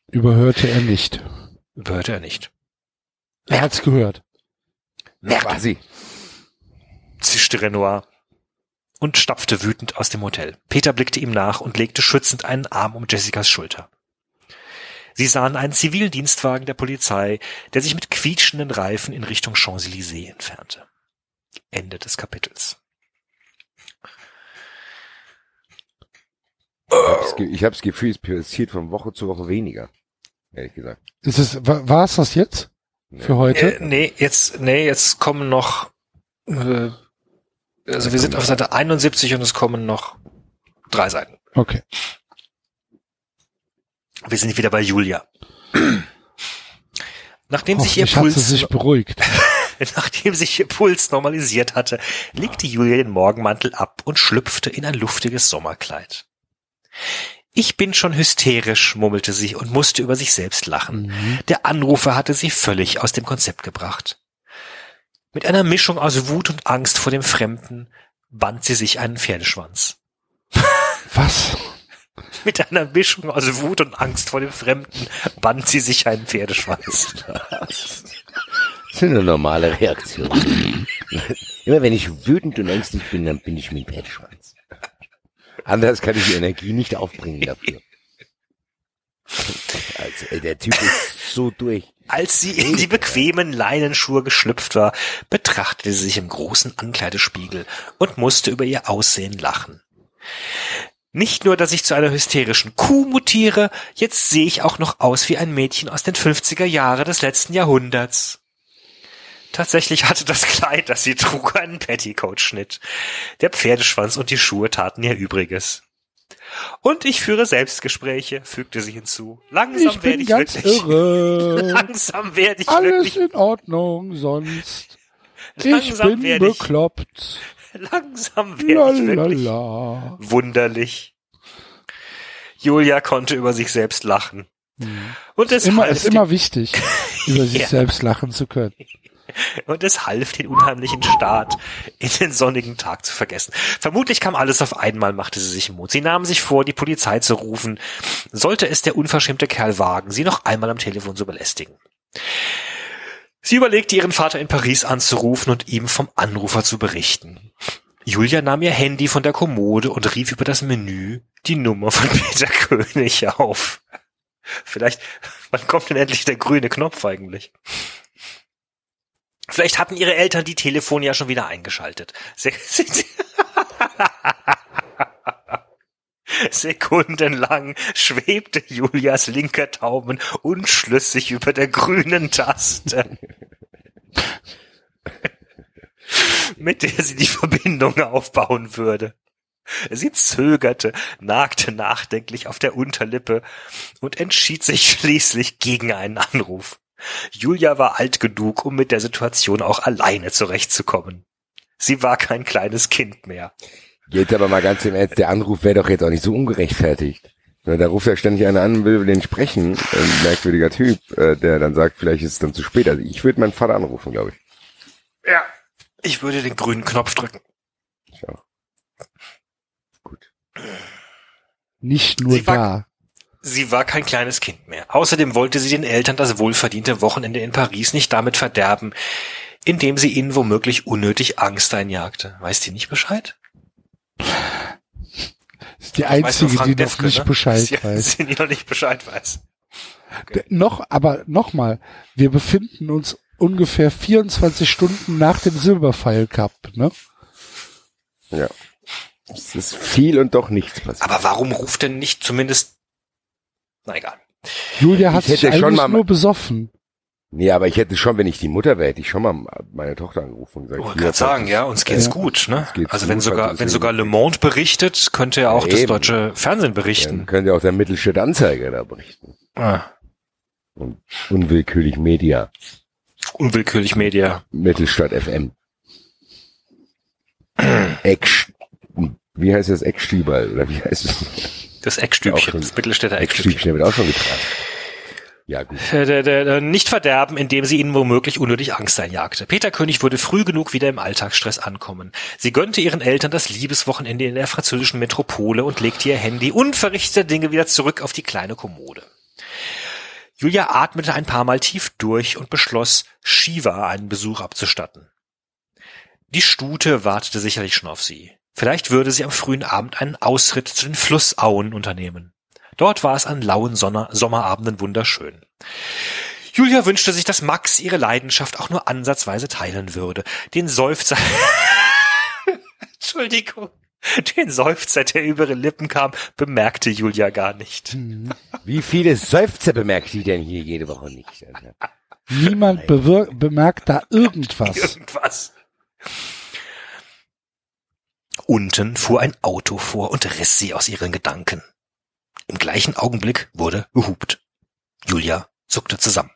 Überhörte er nicht. Überhörte er nicht. Er hat's gehört. Merke, Quasi. zischte Renoir und stapfte wütend aus dem Hotel. Peter blickte ihm nach und legte schützend einen Arm um Jessicas Schulter. Sie sahen einen Zivildienstwagen der Polizei, der sich mit quietschenden Reifen in Richtung Champs-Élysées entfernte. Ende des Kapitels. Ich habe das Gefühl, es passiert von Woche zu Woche weniger. Ehrlich gesagt. Ist es, wa- war's das jetzt? Für heute? Äh, nee, jetzt, nee, jetzt kommen noch, äh, also wir sind auf Seite 71 und es kommen noch drei Seiten. Okay. Wir sind wieder bei Julia. Nachdem sich ihr Puls sich beruhigt. Nachdem sich ihr Puls normalisiert hatte, legte Julia den Morgenmantel ab und schlüpfte in ein luftiges Sommerkleid. Ich bin schon hysterisch, murmelte sie und musste über sich selbst lachen. Mhm. Der Anrufer hatte sie völlig aus dem Konzept gebracht. Mit einer Mischung aus Wut und Angst vor dem Fremden band sie sich einen Pferdeschwanz. Was? Mit einer Mischung aus Wut und Angst vor dem Fremden band sie sich einen Pferdeschwanz. Das ist eine normale Reaktion. Immer wenn ich wütend und ängstlich bin, dann bin ich mit dem Pferdeschwanz. Anders kann ich die Energie nicht aufbringen dafür. Also, ey, der Typ ist so durch. Als sie in die bequemen Leinenschuhe geschlüpft war, betrachtete sie sich im großen Ankleidespiegel und musste über ihr Aussehen lachen. Nicht nur, dass ich zu einer hysterischen Kuh mutiere, jetzt sehe ich auch noch aus wie ein Mädchen aus den 50er Jahre des letzten Jahrhunderts. Tatsächlich hatte das Kleid, das sie trug, einen Petticoat-Schnitt. Der Pferdeschwanz und die Schuhe taten ihr Übriges. Und ich führe Selbstgespräche, fügte sie hinzu. Langsam Ich werde ich wirklich, irre. langsam werde ich Alles wirklich, in Ordnung sonst. Ich Langsam bin werde ich- bekloppt. langsam werde ich wirklich wunderlich. Julia konnte über sich selbst lachen. Und es, Immer, half ist immer wichtig, über sich Ja. selbst lachen zu können. Und es half, den unheimlichen Start in den sonnigen Tag zu vergessen. Vermutlich kam alles auf einmal, machte sie sich Mut. Sie nahm sich vor, die Polizei zu rufen, sollte es der unverschämte Kerl wagen, sie noch einmal am Telefon zu belästigen. Sie überlegte, ihren Vater in Paris anzurufen und ihm vom Anrufer zu berichten. Julia nahm ihr Handy von der Kommode und rief über das Menü die Nummer von Peter König auf. Vielleicht, wann kommt denn endlich der grüne Knopf eigentlich? Vielleicht hatten ihre Eltern die Telefone ja schon wieder eingeschaltet. Se Sekundenlang schwebte Julias linker Daumen unschlüssig über der grünen Taste, mit der sie die Verbindung aufbauen würde. Sie zögerte, nagte nachdenklich auf der Unterlippe und entschied sich schließlich gegen einen Anruf. Julia war alt genug, um mit der Situation auch alleine zurechtzukommen. Sie war kein kleines Kind mehr. Jetzt aber mal ganz im Ernst, der Anruf wäre doch jetzt auch nicht so ungerechtfertigt. Da ruft ja ständig einer an und will den sprechen, ein merkwürdiger Typ, äh, der dann sagt, vielleicht ist es dann zu spät. Also ich würde meinen Vater anrufen, glaube ich. Ja. Ich würde den grünen Knopf drücken. ich auch. Gut. Nicht nur Sie war- da. Sie war kein kleines Kind mehr. Außerdem wollte sie den Eltern das wohlverdiente Wochenende in Paris nicht damit verderben, indem sie ihnen womöglich unnötig Angst einjagte. Weiß die nicht Bescheid? Ist die nur einzige, die noch Defke, nicht ne? Bescheid Sie- weiß. Die noch nicht Bescheid weiß. D- Noch, aber nochmal, wir befinden uns ungefähr 24 Stunden nach dem Silberpfeil Cup, ne? Ja. Es ist viel und doch nichts passiert. Aber warum ruft denn nicht zumindest... Na egal. Julia hat sich schon eigentlich mal- nur besoffen. Nee, aber ich hätte schon, wenn ich die Mutter wäre, hätte ich schon mal meine Tochter angerufen und gesagt, Ich wollte hier, gerade sagen, ja, uns geht's Ja. gut, ne? Geht's Also wenn gut, sogar, wenn sogar Le Monde berichtet, könnte ja auch Ja, das eben. deutsche Fernsehen Dann berichten. könnte auch der Mittelstädt Anzeiger da berichten. Ah, Und unwillkürlich Media. unwillkürlich Media. Mittelstadt FM. Eck, wie heißt das? Eckstüberl, oder wie heißt es? Das Eckstübchen, schon- das Mittelstädter Eckstübchen. Eckstübchen wird auch schon getragen. Ja, gut. Äh, Der, der, der, nicht verderben, indem sie ihnen womöglich unnötig Angst einjagte. Peter König würde früh genug wieder im Alltagsstress ankommen. Sie gönnte ihren Eltern das Liebeswochenende in der französischen Metropole und legte ihr Handy unverrichteter Dinge wieder zurück auf die kleine Kommode. Julia atmete ein paar Mal tief durch und beschloss, Shiva einen Besuch abzustatten. Die Stute wartete sicherlich schon auf sie. Vielleicht würde sie am frühen Abend einen Ausritt zu den Flussauen unternehmen. Dort war es an lauen Sonner Sommerabenden wunderschön. Julia wünschte sich, dass Max ihre Leidenschaft auch nur ansatzweise teilen würde. Den Seufzer, Entschuldigung, den Seufzer, der über ihre Lippen kam, bemerkte Julia gar nicht. Wie viele Seufzer bemerkt die denn hier jede Woche nicht? Niemand bemerkt da irgendwas. Irgendwas. Unten fuhr ein Auto vor und riss sie aus ihren Gedanken. Im gleichen Augenblick wurde gehupt. Julia zuckte zusammen.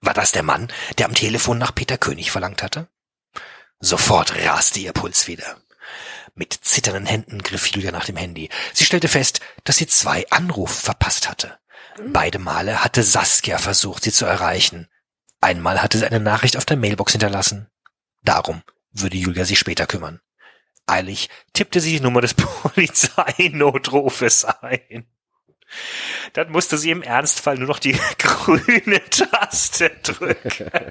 War das der Mann, der am Telefon nach Peter König verlangt hatte? Sofort raste ihr Puls wieder. Mit zitternden Händen griff Julia nach dem Handy. Sie stellte fest, dass sie zwei Anrufe verpasst hatte. Beide Male hatte Saskia versucht, sie zu erreichen. Einmal hatte sie eine Nachricht auf der Mailbox hinterlassen. Darum würde Julia sich später kümmern. Eilig tippte sie die Nummer des Polizeinotrufes ein. Dann musste sie im Ernstfall nur noch die grüne Taste drücken.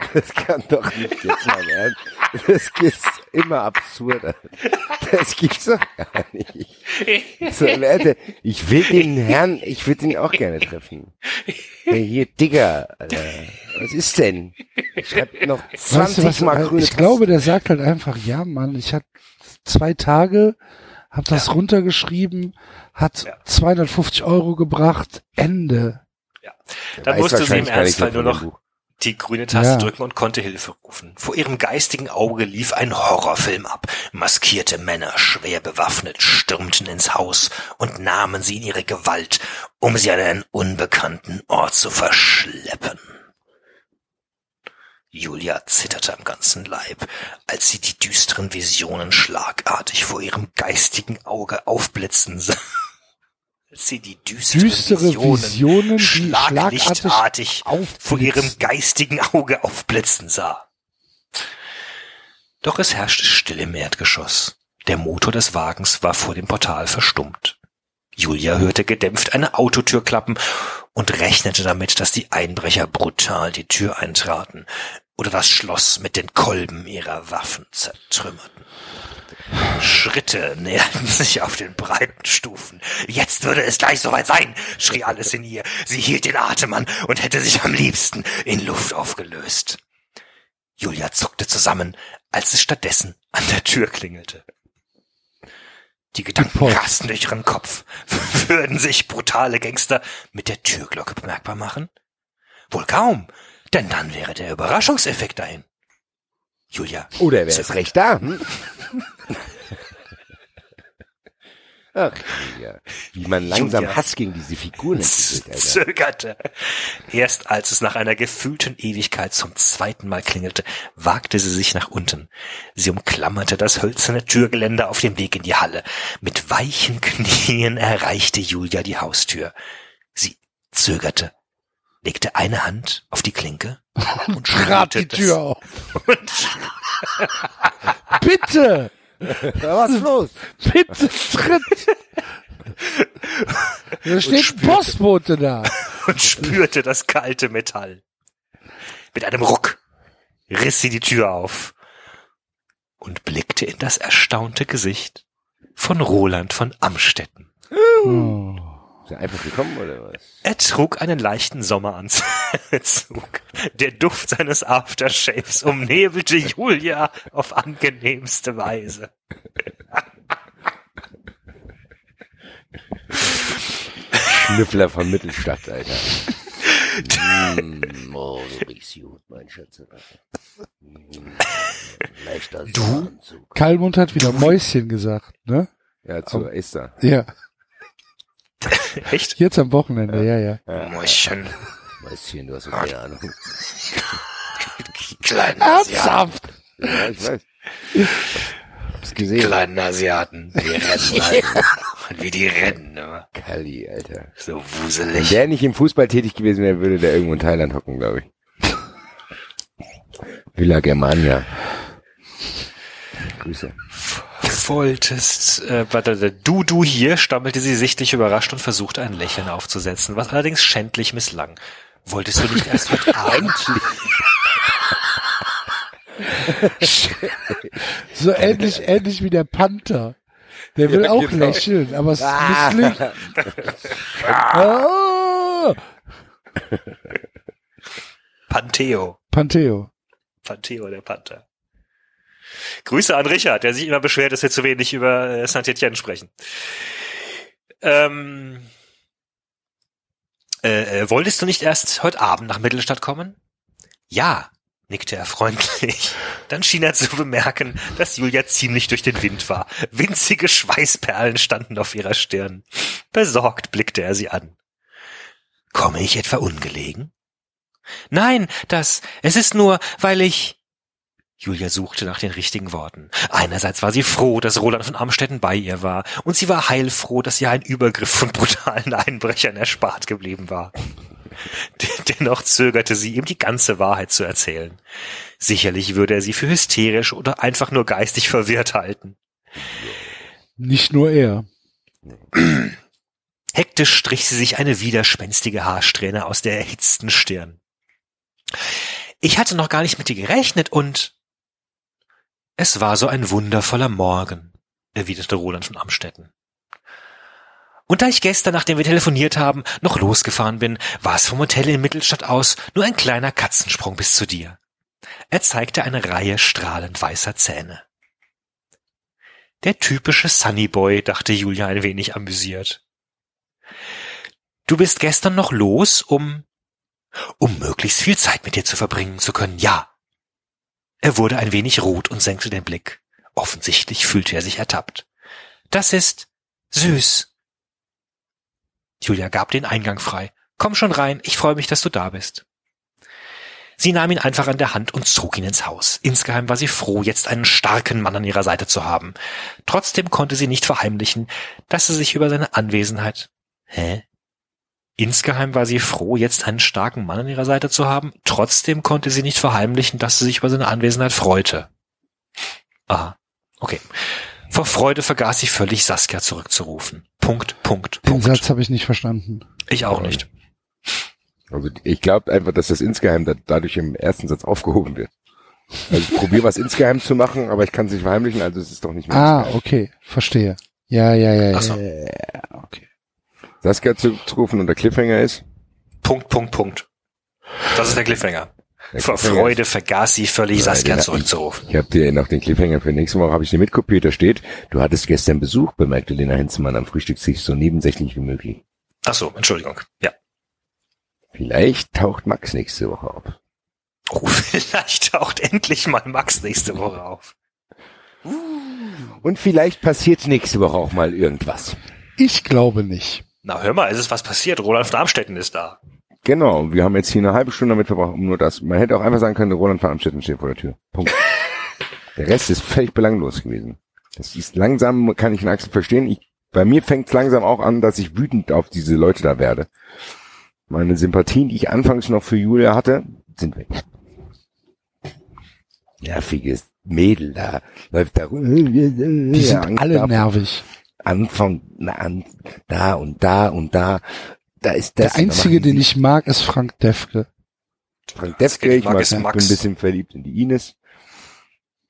Das kann doch nicht jetzt mal werden. Das ist immer absurder. Das gibt's doch gar nicht. So, Leute, ich will den Herrn, ich würde ihn auch gerne treffen. Hey, hier, Digger, Alter. Was ist denn? Schreibt noch 20 Weißt du was, Mal grüne ich glaube, der sagt halt einfach, ja, Mann, ich hatte zwei Tage, hab das runtergeschrieben, hat Ja. 250 Euro gebracht, Ende. Dann Weiß musste sie im Ernstfall nur noch Buch. Die grüne Taste Ja. drücken und konnte Hilfe rufen. Vor ihrem geistigen Auge lief ein Horrorfilm ab. Maskierte Männer, schwer bewaffnet, stürmten ins Haus und nahmen sie in ihre Gewalt, um sie an einen unbekannten Ort zu verschleppen. Julia zitterte am ganzen Leib, als sie die düsteren Visionen schlagartig vor ihrem geistigen Auge aufblitzen sah. Als sie die düsteren Düstere Visionen, die schlagartig schlaglichtartig vor ihrem geistigen Auge aufblitzen sah. Doch es herrschte Stille im Erdgeschoss. Der Motor des Wagens war vor dem Portal verstummt. Julia hörte gedämpft eine Autotür klappen und rechnete damit, dass die Einbrecher brutal die Tür eintraten oder das Schloss mit den Kolben ihrer Waffen zertrümmerten. Schritte näherten sich auf den breiten Stufen. Jetzt würde es gleich soweit sein, schrie alles in ihr. Sie hielt den Atem an und hätte sich am liebsten in Luft aufgelöst. Julia zuckte zusammen, als es stattdessen an der Tür klingelte. Die Gedanken rasten durch ihren Kopf. Würden sich brutale Gangster mit der Türglocke bemerkbar machen? Wohl kaum, denn dann wäre der Überraschungseffekt dahin. Julia. Oder ist zögerte. recht da? Hm? Ach, ja. Wie man langsam Julia. Hass gegen diese Figuren entwickelt, Alter. zögerte. Erst als es nach einer gefühlten Ewigkeit zum zweiten Mal klingelte, wagte sie sich nach unten. Sie umklammerte das hölzerne Türgeländer auf dem Weg in die Halle. Mit weichen Knien erreichte Julia die Haustür. Sie zögerte, legte eine Hand auf die Klinke und Trat die Tür auf. Bitte! Ja, was ist los? Bitte tritt! Da steht ein Postbote da. und spürte das kalte Metall. Mit einem Ruck riss sie die Tür auf und blickte in das erstaunte Gesicht von Roland von Amstetten. Oh. Ist er einfach gekommen, oder was? Er trug einen leichten Sommeranzug. Der Duft seines Aftershaves umnebelte Julia auf angenehmste Weise. Schnüffler von Mittelstadt, Alter. mm, oh, du riechst gut, mein Schatz. Mm, leichter Du? Kalmund hat wieder Mäuschen gesagt, ne? Ja, zu Esther. Ja. Echt? Jetzt am Wochenende, ja, ja. Ja, Mäuschen. Mäuschen, du hast doch keine Ahnung. Kleinen Asiaten. Ernsthaft! Ja, ich weiß. Hab's gesehen. Kleinen Asiaten. Die rennen halt. Und wie die rennen, immer. Kali, Alter. So Wenn wuselig. der nicht im Fußball tätig gewesen wäre, würde der irgendwo in Thailand hocken, glaube ich. Villa Germania. Grüße. Wolltest, äh, du, du hier, stammelte sie sichtlich überrascht und versuchte ein Lächeln aufzusetzen, was allerdings schändlich misslang. Wolltest du nicht erst heute Abend? So ähnlich, ähnlich wie der Panther. Der will Ja, auch genau. lächeln, aber es Ah. misslingt. Ah. Panteo. Panteo. Panteo, der Panther. Grüße an Richard, der sich immer beschwert, dass wir zu wenig über äh, Saint-Etienne sprechen. Ähm, äh, äh, wolltest du nicht erst heute Abend nach Mittelstadt kommen? Ja, nickte er freundlich. Dann schien er zu bemerken, dass Julia ziemlich durch den Wind war. Winzige Schweißperlen standen auf ihrer Stirn. Besorgt blickte er sie an. Komme ich etwa ungelegen? Nein, das, es ist nur, weil ich. Julia suchte nach den richtigen Worten. Einerseits war sie froh, dass Roland von Amstetten bei ihr war, und sie war heilfroh, dass ihr ein Übergriff von brutalen Einbrechern erspart geblieben war. Dennoch zögerte sie, ihm die ganze Wahrheit zu erzählen. Sicherlich würde er sie für hysterisch oder einfach nur geistig verwirrt halten. Nicht nur er. Hektisch strich sie sich eine widerspenstige Haarsträhne aus der erhitzten Stirn. Ich hatte noch gar nicht mit dir gerechnet und es war so ein wundervoller Morgen, erwiderte Roland von Amstetten. Und da ich gestern, nachdem wir telefoniert haben, noch losgefahren bin, war es vom Hotel in Mittelstadt aus nur ein kleiner Katzensprung bis zu dir. Er zeigte eine Reihe strahlend weißer Zähne. Der typische Sunnyboy, dachte Julia ein wenig amüsiert. Du bist gestern noch los, um um möglichst viel Zeit mit dir zu verbringen zu können, ja. Er wurde ein wenig rot und senkte den Blick. Offensichtlich fühlte er sich ertappt. Das ist süß. Julia gab den Eingang frei. Komm schon rein, ich freue mich, dass du da bist. Sie nahm ihn einfach an der Hand und zog ihn ins Haus. Insgeheim war sie froh, jetzt einen starken Mann an ihrer Seite zu haben. Trotzdem konnte sie nicht verheimlichen, dass sie sich über seine Anwesenheit. Hä? Insgeheim war sie froh, jetzt einen starken Mann an ihrer Seite zu haben. Trotzdem konnte sie nicht verheimlichen, dass sie sich über seine Anwesenheit freute. Aha. Okay. Vor Freude vergaß sie völlig, Saskia zurückzurufen. Punkt, Punkt, Den Punkt. Satz habe ich nicht verstanden. Ich auch nicht. Also ich glaube einfach, dass das insgeheim da, dadurch im ersten Satz aufgehoben wird. Also ich probiere was insgeheim zu machen, aber ich kann es nicht verheimlichen, also es ist doch nicht mehr Ah, insgeheim. okay, verstehe. Ja, ja, ja, Ach so. ja, ja, ja, okay. Saskia zurückzurufen und der Cliffhanger ist. Punkt, Punkt, Punkt. Das ist der Cliffhanger. Der Vor Cliffhanger Freude vergaß sie völlig, Nein, Saskia den- zurückzurufen. Ich habe dir noch den Cliffhanger für nächste Woche habe ich dir mitkopiert. Da steht: Du hattest gestern Besuch, bemerkte Lena Heinzmann am Frühstückstisch so nebensächlich wie möglich. Ach so, Entschuldigung. Ja. Vielleicht taucht Max nächste Woche auf. Oh, vielleicht taucht endlich mal Max nächste Woche auf. Und vielleicht passiert nächste Woche auch mal irgendwas. Ich glaube nicht. Na, hör mal, es ist was passiert. Roland von Amstetten ist da. Genau, wir haben jetzt hier eine halbe Stunde damit verbracht, um nur das. Man hätte auch einfach sagen können, Roland von Amstetten steht vor der Tür. Punkt. der Rest ist völlig belanglos gewesen. Das ist langsam, kann ich den Axel verstehen. Ich, bei mir fängt es langsam auch an, dass ich wütend auf diese Leute da werde. Meine Sympathien, die ich anfangs noch für Julia hatte, sind weg. Nerviges Mädel da, läuft da rum. Die Die sind alle nervig. Anfang, na, an, da und da und da. Da ist das. Der einzige, den ich mag, ist Frank Defke. Frank Defke, ich mag mag, es bin Max. ein bisschen verliebt in die Ines.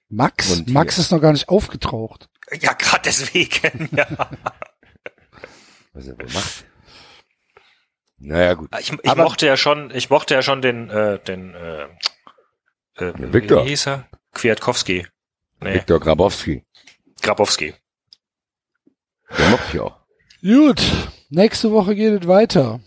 Max? Und Max hier. ist noch gar nicht aufgetaucht. Ja, gerade deswegen. Ja. Was er wohl macht. Naja, gut. Ich, ich Aber- mochte ja schon, ich mochte ja schon den, äh, den, äh, äh, Viktor. wie hieß er? Kwiatkowski. Nee, Viktor Grabowski. Grabowski. Der mochte ich auch. Gut, nächste Woche geht es weiter.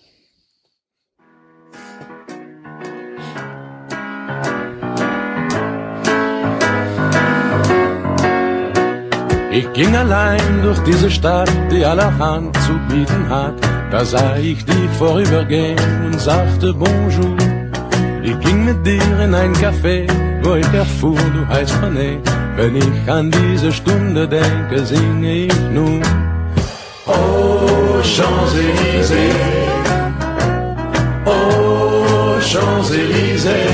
Ich ging allein durch diese Stadt, die allerhand zu bieten hat. Da sah ich dich vorübergehen und sagte Bonjour. Ich ging mit dir in ein Café, wo ich erfuhr, du heißt René. Wenn ich an diese Stunde denke, singe ich nun. Oh, Champs-Élysées. Oh, Champs-Élysées.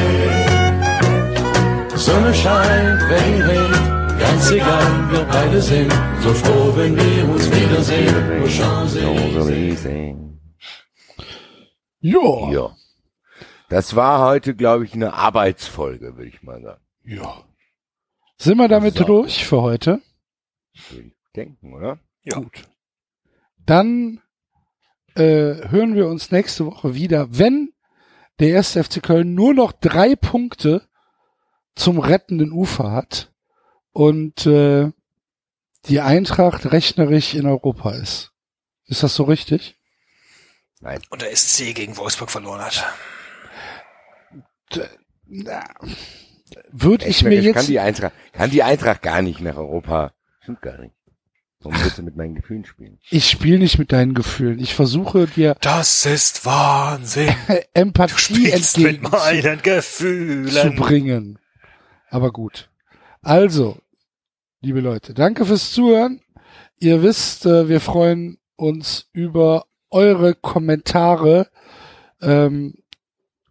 Sonne scheint, Regen hält, ganz egal, wir beide sind so froh, wenn wir uns wiedersehen. Oh, Champs-Élysées. Ja. Ja. Das war heute, glaube ich, eine Arbeitsfolge, würde ich mal sagen. ja. Sind wir damit So. durch für heute? Würde ich denken, oder? Ja. Gut. Dann äh, hören wir uns nächste Woche wieder, wenn der erste FC Köln nur noch drei Punkte zum rettenden Ufer hat und äh, die Eintracht rechnerisch in Europa ist. Ist das so richtig? Nein. Und der SC gegen Wolfsburg verloren hat. Na, Würde ich Ich mir kann jetzt die Eintracht, kann die Eintracht gar nicht nach Europa. Stimmt gar nicht. Warum willst du mit meinen Gefühlen spielen? Ich spiele nicht mit deinen Gefühlen. Ich versuche dir Das ist Wahnsinn. Empathie Spielst mit meinen zu Gefühlen. bringen. Aber gut. Also, liebe Leute, danke fürs Zuhören. Ihr wisst, äh, wir freuen uns über eure Kommentare, ähm,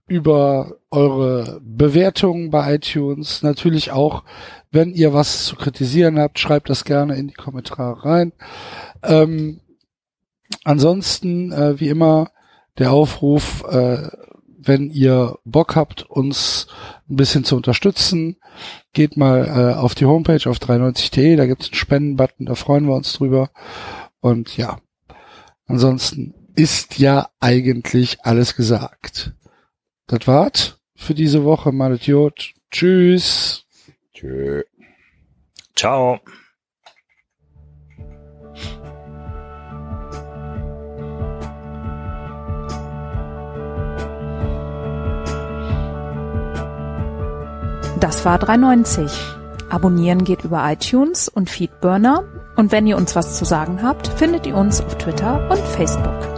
über eure Bewertungen bei iTunes. Natürlich auch, wenn ihr was zu kritisieren habt, schreibt das gerne in die Kommentare rein. Ähm, ansonsten, äh, wie immer, der Aufruf, äh, wenn ihr Bock habt, uns ein bisschen zu unterstützen, geht mal äh, auf die Homepage auf 93.de, da gibt's einen Spendenbutton, da freuen wir uns drüber. Und ja, ansonsten ist ja eigentlich alles gesagt. Das war's für diese Woche. Malet Jod. Tschüss. Tschö. Ciao. Das war 390. Abonnieren geht über iTunes und Feedburner. Und wenn ihr uns was zu sagen habt, findet ihr uns auf Twitter und Facebook.